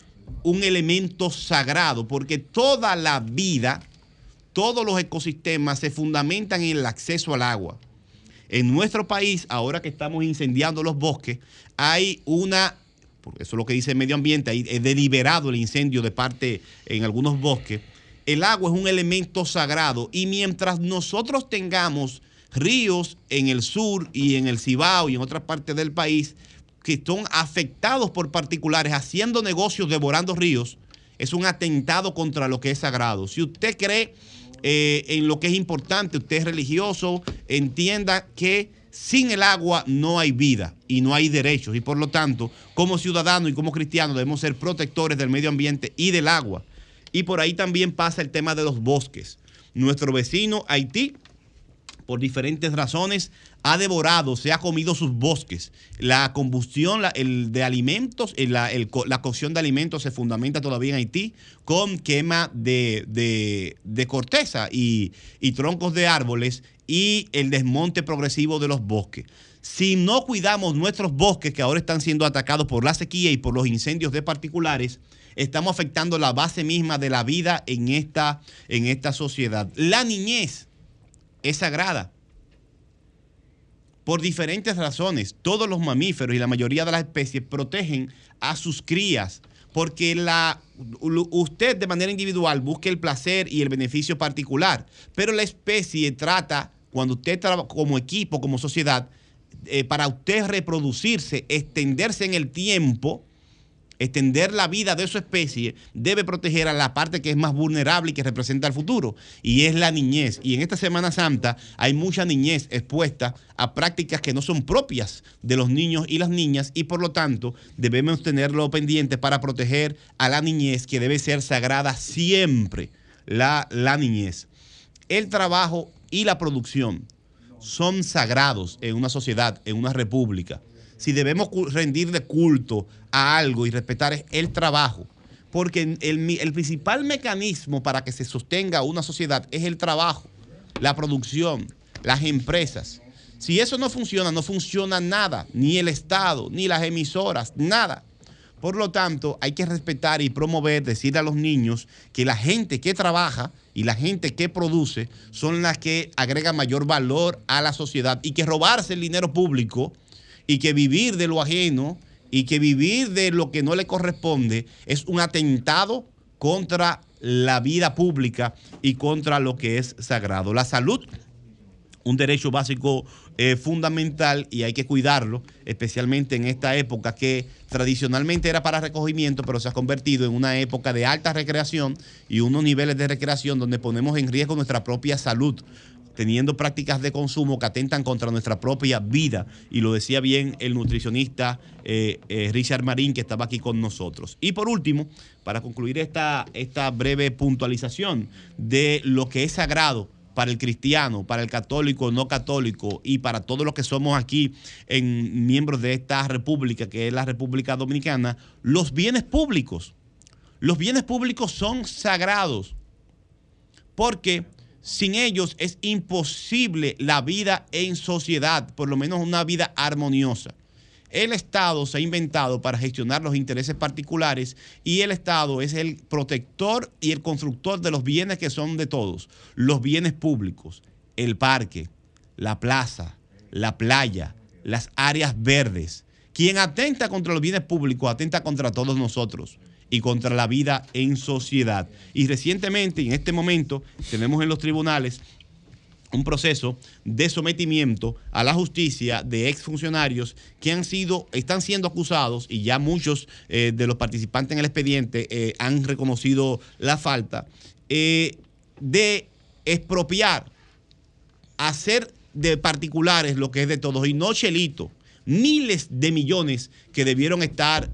[SPEAKER 8] un elemento sagrado porque toda la vida, todos los ecosistemas se fundamentan en el acceso al agua. En nuestro país, ahora que estamos incendiando los bosques, hay una, porque eso es lo que dice el medio ambiente, ahí es deliberado el incendio de parte en algunos bosques. El agua es un elemento sagrado y mientras nosotros tengamos ríos en el sur y en el Cibao y en otras partes del país que son afectados por particulares haciendo negocios devorando ríos, es un atentado contra lo que es sagrado. Si usted cree eh, en lo que es importante, usted es religioso, entienda que sin el agua no hay vida y no hay derechos. Y por lo tanto, como ciudadanos y como cristianos debemos ser protectores del medio ambiente y del agua. Y por ahí también pasa el tema de los bosques. Nuestro vecino Haití por diferentes razones, ha devorado, se ha comido sus bosques. La combustión el de alimentos, la, la, cocción de alimentos se fundamenta todavía en Haití con quema de, de, corteza y, y troncos de árboles y el desmonte progresivo de los bosques. Si no cuidamos nuestros bosques que ahora están siendo atacados por la sequía y por los incendios de particulares, estamos afectando la base misma de la vida en esta, en esta sociedad. La niñez es sagrada. Por diferentes razones, todos los mamíferos y la mayoría de las especies protegen a sus crías porque la, usted de manera individual busca el placer y el beneficio particular, pero la especie trata, cuando usted trabaja como equipo, como sociedad, eh, para usted reproducirse, extenderse en el tiempo, extender la vida de su especie, debe proteger a la parte que es más vulnerable y que representa el futuro, y es la niñez. Y en esta Semana Santa hay mucha niñez expuesta a prácticas que no son propias de los niños y las niñas, y por lo tanto debemos tenerlo pendiente para proteger a la niñez, que debe ser sagrada siempre, la, la niñez. El trabajo y la producción son sagrados en una sociedad, en una república si debemos rendirle culto a algo y respetar es el trabajo. Porque el, principal mecanismo para que se sostenga una sociedad es el trabajo, la producción, las empresas. Si eso no funciona, no funciona nada, ni el Estado, ni las emisoras, nada. Por lo tanto, hay que respetar y promover, decirle a los niños que la gente que trabaja y la gente que produce son las que agregan mayor valor a la sociedad y que robarse el dinero público y que vivir de lo ajeno y que vivir de lo que no le corresponde es un atentado contra la vida pública y contra lo que es sagrado. La salud, un derecho básico eh, fundamental y hay que cuidarlo, especialmente en esta época que tradicionalmente era para recogimiento, pero se ha convertido en una época de alta recreación y unos niveles de recreación donde ponemos en riesgo nuestra propia salud teniendo prácticas de consumo que atentan contra nuestra propia vida. Y lo decía bien el nutricionista eh, eh, Richard Marín, que estaba aquí con nosotros. Y por último, para concluir esta, esta breve puntualización de lo que es sagrado para el cristiano, para el católico, no católico y para todos los que somos aquí en miembros de esta república, que es la República Dominicana, los bienes públicos. Los bienes públicos son sagrados porque sin ellos es imposible la vida en sociedad, por lo menos una vida armoniosa. El Estado se ha inventado para gestionar los intereses particulares y el Estado es el protector y el constructor de los bienes que son de todos, los bienes públicos, el parque, la plaza, la playa, las áreas verdes. Quien atenta contra los bienes públicos atenta contra todos nosotros y contra la vida en sociedad. Y recientemente, en este momento, tenemos en los tribunales un proceso de sometimiento a la justicia de exfuncionarios que han sido, están siendo acusados y ya muchos eh, de los participantes en el expediente eh, han reconocido la falta eh, de expropiar, hacer de particulares lo que es de todos y no chelito miles de millones que debieron estar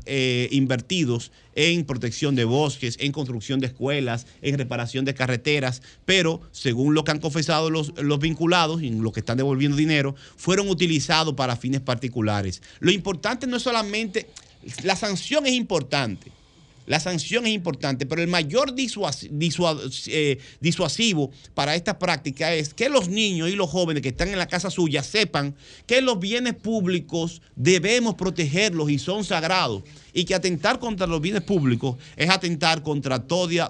[SPEAKER 8] invertidos en protección de bosques, en construcción de escuelas, en reparación de carreteras, pero según lo que han confesado los, los vinculados y los que están devolviendo dinero, fueron utilizados para fines particulares. Lo importante no es solamente, la sanción es importante, la sanción es importante, pero el mayor eh, disuasivo para esta práctica es que los niños y los jóvenes que están en la casa suya sepan que los bienes públicos debemos protegerlos y son sagrados. Y que atentar contra los bienes públicos es atentar contra,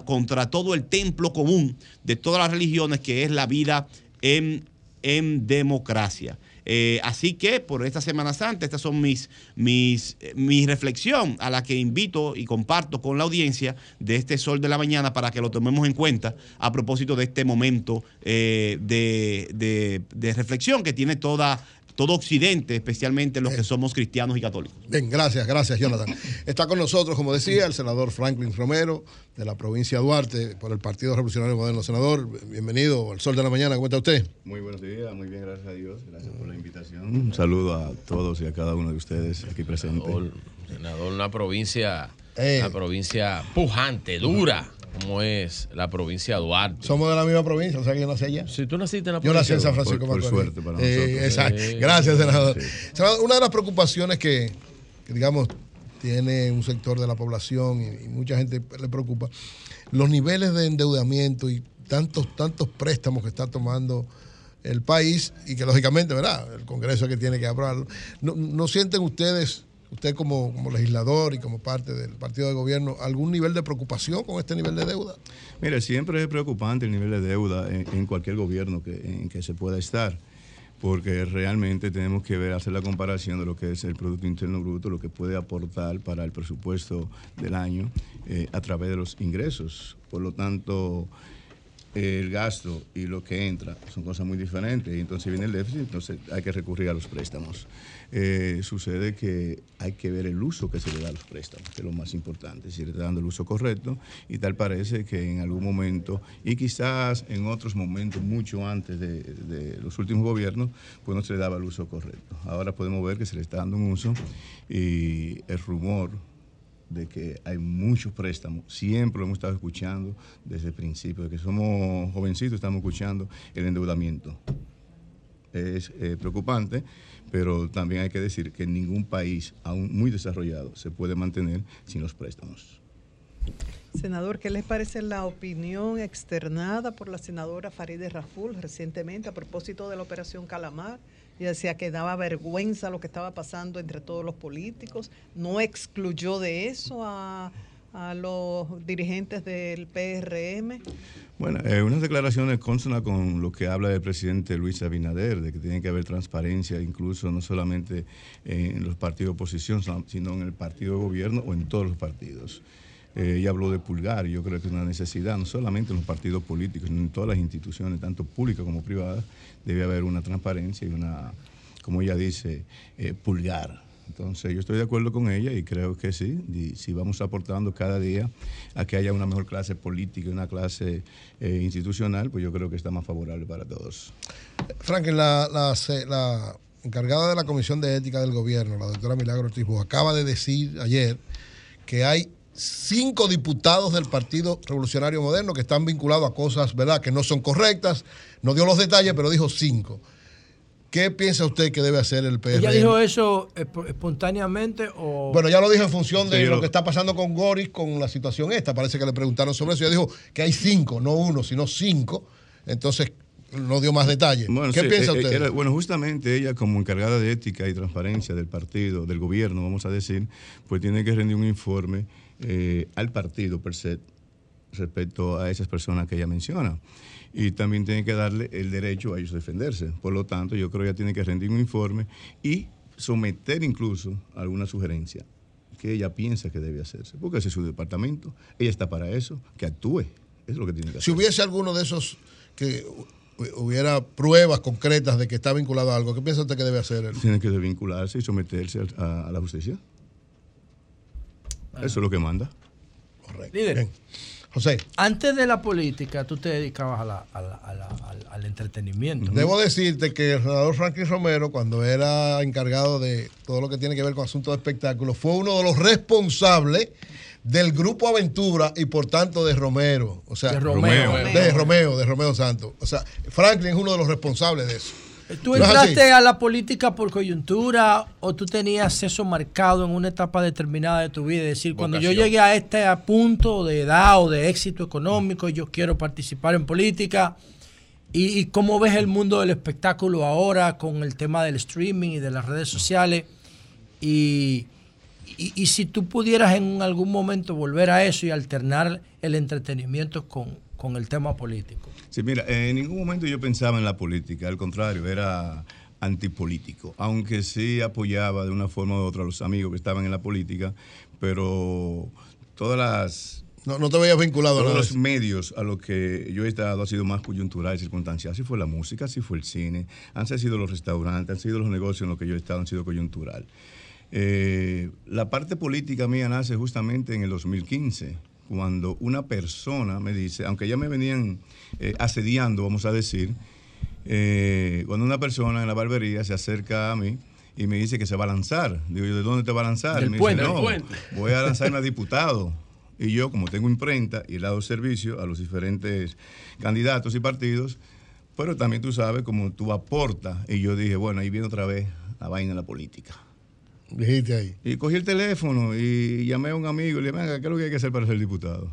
[SPEAKER 8] contra todo el templo común de todas las religiones que es la vida en democracia. Eh, así que por esta Semana Santa, estas son mis, mis, eh, reflexión a la que invito y comparto con la audiencia de este Sol de la Mañana para que lo tomemos en cuenta a propósito de este momento eh, de, de- de reflexión que tiene toda, todo Occidente, especialmente los que somos cristianos y católicos.
[SPEAKER 2] Bien, gracias, gracias, Jonathan. Está con nosotros, como decía, el senador Franklin Romero, de la provincia de Duarte, por el Partido Revolucionario Moderno. Senador, bienvenido al Sol de la Mañana. ¿Cómo está usted?
[SPEAKER 17] Muy buenos días, muy bien, gracias a Dios. Gracias por la invitación. Un saludo a todos y a cada uno de ustedes aquí presentes.
[SPEAKER 10] Senador, una provincia,
[SPEAKER 2] Eh.
[SPEAKER 10] una provincia pujante, dura, como es la provincia de Duarte.
[SPEAKER 2] Somos de la misma provincia, o sea que yo nací allá.
[SPEAKER 10] Si tú naciste en la
[SPEAKER 2] Yo nací en
[SPEAKER 10] provincia
[SPEAKER 2] San
[SPEAKER 10] de
[SPEAKER 2] Francisco
[SPEAKER 10] Por- por suerte para
[SPEAKER 2] Eh,
[SPEAKER 10] nosotros.
[SPEAKER 2] exacto.
[SPEAKER 10] Sí.
[SPEAKER 2] Gracias, senador.
[SPEAKER 10] Sí.
[SPEAKER 2] Senador, Una de las preocupaciones que, que, digamos, tiene un sector de la población y, y mucha gente le preocupa, los niveles de endeudamiento y tantos, tantos préstamos que está tomando el país y que lógicamente, ¿verdad? El Congreso es que tiene que aprobarlo. ¿No, no sienten ustedes, usted como, como legislador y como parte del partido de gobierno, algún nivel de preocupación con este nivel de deuda?
[SPEAKER 17] Mira, siempre es preocupante el nivel de deuda en, en cualquier gobierno que, en que se pueda estar, porque realmente tenemos que ver, hacer la comparación de lo que es el Producto Interno Bruto, lo que puede aportar para el presupuesto del año eh, a través de los ingresos. Por lo tanto, el gasto y lo que entra son cosas muy diferentes y entonces viene el déficit, entonces hay que recurrir a los préstamos. Eh, sucede que hay que ver el uso que se le da a los préstamos, que es lo más importante, si le está dando el uso correcto y tal parece que en algún momento y quizás en otros momentos, mucho antes de, los últimos gobiernos, pues no se le daba el uso correcto. Ahora podemos ver que se le está dando un uso y el rumor de que hay muchos préstamos. Siempre lo hemos estado escuchando desde el principio, de que somos jovencitos, estamos escuchando el endeudamiento. Es eh, preocupante, pero también hay que decir que ningún país, aún muy desarrollado, se puede mantener sin los préstamos.
[SPEAKER 12] Senador, ¿qué les parece la opinión externada por la senadora Farideh Raful recientemente a propósito de la operación Calamar? Ella decía que daba vergüenza lo que estaba pasando entre todos los políticos. No excluyó de eso a, a los dirigentes del PRM.
[SPEAKER 17] Bueno, eh, unas declaraciones consonas con lo que habla el presidente Luis Abinader, de que tiene que haber transparencia, incluso no solamente en los partidos de oposición, sino en el partido de gobierno o en todos los partidos. Eh, ella habló de pulgar, yo creo que es una necesidad, no solamente en los partidos políticos, sino en todas las instituciones, tanto públicas como privadas, debe haber una transparencia y una, como ella dice, eh, pulgar. Entonces yo estoy de acuerdo con ella y creo que sí, si vamos aportando cada día a que haya una mejor clase política y una clase eh, institucional, pues yo creo que está más favorable para todos.
[SPEAKER 2] Franklin, la, encargada de la Comisión de Ética del Gobierno, la doctora Milagro Ortiz acaba de decir ayer que hay cinco diputados del Partido Revolucionario Moderno que están vinculados a cosas, ¿verdad?, que no son correctas. No dio los detalles, pero dijo cinco. ¿Qué piensa usted que debe hacer el PRM?
[SPEAKER 11] ¿Ella dijo eso esp- espontáneamente o...?
[SPEAKER 2] Bueno, ya lo dijo en función de
[SPEAKER 11] Sí,
[SPEAKER 2] lo que está pasando con Goris, con la situación esta. Parece que le preguntaron sobre eso. Ella dijo que hay cinco, no uno, sino cinco. Entonces, no dio más detalles.
[SPEAKER 17] Bueno,
[SPEAKER 2] ¿Qué
[SPEAKER 17] sí,
[SPEAKER 2] piensa
[SPEAKER 17] eh,
[SPEAKER 2] usted?
[SPEAKER 17] era- bueno, justamente ella como encargada de ética y transparencia del partido, del gobierno, vamos a decir, pues tiene que rendir un informe eh, al partido per se respecto a esas personas que ella menciona. Y también tiene que darle el derecho a ellos a defenderse. Por lo tanto, yo creo que ella tiene que rendir un informe y someter incluso alguna sugerencia que ella piensa que debe hacerse. Porque ese es su departamento, ella está para eso, que actúe. Eso es lo que tiene que hacer.
[SPEAKER 2] Si hubiese alguno de esos que hubiera pruebas concretas de que está vinculado a algo, ¿qué piensa usted que debe hacer él?
[SPEAKER 17] Tiene que desvincularse y someterse a, a la justicia. Eso es lo que manda.
[SPEAKER 11] Líder.
[SPEAKER 2] José.
[SPEAKER 11] Antes de la política, tú te dedicabas a la- a la- a la- al, al entretenimiento.
[SPEAKER 2] Debo decirte que el senador Franklin Romero, cuando era encargado de todo lo que tiene que ver con asuntos de espectáculos, fue uno de los responsables del grupo Aventura y por tanto de Romero. O sea,
[SPEAKER 11] De Romeo.
[SPEAKER 2] De Romeo, de Romeo Santos. O sea, Franklin es uno de los responsables de eso.
[SPEAKER 11] ¿Tú entraste a la política por coyuntura o tú tenías eso marcado en una etapa determinada de tu vida? Es decir, cuando yo llegué a este punto de edad o de éxito económico, yo quiero participar en política. ¿Y, y cómo ves el mundo del espectáculo ahora con el tema del streaming y de las redes sociales? Y, y- y si tú pudieras en algún momento volver a eso y alternar el entretenimiento con, con el tema político.
[SPEAKER 17] Sí, mira, en ningún momento yo pensaba en la política, al contrario, era antipolítico, aunque sí apoyaba de una forma u otra a los amigos que estaban en la política, pero todas las...
[SPEAKER 2] No, no te veías vinculado a
[SPEAKER 17] Todos los medios a los que yo he estado ha sido más coyuntural y circunstancial. Así fue la música, así fue el cine, han sido los restaurantes, han sido los negocios en los que yo he estado, han sido coyuntural. Eh, la parte política mía nace justamente en el 2015, cuando una persona me dice, aunque ya me venían eh, asediando, vamos a decir, eh, cuando una persona en la barbería se acerca a mí y me dice que se va a lanzar. Digo yo, ¿de dónde te va a lanzar?
[SPEAKER 11] Del
[SPEAKER 17] me
[SPEAKER 11] puente.
[SPEAKER 17] dice, no, voy a lanzarme a diputado. Y yo, como tengo imprenta y le he dado servicio a los diferentes candidatos y partidos, pero también tú sabes cómo tú aportas. Y yo dije, bueno, ahí viene otra vez la vaina de la política.
[SPEAKER 2] Dijiste ahí.
[SPEAKER 17] Y cogí el teléfono y llamé a un amigo y le dije, venga, ¿qué es lo que hay que hacer para ser diputado?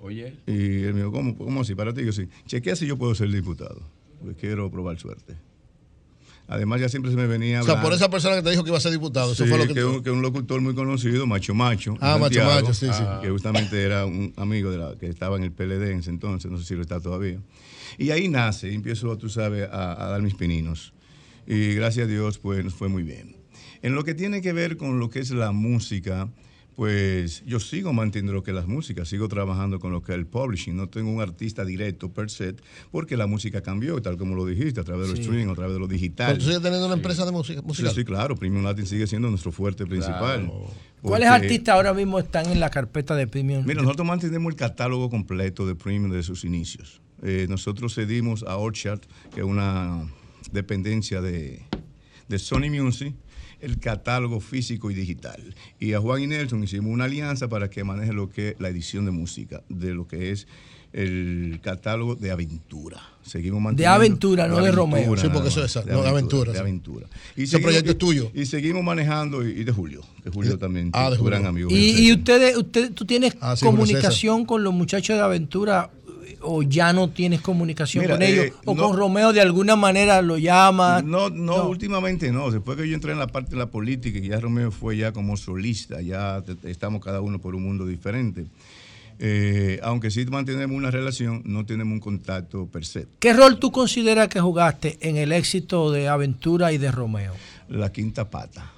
[SPEAKER 10] Oye.
[SPEAKER 17] Y él me dijo, ¿cómo, cómo así? Para ti, yo sí. Chequea si yo puedo ser diputado, porque quiero probar suerte. Además, ya siempre se me venía
[SPEAKER 2] O sea, por esa persona que te dijo que iba a ser diputado. Eso fue lo que,
[SPEAKER 17] que, un, que un locutor muy conocido, Macho Macho.
[SPEAKER 2] Ah, Macho Macho, sí, sí.
[SPEAKER 17] Que justamente era un amigo de la que estaba en el PLD en ese entonces, no sé si lo está todavía. Y ahí nace, y empiezo, tú sabes, a, a dar mis pininos. Y gracias a Dios, pues nos fue muy bien. En lo que tiene que ver con lo que es la música, pues yo sigo manteniendo lo que es la música, sigo trabajando con lo que es el publishing, no tengo un artista directo per se, porque la música cambió, tal como lo dijiste, a través de los
[SPEAKER 2] Sí.
[SPEAKER 17] streaming, a través de lo digital.
[SPEAKER 2] Tú sigues teniendo una empresa de música
[SPEAKER 17] Sí,
[SPEAKER 2] musical.
[SPEAKER 17] sí, claro, Premium Latin sigue siendo nuestro fuerte principal.
[SPEAKER 11] ¿Cuáles
[SPEAKER 17] Porque-
[SPEAKER 11] artistas ahora mismo están en la carpeta de Premium?
[SPEAKER 17] Mira, nosotros mantenemos el catálogo completo de Premium desde sus inicios. Eh, nosotros cedimos a Orchard, que es una dependencia de, de Sony Music, el catálogo físico y digital. Y a Juan y Nelson hicimos una alianza para que maneje lo que es la edición de música, de lo que es el catálogo de aventura. Seguimos manteniendo
[SPEAKER 11] aventura, no de Romeo.
[SPEAKER 2] Sí, porque eso es-
[SPEAKER 17] más,
[SPEAKER 2] no, de aventura,
[SPEAKER 17] De aventura.
[SPEAKER 2] Ese
[SPEAKER 17] seguimos-
[SPEAKER 2] proyecto es tuyo.
[SPEAKER 17] Y seguimos manejando, y, y de Julio, que Julio también,
[SPEAKER 2] Ah, de Julio.
[SPEAKER 17] gran amigo.
[SPEAKER 11] Y, y ustedes, usted, tú tienes
[SPEAKER 17] Ah, sí,
[SPEAKER 11] comunicación con los muchachos de aventura o ya no tienes comunicación
[SPEAKER 17] Mira,
[SPEAKER 11] con ellos
[SPEAKER 17] eh,
[SPEAKER 11] o
[SPEAKER 17] no-
[SPEAKER 11] con Romeo de alguna manera lo llamas.
[SPEAKER 17] No, no, últimamente no. Después que yo entré en la parte de la política y ya Romeo fue ya como solista, ya estamos cada uno por un mundo diferente. Eh, aunque sí mantenemos una relación, no tenemos un contacto per se.
[SPEAKER 11] ¿Qué rol tú consideras que jugaste en el éxito de Aventura y de Romeo?
[SPEAKER 17] La quinta pata.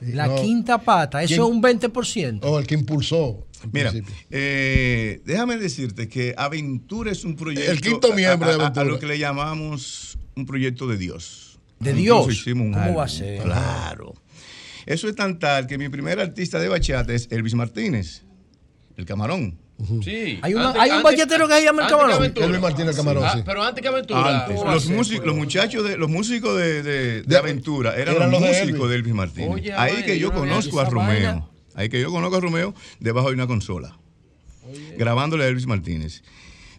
[SPEAKER 11] La
[SPEAKER 2] no.
[SPEAKER 11] quinta pata, eso
[SPEAKER 2] ¿Quién?
[SPEAKER 11] es un 20%.
[SPEAKER 2] O el que impulsó.
[SPEAKER 17] Mira, eh, déjame decirte que Aventura es un proyecto.
[SPEAKER 2] El quinto miembro de
[SPEAKER 17] a- a- a-
[SPEAKER 2] Aventura.
[SPEAKER 17] A lo que le llamamos un proyecto de Dios.
[SPEAKER 11] ¿De
[SPEAKER 17] Incluso
[SPEAKER 11] Dios?
[SPEAKER 17] hicimos un
[SPEAKER 11] ¿Cómo
[SPEAKER 17] álbum.
[SPEAKER 11] va a ser?
[SPEAKER 17] Claro. Eso es tan tal que mi primer artista de bachata es Elvis Martínez, el camarón.
[SPEAKER 10] Sí.
[SPEAKER 11] Hay una-
[SPEAKER 10] Antes-
[SPEAKER 11] hay un bachatero que se llama El Camarón.
[SPEAKER 2] Elvis Martínez El Camarón,
[SPEAKER 10] Ah,
[SPEAKER 2] sí.
[SPEAKER 10] Pero antes que Aventura.
[SPEAKER 17] Antes,
[SPEAKER 10] ¿cómo va a
[SPEAKER 17] los,
[SPEAKER 10] ser?
[SPEAKER 17] músicos, los muchachos de los músicos de, de- de
[SPEAKER 2] De-
[SPEAKER 17] Aventura eran,
[SPEAKER 2] eran
[SPEAKER 17] los,
[SPEAKER 2] los de
[SPEAKER 17] músicos
[SPEAKER 2] Elvis.
[SPEAKER 17] de Elvis Martínez.
[SPEAKER 10] Oye,
[SPEAKER 17] Ahí que yo conozco a Romeo. Ahí que yo conozco a Romeo debajo de una consola. Grabándole a Elvis Martínez.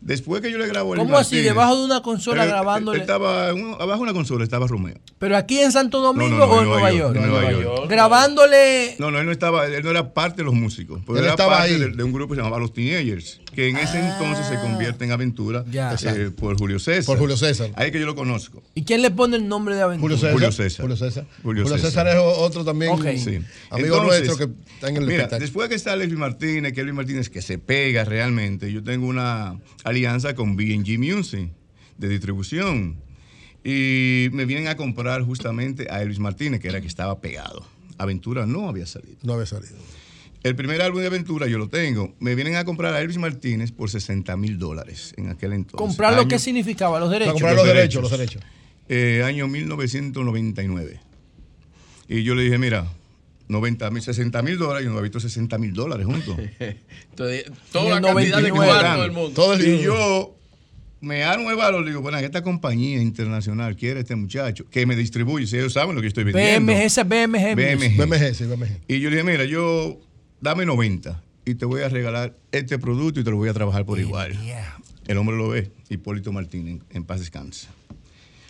[SPEAKER 17] Después que yo le grabo Elvis
[SPEAKER 11] ¿Cómo así?
[SPEAKER 17] Martínez,
[SPEAKER 11] Debajo de una consola
[SPEAKER 17] él-
[SPEAKER 11] grabándole.
[SPEAKER 17] él estaba un- abajo de una consola estaba Romeo.
[SPEAKER 11] ¿Pero aquí en Santo Domingo
[SPEAKER 17] No, no, no,
[SPEAKER 11] o en Nueva York?
[SPEAKER 17] en Nueva York.
[SPEAKER 11] Grabándole.
[SPEAKER 17] No, no, él no estaba, él no era parte de los músicos, pero
[SPEAKER 2] Él
[SPEAKER 17] era
[SPEAKER 2] estaba
[SPEAKER 17] parte
[SPEAKER 2] ahí.
[SPEAKER 17] de, de un grupo que se llamaba Los Teenagers, que en ese entonces se convierte en Aventura
[SPEAKER 11] Ya.
[SPEAKER 17] eh, por Julio César.
[SPEAKER 2] Por Julio César.
[SPEAKER 17] Ahí que yo lo conozco.
[SPEAKER 11] ¿Y quién le pone el nombre de Aventura?
[SPEAKER 2] Julio César.
[SPEAKER 17] Julio César.
[SPEAKER 2] Julio César.
[SPEAKER 17] Julio
[SPEAKER 2] Julio
[SPEAKER 17] César.
[SPEAKER 2] César es otro también
[SPEAKER 11] Ok.
[SPEAKER 2] un
[SPEAKER 17] Sí.
[SPEAKER 2] amigo
[SPEAKER 17] Entonces,
[SPEAKER 2] nuestro que está en el
[SPEAKER 17] mira,
[SPEAKER 2] espectáculo.
[SPEAKER 17] después que está Elvis Martínez, que Elvis Martínez que se pega realmente, yo tengo una alianza con B&G Music de distribución y me vienen a comprar justamente a Elvis Martínez, que era el que estaba pegado. Aventura no había salido.
[SPEAKER 2] No había salido.
[SPEAKER 17] El primer álbum de aventura yo lo tengo. Me vienen a comprar a Elvis Martínez por 60 mil dólares en aquel entonces.
[SPEAKER 11] ¿Comprar lo
[SPEAKER 17] Año-
[SPEAKER 11] que significaba? ¿Los derechos?
[SPEAKER 2] comprar los derechos, los derechos.
[SPEAKER 17] Eh, año 1999. Y yo le dije, mira, 90 mil, 60 mil dólares, yo no he visto 60 mil dólares juntos.
[SPEAKER 10] Entonces, toda la cantidad de cuarto del mundo.
[SPEAKER 17] Todo y yo me armo de valor, digo, bueno, esta compañía internacional quiere este muchacho que me distribuye, si ellos saben lo que estoy vendiendo.
[SPEAKER 11] BMG, ese BMG.
[SPEAKER 17] BMG.
[SPEAKER 2] BMG, sí, BMG.
[SPEAKER 17] Y yo le dije, mira, yo dame 90 y te voy a regalar este producto y te lo voy a trabajar por igual. El hombre lo ve, Hipólito Martínez, en, en paz descansa.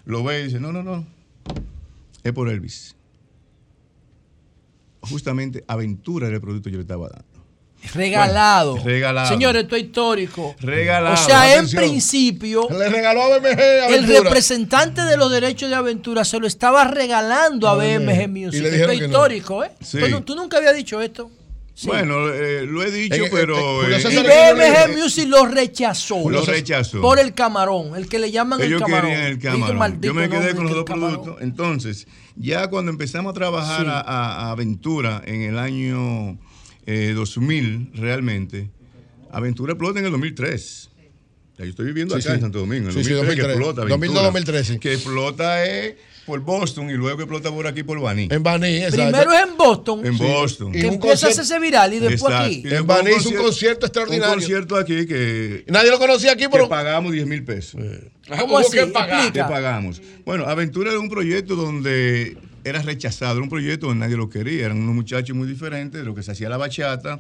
[SPEAKER 17] Lo ve y dice, no, no, no, es por Elvis. Justamente Aventura era el producto que yo le estaba dando.
[SPEAKER 11] Regalado.
[SPEAKER 17] Bueno, regalado.
[SPEAKER 11] Señores, esto es histórico.
[SPEAKER 17] Regalado.
[SPEAKER 11] O sea, en principio.
[SPEAKER 2] Le regaló a BMG
[SPEAKER 11] El representante de los derechos de aventura se lo estaba regalando a
[SPEAKER 17] A
[SPEAKER 11] BMG
[SPEAKER 17] BMG.
[SPEAKER 11] Music. Esto es
[SPEAKER 17] no.
[SPEAKER 11] histórico, ¿eh?
[SPEAKER 17] Sí.
[SPEAKER 11] Tú nunca habías dicho esto. Sí.
[SPEAKER 17] Bueno, eh, lo he dicho,
[SPEAKER 2] Eh, eh,
[SPEAKER 17] pero...
[SPEAKER 2] eh,
[SPEAKER 17] eh,
[SPEAKER 11] Y BMG Music lo rechazó.
[SPEAKER 17] Lo rechazó.
[SPEAKER 11] Por el camarón, el que le llaman
[SPEAKER 17] Ellos
[SPEAKER 11] el camarón.
[SPEAKER 17] el camarón.
[SPEAKER 11] maldito
[SPEAKER 17] Yo me quedé con los dos
[SPEAKER 11] camarón.
[SPEAKER 17] productos. Entonces, ya cuando empezamos a trabajar
[SPEAKER 11] Sí.
[SPEAKER 17] a, Aventura en el año eh, 2000, realmente, Aventura explota en el 2003. Ya yo estoy viviendo
[SPEAKER 2] Sí,
[SPEAKER 17] acá
[SPEAKER 2] sí.
[SPEAKER 17] en Santo Domingo. En
[SPEAKER 2] Sí,
[SPEAKER 17] el
[SPEAKER 2] sí,
[SPEAKER 17] 2003 que
[SPEAKER 2] 2003.
[SPEAKER 17] explota
[SPEAKER 2] 2002,
[SPEAKER 17] Aventura.
[SPEAKER 2] 2013.
[SPEAKER 17] Que explota es por Boston y luego explota por aquí por Baní.
[SPEAKER 2] En Baní, exacto.
[SPEAKER 11] Primero es en Boston.
[SPEAKER 17] En
[SPEAKER 2] Sí.
[SPEAKER 17] Boston.
[SPEAKER 2] Y
[SPEAKER 11] Que
[SPEAKER 2] un
[SPEAKER 11] empieza a hacerse viral y después
[SPEAKER 17] Exacto.
[SPEAKER 11] aquí.
[SPEAKER 17] Y
[SPEAKER 2] En Baní hizo un concierto- extraordinario.
[SPEAKER 17] Un concierto aquí que.
[SPEAKER 2] Nadie lo conocía aquí,
[SPEAKER 17] que
[SPEAKER 2] pero.
[SPEAKER 17] pagamos 10 mil pesos.
[SPEAKER 11] ¿Cómo así?
[SPEAKER 17] Que
[SPEAKER 11] Explica.
[SPEAKER 17] pagamos. Bueno, Aventura era un proyecto donde era rechazado, era un proyecto donde nadie lo quería. Eran unos muchachos muy diferentes de lo que se hacía la bachata.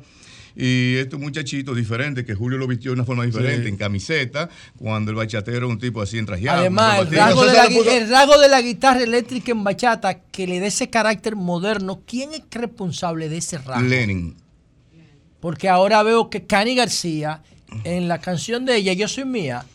[SPEAKER 17] Y estos muchachitos diferentes, que Julio lo vistió de una forma diferente,
[SPEAKER 2] Sí.
[SPEAKER 17] en camiseta, cuando el bachatero era un tipo así entrajeado.
[SPEAKER 11] Además, el
[SPEAKER 17] con
[SPEAKER 11] rasgo, de
[SPEAKER 17] zapatillas.
[SPEAKER 11] la, gui- el rasgo de la guitarra eléctrica en bachata que le dé ese carácter moderno, ¿quién es responsable de ese rasgo?
[SPEAKER 17] Lenin.
[SPEAKER 11] Porque ahora veo que Cani García, en la canción de ella, Yo Soy Mía,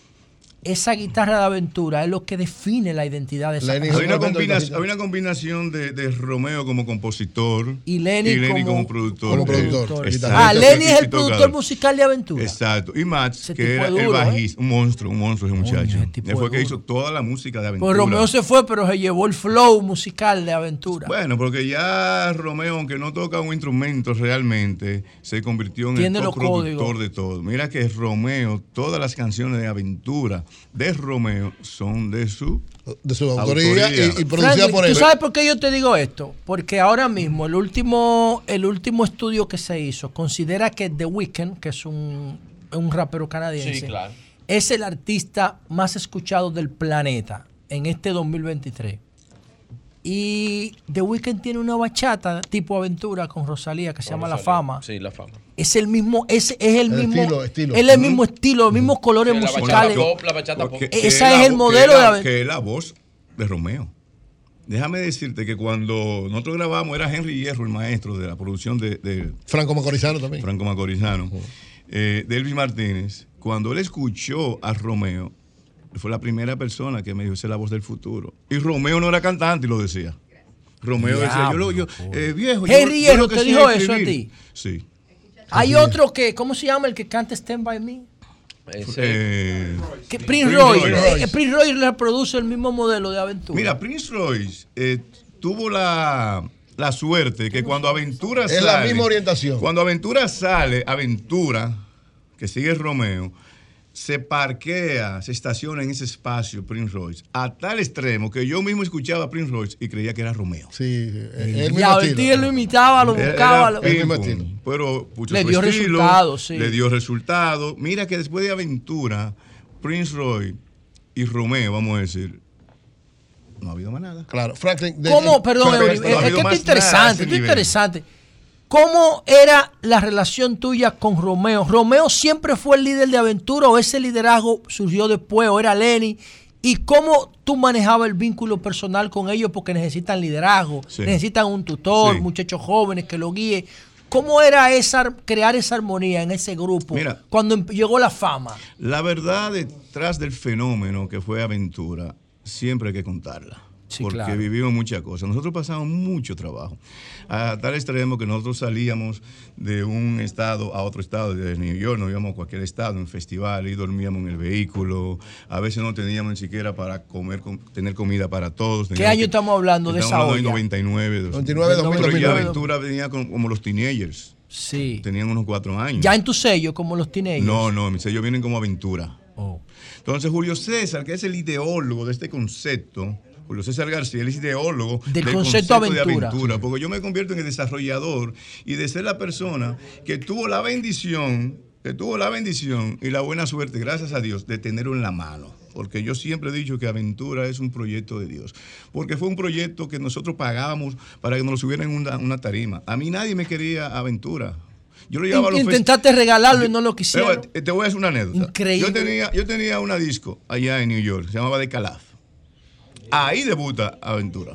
[SPEAKER 11] esa guitarra de aventura es lo que define la identidad de esa
[SPEAKER 17] Hay
[SPEAKER 11] canción.
[SPEAKER 17] una, combinación, hay una combinación de, de Romeo como compositor
[SPEAKER 11] Y Lenny como-
[SPEAKER 17] como, productor.
[SPEAKER 11] como
[SPEAKER 17] Eh,
[SPEAKER 11] productor.
[SPEAKER 17] exacto.
[SPEAKER 11] Ah, Lenny es el productor musical de aventura.
[SPEAKER 17] Exacto. Y Max,
[SPEAKER 11] Ese
[SPEAKER 17] que era
[SPEAKER 11] duro,
[SPEAKER 17] el
[SPEAKER 11] ¿eh?
[SPEAKER 17] bajista, un monstruo, un monstruo ese muchacho. Él fue
[SPEAKER 11] es
[SPEAKER 17] que
[SPEAKER 11] duro.
[SPEAKER 17] hizo toda la música de aventura.
[SPEAKER 11] Pues Romeo se fue, pero se llevó el flow musical de aventura.
[SPEAKER 17] Bueno, porque ya Romeo, aunque no toca un instrumento realmente, se convirtió en
[SPEAKER 11] Tiene
[SPEAKER 17] el productor
[SPEAKER 11] códigos.
[SPEAKER 17] de todo. Mira que Romeo, todas las canciones de aventura de Romeo son de su,
[SPEAKER 2] de su autoría y- y producida por
[SPEAKER 11] ¿Tú
[SPEAKER 2] él.
[SPEAKER 11] sabes por qué yo te digo esto? Porque ahora mismo el último, el último estudio que se hizo considera que The Weeknd, que es un, un rapero canadiense,
[SPEAKER 10] Sí, claro.
[SPEAKER 11] es el artista más escuchado del planeta en este 2023. Y The Weeknd tiene una bachata tipo aventura con Rosalía que se llama La Fama.
[SPEAKER 10] Sí, la fama.
[SPEAKER 11] Es el mismo, es, es el,
[SPEAKER 2] El
[SPEAKER 11] mismo,
[SPEAKER 2] estilo, estilo.
[SPEAKER 11] es el mismo estilo, los mismos colores
[SPEAKER 10] la bachata
[SPEAKER 11] musicales.
[SPEAKER 10] la bachata.
[SPEAKER 17] Porque-
[SPEAKER 11] Esa
[SPEAKER 17] que
[SPEAKER 11] es
[SPEAKER 17] la
[SPEAKER 11] el modelo
[SPEAKER 17] que
[SPEAKER 11] de
[SPEAKER 17] la-
[SPEAKER 11] aven-
[SPEAKER 17] Que es la voz de Romeo. Déjame decirte que cuando nosotros grabamos, era Henry Hierro, el maestro de la producción de, de
[SPEAKER 2] Franco Macorizano también.
[SPEAKER 17] Franco Macorizano, eh, de Elvis Martínez. Cuando él escuchó a Romeo, fue la primera persona que me dijo, esa es la voz del futuro. Y Romeo no era cantante y lo decía. Romeo decía, yo lo, yo, eh, viejo.
[SPEAKER 11] Henry Hierro te dijo
[SPEAKER 17] es
[SPEAKER 11] eso a
[SPEAKER 17] escribir".
[SPEAKER 11] ti.
[SPEAKER 17] Sí.
[SPEAKER 11] Hay otro que, ¿cómo se llama el que canta Stand By Me?
[SPEAKER 17] Eh,
[SPEAKER 11] Que Prince,
[SPEAKER 17] Prince
[SPEAKER 11] Royce.
[SPEAKER 17] Royce.
[SPEAKER 11] Eh, Prince Royce reproduce el mismo modelo de aventura.
[SPEAKER 17] Mira, Prince Royce eh, tuvo la, la suerte que cuando Aventura
[SPEAKER 2] Es
[SPEAKER 17] sale.
[SPEAKER 2] la misma orientación.
[SPEAKER 17] Cuando Aventura sale, Aventura, que sigue Romeo, se parquea, se estaciona en ese espacio Prince Royce, a tal extremo que yo mismo escuchaba a Prince Royce y creía que era Romeo.
[SPEAKER 2] Sí,
[SPEAKER 11] el y a Betty él lo imitaba, lo buscaba.
[SPEAKER 17] era
[SPEAKER 11] lo-
[SPEAKER 17] Pero
[SPEAKER 11] Le dio
[SPEAKER 17] estilo,
[SPEAKER 11] resultados, sí.
[SPEAKER 17] Le dio resultados. Mira que después de Aventura, Prince Roy y Romeo, vamos a decir, no ha habido más nada.
[SPEAKER 2] Claro, Franklin.
[SPEAKER 11] ¿Cómo? Perdón,
[SPEAKER 17] no
[SPEAKER 11] es, que esto es interesante, esto es
[SPEAKER 17] nivel.
[SPEAKER 11] interesante. ¿Cómo era la relación tuya con Romeo? ¿Romeo siempre fue el líder de aventura o ese liderazgo surgió después o era Lenny? ¿Y cómo tú manejabas el vínculo personal con ellos? Porque necesitan liderazgo,
[SPEAKER 17] Sí.
[SPEAKER 11] necesitan un tutor,
[SPEAKER 17] Sí.
[SPEAKER 11] muchachos jóvenes que lo guíe. ¿Cómo era esa, crear esa armonía en ese grupo
[SPEAKER 17] Mira.
[SPEAKER 11] cuando em- llegó la fama?
[SPEAKER 17] La verdad detrás del fenómeno que fue Aventura, siempre hay que contarla. Porque
[SPEAKER 11] claro.
[SPEAKER 17] vivimos muchas cosas. Nosotros pasamos mucho trabajo, a tal extremo que nosotros salíamos de un estado a otro estado, de New York, nos íbamos a cualquier estado, en festival, y dormíamos en el vehículo. A veces no teníamos ni siquiera para comer, com- tener comida para todos.
[SPEAKER 11] ¿Qué año
[SPEAKER 17] que-
[SPEAKER 11] estamos hablando de esa
[SPEAKER 17] Estamos hablando de 99.
[SPEAKER 2] 99, 2000,
[SPEAKER 17] Pero ya
[SPEAKER 2] 2009.
[SPEAKER 17] Aventura venía con- como los teenagers.
[SPEAKER 11] Sí.
[SPEAKER 17] Tenían unos cuatro años.
[SPEAKER 11] Ya en tu sello, como los teenagers.
[SPEAKER 17] No, no, mis sellos vienen como aventura.
[SPEAKER 11] Oh.
[SPEAKER 17] Entonces, Julio César, que es el ideólogo de este concepto, Julio César García, él es ideólogo
[SPEAKER 11] Del concepto
[SPEAKER 17] de
[SPEAKER 11] aventura.
[SPEAKER 17] aventura, porque yo me convierto en el desarrollador y de ser la persona que tuvo la bendición, que tuvo la bendición y la buena suerte, gracias a Dios, de tenerlo en la mano. Porque yo siempre he dicho que Aventura es un proyecto de Dios. Porque fue un proyecto que nosotros pagábamos para que nos lo subieran en una, una tarima. A mí nadie me quería Aventura. Yo lo llevaba a los
[SPEAKER 11] Intentaste regalarlo y no lo quisieron.
[SPEAKER 17] pero, te voy a hacer una anécdota.
[SPEAKER 11] Increíble.
[SPEAKER 17] Yo tenía, yo tenía una disco allá en New York, se llamaba The Calaf. Ahí debuta Aventura.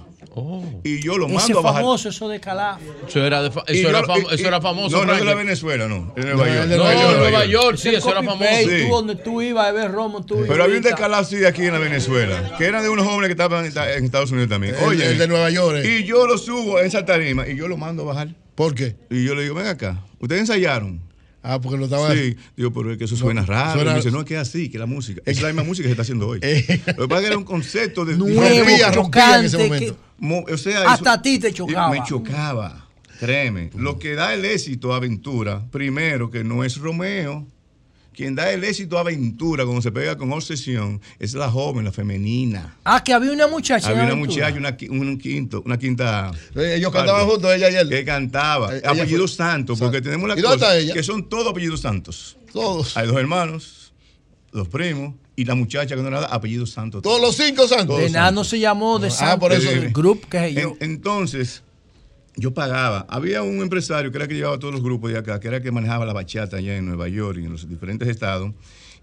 [SPEAKER 17] Y yo lo
[SPEAKER 11] Ese
[SPEAKER 17] mando a bajar.
[SPEAKER 11] famoso, eso de Calaf.
[SPEAKER 10] Eso era, de fa- eso
[SPEAKER 17] yo
[SPEAKER 10] era,
[SPEAKER 17] y-
[SPEAKER 10] eso era famoso.
[SPEAKER 17] No, no es de la. Venezuela, no. Es de
[SPEAKER 10] No,
[SPEAKER 17] Nueva York.
[SPEAKER 10] de Nueva York, Nueva York, sí,
[SPEAKER 11] Ese
[SPEAKER 10] eso era famoso.
[SPEAKER 17] Sí.
[SPEAKER 11] Tú donde tú ibas a ver Romo, tú
[SPEAKER 17] Pero había un de. Calaf sí aquí en la Venezuela, que eran de unos jóvenes que estaban en Estados Unidos también.
[SPEAKER 2] El-
[SPEAKER 17] Oye,
[SPEAKER 2] el de Nueva York, eh.
[SPEAKER 17] Y yo lo subo en esa tarima y yo lo mando a bajar.
[SPEAKER 2] ¿Por qué?
[SPEAKER 17] Y yo le digo, ven acá, ¿ustedes ensayaron?
[SPEAKER 2] Ah, porque lo estaban.
[SPEAKER 17] Sí, digo, pero es que eso suena raro.
[SPEAKER 2] suena-
[SPEAKER 17] Y me dice, no, es que es así, que la música. Es la misma música que se está haciendo hoy. Lo que pasa es que era un concepto de
[SPEAKER 11] Nuevo,
[SPEAKER 17] rompía, rompía en ese momento. Mo- o sea,
[SPEAKER 11] Hasta
[SPEAKER 17] eso-
[SPEAKER 11] a ti te chocaba.
[SPEAKER 17] Me chocaba, créeme. Lo que da el éxito a Aventura, primero, que no es Romeo. Quien da el éxito a Aventura cuando se pega con obsesión es la joven, la femenina.
[SPEAKER 11] Ah, que había una muchacha.
[SPEAKER 17] Había una
[SPEAKER 11] Aventura.
[SPEAKER 17] muchacha, una, un quinto, una quinta.
[SPEAKER 2] Eh, Ellos cantaban juntos, ella y él.
[SPEAKER 17] Que cantaba.
[SPEAKER 2] Eh, ella
[SPEAKER 17] apellidos
[SPEAKER 2] fue-
[SPEAKER 17] santos, porque tenemos la
[SPEAKER 2] ¿Y dónde
[SPEAKER 17] cosa
[SPEAKER 2] está ella?
[SPEAKER 17] que son todos apellidos santos.
[SPEAKER 2] Todos.
[SPEAKER 17] Hay dos hermanos, dos primos y la muchacha que no era nada, apellidos santos.
[SPEAKER 2] Todos los cinco santos.
[SPEAKER 11] De nada no se llamó de
[SPEAKER 17] Ah,
[SPEAKER 11] Santos,
[SPEAKER 17] por eso.
[SPEAKER 11] el grupo que yo.
[SPEAKER 17] En- entonces, yo pagaba. Había un empresario que era el que llevaba todos los grupos de acá, que era el que manejaba la bachata allá en Nueva York y en los diferentes estados,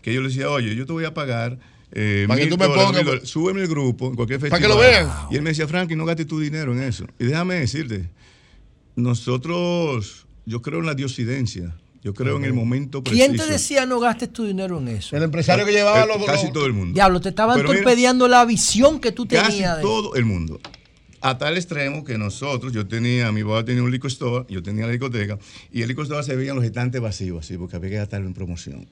[SPEAKER 17] que yo le decía, oye, yo te voy a pagar. Eh,
[SPEAKER 2] Para que
[SPEAKER 17] mil
[SPEAKER 2] tú me
[SPEAKER 17] dólares,
[SPEAKER 2] pongas-
[SPEAKER 17] súbeme el grupo en cualquier
[SPEAKER 2] Para
[SPEAKER 17] festival.
[SPEAKER 2] que lo vean.
[SPEAKER 17] Y él me decía, Frankie, no gastes tu dinero en eso. Y déjame decirte, nosotros, yo creo en la diosidencia. Yo creo en el momento preciso.
[SPEAKER 11] ¿Quién te decía no gastes tu dinero en eso?
[SPEAKER 2] El empresario que llevaba
[SPEAKER 17] Eh,
[SPEAKER 2] los.
[SPEAKER 17] Casi
[SPEAKER 2] los-
[SPEAKER 17] todo el mundo.
[SPEAKER 11] Diablo, te estaban
[SPEAKER 17] Pero mira,
[SPEAKER 11] torpedeando la visión que tú
[SPEAKER 17] Casi
[SPEAKER 11] tenías. de-
[SPEAKER 17] todo el mundo. A tal extremo que nosotros, yo tenía, mi papá tenía un liquor store, yo tenía la discoteca, y el liquor store se veían los estantes vacíos, así, porque había que gastarlo en promoción.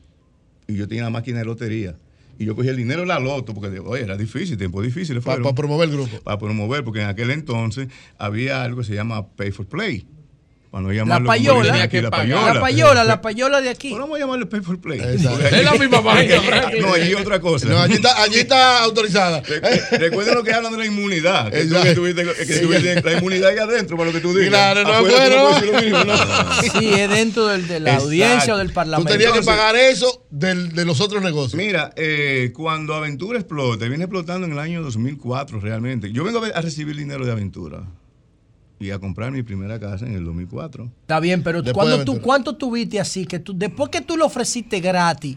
[SPEAKER 17] Y yo tenía la máquina de lotería. Y yo cogía el dinero de la loto, porque oye, era difícil, tiempo difícil.
[SPEAKER 2] Para promover el grupo.
[SPEAKER 17] Para promover, porque en aquel entonces había algo que se llama Pay for Play. Para no
[SPEAKER 11] La payola. que
[SPEAKER 17] la
[SPEAKER 11] pagar.
[SPEAKER 17] payola.
[SPEAKER 11] La payola, la payola de aquí.
[SPEAKER 17] Bueno, vamos a llamarle Pay for Play.
[SPEAKER 2] Es la misma
[SPEAKER 17] Franklin. No, allí otra cosa.
[SPEAKER 2] No, allí está, allí está autorizada.
[SPEAKER 17] Re- Recuerden lo que hablan de la inmunidad. Que tú, tuviste- que tuviste la inmunidad ahí adentro para lo que tú digas.
[SPEAKER 2] Claro, no,
[SPEAKER 17] Afuera tú
[SPEAKER 2] bueno.
[SPEAKER 11] Sí, es dentro del- de la
[SPEAKER 17] Exacto.
[SPEAKER 11] audiencia o del
[SPEAKER 2] Tú
[SPEAKER 11] parlamento.
[SPEAKER 2] tenías que pagar eso del- de los otros negocios.
[SPEAKER 17] Mira, eh, cuando Aventura explota, viene explotando en el año 2004 realmente. Yo vengo a, ver- a recibir dinero de Aventura y a comprar mi primera casa en el 2004.
[SPEAKER 11] Está bien, pero cuando tú. ¿cuánto tuviste así? que tú, Después que tú lo ofreciste gratis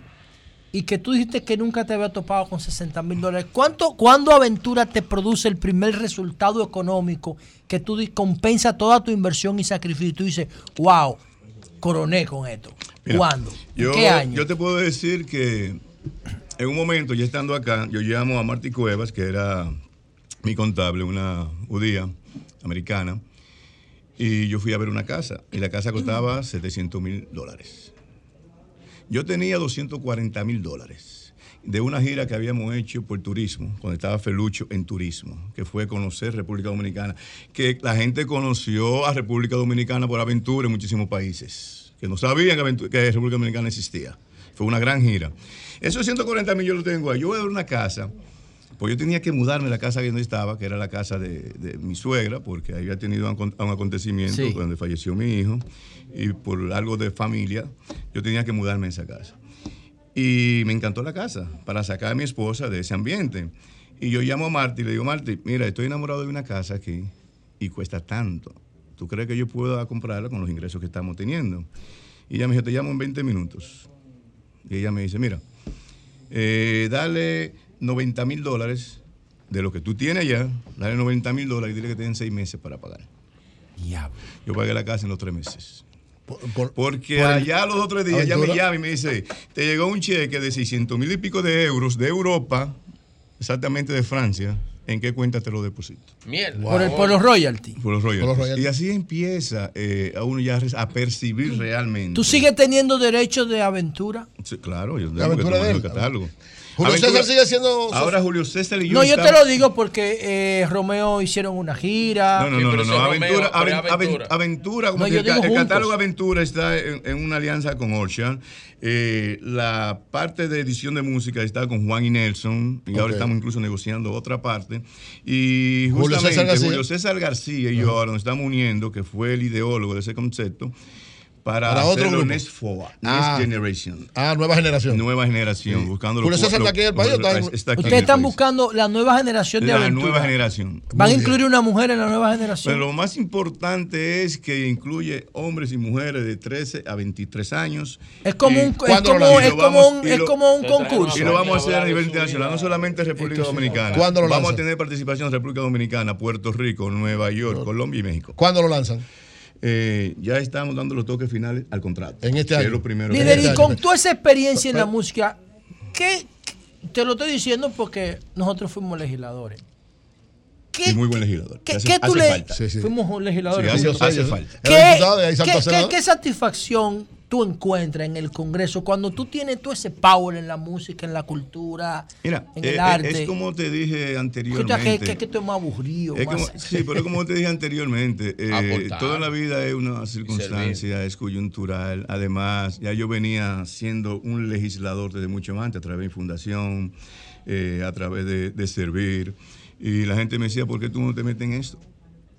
[SPEAKER 11] y que tú dijiste que nunca te había topado con 60 mil dólares, ¿cuánto, ¿cuándo Aventura te produce el primer resultado económico que tú compensa toda tu inversión y sacrificio? Y tú dices, wow, coroné con esto.
[SPEAKER 17] Mira,
[SPEAKER 11] ¿Cuándo? ¿En
[SPEAKER 17] Yo,
[SPEAKER 11] qué año?
[SPEAKER 17] yo te puedo decir que en un momento, ya estando acá, yo llamo a Marty Cuevas, que era mi contable, una judía americana, y yo fui a ver una casa, y la casa costaba 700 mil dólares. Yo tenía 240 mil dólares de una gira que habíamos hecho por turismo, cuando estaba Felucho en turismo, que fue conocer República Dominicana, que la gente conoció a República Dominicana por aventura en muchísimos países, que no sabían que, que República Dominicana existía. Fue una gran gira. Esos 140 mil yo los tengo ahí. Yo voy a ver una casa, pues yo tenía que mudarme a la casa donde estaba, que era la casa de, de mi suegra, porque había tenido un, acon- un acontecimiento
[SPEAKER 11] Sí.
[SPEAKER 17] donde falleció mi hijo, y por algo de familia, yo tenía que mudarme a esa casa. Y me encantó la casa para sacar a mi esposa de ese ambiente. Y yo llamo a Marty y le digo, Marty, mira, estoy enamorado de una casa aquí y cuesta tanto. ¿Tú crees que yo pueda comprarla con los ingresos que estamos teniendo? Y ella me dijo, te llamo en 20 minutos. Y ella me dice, mira, eh, dale 90 mil dólares de lo que tú tienes allá, dale 90 mil dólares y dile que tienen seis meses para pagar. Yo pagué la casa en los tres meses. Porque
[SPEAKER 2] por el-
[SPEAKER 17] allá los otros días ya me llama y me dice, te llegó un cheque de 600 mil y pico de euros de Europa, exactamente de Francia, ¿En qué cuenta te lo deposito?
[SPEAKER 10] Mierda.
[SPEAKER 11] Por, el, por los royalties.
[SPEAKER 17] Por los royalties.
[SPEAKER 11] Por los royalties.
[SPEAKER 17] Y así empieza eh, a uno ya a percibir realmente.
[SPEAKER 11] ¿Tú sigues teniendo derecho de aventura?
[SPEAKER 17] Sí, claro, yo tengo que
[SPEAKER 2] aventura
[SPEAKER 17] tomar el catálogo.
[SPEAKER 2] Julio
[SPEAKER 17] Aventura-
[SPEAKER 2] César sigue siendo.
[SPEAKER 17] Ahora Julio César y yo
[SPEAKER 11] No, yo te lo digo porque eh, Romeo hicieron una gira.
[SPEAKER 17] No, no, no, no, no, Aventura, Aven- Aven- Aventura, como
[SPEAKER 11] No,
[SPEAKER 17] el, el catálogo Aventura está en, en una alianza con Ocean. Eh, la parte de edición de música está con Juan y Nelson. Y ahora estamos incluso negociando otra parte. Y
[SPEAKER 2] Julio
[SPEAKER 17] justamente
[SPEAKER 2] César García.
[SPEAKER 17] Julio César García y yo ahora nos estamos uniendo, que fue el ideólogo de ese concepto, para,
[SPEAKER 2] Para otro grupo.
[SPEAKER 17] Next FOA, Next
[SPEAKER 2] Ah.
[SPEAKER 17] Generation.
[SPEAKER 2] Ah, nueva generación.
[SPEAKER 17] Nueva generación, buscando
[SPEAKER 2] Julio
[SPEAKER 17] los-
[SPEAKER 2] César está aquí en el país o está en-
[SPEAKER 17] está aquí en
[SPEAKER 11] Ustedes están
[SPEAKER 17] país.
[SPEAKER 11] buscando la nueva generación de
[SPEAKER 17] La
[SPEAKER 11] aventura.
[SPEAKER 17] nueva generación.
[SPEAKER 11] ¿Van a incluir una mujer en la nueva generación?
[SPEAKER 17] Pero lo más importante es que incluye hombres y mujeres de 13 a 23 años.
[SPEAKER 11] Es como
[SPEAKER 17] Y
[SPEAKER 11] un- es
[SPEAKER 17] ¿cuándo
[SPEAKER 11] como- es como un- es como un concurso.
[SPEAKER 17] Y lo vamos a hacer a nivel internacional, no solamente en República Dominicana.
[SPEAKER 2] ¿Cuándo lo
[SPEAKER 17] Vamos a tener participación en República Dominicana, Puerto Rico, Nueva York, Colombia y México.
[SPEAKER 2] ¿Cuándo lo lanzan?
[SPEAKER 17] Eh, ya estamos dando los toques finales al contrato.
[SPEAKER 2] En este
[SPEAKER 17] que
[SPEAKER 2] año.
[SPEAKER 17] Es lo primero
[SPEAKER 11] Líder, y con toda esa experiencia en la música, ¿qué? Te lo estoy diciendo porque nosotros fuimos legisladores.
[SPEAKER 17] Y muy buen legislador.
[SPEAKER 11] ¿Qué,
[SPEAKER 17] Hace-
[SPEAKER 11] qué tú
[SPEAKER 17] hace
[SPEAKER 11] le-
[SPEAKER 17] falta.
[SPEAKER 11] Fuimos legisladores.
[SPEAKER 17] Sí, hace- hace falta.
[SPEAKER 11] ¿Qué,
[SPEAKER 2] Era diputado de ahí, saltó a
[SPEAKER 11] qué-
[SPEAKER 2] senador.
[SPEAKER 11] qué- qué satisfacción tú encuentras en el Congreso cuando tú tienes todo ese power en la música, en la cultura,
[SPEAKER 17] Mira,
[SPEAKER 11] en
[SPEAKER 17] eh,
[SPEAKER 11] el
[SPEAKER 17] eh,
[SPEAKER 11] arte?
[SPEAKER 17] es como te dije anteriormente.
[SPEAKER 11] que, que, que tú es más aburrido.
[SPEAKER 17] Es como-
[SPEAKER 11] más-
[SPEAKER 17] sí, pero es como te dije anteriormente, eh, toda la vida es una circunstancia, es coyuntural. Además, ya yo venía siendo un legislador desde mucho antes, a través de mi fundación, eh, a través de, de servir. Y la gente me decía, ¿por qué tú no te metes en esto?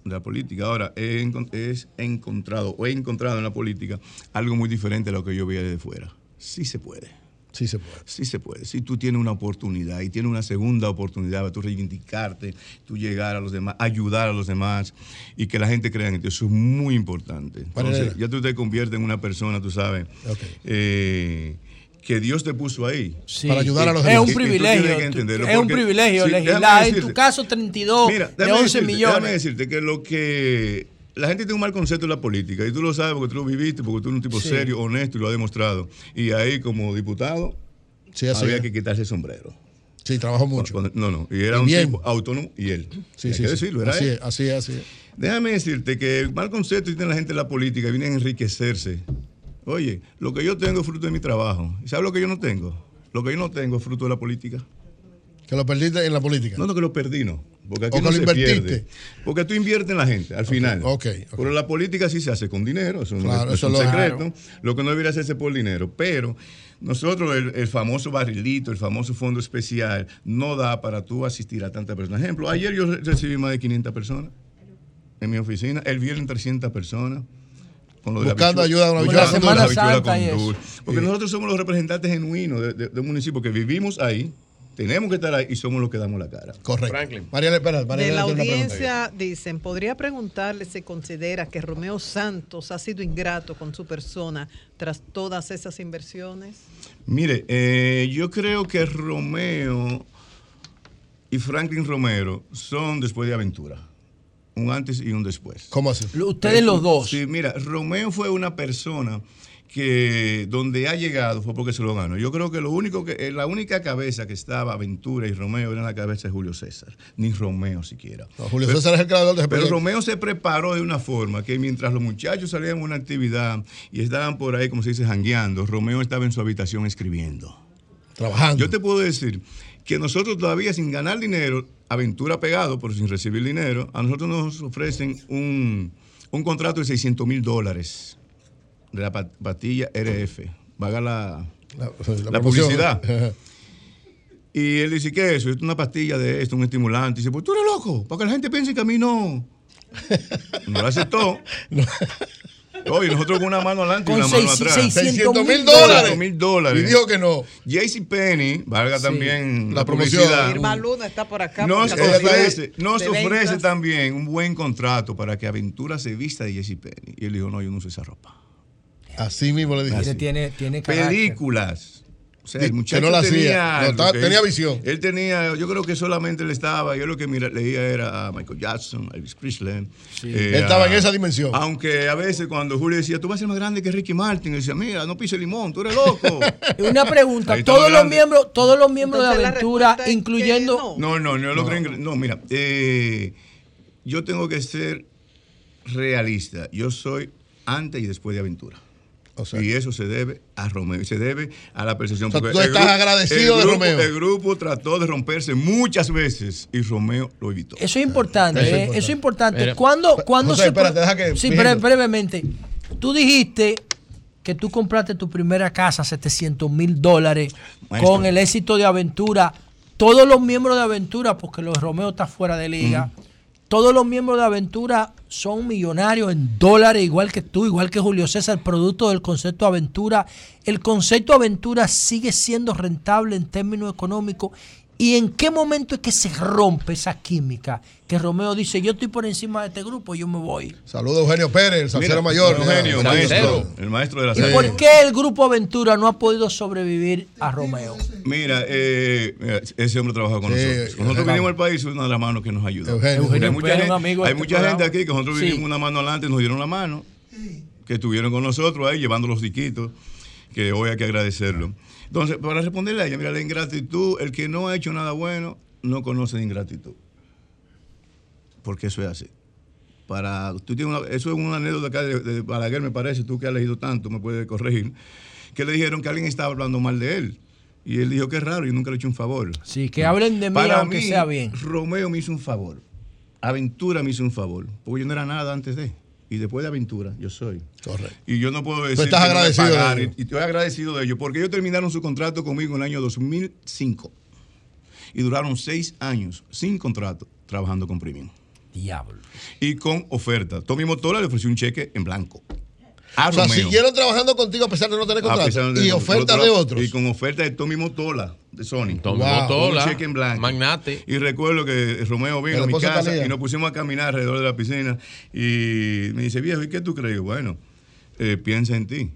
[SPEAKER 17] La política. Ahora, he, he encontrado, o he encontrado en la política algo muy diferente a lo que yo veía desde fuera. Sí se puede.
[SPEAKER 2] Sí se puede.
[SPEAKER 17] Sí se puede. Si tú tienes una oportunidad y tienes una segunda oportunidad para tú reivindicarte, tú llegar a los demás, ayudar a los demás y que la gente crea en ti, eso es muy importante. Entonces, ya tú te conviertes en una persona, tú sabes, eh, que Dios te puso ahí.
[SPEAKER 11] Sí. Para ayudar a los Es demás. un
[SPEAKER 17] Y- y tú
[SPEAKER 11] privilegio,
[SPEAKER 17] que entenderlo,
[SPEAKER 11] es un privilegio
[SPEAKER 17] sí,
[SPEAKER 11] legislar. En tu caso, 32
[SPEAKER 17] Mira,
[SPEAKER 11] de
[SPEAKER 17] déjame
[SPEAKER 11] 11
[SPEAKER 17] decirte,
[SPEAKER 11] millones.
[SPEAKER 17] Déjame decirte que lo que la gente tiene un mal concepto de la política y tú lo sabes porque tú lo viviste, porque tú eres un tipo
[SPEAKER 2] Sí.
[SPEAKER 17] serio, honesto y lo has demostrado. Y ahí como diputado
[SPEAKER 2] Sí, así
[SPEAKER 17] había
[SPEAKER 2] es.
[SPEAKER 17] que quitarse el sombrero.
[SPEAKER 2] Sí, trabajó mucho.
[SPEAKER 17] Cuando- no, no, y era
[SPEAKER 2] Y
[SPEAKER 17] un
[SPEAKER 2] bien.
[SPEAKER 17] tipo autónomo y él.
[SPEAKER 2] Sí,
[SPEAKER 17] Hay
[SPEAKER 2] sí,
[SPEAKER 17] que
[SPEAKER 2] sí.
[SPEAKER 17] decirlo, era
[SPEAKER 2] Así
[SPEAKER 17] él.
[SPEAKER 2] es, así es, así es.
[SPEAKER 17] Déjame decirte que el mal concepto que tiene la gente en la política viene a enriquecerse. Oye, lo que yo tengo es fruto de mi trabajo. ¿Y ¿Sabes lo que yo no tengo? Lo que yo no tengo es fruto de la política.
[SPEAKER 2] Que lo perdiste en la política.
[SPEAKER 17] No, no, que lo perdí, no. Porque aquí
[SPEAKER 2] O que lo
[SPEAKER 17] se
[SPEAKER 2] invertiste.
[SPEAKER 17] pierde. Porque tú inviertes en la gente, al final.
[SPEAKER 2] ok,
[SPEAKER 17] Pero la política sí se hace con dinero, eso no es,
[SPEAKER 2] eso
[SPEAKER 17] un
[SPEAKER 2] lo-
[SPEAKER 17] secreto.
[SPEAKER 2] claro.
[SPEAKER 17] Lo que no debería hacerse por dinero. Pero nosotros, el, el famoso barrilito, el famoso fondo especial, no da para tú asistir a tantas personas. Ejemplo, ayer yo re- recibí más de 500 personas en mi oficina, el viernes 300 personas. Con lo de la
[SPEAKER 2] Buscando
[SPEAKER 17] habichuela-
[SPEAKER 2] ayuda a una
[SPEAKER 17] la
[SPEAKER 2] Semana
[SPEAKER 17] con
[SPEAKER 2] Santa y eso.
[SPEAKER 17] dulce. Porque
[SPEAKER 2] Sí.
[SPEAKER 17] nosotros somos los representantes genuinos de, de- de un municipio que vivimos ahí, tenemos que estar ahí y somos los que damos la cara.
[SPEAKER 2] Correcto.
[SPEAKER 17] Franklin.
[SPEAKER 2] Mariela, espera, Mariela
[SPEAKER 12] De la audiencia dicen, ¿podría preguntarle si considera que Romeo Santos ha sido ingrato con su persona tras todas esas inversiones?
[SPEAKER 17] Mire, eh, yo creo que Romeo y Franklin Romero son después de Aventura. Un antes y un después.
[SPEAKER 2] ¿Cómo así?
[SPEAKER 11] Ustedes los dos.
[SPEAKER 17] Sí, mira, Romeo fue una persona que donde ha llegado fue porque se lo ganó. Yo creo que lo único que eh, la única cabeza que estaba Aventura y Romeo era en la cabeza de Julio César, ni Romeo siquiera.
[SPEAKER 2] No, Julio César es el creador de
[SPEAKER 17] Pero. Romeo se preparó de una forma que mientras los muchachos salían a una actividad y estaban por ahí, como se dice, jangueando, Romeo estaba en su habitación escribiendo.
[SPEAKER 2] Trabajando.
[SPEAKER 17] Yo te puedo decir que nosotros todavía sin ganar dinero, aventura pegado, pero sin recibir dinero, a nosotros nos ofrecen un, un contrato de 600 mil dólares de la pa- pastilla RF. Vaga la,
[SPEAKER 2] La,
[SPEAKER 17] la publicidad. Y él dice, ¿qué es eso? Es una pastilla de esto, un estimulante. Y dice, pues tú eres loco, para que la gente piense que a mí no. No lo aceptó. Oye, nosotros con una mano adelante y una mano
[SPEAKER 2] seis-
[SPEAKER 17] atrás.
[SPEAKER 2] 600 mil dólares.
[SPEAKER 17] mil dólares.
[SPEAKER 2] Y dijo que no.
[SPEAKER 17] JC Penny, valga
[SPEAKER 2] Sí.
[SPEAKER 17] también
[SPEAKER 2] La promoción.
[SPEAKER 17] publicidad.
[SPEAKER 12] Irma Luna está por acá.
[SPEAKER 17] Nos ofrece, nos ofrece también un buen contrato para que Aventura se vista de JC Penny. Y él dijo, no, yo no uso esa ropa.
[SPEAKER 2] Así mismo le dije.
[SPEAKER 11] Tiene, tiene.
[SPEAKER 17] Películas. O sea,
[SPEAKER 2] Que
[SPEAKER 17] el muchacho
[SPEAKER 2] no la hacía.
[SPEAKER 17] tenía,
[SPEAKER 2] No,
[SPEAKER 17] algo
[SPEAKER 2] estaba-
[SPEAKER 17] que
[SPEAKER 2] tenía
[SPEAKER 17] él-
[SPEAKER 2] visión.
[SPEAKER 17] Él tenía, yo creo que solamente él estaba, yo lo que mira, leía era a Michael Jackson, a Elvis Presley. eh,
[SPEAKER 2] Él estaba en esa dimensión.
[SPEAKER 17] Aunque a veces cuando Julio decía, tú vas a ser más grande que Ricky Martin, él decía, mira, no pise limón, tú eres loco.
[SPEAKER 11] Una pregunta, todos los miembros, todos los miembros de
[SPEAKER 12] Entonces,
[SPEAKER 11] aventura, incluyendo
[SPEAKER 17] No, no, no, lo creen. No, mira, eh, yo tengo que ser realista. Yo soy antes y después de aventura. Y eso se debe a Romeo, y se debe a la percepción.
[SPEAKER 2] O sea,
[SPEAKER 17] porque
[SPEAKER 2] tú
[SPEAKER 17] el
[SPEAKER 2] estás agradecido de
[SPEAKER 17] grupo-
[SPEAKER 2] Romeo.
[SPEAKER 17] El grupo trató de romperse muchas veces y Romeo lo evitó.
[SPEAKER 11] Eso es importante,
[SPEAKER 17] Eso es
[SPEAKER 11] ¿eh?
[SPEAKER 17] importante.
[SPEAKER 11] eso es importante.
[SPEAKER 17] Mira,
[SPEAKER 11] ¿Cuándo,
[SPEAKER 17] Jo-
[SPEAKER 11] cuándo
[SPEAKER 17] José,
[SPEAKER 11] se
[SPEAKER 17] espérate, deja que-
[SPEAKER 11] Sí, bre- brevemente. Tú dijiste que tú compraste tu primera casa, 700 mil dólares,
[SPEAKER 17] Maestro.
[SPEAKER 11] con el éxito de Aventura. Todos los miembros de Aventura, porque los Romeo está fuera de liga, todos los miembros de Aventura son millonarios en dólares, igual que tú, igual que Julio César, producto del concepto Aventura. El concepto Aventura sigue siendo rentable en términos económicos. ¿Y en qué momento es que se rompe esa química? Que Romeo dice, yo estoy por encima de este grupo, yo me voy.
[SPEAKER 2] Saludos a Eugenio Pérez, el salsero
[SPEAKER 17] Mira,
[SPEAKER 2] mayor.
[SPEAKER 17] Eugenio,
[SPEAKER 2] Mira,
[SPEAKER 17] maestro, el maestro de la
[SPEAKER 11] ¿Y por qué el grupo Aventura no ha podido sobrevivir a Romeo?
[SPEAKER 17] Mira, eh, mira, ese hombre trabaja con
[SPEAKER 11] Sí,
[SPEAKER 17] nosotros. Cuando nosotros vinimos al país, es una de las manos que nos ayudó.
[SPEAKER 11] Eugenio.
[SPEAKER 17] Hay mucha,
[SPEAKER 11] Pérez,
[SPEAKER 17] gente,
[SPEAKER 11] un amigo de
[SPEAKER 17] hay
[SPEAKER 11] este
[SPEAKER 17] mucha
[SPEAKER 11] programa.
[SPEAKER 17] gente aquí que nosotros
[SPEAKER 11] Sí.
[SPEAKER 17] vinimos una mano adelante, nos dieron la mano, que estuvieron con nosotros ahí llevando los diquitos, que hoy hay que agradecerlo. Entonces, para responderle a ella, mira, la ingratitud, el que no ha hecho nada bueno, no conoce de ingratitud. Porque eso es así. Para, tú tienes una- eso es una anécdota acá de, de Balaguer, me parece, tú que has leído tanto, me puedes corregir, que le dijeron que alguien estaba hablando mal de él. Y él dijo que es raro, yo nunca le he hecho un favor.
[SPEAKER 11] Sí, que hablen de mí
[SPEAKER 17] Para
[SPEAKER 11] aunque
[SPEAKER 17] mí,
[SPEAKER 11] sea bien.
[SPEAKER 17] Romeo me hizo un favor. Aventura me hizo un favor. Porque yo no era nada antes de. Y después de Aventura, yo soy.
[SPEAKER 2] Correcto.
[SPEAKER 17] Y yo no puedo decir.
[SPEAKER 2] Tú estás
[SPEAKER 17] que no me
[SPEAKER 2] agradecido de ellos.
[SPEAKER 17] Y, estoy agradecido de ellos. Porque ellos terminaron su contrato conmigo en el año 2005. Y duraron seis años sin contrato trabajando con Premium.
[SPEAKER 11] Diablo.
[SPEAKER 17] Y con oferta. Tommy Motola le ofreció un cheque en blanco. A
[SPEAKER 2] O sea,
[SPEAKER 17] Romeo.
[SPEAKER 2] siguieron trabajando contigo a pesar de no tener
[SPEAKER 17] A
[SPEAKER 2] contrato.
[SPEAKER 17] de-
[SPEAKER 2] y ofertas
[SPEAKER 17] otro-
[SPEAKER 2] de otros.
[SPEAKER 17] Y con oferta de Tommy Motola, de Sony.
[SPEAKER 10] Tommy
[SPEAKER 17] Wow.
[SPEAKER 10] Motola,
[SPEAKER 17] Un cheque en blanco.
[SPEAKER 10] magnate.
[SPEAKER 17] Y recuerdo que Romeo vino a mi casa y nos pusimos a caminar alrededor de la piscina. Y me dice, viejo, ¿y qué tú crees? Bueno, eh, piensa en ti.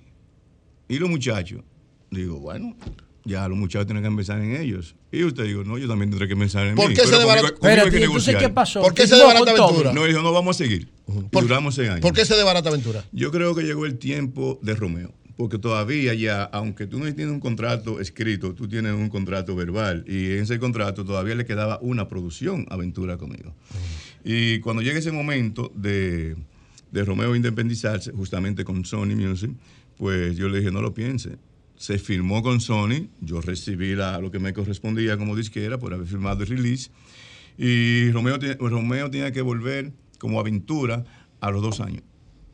[SPEAKER 17] Y los muchachos, digo, bueno, ya los muchachos tienen que pensar en ellos. Y usted digo, no, yo también tendré que pensar en
[SPEAKER 2] ¿Por
[SPEAKER 17] mí.
[SPEAKER 2] qué se
[SPEAKER 17] Pero
[SPEAKER 2] desbarata-
[SPEAKER 17] conmigo- conmigo hay
[SPEAKER 2] Espérate,
[SPEAKER 17] que
[SPEAKER 2] entonces,
[SPEAKER 17] negociar.
[SPEAKER 2] ¿qué pasó? ¿Por qué ¿Qué se con Aventura?
[SPEAKER 17] No, dijo, no, vamos a seguir. Y duramos seis años.
[SPEAKER 2] ¿Por qué se desbarata Aventura?
[SPEAKER 17] Yo creo que llegó el tiempo de Romeo, porque todavía ya, aunque tú no tienes un contrato escrito, tú tienes un contrato verbal y en ese contrato todavía le quedaba una producción aventura conmigo. Y cuando llega ese momento de, de Romeo independizarse, justamente con Sony Music, pues yo le dije, no lo piense. Se firmó con Sony, yo recibí la- lo que me correspondía como disquera por haber firmado el release, y Romeo, Romeo tenía que volver como aventura a los dos años.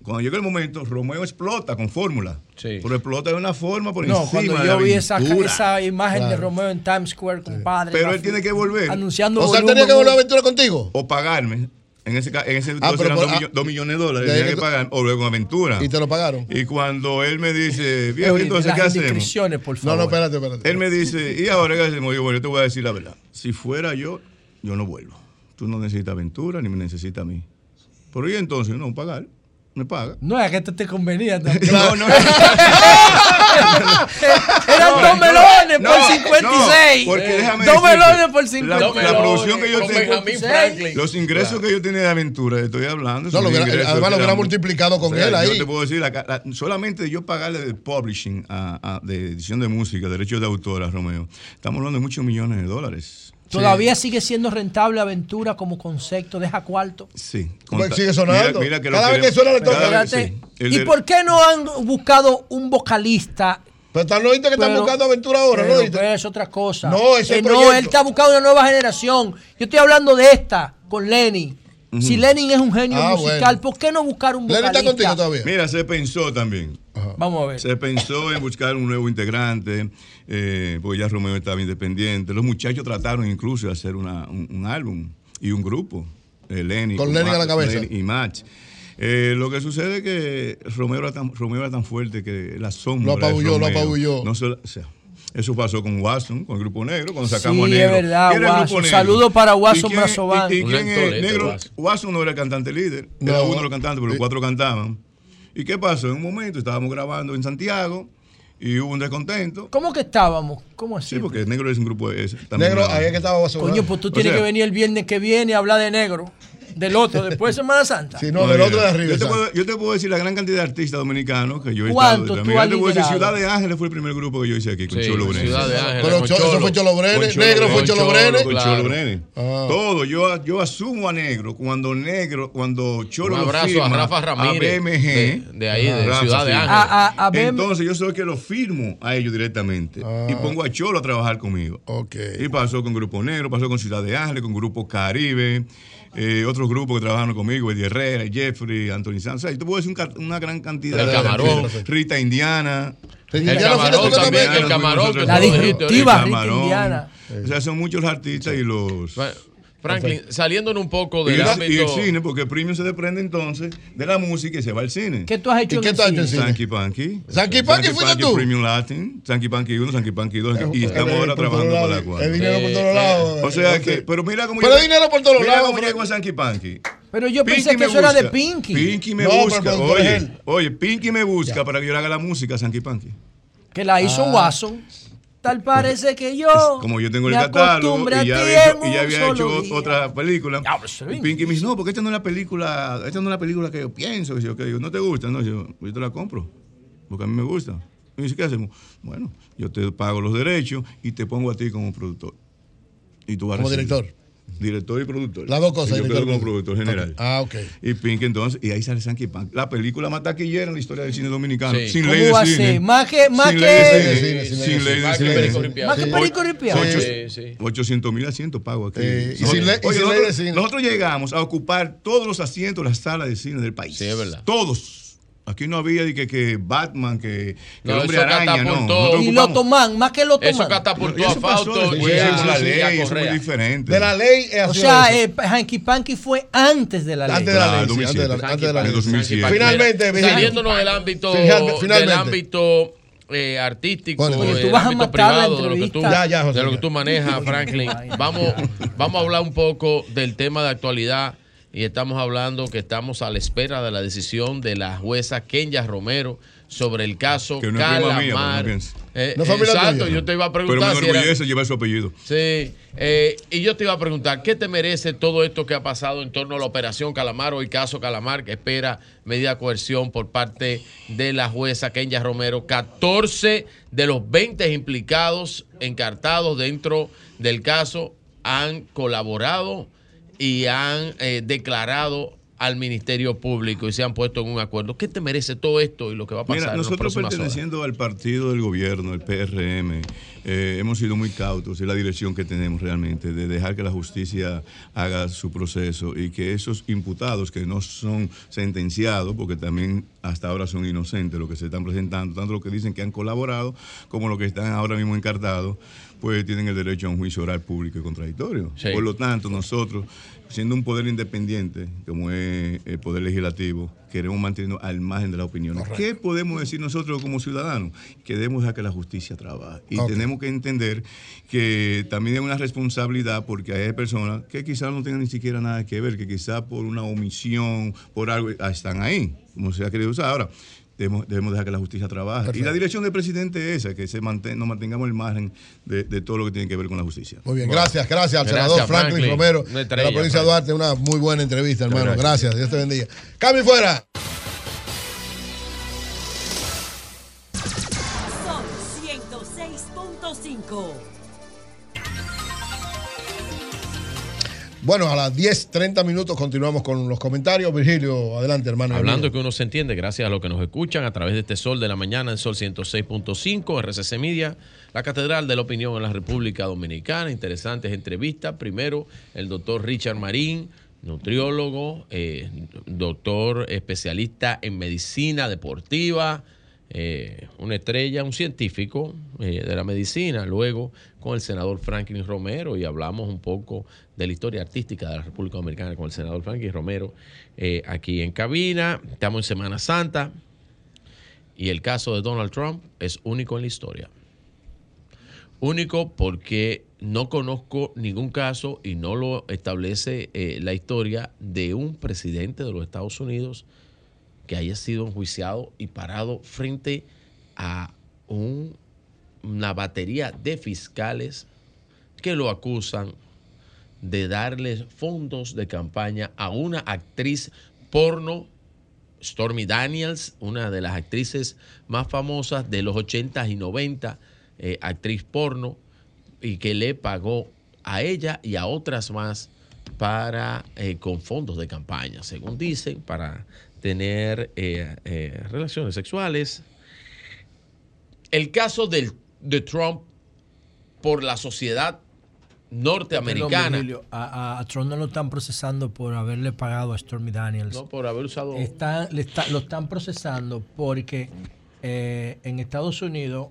[SPEAKER 17] Cuando llega el momento, Romeo explota con fórmula. Pero explota de una forma por
[SPEAKER 11] No,
[SPEAKER 17] encima
[SPEAKER 11] cuando
[SPEAKER 17] de
[SPEAKER 11] yo
[SPEAKER 17] la
[SPEAKER 11] vi esa, esa imagen de. Romeo en Times Square, compadre.
[SPEAKER 17] Pero
[SPEAKER 11] la-
[SPEAKER 17] él tiene que volver.
[SPEAKER 11] Anunciando
[SPEAKER 2] O sea, él tenía que volver a. Aventura contigo.
[SPEAKER 17] O pagarme. En ese, en ese
[SPEAKER 2] Ah, pero
[SPEAKER 17] dos,
[SPEAKER 2] ah,
[SPEAKER 17] millo- dos millones de dólares. Tenía
[SPEAKER 2] que
[SPEAKER 17] que
[SPEAKER 2] tú-
[SPEAKER 17] pagar. O luego en aventura.
[SPEAKER 2] Y te lo pagaron.
[SPEAKER 17] Y cuando él me dice, viejo,
[SPEAKER 11] Oye,
[SPEAKER 17] entonces,
[SPEAKER 11] las
[SPEAKER 17] ¿qué hacemos?
[SPEAKER 11] por
[SPEAKER 2] No,
[SPEAKER 11] favor.
[SPEAKER 2] no, espérate, espérate.
[SPEAKER 17] Él me dice, ¿y ahora qué hacemos? Yo, bueno, yo te voy a decir la verdad. Si fuera yo, yo no vuelvo. Tú no necesitas aventura ni me necesitas a mí. Pero y entonces, no, pagar. Me paga.
[SPEAKER 11] No, es que esto te convenía también.
[SPEAKER 17] No, no.
[SPEAKER 11] Eran dos melones por
[SPEAKER 17] no,
[SPEAKER 11] 56.
[SPEAKER 17] porque déjame
[SPEAKER 11] Dos
[SPEAKER 17] decirte,
[SPEAKER 11] melones por
[SPEAKER 17] La,
[SPEAKER 11] 56.
[SPEAKER 17] la producción que yo tengo, los ingresos que yo tenía de aventura, estoy hablando.
[SPEAKER 2] No, lo
[SPEAKER 17] ingresos
[SPEAKER 2] además lo
[SPEAKER 17] que
[SPEAKER 2] hubiera multiplicado con él
[SPEAKER 17] Yo
[SPEAKER 2] ahí.
[SPEAKER 17] te puedo decir, la ca- la- solamente yo pagarle de publishing, a, a- de edición de música, derechos de autor a Romeo, estamos hablando de muchos millones de dólares.
[SPEAKER 11] Todavía sigue siendo rentable Aventura como concepto, deja cuarto.
[SPEAKER 17] Sí.
[SPEAKER 2] Pues sigue sonando.
[SPEAKER 17] Mira, mira que lo
[SPEAKER 2] Cada vez que suena le toca.
[SPEAKER 17] sí.
[SPEAKER 11] ¿Y
[SPEAKER 17] de-
[SPEAKER 11] por qué no han buscado un vocalista?
[SPEAKER 2] Pero están- no que están
[SPEAKER 11] Pero-
[SPEAKER 2] buscando aventura ahora, ¿no?
[SPEAKER 11] pero
[SPEAKER 2] oíste?
[SPEAKER 11] Es otra cosa.
[SPEAKER 2] No, ese
[SPEAKER 11] Que no, él está buscando una nueva generación. Yo estoy hablando de esta, con Lenin. Si Lenin es un genio
[SPEAKER 2] Ah,
[SPEAKER 11] musical,
[SPEAKER 2] bueno.
[SPEAKER 11] ¿por qué no buscar un vocalista?
[SPEAKER 2] está contigo todavía.
[SPEAKER 17] Mira, se pensó también.
[SPEAKER 11] Vamos a ver.
[SPEAKER 17] Se pensó en buscar un nuevo integrante, eh, porque ya Romeo estaba independiente. Los muchachos trataron incluso de hacer una- un, un álbum y un grupo. eh, Lenny,
[SPEAKER 2] Con Lenny a la cabeza.
[SPEAKER 17] Y Match. Eh, lo que sucede es que Romeo era tan, Romeo era tan fuerte que la sombra.
[SPEAKER 2] Lo apabulló, lo apabulló.
[SPEAKER 17] no se o sea, eso pasó con Watson, con el grupo negro, cuando sacamos
[SPEAKER 11] Sí,
[SPEAKER 17] a Negro.
[SPEAKER 11] es verdad,
[SPEAKER 17] ¿Quién era el
[SPEAKER 11] Watson.
[SPEAKER 17] grupo Negro?
[SPEAKER 11] Saludo para
[SPEAKER 17] ¿Y
[SPEAKER 11] Watson
[SPEAKER 17] quién-
[SPEAKER 11] Brazovan.
[SPEAKER 17] y- quién es negro?
[SPEAKER 10] Watson.
[SPEAKER 17] Watson no era el cantante líder,
[SPEAKER 2] No,
[SPEAKER 17] era uno de los cantantes, pero los cuatro cantaban. ¿Y qué pasó? En un momento estábamos grabando en Santiago y hubo un descontento.
[SPEAKER 11] ¿Cómo que estábamos? ¿Cómo así?
[SPEAKER 17] Sí, porque negro es un grupo ese, también
[SPEAKER 2] Negro, ahí es que estaba.
[SPEAKER 11] Coño, pues tú
[SPEAKER 17] O
[SPEAKER 11] tienes
[SPEAKER 17] sea-
[SPEAKER 11] que venir el viernes que viene a hablar de negro. Del otro, después de Semana Santa.
[SPEAKER 2] Sí, no, del
[SPEAKER 17] mira,
[SPEAKER 2] otro de arriba.
[SPEAKER 17] Yo te, puedo, yo te puedo decir la gran cantidad de artistas dominicanos que yo he
[SPEAKER 11] ¿Cuántos
[SPEAKER 17] estado.
[SPEAKER 11] tú has
[SPEAKER 17] te puedo decir? Ciudad de Ángeles fue el primer grupo que yo hice aquí con
[SPEAKER 10] Sí,
[SPEAKER 17] Cholo Brenes.
[SPEAKER 10] Ciudad de Ángeles.
[SPEAKER 2] Pero
[SPEAKER 10] con
[SPEAKER 2] Cho- eso
[SPEAKER 10] Cholo.
[SPEAKER 2] fue Cholo Brenes,
[SPEAKER 17] Cholo
[SPEAKER 2] negro fue Cholo
[SPEAKER 10] Cholo,
[SPEAKER 2] Brenes.
[SPEAKER 17] Con
[SPEAKER 10] Claro.
[SPEAKER 17] Cholo Brenes.
[SPEAKER 2] Ah.
[SPEAKER 17] Todo, yo, yo asumo a negro cuando negro, cuando Cholo
[SPEAKER 10] Un abrazo
[SPEAKER 17] firma
[SPEAKER 10] a Rafa Ramírez,
[SPEAKER 17] a BMG,
[SPEAKER 10] de- de ahí, de
[SPEAKER 17] Rafa,
[SPEAKER 10] Ciudad de. Ángeles.
[SPEAKER 11] A- a-.
[SPEAKER 17] Entonces yo soy el que lo firmo a ellos directamente y pongo a Cholo a trabajar conmigo.
[SPEAKER 2] Ok.
[SPEAKER 17] Y pasó con Grupo Negro, pasó con Ciudad de Ángeles, con Grupo Caribe, eh, otros grupos que trabajaron conmigo, Eddie Herrera, Jeffrey, Anthony Sanz. O sea, yo te puedo decir un una gran cantidad
[SPEAKER 10] El
[SPEAKER 17] de
[SPEAKER 10] Camarón.
[SPEAKER 17] Rita Indiana.
[SPEAKER 10] El camarón también, el camarón.
[SPEAKER 11] La disruptiva. Rita Indiana.
[SPEAKER 17] O sea, son muchos artistas y los...
[SPEAKER 10] Franklin, saliéndonos un poco
[SPEAKER 17] Y,
[SPEAKER 10] del
[SPEAKER 17] la- y el
[SPEAKER 10] ámbito.
[SPEAKER 17] cine, porque Premium se desprende entonces de la música y se va al cine.
[SPEAKER 11] ¿Qué tú has hecho
[SPEAKER 2] ¿Y
[SPEAKER 11] en
[SPEAKER 2] qué
[SPEAKER 11] el
[SPEAKER 2] tú has hecho
[SPEAKER 11] cine?
[SPEAKER 2] en cine?
[SPEAKER 17] Sanky Panky.
[SPEAKER 2] Sanky Panky fuiste tú.
[SPEAKER 17] Premium Latin, Sanky Panky 1, Sanky Panky 2, y estamos ahora trabajando para la cuarta.
[SPEAKER 2] Es dinero por todos lados.
[SPEAKER 17] O sea que, pero mira cómo
[SPEAKER 2] Pero
[SPEAKER 17] llega-
[SPEAKER 2] dinero por todos
[SPEAKER 17] mira
[SPEAKER 2] lados,
[SPEAKER 17] cómo Sanky Panky.
[SPEAKER 11] Pero yo
[SPEAKER 17] Pinky
[SPEAKER 11] pensé que eso era de. Pinky.
[SPEAKER 17] Pinky me
[SPEAKER 2] No,
[SPEAKER 17] busca.
[SPEAKER 2] el
[SPEAKER 17] Oye, oye, Pinky me busca para que yo le haga la música a Sanky Panky.
[SPEAKER 11] Que la hizo
[SPEAKER 2] Ah.
[SPEAKER 11] Watson. Tal parece que yo.
[SPEAKER 17] Como yo tengo el catálogo y ya,
[SPEAKER 11] ti
[SPEAKER 17] había, y ya había hecho
[SPEAKER 11] día.
[SPEAKER 17] otra película.
[SPEAKER 11] Ya,
[SPEAKER 17] y
[SPEAKER 11] ve
[SPEAKER 17] Pinky me dice, no, porque esta no es la película, esta no es la película que yo pienso. Y yo, que digo, ¿no te gusta? No, yo, yo te la compro, porque a mí me gusta. Y me dice, ¿qué hacemos? Bueno, yo te pago los derechos y te pongo a ti como productor. Y tú vas a
[SPEAKER 2] Como
[SPEAKER 17] recibir.
[SPEAKER 2] director.
[SPEAKER 17] Director y productor.
[SPEAKER 2] Las dos cosas,
[SPEAKER 17] Y yo quedo como productor general.
[SPEAKER 2] Ah, ok.
[SPEAKER 17] Y Pinky entonces, y ahí sale Sanky Panky. La película más taquillera en la historia del cine dominicano.
[SPEAKER 10] Sí.
[SPEAKER 17] Sin
[SPEAKER 11] ¿Cómo
[SPEAKER 17] ley de cine.
[SPEAKER 11] Más que- más
[SPEAKER 17] Sin
[SPEAKER 11] que-
[SPEAKER 17] ley de cine.
[SPEAKER 2] sí,
[SPEAKER 17] Sin ley de
[SPEAKER 10] Más que
[SPEAKER 17] cine.
[SPEAKER 11] Más que. Perico
[SPEAKER 10] sí.
[SPEAKER 17] 800 mil asientos pago aquí.
[SPEAKER 2] Eh, y
[SPEAKER 17] Nosotros-
[SPEAKER 2] sin ley- y
[SPEAKER 17] oye,
[SPEAKER 2] sin ley
[SPEAKER 17] nosotros,
[SPEAKER 2] de cine.
[SPEAKER 17] nosotros llegamos a ocupar todos los asientos de las salas de cine del país.
[SPEAKER 10] Sí, es verdad.
[SPEAKER 17] Todos. Aquí no había de que, que Batman, que, que
[SPEAKER 10] No,
[SPEAKER 17] el hombre
[SPEAKER 10] eso
[SPEAKER 17] araña, no.
[SPEAKER 10] catapultó.
[SPEAKER 17] Nosotros
[SPEAKER 11] Y lo toman, más que lo
[SPEAKER 10] Eso
[SPEAKER 11] toman.
[SPEAKER 10] catapultó
[SPEAKER 17] Y
[SPEAKER 10] a
[SPEAKER 17] eso
[SPEAKER 10] Fausto y a,
[SPEAKER 17] la ley, eso es muy diferente.
[SPEAKER 2] De la ley es
[SPEAKER 11] O
[SPEAKER 2] así.
[SPEAKER 11] sea,
[SPEAKER 2] ahora.
[SPEAKER 11] eh, Hanky Panky fue antes de la ley.
[SPEAKER 2] Antes de la ley. sí,
[SPEAKER 17] 2007.
[SPEAKER 2] Antes de la- antes de la
[SPEAKER 17] En
[SPEAKER 2] ley.
[SPEAKER 17] 2007.
[SPEAKER 2] Finalmente,
[SPEAKER 10] saliéndonos del ámbito, del ámbito eh, artístico,
[SPEAKER 2] Bueno,
[SPEAKER 11] Oye, tú
[SPEAKER 10] del
[SPEAKER 11] vas a
[SPEAKER 10] ámbito
[SPEAKER 11] matar la
[SPEAKER 10] privado, de lo que tú.
[SPEAKER 2] Ya, ya, José,
[SPEAKER 10] de lo que tú manejas, Franklin. Vamos, vamos a hablar un poco del tema de actualidad y estamos hablando que estamos a la espera de la decisión de la jueza Kenya Romero sobre el caso
[SPEAKER 17] Que no es prima mía, pero no
[SPEAKER 10] Calamar.
[SPEAKER 17] piense.
[SPEAKER 10] Eh,
[SPEAKER 2] No es familia
[SPEAKER 10] exacto, yo te iba a
[SPEAKER 17] Pero me
[SPEAKER 10] preguntar si
[SPEAKER 17] llevar su apellido.
[SPEAKER 10] Sí, eh, y yo te iba a preguntar, ¿qué te merece todo esto que ha pasado en torno a la operación Calamar o el caso Calamar que espera medida de coerción por parte de la jueza Kenya Romero? 14 de los 20 implicados encartados dentro del caso han colaborado y han eh, declarado al Ministerio Público y se han puesto en un acuerdo. ¿Qué te merece todo esto y lo que va a pasar
[SPEAKER 17] Mira,
[SPEAKER 10] en las
[SPEAKER 17] nosotros
[SPEAKER 10] horas?
[SPEAKER 17] perteneciendo al partido del gobierno, el PRM, eh, hemos sido muy cautos, es la dirección que tenemos realmente, de dejar que la justicia haga su proceso y que esos imputados que no son sentenciados, porque también hasta ahora son inocentes los que se están presentando, tanto los que dicen que han colaborado como los que están ahora mismo encartados, pues tienen el derecho a un juicio oral público y contradictorio.
[SPEAKER 10] Sí.
[SPEAKER 17] Por lo tanto, nosotros, siendo un poder independiente, como es el poder legislativo, queremos mantenernos al margen de las opiniones. ¿Qué podemos decir nosotros como ciudadanos? Que debemos dejar que la justicia trabaje. Y tenemos que entender que también hay una responsabilidad porque hay personas que quizás no tengan ni siquiera nada que ver, que quizás por una omisión, por algo, están ahí, como se ha querido usar. Ahora, debemos, debemos dejar que la justicia trabaje. Y la dirección del presidente es esa, que se manten- nos mantengamos al margen de, de todo lo que tiene que ver con la justicia.
[SPEAKER 2] Muy bien, gracias, gracias al
[SPEAKER 10] Gracias,
[SPEAKER 2] senador Franklin,
[SPEAKER 10] Franklin.
[SPEAKER 2] Romero de la provincia de. Duarte. Una muy buena entrevista, hermano.
[SPEAKER 17] gracias.
[SPEAKER 2] Gracias, Dios te bendiga. Cambio y fuera. Bueno, a las 10.30 minutos continuamos con los comentarios. Virgilio, adelante, hermano.
[SPEAKER 10] Hablando que uno se entiende, gracias a los que nos escuchan a través de este Sol de la Mañana en Sol 106.5, RCC Media, la Catedral de la Opinión en la República Dominicana. Interesantes entrevistas. Primero, el doctor Richard Marín, nutriólogo, eh, doctor especialista en medicina deportiva, eh, una estrella, un científico eh, de la medicina. Luego, con el senador Franklin Romero y hablamos un poco de la historia artística de la República Dominicana con el senador Franklin Romero eh, aquí en cabina. Estamos en Semana Santa y el caso de Donald Trump es único en la historia. Único porque no conozco ningún caso y no lo establece la historia de un presidente de los Estados Unidos que haya sido enjuiciado y parado frente a un- una batería de fiscales que lo acusan de darles fondos de campaña a una actriz porno, Stormy Daniels, una de las actrices más famosas de los 80 y 90, eh, actriz porno, y que le pagó a ella y a otras más para eh, con fondos de campaña, según dicen, para tener eh, eh, relaciones sexuales. El caso del, de Trump por la sociedad norteamericana.
[SPEAKER 11] A, a- Trump no lo están procesando por haberle pagado a Stormy Daniels.
[SPEAKER 10] No, por haber usado.
[SPEAKER 11] Están- le está- lo están procesando porque eh, en Estados Unidos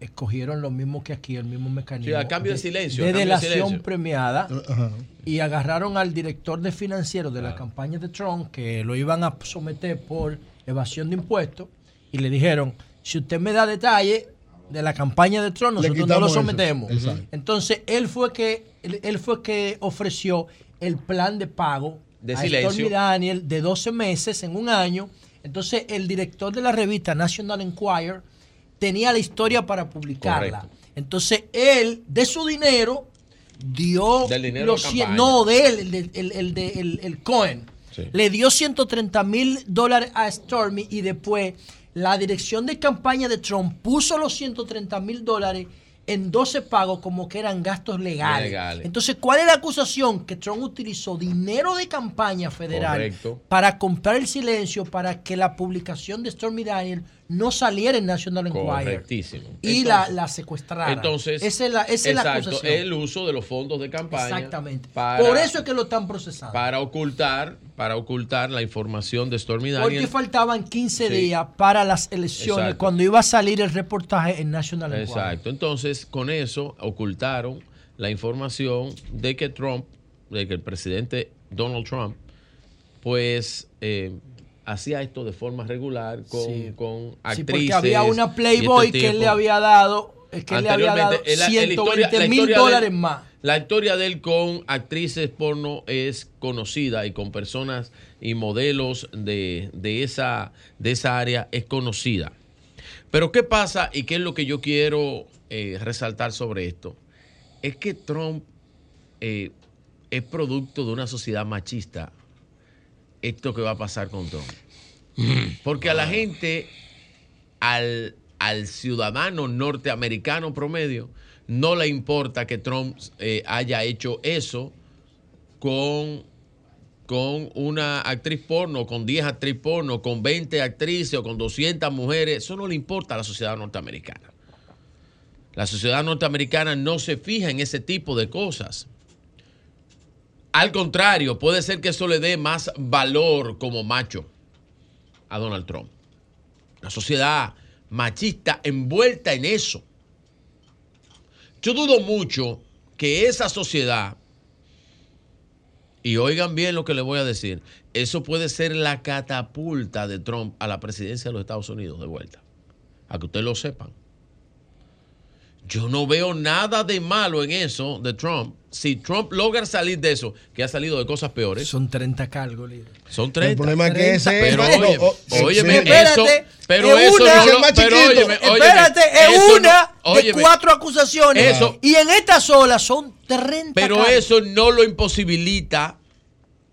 [SPEAKER 11] escogieron lo mismo que aquí, el mismo mecanismo.
[SPEAKER 10] Sí, a cambio de silencio,
[SPEAKER 11] De
[SPEAKER 10] cambio de
[SPEAKER 11] delación
[SPEAKER 10] silencio.
[SPEAKER 11] premiada. Y agarraron al director de financiero de la campaña de Trump, que lo iban a someter por evasión de impuestos, y le dijeron, si usted me da detalle de la campaña de Trump, nosotros no lo sometemos.
[SPEAKER 2] Exacto.
[SPEAKER 11] Entonces, él fue que él, él fue que ofreció el plan de pago
[SPEAKER 10] De
[SPEAKER 11] a
[SPEAKER 10] silencio.
[SPEAKER 11] Stormy Daniel de 12 meses en un año. Entonces, el director de la revista National Enquirer tenía la historia para publicarla.
[SPEAKER 10] Correcto.
[SPEAKER 11] Entonces, él, de su dinero, dio
[SPEAKER 10] Del dinero
[SPEAKER 11] los
[SPEAKER 10] de
[SPEAKER 11] cien- no de él, el, de- el, el de- el- el Cohen.
[SPEAKER 10] Sí.
[SPEAKER 11] Le dio 130 mil dólares a Stormy y después la dirección de campaña de Trump puso los 130 mil dólares en 12 pagos como que eran gastos legales.
[SPEAKER 10] Legales.
[SPEAKER 11] Entonces, ¿cuál es la acusación? Que Trump utilizó dinero de campaña federal
[SPEAKER 10] Correcto.
[SPEAKER 11] para comprar el silencio para que la publicación de Stormy Daniel no saliera en National Enquirer.
[SPEAKER 10] Correctísimo.
[SPEAKER 11] Y
[SPEAKER 10] Entonces-
[SPEAKER 11] la, la secuestrara.
[SPEAKER 10] Entonces,
[SPEAKER 11] esa es la, esa es la
[SPEAKER 10] exacto,
[SPEAKER 11] acusación.
[SPEAKER 10] el uso de los fondos de campaña.
[SPEAKER 11] Exactamente.
[SPEAKER 10] para-
[SPEAKER 11] Por eso es que lo están procesando.
[SPEAKER 10] Para ocultar, para ocultar la información de Stormy
[SPEAKER 11] Porque faltaban 15
[SPEAKER 10] Sí.
[SPEAKER 11] días para las elecciones
[SPEAKER 10] Exacto.
[SPEAKER 11] cuando iba a salir el reportaje en National Enquirer.
[SPEAKER 10] Exacto. Entonces, con eso ocultaron la información de que Trump, de que el presidente Donald Trump, pues eh, hacía esto de forma regular con,
[SPEAKER 11] Sí.
[SPEAKER 10] con
[SPEAKER 11] Sí,
[SPEAKER 10] actrices.
[SPEAKER 11] porque había una
[SPEAKER 10] y
[SPEAKER 11] Playboy
[SPEAKER 10] este
[SPEAKER 11] que él le había dado, que él le había dado
[SPEAKER 10] Anteriormente, en la- en la historia-
[SPEAKER 11] 120
[SPEAKER 10] la
[SPEAKER 11] mil dólares más.
[SPEAKER 10] La historia de él con actrices porno es conocida y con personas y modelos de, de esa, de esa área es conocida. Pero ¿qué pasa y qué es lo que yo quiero eh, resaltar sobre esto? Es que Trump eh, es producto de una sociedad machista. Esto que va a pasar con Trump. Porque a la gente, al, al ciudadano norteamericano promedio, no le importa que Trump eh, haya hecho eso con, con una actriz porno, con 10 actrices porno, con 20 actrices o con 200 mujeres. Eso no le importa a la sociedad norteamericana. La sociedad norteamericana no se fija en ese tipo de cosas. Al contrario, puede ser que eso le dé más valor como macho a Donald Trump. Una sociedad machista envuelta en eso. Yo dudo mucho que esa sociedad, y oigan bien lo que les voy a decir, eso puede ser la catapulta de Trump a la presidencia de los Estados Unidos de vuelta. A que ustedes lo sepan. Yo no veo nada de malo en eso de Trump. Si Trump logra salir de eso, que ha salido de cosas peores.
[SPEAKER 11] Son 30 cargos, líder.
[SPEAKER 10] Son 30.
[SPEAKER 2] El problema es que ese
[SPEAKER 10] Pero
[SPEAKER 2] es-
[SPEAKER 10] oye,
[SPEAKER 2] o- o-
[SPEAKER 10] óyeme,
[SPEAKER 2] sí.
[SPEAKER 10] eso,
[SPEAKER 11] Espérate,
[SPEAKER 10] pero
[SPEAKER 11] es
[SPEAKER 10] eso
[SPEAKER 11] una-
[SPEAKER 10] no
[SPEAKER 11] Es el
[SPEAKER 10] lo, pero óyeme, óyeme,
[SPEAKER 11] Espérate, es
[SPEAKER 10] eso no-
[SPEAKER 11] una de
[SPEAKER 10] óyeme,
[SPEAKER 11] cuatro acusaciones.
[SPEAKER 10] Eso-
[SPEAKER 11] y en esta sola son 30
[SPEAKER 10] Pero
[SPEAKER 11] cargos.
[SPEAKER 10] eso no lo imposibilita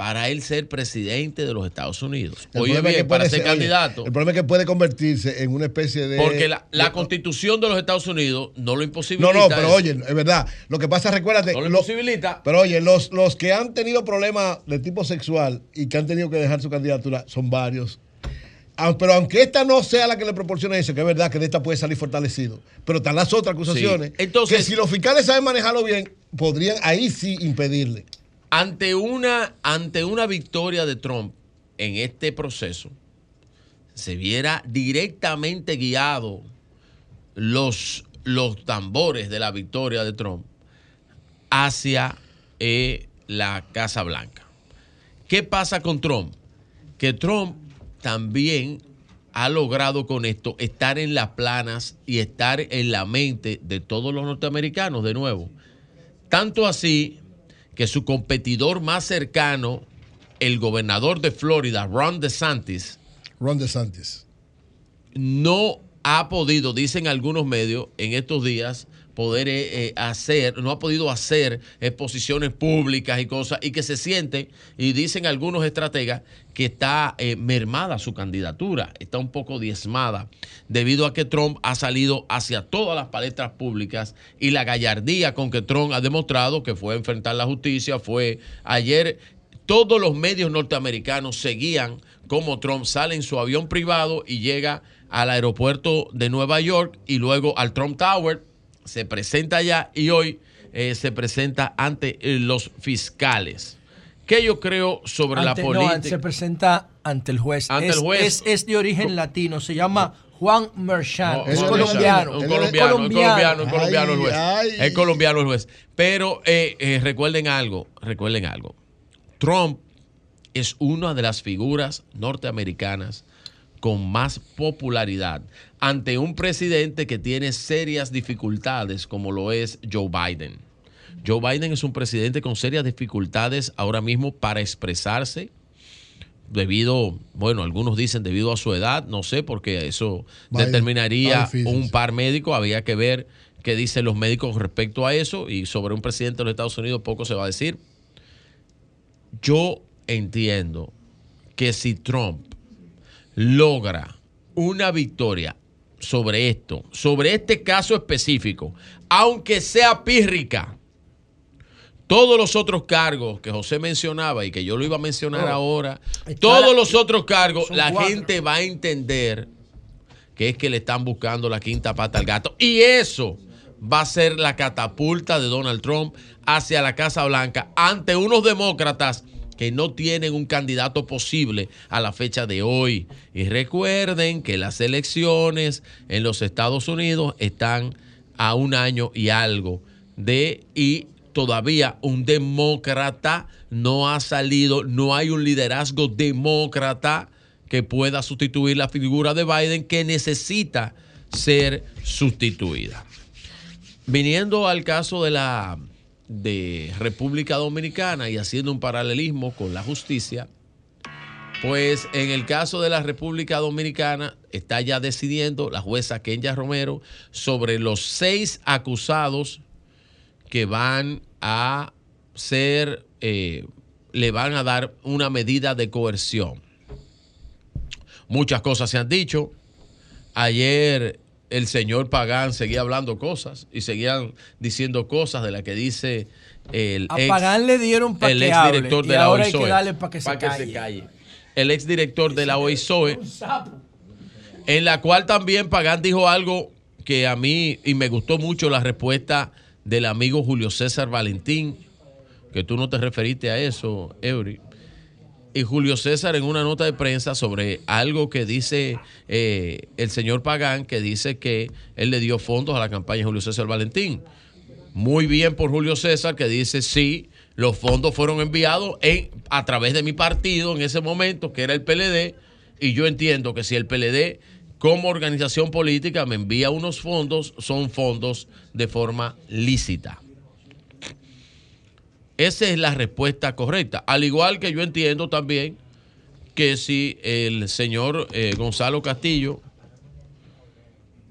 [SPEAKER 10] para él ser presidente de los Estados Unidos.
[SPEAKER 2] El
[SPEAKER 10] Oye
[SPEAKER 2] es que
[SPEAKER 10] para ser
[SPEAKER 2] ser- oye,
[SPEAKER 10] candidato.
[SPEAKER 2] el problema es que puede convertirse en una especie de.
[SPEAKER 10] Porque la, la
[SPEAKER 2] de-
[SPEAKER 10] constitución de los Estados Unidos no lo
[SPEAKER 2] No,
[SPEAKER 10] imposibilita.
[SPEAKER 2] no, pero
[SPEAKER 10] eso.
[SPEAKER 2] oye, es verdad. Lo que pasa, recuérdate.
[SPEAKER 10] No lo
[SPEAKER 2] lo-
[SPEAKER 10] imposibilita.
[SPEAKER 2] pero oye, los, los que han tenido problemas de tipo sexual y que han tenido que dejar su candidatura son varios. Pero aunque esta no sea la que le proporcione eso, que es verdad que de esta puede salir fortalecido, pero están las otras acusaciones,
[SPEAKER 10] Sí. Entonces-
[SPEAKER 2] que si los fiscales saben manejarlo bien, podrían ahí sí impedirle.
[SPEAKER 10] Ante una, ante una victoria de Trump en este proceso, se viera directamente guiado los, los tambores de la victoria de Trump hacia eh, la Casa Blanca. ¿Qué pasa con Trump? Que Trump también ha logrado con esto estar en las planas y estar en la mente de todos los norteamericanos de nuevo. Tanto así que su competidor más cercano, el gobernador de Florida, Ron DeSantis,
[SPEAKER 2] Ron DeSantis.
[SPEAKER 10] no ha podido, dicen algunos medios en estos días, poder eh, eh, hacer, no ha podido hacer exposiciones públicas y cosas, y que se siente, y dicen algunos estrategas, que está eh, mermada su candidatura, está un poco diezmada, debido a que Trump ha salido hacia todas las palestras públicas y la gallardía con que Trump ha demostrado que fue a enfrentar la justicia, fue ayer, todos los medios norteamericanos seguían cómo Trump sale en su avión privado y llega al aeropuerto de Nueva York y luego al Trump Tower, se presenta allá y hoy eh, se presenta ante eh, los fiscales. ¿Qué yo creo sobre
[SPEAKER 11] Ante-
[SPEAKER 10] la
[SPEAKER 11] no,
[SPEAKER 10] política?
[SPEAKER 11] se presenta ante el juez.
[SPEAKER 10] Ante
[SPEAKER 11] es,
[SPEAKER 10] el juez.
[SPEAKER 11] Es, es de origen latino, se llama Juan Merchan.
[SPEAKER 10] No,
[SPEAKER 11] es
[SPEAKER 10] Juan
[SPEAKER 11] colombiano.
[SPEAKER 10] Un
[SPEAKER 11] Es
[SPEAKER 10] colombiano, un colombiano, un colombiano el juez. Es colombiano el juez. Pero eh, eh, recuerden algo, recuerden algo. Trump es una de las figuras norteamericanas con más popularidad ante un presidente que tiene serias dificultades como lo es Joe Biden. Joe Biden es un presidente con serias dificultades ahora mismo para expresarse debido, bueno, algunos dicen debido a su edad, no sé, porque eso
[SPEAKER 2] Biden,
[SPEAKER 10] determinaría
[SPEAKER 2] difícil,
[SPEAKER 10] un par médico, había que ver qué dicen los médicos respecto a eso y sobre un presidente de los Estados Unidos poco se va a decir. Yo entiendo que si Trump logra una victoria sobre esto, sobre este caso específico, aunque sea pírrica, todos los otros cargos que José mencionaba y que yo lo iba a mencionar
[SPEAKER 11] Oh.
[SPEAKER 10] ahora, todos
[SPEAKER 11] la-
[SPEAKER 10] los otros cargos, la
[SPEAKER 11] cuatro.
[SPEAKER 10] gente va a entender que es que le están buscando la quinta pata al gato. Y eso va a ser la catapulta de Donald Trump hacia la Casa Blanca ante unos demócratas que no tienen un candidato posible a la fecha de hoy. Y recuerden que las elecciones en los Estados Unidos están a un año y algo de y todavía un demócrata no ha salido, no hay un liderazgo demócrata que pueda sustituir la figura de Biden que necesita ser sustituida. Viniendo al caso de la de República Dominicana y haciendo un paralelismo con la justicia, pues en el caso de la República Dominicana está ya decidiendo la jueza Kenya Romero sobre los seis acusados que van a ser, eh, le van a dar una medida de coerción. Muchas cosas se han dicho. Ayer el señor Pagán seguía hablando cosas y seguían diciendo cosas de las que dice el
[SPEAKER 11] A
[SPEAKER 10] ex,
[SPEAKER 11] Pagán le dieron
[SPEAKER 10] el
[SPEAKER 11] que
[SPEAKER 10] ex
[SPEAKER 11] hable,
[SPEAKER 10] director
[SPEAKER 11] y
[SPEAKER 10] de la
[SPEAKER 11] ahora hay que
[SPEAKER 10] OISOE.
[SPEAKER 11] darle pa' que se calle.
[SPEAKER 10] El ex director de la OISOE, en la cual también Pagán dijo algo que a mí, y me gustó mucho la respuesta del amigo Julio César Valentín, que tú no te referiste a eso, Eury. Y Julio César en una nota de prensa sobre algo que dice eh, el señor Pagán, que dice que él le dio fondos a la campaña de Julio César Valentín. Muy bien por Julio César, que dice sí, los fondos fueron enviados en, a través de mi partido en ese momento, que era el PLD, y yo entiendo que si el PLD como organización política me envía unos fondos, son fondos de forma lícita. Esa es la respuesta correcta. Al igual que yo entiendo también que si el señor eh, Gonzalo Castillo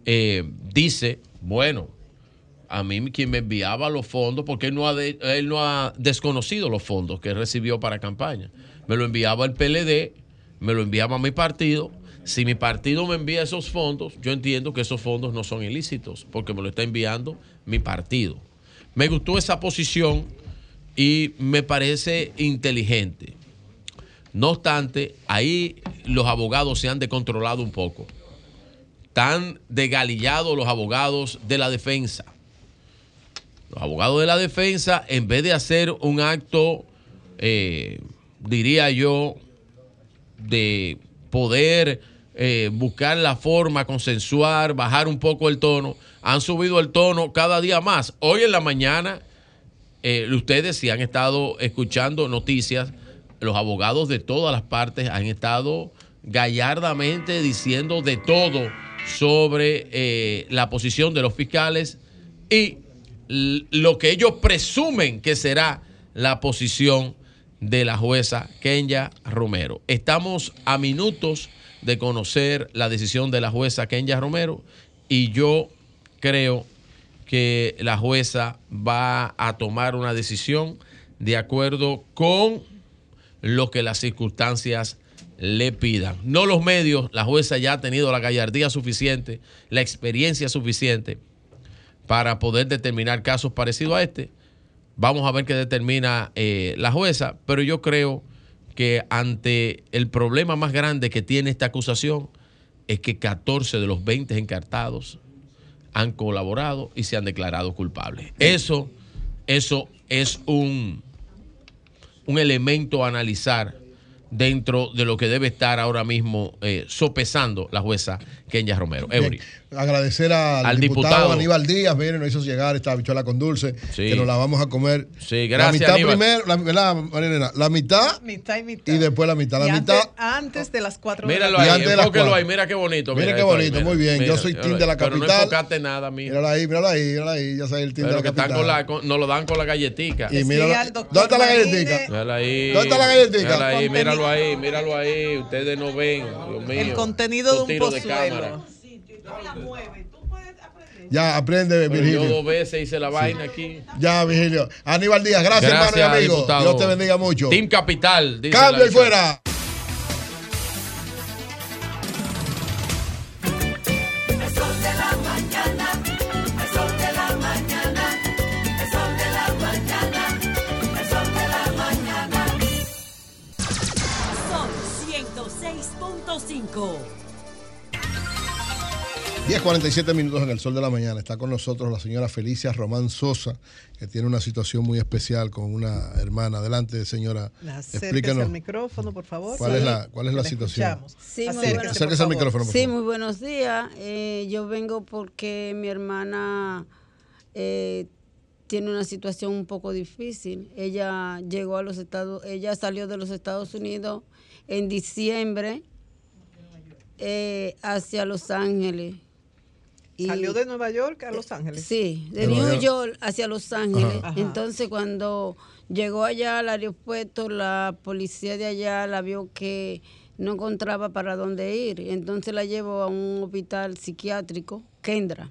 [SPEAKER 10] eh, dice, bueno, a mí quien me enviaba los fondos, porque él no, ha él no ha desconocido los fondos que recibió para campaña. Me lo enviaba el PLD, me lo enviaba mi partido. Si mi partido me envía esos fondos, yo entiendo que esos fondos no son ilícitos, porque me lo está enviando mi partido. Me gustó esa posición y me parece inteligente. No obstante, ahí los abogados se han descontrolado un poco. Están desgalillados los abogados de la defensa. Los abogados de la defensa, en vez de hacer un acto, eh, diría yo, de poder eh, buscar la forma, consensuar, bajar un poco el tono, han subido el tono cada día más. Hoy en la mañana, eh, ustedes si han estado escuchando noticias, los abogados de todas las partes han estado gallardamente diciendo de todo sobre eh, la posición de los fiscales y lo que ellos presumen que será la posición de la jueza Kenya Romero. Estamos a minutos de conocer la decisión de la jueza Kenya Romero y yo creo que la jueza va a tomar una decisión de acuerdo con lo que las circunstancias le pidan. No los medios, la jueza ya ha tenido la gallardía suficiente, la experiencia suficiente para poder determinar casos parecidos a este. Vamos a ver qué determina eh, la jueza, pero yo creo que ante el problema más grande que tiene esta acusación es que 14 de los 20 encartados han colaborado y se han declarado culpables. Eso, eso es un, un elemento a analizar dentro de lo que debe estar ahora mismo eh, sopesando la jueza Kenya Romero. Eury.
[SPEAKER 2] Agradecer al,
[SPEAKER 10] Al
[SPEAKER 2] diputado,
[SPEAKER 10] diputado.
[SPEAKER 2] Aníbal Díaz, miren, nos hizo llegar esta bichuela con dulce,
[SPEAKER 10] Sí.
[SPEAKER 2] que nos la vamos a comer.
[SPEAKER 10] Sí,
[SPEAKER 2] La
[SPEAKER 10] gracias,
[SPEAKER 2] mitad
[SPEAKER 10] Aníbal.
[SPEAKER 2] primero, la, ¿verdad, María Elena? La mitad
[SPEAKER 12] Mitad y mitad.
[SPEAKER 2] y después la mitad. La
[SPEAKER 12] Y
[SPEAKER 2] mitad.
[SPEAKER 12] antes, antes de las cuatro
[SPEAKER 10] Míralo
[SPEAKER 12] la
[SPEAKER 2] Y
[SPEAKER 10] ahí,
[SPEAKER 2] antes de las cuatro.
[SPEAKER 10] ahí, mira qué bonito.
[SPEAKER 2] Mira qué
[SPEAKER 10] esto ahí,
[SPEAKER 2] bonito,
[SPEAKER 10] mira,
[SPEAKER 2] muy bien. Yo
[SPEAKER 10] mira,
[SPEAKER 2] soy
[SPEAKER 10] míralo
[SPEAKER 2] team de la
[SPEAKER 10] ahí. Pero no
[SPEAKER 2] capital.
[SPEAKER 10] enfocaste nada, mijo.
[SPEAKER 2] Mírala ahí, mírala ahí, mírala ahí. Ya sabes el team
[SPEAKER 10] Pero
[SPEAKER 2] de
[SPEAKER 10] que
[SPEAKER 2] la
[SPEAKER 10] están
[SPEAKER 2] capital.
[SPEAKER 10] con la, con- nos lo dan con la galletica.
[SPEAKER 2] Y mira, ¿dónde está la galletica?
[SPEAKER 10] Míralo ahí.
[SPEAKER 2] ¿Dónde está la galletica?
[SPEAKER 10] Míralo ahí, míralo ahí, míralo ahí. Ustedes no ven, Dios mío.
[SPEAKER 12] El contenido de un pozuelo.
[SPEAKER 2] Ya, aprende,
[SPEAKER 10] Pero yo
[SPEAKER 2] Virgilio.
[SPEAKER 10] dos veces hice la vaina aquí.
[SPEAKER 2] Ya, Virgilio. Aníbal Díaz, gracias, hermano y amigo.
[SPEAKER 10] diputado.
[SPEAKER 2] Dios te bendiga mucho.
[SPEAKER 10] Team Capital. dice
[SPEAKER 2] Cambio y fuera.
[SPEAKER 18] Son 106.5.
[SPEAKER 2] 10.47 minutos en el sol de la mañana. Está con nosotros la señora Felicia Román Sosa, que tiene una situación muy especial con una hermana. Adelante, señora. Explíquenos.
[SPEAKER 12] al micrófono, por favor.
[SPEAKER 2] ¿Cuál es la- cuál es la
[SPEAKER 12] Le
[SPEAKER 2] situación?
[SPEAKER 19] Sí, muy
[SPEAKER 12] Acérquese,
[SPEAKER 19] buenos-
[SPEAKER 12] por
[SPEAKER 2] Acérquese al micrófono, por
[SPEAKER 19] Sí,
[SPEAKER 2] favor.
[SPEAKER 19] muy buenos días. Eh, yo vengo porque mi hermana eh, tiene una situación un poco difícil. Ella llegó a los Estados, ella salió de los Estados Unidos en diciembre eh, hacia Los Ángeles. Y-
[SPEAKER 12] Salió de Nueva York a Los Ángeles.
[SPEAKER 19] Sí, de
[SPEAKER 12] De
[SPEAKER 19] New
[SPEAKER 12] Nueva
[SPEAKER 19] York.
[SPEAKER 12] York.
[SPEAKER 19] hacia Los Ángeles.
[SPEAKER 12] Ajá.
[SPEAKER 19] Entonces cuando llegó allá al aeropuerto, la policía de allá la vio que no encontraba para dónde ir. Entonces la llevó a un hospital psiquiátrico, Kendra.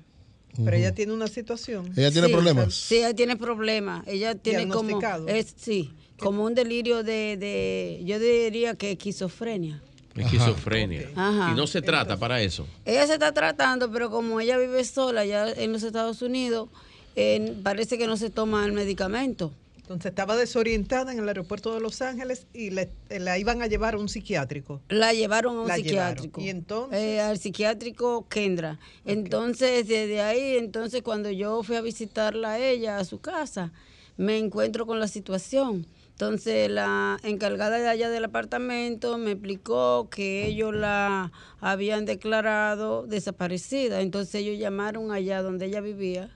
[SPEAKER 12] Pero ella tiene una situación.
[SPEAKER 2] ¿Ella tiene
[SPEAKER 19] Sí,
[SPEAKER 2] problemas?
[SPEAKER 19] Sí, ella tiene problemas. Ella tiene como, es, sí, como un delirio de, de, yo diría que esquizofrenia.
[SPEAKER 10] Esquizofrenia.
[SPEAKER 19] Ajá.
[SPEAKER 10] Y no se trata para eso.
[SPEAKER 19] Ella se está tratando, pero como ella vive sola ya en los Estados Unidos, eh, parece que no se toma el medicamento.
[SPEAKER 12] Entonces estaba desorientada en el aeropuerto de Los Ángeles y le- la iban a llevar a un psiquiátrico.
[SPEAKER 19] La llevaron a un
[SPEAKER 12] La
[SPEAKER 19] psiquiátrico.
[SPEAKER 12] llevaron. Y entonces.
[SPEAKER 19] Eh, al psiquiátrico Kendra. Entonces, desde ahí, entonces cuando yo fui a visitarla a ella, a su casa, me encuentro con la situación. Entonces, la encargada de allá del apartamento me explicó que ellos la habían declarado desaparecida. Entonces, ellos llamaron allá donde ella vivía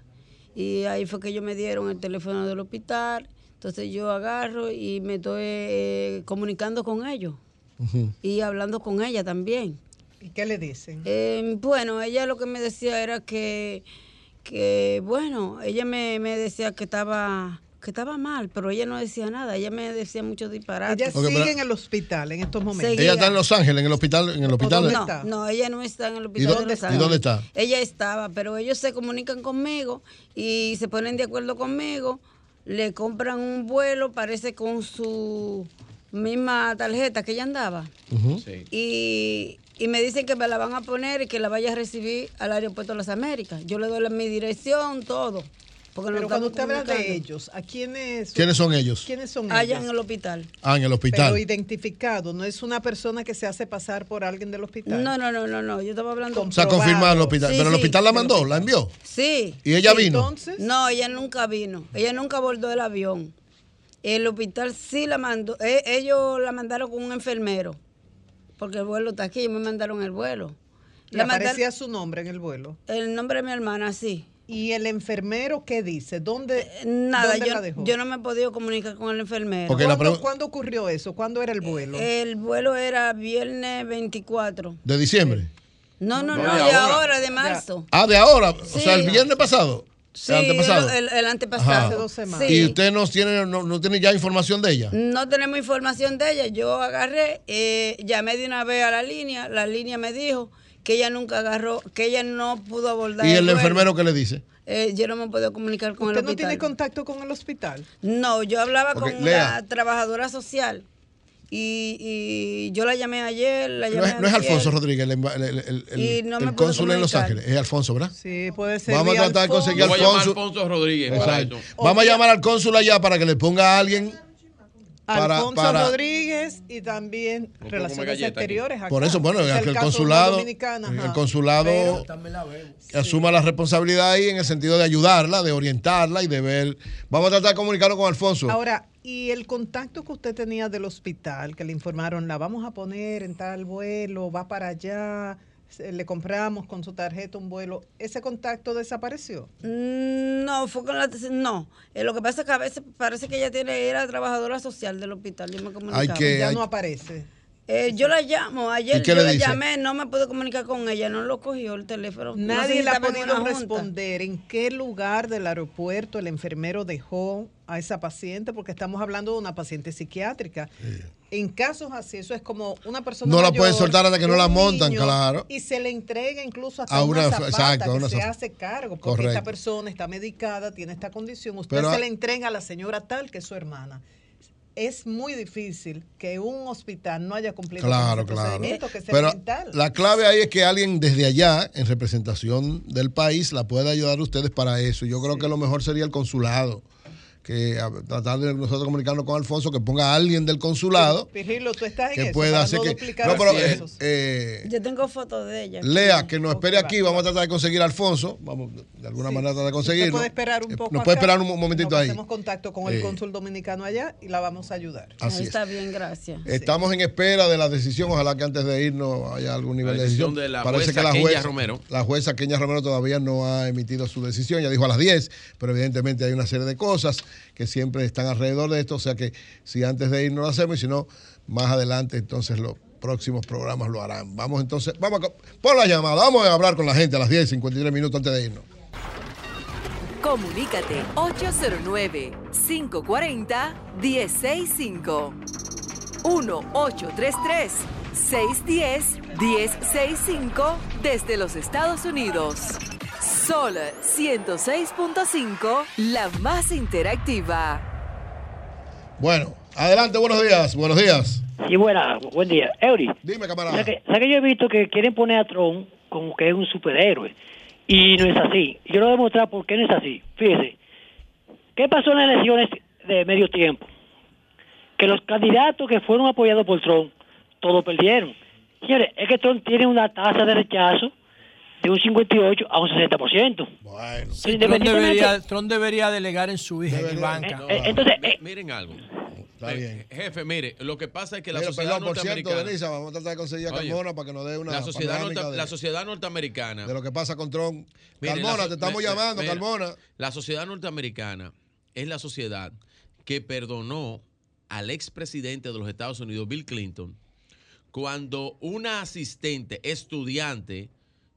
[SPEAKER 19] y ahí fue que ellos me dieron el teléfono del hospital. Entonces, yo agarro y me estoy eh, comunicando con ellos y hablando con ella también.
[SPEAKER 12] ¿Y qué le dicen?
[SPEAKER 19] Eh, bueno, ella lo que me decía era que, que bueno, ella me, me decía que estaba que estaba mal, pero ella no decía nada, ella me decía muchos disparates.
[SPEAKER 12] Ella sigue en el hospital en estos momentos.
[SPEAKER 2] Ella está en Los Ángeles, en el hospital. En el hospital
[SPEAKER 19] no, no, ella no está en el hospital.
[SPEAKER 2] dónde
[SPEAKER 19] de Los
[SPEAKER 2] está? ¿Y
[SPEAKER 19] Ángeles.
[SPEAKER 2] dónde está?
[SPEAKER 19] Ella estaba, pero ellos se comunican conmigo y se ponen de acuerdo conmigo, le compran un vuelo, parece con su misma tarjeta que ella andaba. Y, y me dicen que me la van a poner y que la vaya a recibir al aeropuerto de las Américas. Yo le doy la- mi dirección, todo. Porque
[SPEAKER 12] Pero cuando usted habla de ellos, ¿a quiénes?
[SPEAKER 2] ¿Quiénes son ellos?
[SPEAKER 12] ¿Quiénes son
[SPEAKER 19] Allá
[SPEAKER 12] ellos?
[SPEAKER 19] en el hospital.
[SPEAKER 2] Ah, en el
[SPEAKER 12] Pero
[SPEAKER 2] hospital.
[SPEAKER 12] identificado, no es una persona que se hace pasar por alguien del hospital.
[SPEAKER 19] No, no, no, no, no. Yo estaba hablando.
[SPEAKER 2] O sea, confirmado en el hospital.
[SPEAKER 19] Sí,
[SPEAKER 2] Pero el
[SPEAKER 19] sí.
[SPEAKER 2] hospital la mandó, la envió.
[SPEAKER 19] Sí.
[SPEAKER 2] ¿Y ella
[SPEAKER 19] Sí.
[SPEAKER 2] vino?
[SPEAKER 19] No, ella nunca vino. Ella nunca abordó el avión. El hospital sí la mandó. e- ellos la mandaron con un enfermero. Porque el vuelo está aquí. Me mandaron el vuelo.
[SPEAKER 12] Le aparecía su nombre en el vuelo.
[SPEAKER 19] El nombre de mi hermana, sí.
[SPEAKER 12] ¿Y el enfermero qué dice? ¿Dónde,
[SPEAKER 19] Nada,
[SPEAKER 12] dónde
[SPEAKER 19] yo,
[SPEAKER 12] la dejó?
[SPEAKER 19] yo no me he podido comunicar con el enfermero.
[SPEAKER 2] La
[SPEAKER 12] ¿Cuándo, cuándo ocurrió eso? ¿Cuándo era el vuelo?
[SPEAKER 19] El vuelo era viernes 24.
[SPEAKER 2] De diciembre.
[SPEAKER 19] No, no,
[SPEAKER 2] No,
[SPEAKER 19] no,
[SPEAKER 2] de
[SPEAKER 19] de
[SPEAKER 2] ahora.
[SPEAKER 19] ahora, de marzo.
[SPEAKER 2] Ah, de ahora. O sea, el viernes pasado.
[SPEAKER 19] Sí,
[SPEAKER 2] ¿El antepasado?
[SPEAKER 19] el, el antepasado.
[SPEAKER 2] Ajá.
[SPEAKER 19] Hace dos semanas.
[SPEAKER 2] ¿Y usted no tiene, no, no tiene ya información de ella?
[SPEAKER 19] No tenemos información de ella. Yo agarré, eh, llamé de una vez a la línea. La línea me dijo que ella nunca agarró, que ella no pudo abordar.
[SPEAKER 2] ¿Y el enfermero qué le dice?
[SPEAKER 19] Eh, yo no me puedo comunicar con el
[SPEAKER 6] ¿Usted no
[SPEAKER 19] hospital.
[SPEAKER 6] tiene contacto con el hospital?
[SPEAKER 19] No, yo hablaba con
[SPEAKER 2] Lea.
[SPEAKER 19] la trabajadora social. Y, y yo la llamé ayer, la
[SPEAKER 2] No
[SPEAKER 19] llamé
[SPEAKER 2] es, no es. Alfonso Rodríguez, el, el- el- el-
[SPEAKER 19] Y no
[SPEAKER 2] cónsul en Los. Ángeles. Es Alfonso, ¿verdad?
[SPEAKER 6] Sí, puede ser.
[SPEAKER 2] Vamos a tratar de
[SPEAKER 6] Alfonso.
[SPEAKER 2] conseguir
[SPEAKER 10] Yo
[SPEAKER 2] al
[SPEAKER 10] voy a llamar a
[SPEAKER 2] cónsul.
[SPEAKER 10] Alfonso Rodríguez
[SPEAKER 2] Exacto. Vamos a llamar al cónsul allá para que le ponga a alguien para,
[SPEAKER 6] Alfonso
[SPEAKER 2] para-
[SPEAKER 6] Rodríguez y también Relaciones
[SPEAKER 10] galleta.
[SPEAKER 6] Exteriores. acá.
[SPEAKER 2] por eso, bueno,
[SPEAKER 6] Es
[SPEAKER 2] el
[SPEAKER 6] una
[SPEAKER 2] consulado, el consulado que asuma la responsabilidad ahí en el sentido de ayudarla, de orientarla y de ver. Vamos a tratar de comunicarnos con Alfonso.
[SPEAKER 6] Ahora, y el contacto que usted tenía del hospital, que le informaron, la vamos a poner en tal vuelo, va para allá, le compramos con su tarjeta un vuelo, ¿ese contacto desapareció?
[SPEAKER 19] Mm, No, fue con la. No, Eh, lo que pasa es que a veces parece que ella tiene, era trabajadora social del hospital. Yo me comunicaba.
[SPEAKER 2] Que-
[SPEAKER 6] ya
[SPEAKER 2] hay-
[SPEAKER 6] no aparece.
[SPEAKER 19] Eh, yo la llamo, ayer
[SPEAKER 2] ¿Y qué
[SPEAKER 19] yo
[SPEAKER 2] le
[SPEAKER 19] la
[SPEAKER 2] dice?
[SPEAKER 19] llamé, no me pude comunicar con ella, no lo cogió el teléfono. No sé
[SPEAKER 6] Nadie
[SPEAKER 19] si
[SPEAKER 6] le ha podido responder en qué lugar del aeropuerto el enfermero dejó a esa paciente, porque estamos hablando de una paciente psiquiátrica. En casos así, eso es como una persona
[SPEAKER 2] No la pueden soltar hasta que no la montan,
[SPEAKER 6] niño,
[SPEAKER 2] claro.
[SPEAKER 6] Y se le entrega incluso hasta
[SPEAKER 2] A
[SPEAKER 6] una,
[SPEAKER 2] una-
[SPEAKER 6] zapata
[SPEAKER 2] exacto,
[SPEAKER 6] que
[SPEAKER 2] una
[SPEAKER 6] se hace cargo, porque
[SPEAKER 2] Correcto.
[SPEAKER 6] esta persona está medicada, tiene esta condición, usted
[SPEAKER 2] Pero
[SPEAKER 6] se le entrega a la señora tal que es su hermana. Es muy difícil que un hospital no haya cumplido
[SPEAKER 2] Claro,
[SPEAKER 6] ese
[SPEAKER 2] claro.
[SPEAKER 6] procedimiento, que es
[SPEAKER 2] Pero
[SPEAKER 6] elemental.
[SPEAKER 2] la clave ahí es que alguien desde allá, en representación del país, la pueda ayudar a ustedes para eso. Yo creo que lo mejor sería el consulado. Que a- tratar de nosotros comunicarnos con Alfonso, que ponga a alguien del consulado
[SPEAKER 6] Pirrilo, tú estás en
[SPEAKER 2] que
[SPEAKER 6] eso,
[SPEAKER 2] pueda hacer
[SPEAKER 6] no
[SPEAKER 2] que. No, pero eh, eh,
[SPEAKER 19] Yo tengo fotos de ella.
[SPEAKER 2] Lea, que nos espere aquí, vamos a tratar de conseguir a Alfonso. Vamos de alguna manera tratar de conseguirlo.
[SPEAKER 6] puede esperar un
[SPEAKER 2] Eh,
[SPEAKER 6] poco
[SPEAKER 2] Nos puede
[SPEAKER 6] acá,
[SPEAKER 2] esperar un momentito
[SPEAKER 6] nos
[SPEAKER 2] ahí.
[SPEAKER 6] Hacemos contacto con el
[SPEAKER 2] Eh,
[SPEAKER 6] cónsul dominicano allá y la vamos a ayudar.
[SPEAKER 2] Así
[SPEAKER 19] Ahí
[SPEAKER 2] es.
[SPEAKER 19] está bien, gracias.
[SPEAKER 2] Estamos en espera de la decisión. Ojalá que antes de irnos haya algún nivel
[SPEAKER 10] La
[SPEAKER 2] de decisión.
[SPEAKER 10] decisión de la
[SPEAKER 2] Parece
[SPEAKER 10] jueza
[SPEAKER 2] que la
[SPEAKER 10] Kenya
[SPEAKER 2] jueza,
[SPEAKER 10] Romero.
[SPEAKER 2] la jueza Kenia Romero todavía no ha emitido su decisión. Ya dijo a las 10, pero evidentemente hay una serie de cosas que siempre están alrededor de esto. O sea que si antes de irnos lo hacemos y si no, más adelante entonces los próximos programas lo harán. Vamos entonces, vamos a, pon la llamada. Vamos a hablar con la gente a las 10, 53 minutos antes de irnos.
[SPEAKER 13] Comunícate 809-540-1065. 1-833-610-1065 desde los Estados Unidos. Sol 106.5, la más interactiva.
[SPEAKER 2] Bueno, adelante, buenos días, buenos días.
[SPEAKER 20] Sí, buena, buen día. Eury.
[SPEAKER 2] Dime, camarada.
[SPEAKER 20] ¿Sabes que, sabes que yo he visto que quieren poner a Trump como que es un superhéroe? Y no es así. Yo lo voy a demostrar por qué no es así. Fíjese, ¿qué pasó en las elecciones de medio tiempo? Que los candidatos que fueron apoyados por Trump, todos perdieron. Señores, es que Trump tiene una tasa de rechazo de un 58 a un 60%.
[SPEAKER 2] Bueno.
[SPEAKER 11] Sí, Trump, debería, Trump debería delegar en su hija, en Ivanka.
[SPEAKER 20] Eh, entonces,
[SPEAKER 10] Mi- miren algo. Eh, Jefe, mire, lo que pasa es que la sociedad
[SPEAKER 2] perdón, por cierto,
[SPEAKER 10] norteamericana.
[SPEAKER 2] Denisa, vamos a tratar de conseguir a
[SPEAKER 10] Oye,
[SPEAKER 2] Carmona para que nos dé una
[SPEAKER 10] la sociedad,
[SPEAKER 2] panorámica
[SPEAKER 10] norte-
[SPEAKER 2] de,
[SPEAKER 10] la sociedad norteamericana.
[SPEAKER 2] de lo que pasa con Trump.
[SPEAKER 10] Mire,
[SPEAKER 2] Carmona,
[SPEAKER 10] so-
[SPEAKER 2] te estamos llamando, Carmona.
[SPEAKER 10] La sociedad norteamericana es la sociedad que perdonó al expresidente de los Estados Unidos, Bill Clinton, cuando una asistente estudiante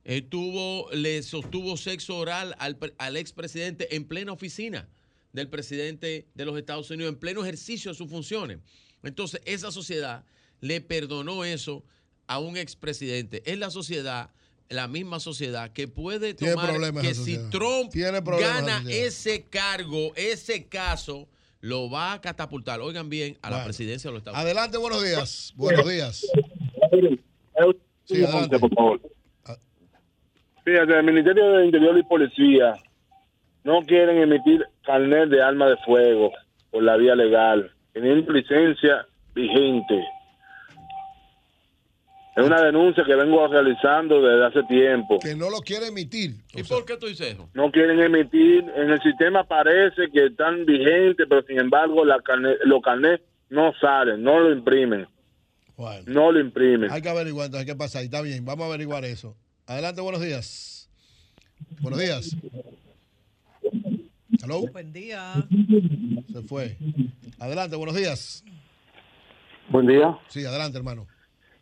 [SPEAKER 10] eh, tuvo, le sostuvo sexo oral al, pre- al expresidente en plena oficina del presidente de los Estados Unidos, en pleno ejercicio de sus funciones. Entonces, esa sociedad le perdonó eso a un expresidente. Es la sociedad, la misma sociedad, que puede
[SPEAKER 2] Tiene
[SPEAKER 10] tomar
[SPEAKER 2] problemas
[SPEAKER 10] que si. Trump
[SPEAKER 2] Tiene problemas esa
[SPEAKER 10] gana ese cargo, ese caso, lo va a catapultar, oigan bien, a la presidencia de los Estados
[SPEAKER 2] Adelante, buenos días. Buenos días. Sí, adelante.
[SPEAKER 21] por favor. Fíjate, el Ministerio de Interior y Policía no quieren emitir carnet de arma de fuego por la vía legal, teniendo licencia vigente. Es una denuncia que vengo realizando desde hace tiempo.
[SPEAKER 2] Que no lo quiere emitir.
[SPEAKER 10] ¿Y por qué tú dices eso?
[SPEAKER 21] No quieren emitir, en el sistema parece que están vigentes, pero sin embargo la carnet- los carnets no salen, no lo imprimen. No lo imprimen.
[SPEAKER 2] Hay que averiguar entonces qué pasa ahí. Está bien, vamos a averiguar eso. Adelante, buenos días. Buenos días. Hello.
[SPEAKER 6] Buen día.
[SPEAKER 2] Se fue. Adelante, buenos días.
[SPEAKER 21] Buen día.
[SPEAKER 2] Sí, adelante, hermano.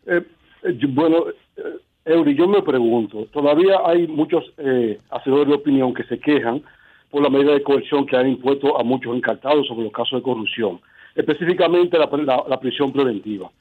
[SPEAKER 21] Eh, eh, bueno, eh, Eury, yo me pregunto, todavía hay muchos eh, hacedores de opinión que se quejan
[SPEAKER 22] por la medida de coerción que han impuesto a muchos encartados sobre los casos de corrupción, específicamente la, la- la prisión preventiva.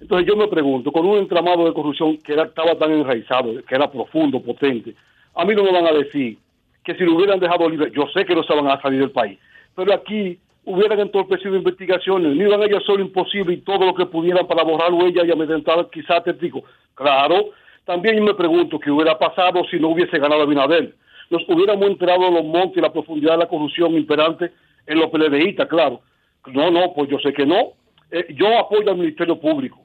[SPEAKER 22] Entonces yo me pregunto, con un entramado de corrupción que era- estaba tan enraizado, que era profundo, potente, a mí no me van a decir que si lo hubieran dejado libre, yo sé que no se van a salir del país, pero aquí hubieran entorpecido investigaciones, no iban a hacer lo imposible y todo lo que pudieran para borrar huellas y amedrentar quizás testigos. Claro, también me pregunto qué hubiera pasado si no hubiese ganado Abinader. Nos hubiéramos enterado de los montes y la profundidad de la corrupción imperante en los PLDistas, claro. No, no, pues yo sé que no. Eh, yo apoyo al Ministerio Público.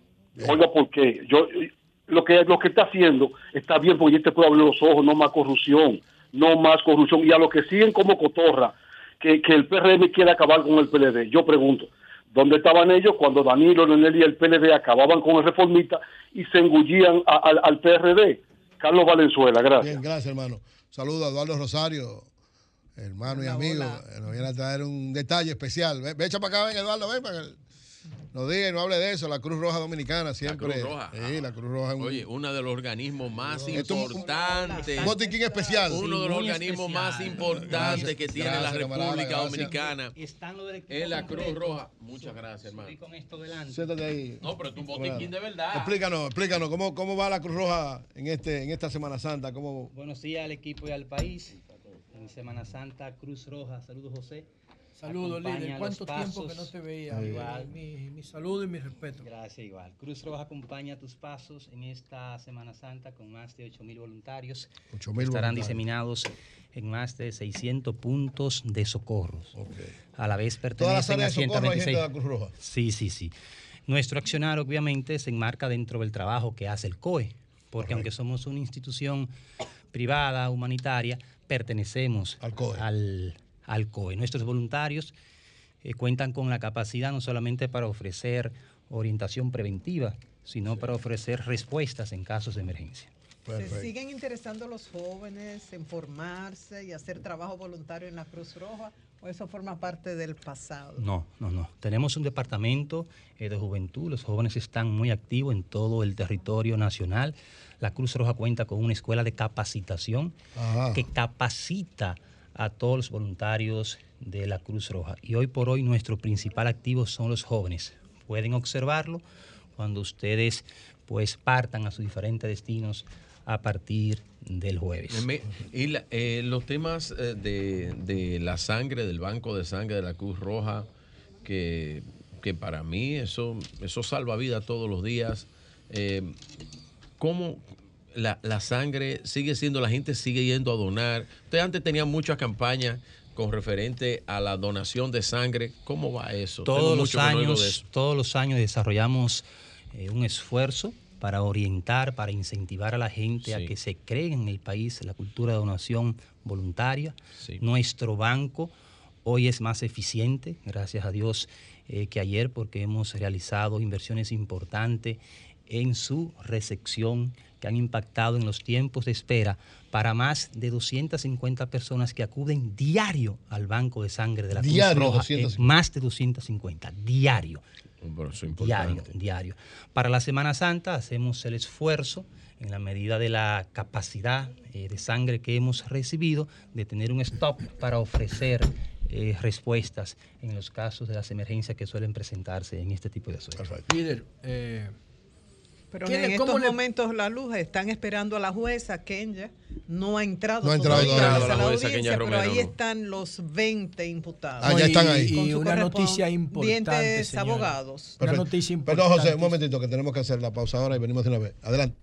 [SPEAKER 22] Oiga, ¿por qué? Yo, eh, lo que lo que está haciendo está bien porque este puede abrir los ojos, no más corrupción, no más corrupción. Y a los que siguen como cotorra, que, que el PRM quiere acabar con el PLD, yo pregunto, ¿dónde estaban ellos cuando Danilo, Leonel y el PLD acababan con el reformista y se engullían a- al- al PRD? Carlos Valenzuela, gracias.
[SPEAKER 2] Bien, gracias, hermano. Saludo a Eduardo Rosario, hermano y amigo. Eh, Nos viene a traer un detalle especial. Ve, ve, echa para acá, ven, Eduardo, ven para que nos diga y no hable de eso. La Cruz Roja Dominicana siempre.
[SPEAKER 10] Cruz Roja.
[SPEAKER 2] Sí, la Cruz Roja un,
[SPEAKER 10] Oye, uno de los organismos más importantes.
[SPEAKER 2] un botiquín especial.
[SPEAKER 10] Uno de los organismos más importantes que tiene
[SPEAKER 2] gracias,
[SPEAKER 10] la República. Dominicana.
[SPEAKER 23] Están lo del equipo
[SPEAKER 10] Es la Cruz. Roja. Muchas gracias, hermano.
[SPEAKER 23] con esto delante.
[SPEAKER 2] Siéntate ahí.
[SPEAKER 10] No, pero es un botiquín de verdad.
[SPEAKER 2] Explícanos, explícanos, ¿cómo, cómo va la Cruz Roja en, este, en esta Semana Santa? ¿Cómo,
[SPEAKER 23] Buenos días al equipo y al país. En Semana Santa, Cruz Roja. Saludos, José.
[SPEAKER 11] Saludos, líder. ¿Cuánto tiempo que no te veía?
[SPEAKER 23] Igual.
[SPEAKER 11] Mi, mi saludo y mi respeto.
[SPEAKER 23] Gracias, igual. Cruz Roja acompaña tus pasos en esta Semana Santa con más de 8.000 voluntarios.
[SPEAKER 2] 8.000
[SPEAKER 23] que Estarán
[SPEAKER 2] voluntarios.
[SPEAKER 23] diseminados en más de 600 puntos de socorros. A la vez
[SPEAKER 2] Todas las
[SPEAKER 23] pertenecen a
[SPEAKER 2] áreas de socorro hay gente
[SPEAKER 23] 126.
[SPEAKER 2] de la Cruz Roja.
[SPEAKER 23] Sí, sí, sí. Nuestro accionar obviamente se enmarca dentro del trabajo que hace el COE, porque aunque somos una institución privada, humanitaria, pertenecemos al COE. Al, COE. Nuestros voluntarios eh, cuentan con la capacidad no solamente para ofrecer orientación preventiva, sino para ofrecer respuestas en casos de emergencia.
[SPEAKER 12] ¿Se siguen interesando los jóvenes en formarse y hacer trabajo voluntario en la Cruz Roja? ¿O eso forma parte del pasado?
[SPEAKER 23] No, no, no. Tenemos un departamento eh, de juventud. Los jóvenes están muy activos en todo el territorio nacional. La Cruz Roja cuenta con una escuela de capacitación
[SPEAKER 2] Ajá.
[SPEAKER 23] que capacita a todos los voluntarios de la Cruz Roja. Y hoy por hoy nuestro principal activo son los jóvenes. Pueden observarlo cuando ustedes pues partan a sus diferentes destinos a partir del jueves.
[SPEAKER 10] Y eh, los temas eh, de, de la sangre, del banco de sangre de la Cruz Roja, que, que para mí eso, eso salva vida todos los días. Eh, ¿Cómo la, la sangre sigue siendo, la gente sigue yendo a donar? Usted antes tenía muchas campañas con referente a la donación de sangre. ¿Cómo va eso?
[SPEAKER 23] Todos los años,
[SPEAKER 10] eso.
[SPEAKER 23] todos los años desarrollamos eh, un esfuerzo para orientar, para incentivar a la gente a que se cree en el país la cultura de donación voluntaria. Nuestro banco hoy es más eficiente, gracias a Dios, eh, que ayer, porque hemos realizado inversiones importantes en su recepción que han impactado en los tiempos de espera para más de 250 personas que acuden diario al banco de sangre de la Cruz
[SPEAKER 2] Diario,
[SPEAKER 23] Roja.
[SPEAKER 2] 250.
[SPEAKER 23] eh, más de 250, diario.
[SPEAKER 10] Bueno, eso es
[SPEAKER 23] Diario,
[SPEAKER 10] importante.
[SPEAKER 23] diario. Para la Semana Santa hacemos el esfuerzo, en la medida de la capacidad eh, de sangre que hemos recibido, de tener un stock para ofrecer eh, respuestas en los casos de las emergencias que suelen presentarse en este tipo de asuntos.
[SPEAKER 11] Líder, eh,
[SPEAKER 12] Pero
[SPEAKER 11] ¿Quién
[SPEAKER 12] en estos
[SPEAKER 11] cómo le-
[SPEAKER 12] momentos la luz están esperando a la jueza Kenya. No ha entrado,
[SPEAKER 2] No ha entrado
[SPEAKER 12] todavía a la
[SPEAKER 2] La jueza
[SPEAKER 12] audiencia,
[SPEAKER 2] Kenya
[SPEAKER 12] pero
[SPEAKER 2] Romero,
[SPEAKER 12] ahí
[SPEAKER 2] no.
[SPEAKER 12] están los 20 imputados.
[SPEAKER 2] Ah, ya están ahí.
[SPEAKER 11] y una noticia importante, señora.
[SPEAKER 12] abogados.
[SPEAKER 11] Una
[SPEAKER 2] Perfecto.
[SPEAKER 11] noticia
[SPEAKER 2] Perdón, José, un
[SPEAKER 11] importante.
[SPEAKER 2] momentito que tenemos que hacer la pausa ahora y venimos de una vez. Adelante.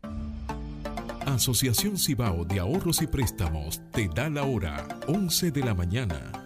[SPEAKER 24] Asociación Cibao de Ahorros y Préstamos te da la hora, 11 de la mañana.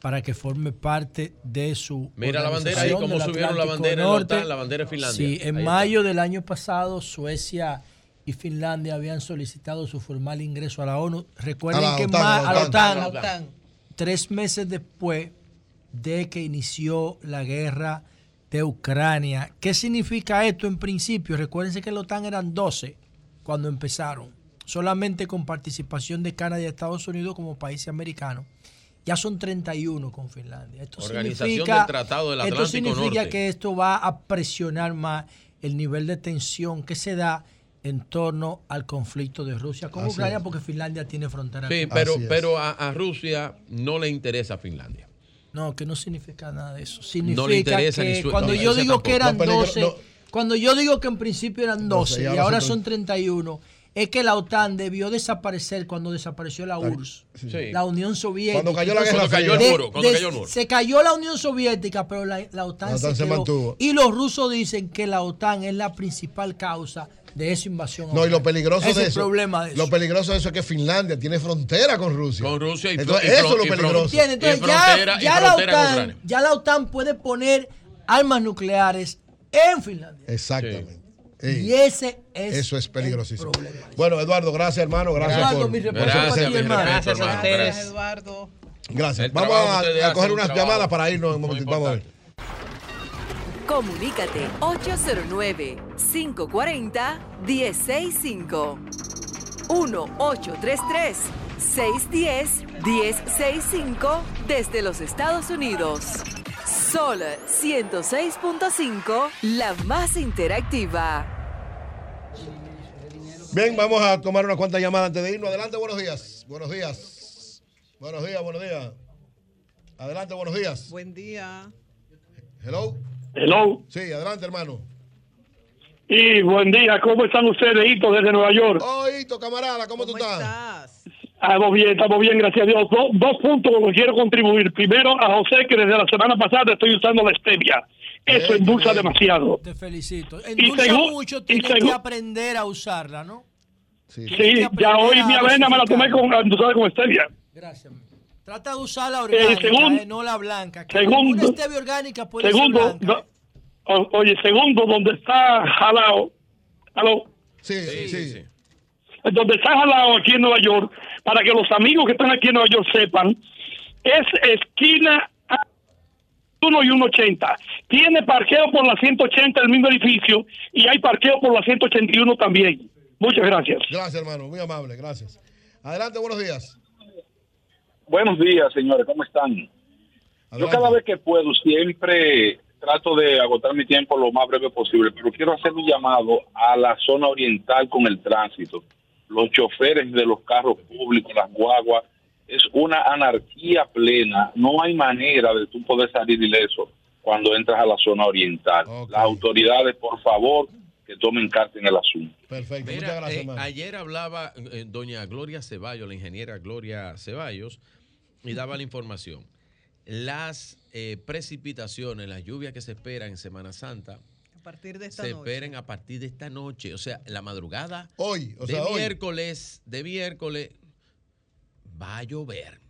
[SPEAKER 11] para que forme parte de su
[SPEAKER 10] Mira la bandera ahí,
[SPEAKER 11] del
[SPEAKER 10] subieron la bandera en la
[SPEAKER 11] Norte.
[SPEAKER 10] OTAN, la bandera de Finlandia.
[SPEAKER 11] Sí, en
[SPEAKER 10] Ahí está.
[SPEAKER 11] mayo del año pasado Suecia y Finlandia habían solicitado su formal ingreso a la ONU. Recuerden
[SPEAKER 2] A la
[SPEAKER 11] que
[SPEAKER 2] OTAN,
[SPEAKER 11] ma-
[SPEAKER 2] a la
[SPEAKER 11] La
[SPEAKER 2] OTAN.
[SPEAKER 11] tres meses después de que inició la guerra de Ucrania. ¿Qué significa esto en principio? Recuérdense que la OTAN eran 12 cuando empezaron, solamente con participación de Canadá y Estados Unidos como países americanos. Ya son 31 con Finlandia. Esto
[SPEAKER 10] Organización
[SPEAKER 11] significa-
[SPEAKER 10] del Tratado del
[SPEAKER 11] Esto
[SPEAKER 10] Atlántico
[SPEAKER 11] significa
[SPEAKER 10] Norte.
[SPEAKER 11] que esto va a presionar más el nivel de tensión que se da en torno al conflicto de Rusia con
[SPEAKER 10] Así
[SPEAKER 11] Ucrania,
[SPEAKER 10] es.
[SPEAKER 11] porque Finlandia tiene frontera.
[SPEAKER 10] Sí,
[SPEAKER 11] con-
[SPEAKER 10] pero, pero a, a Rusia no le interesa Finlandia.
[SPEAKER 11] No, que no significa nada de eso.
[SPEAKER 10] No
[SPEAKER 11] Significa
[SPEAKER 10] le interesa
[SPEAKER 11] que
[SPEAKER 10] ni su-
[SPEAKER 11] cuando
[SPEAKER 10] no
[SPEAKER 11] yo digo que eran
[SPEAKER 10] No peligro-
[SPEAKER 11] 12,
[SPEAKER 10] no.
[SPEAKER 11] cuando yo digo que en principio eran 12 y ahora son
[SPEAKER 2] son
[SPEAKER 11] 31, es que la OTAN debió desaparecer cuando desapareció la URSS,
[SPEAKER 2] Sí.
[SPEAKER 11] la Unión Soviética.
[SPEAKER 2] Cuando cayó la Guerra
[SPEAKER 10] Cuando cayó el
[SPEAKER 11] De-
[SPEAKER 10] muro, cuando
[SPEAKER 11] de-
[SPEAKER 10] cayó el muro.
[SPEAKER 11] Se cayó la Unión Soviética, pero la, la OTAN,
[SPEAKER 2] La OTAN se mantuvo.
[SPEAKER 11] Y los rusos dicen que la OTAN es la principal causa de esa invasión. a
[SPEAKER 2] No, y lo peligroso de
[SPEAKER 11] es
[SPEAKER 2] eso.
[SPEAKER 11] el problema de eso.
[SPEAKER 2] Lo peligroso de eso es que Finlandia tiene frontera con Rusia.
[SPEAKER 10] Con Rusia y
[SPEAKER 2] Entonces,
[SPEAKER 10] y
[SPEAKER 2] eso es lo peligroso.
[SPEAKER 11] Entonces,
[SPEAKER 10] Y
[SPEAKER 11] ya,
[SPEAKER 10] y
[SPEAKER 11] ya la OTAN, ya la OTAN puede poner armas nucleares en Finlandia.
[SPEAKER 2] Exactamente.
[SPEAKER 11] Y ese es
[SPEAKER 2] Eso es
[SPEAKER 11] el
[SPEAKER 2] peligrosísimo.
[SPEAKER 11] problema.
[SPEAKER 2] Bueno, Eduardo, gracias hermano. Gracias
[SPEAKER 11] Eduardo,
[SPEAKER 2] por
[SPEAKER 11] para ti, hermano.
[SPEAKER 10] Gracias a ustedes.
[SPEAKER 12] Gracias, Eduardo.
[SPEAKER 2] Gracias.
[SPEAKER 10] El
[SPEAKER 2] Vamos a, a coger
[SPEAKER 10] un
[SPEAKER 2] unas
[SPEAKER 10] trabajo
[SPEAKER 2] llamadas para irnos un
[SPEAKER 10] muy
[SPEAKER 2] momentito. Vamos a ver.
[SPEAKER 13] Comunícate 809-540-1065. 1-833-610-1065 desde los Estados Unidos. Sol 106.5, la más interactiva.
[SPEAKER 2] Bien, vamos a tomar unas cuantas llamadas antes de irnos. Adelante, buenos días. Buenos días. Buenos días, buenos días. Adelante, buenos días.
[SPEAKER 12] Buen día.
[SPEAKER 2] Hello.
[SPEAKER 14] Hello.
[SPEAKER 2] Sí, adelante, hermano.
[SPEAKER 14] Y buen día, ¿cómo están ustedes, Hito, desde Nueva York?
[SPEAKER 2] Oh, Hito, camarada, ¿cómo, tú estás?
[SPEAKER 14] Estamos bien, estamos bien, gracias a Dios. Do- dos puntos con los que quiero contribuir. Primero, a José, que desde la semana pasada estoy usando la stevia. Eso endulza demasiado.
[SPEAKER 11] Te felicito.
[SPEAKER 14] Y
[SPEAKER 11] Endulza
[SPEAKER 14] segu-
[SPEAKER 11] mucho,
[SPEAKER 14] y
[SPEAKER 11] tienes
[SPEAKER 14] segu-
[SPEAKER 11] que aprender a usarla, ¿no?
[SPEAKER 14] Sí, ya hoy mi avena me la tomé con, endulzada con stevia.
[SPEAKER 11] Gracias. Trata de usar la orgánica,
[SPEAKER 14] segundo-
[SPEAKER 11] eh, no la blanca. que
[SPEAKER 14] segundo-
[SPEAKER 11] una stevia orgánica puede
[SPEAKER 14] Segundo,
[SPEAKER 11] ser blanca.
[SPEAKER 14] do- o- oye, segundo, donde está jalado. ¿Aló?
[SPEAKER 2] Sí, sí,
[SPEAKER 14] Donde está jalado aquí en Nueva York, para que los amigos que están aquí en Nueva York sepan, es esquina 1 y 180. Tiene parqueo por la 180 el mismo edificio y hay parqueo por la 181 también. Muchas gracias.
[SPEAKER 2] Gracias, hermano. Muy amable, gracias. Adelante, buenos días.
[SPEAKER 16] Buenos días, señores, ¿cómo están? Yo cada vez que puedo siempre trato de agotar mi tiempo lo más breve posible, pero quiero hacer un llamado a la zona oriental con el tránsito. Los choferes de los carros públicos, las guaguas, es una anarquía plena. No hay manera de tú poder salir ileso cuando entras a la zona oriental. Las autoridades, por favor, que tomen carta en el asunto.
[SPEAKER 2] Perfecto,
[SPEAKER 10] Mira,
[SPEAKER 2] muchas gracias,
[SPEAKER 10] eh, ayer hablaba eh, doña Gloria Ceballos, la ingeniera Gloria Ceballos, y daba la información. Las eh, precipitaciones, las lluvias que se esperan en Semana Santa,
[SPEAKER 12] partir de esta
[SPEAKER 10] se
[SPEAKER 12] noche.
[SPEAKER 10] esperen a partir de esta noche, o sea, la madrugada
[SPEAKER 2] Hoy, o
[SPEAKER 10] de
[SPEAKER 2] sea, hoy.
[SPEAKER 10] miércoles, de miércoles va a llover.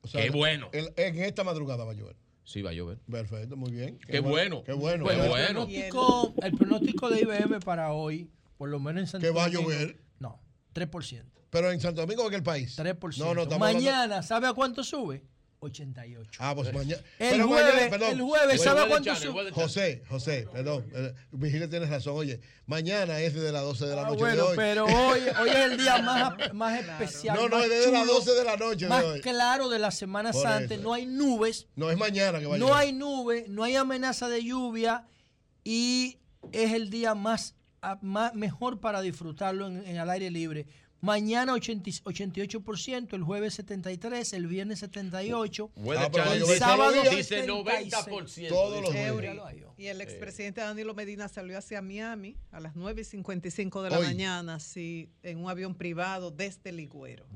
[SPEAKER 2] O sea,
[SPEAKER 10] Qué bueno.
[SPEAKER 2] En, en esta madrugada va a llover.
[SPEAKER 10] Sí, va a llover.
[SPEAKER 2] Perfecto, muy bien.
[SPEAKER 10] Qué bueno.
[SPEAKER 2] Qué bueno.
[SPEAKER 10] Qué bueno.
[SPEAKER 11] El pronóstico, el pronóstico de IBM para hoy, por lo menos en Santo
[SPEAKER 2] Que va a llover.
[SPEAKER 11] No, 3%.
[SPEAKER 2] Pero en Santo Domingo o en el país.
[SPEAKER 11] 3%.
[SPEAKER 2] No, no, estamos hablando-
[SPEAKER 11] Mañana, ¿sabe a cuánto sube? 88.
[SPEAKER 2] Ah, pues mañana.
[SPEAKER 11] El
[SPEAKER 2] pero
[SPEAKER 11] jueves-
[SPEAKER 2] mañana, perdón.
[SPEAKER 11] el jueves, ¿sabe cuánto sube?
[SPEAKER 2] José, José, perdón. Virgilia tienes razón. Oye, mañana es desde las 12 de la
[SPEAKER 11] Ah,
[SPEAKER 2] noche
[SPEAKER 11] bueno,
[SPEAKER 2] de hoy.
[SPEAKER 11] pero hoy, hoy es el día más, más especial.
[SPEAKER 2] No, no,
[SPEAKER 11] más
[SPEAKER 2] es desde las
[SPEAKER 11] chulo,
[SPEAKER 2] 12 de la noche
[SPEAKER 11] Más
[SPEAKER 2] de hoy.
[SPEAKER 11] claro de la Semana
[SPEAKER 2] Por
[SPEAKER 11] Santa.
[SPEAKER 2] eso.
[SPEAKER 11] No hay nubes.
[SPEAKER 2] No es mañana que va a
[SPEAKER 11] No hay nube, no hay amenaza de lluvia y es el día más, más mejor para disfrutarlo en, en al aire libre. Mañana 80 88%, el jueves 73, el viernes 78,
[SPEAKER 10] Weather
[SPEAKER 2] Ah,
[SPEAKER 11] el sábado.
[SPEAKER 10] Dice
[SPEAKER 11] 76.
[SPEAKER 10] 90%.
[SPEAKER 2] Todos los días.
[SPEAKER 12] Y el expresidente Danilo Medina salió hacia Miami a las 9 y 55 de la
[SPEAKER 2] Hoy.
[SPEAKER 12] mañana, sí, en un avión privado desde Ligüero.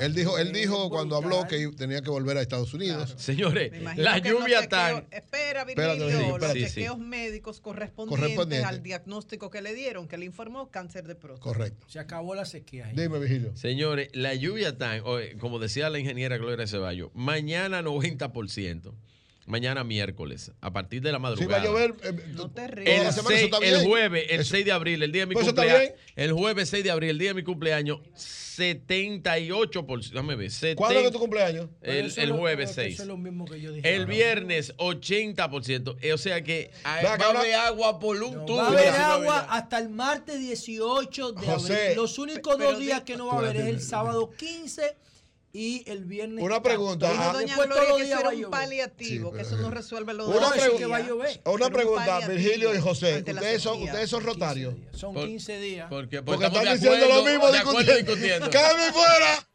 [SPEAKER 2] Él dijo, él dijo cuando habló que tenía que volver a Estados Unidos.
[SPEAKER 10] Señores, la lluvia tan...
[SPEAKER 12] Espera, Virgilio,
[SPEAKER 2] Virgilio,
[SPEAKER 12] los chequeos médicos correspondientes,
[SPEAKER 2] Correspondiente.
[SPEAKER 12] al diagnóstico que le dieron, que le informó cáncer de próstata.
[SPEAKER 2] Correcto.
[SPEAKER 11] Se acabó la sequía.
[SPEAKER 2] Dime, Vigilio.
[SPEAKER 10] Señores, la lluvia tan, como decía la ingeniera Gloria Ceballos, mañana 90%, mañana miércoles, a partir de la
[SPEAKER 2] Si
[SPEAKER 10] madrugada.
[SPEAKER 2] va a llover, eh,
[SPEAKER 12] No te
[SPEAKER 2] toda
[SPEAKER 10] El,
[SPEAKER 2] semana,
[SPEAKER 10] seis-
[SPEAKER 2] eso está
[SPEAKER 10] el
[SPEAKER 2] bien.
[SPEAKER 10] jueves, el
[SPEAKER 2] Eso-
[SPEAKER 10] 6 de abril, el día de mi
[SPEAKER 2] Pues
[SPEAKER 10] cumpleaños. El jueves 6 de abril, el día de mi cumpleaños, 78%. Déjame ver.
[SPEAKER 2] ¿Cuándo es
[SPEAKER 10] 70
[SPEAKER 2] tu cumpleaños?
[SPEAKER 10] El, el jueves
[SPEAKER 11] eso
[SPEAKER 10] 6.
[SPEAKER 11] es lo mismo que yo dije.
[SPEAKER 10] El viernes 80%. Eh, O sea que ah,
[SPEAKER 2] Ve
[SPEAKER 10] va
[SPEAKER 2] acá,
[SPEAKER 10] a haber agua por un tubo.
[SPEAKER 11] Va a haber
[SPEAKER 10] Sí,
[SPEAKER 11] agua
[SPEAKER 10] sí,
[SPEAKER 11] hasta el martes 18 de
[SPEAKER 2] José,
[SPEAKER 11] abril. Los únicos dos días que no va a haber es el sábado 15 y el viernes.
[SPEAKER 2] Una pregunta,
[SPEAKER 11] 14.
[SPEAKER 2] ah,
[SPEAKER 12] Doña
[SPEAKER 11] Después
[SPEAKER 12] Gloria, que
[SPEAKER 11] días
[SPEAKER 12] eso era un paliativo, que eso no resuelve los
[SPEAKER 2] Una,
[SPEAKER 12] dos
[SPEAKER 2] pregu-
[SPEAKER 11] sí que va a llover.
[SPEAKER 2] una
[SPEAKER 12] un
[SPEAKER 2] pregunta,
[SPEAKER 12] paliativo
[SPEAKER 2] Virgilio y José. Ustedes son, ustedes son rotarios.
[SPEAKER 11] Son
[SPEAKER 10] Por-
[SPEAKER 11] 15 días.
[SPEAKER 10] Porque,
[SPEAKER 2] Porque
[SPEAKER 10] estamos
[SPEAKER 2] están
[SPEAKER 10] de
[SPEAKER 2] diciendo lo mismo
[SPEAKER 10] de
[SPEAKER 2] discutiendo.
[SPEAKER 10] discutiendo.
[SPEAKER 2] ¡Cambien fuera!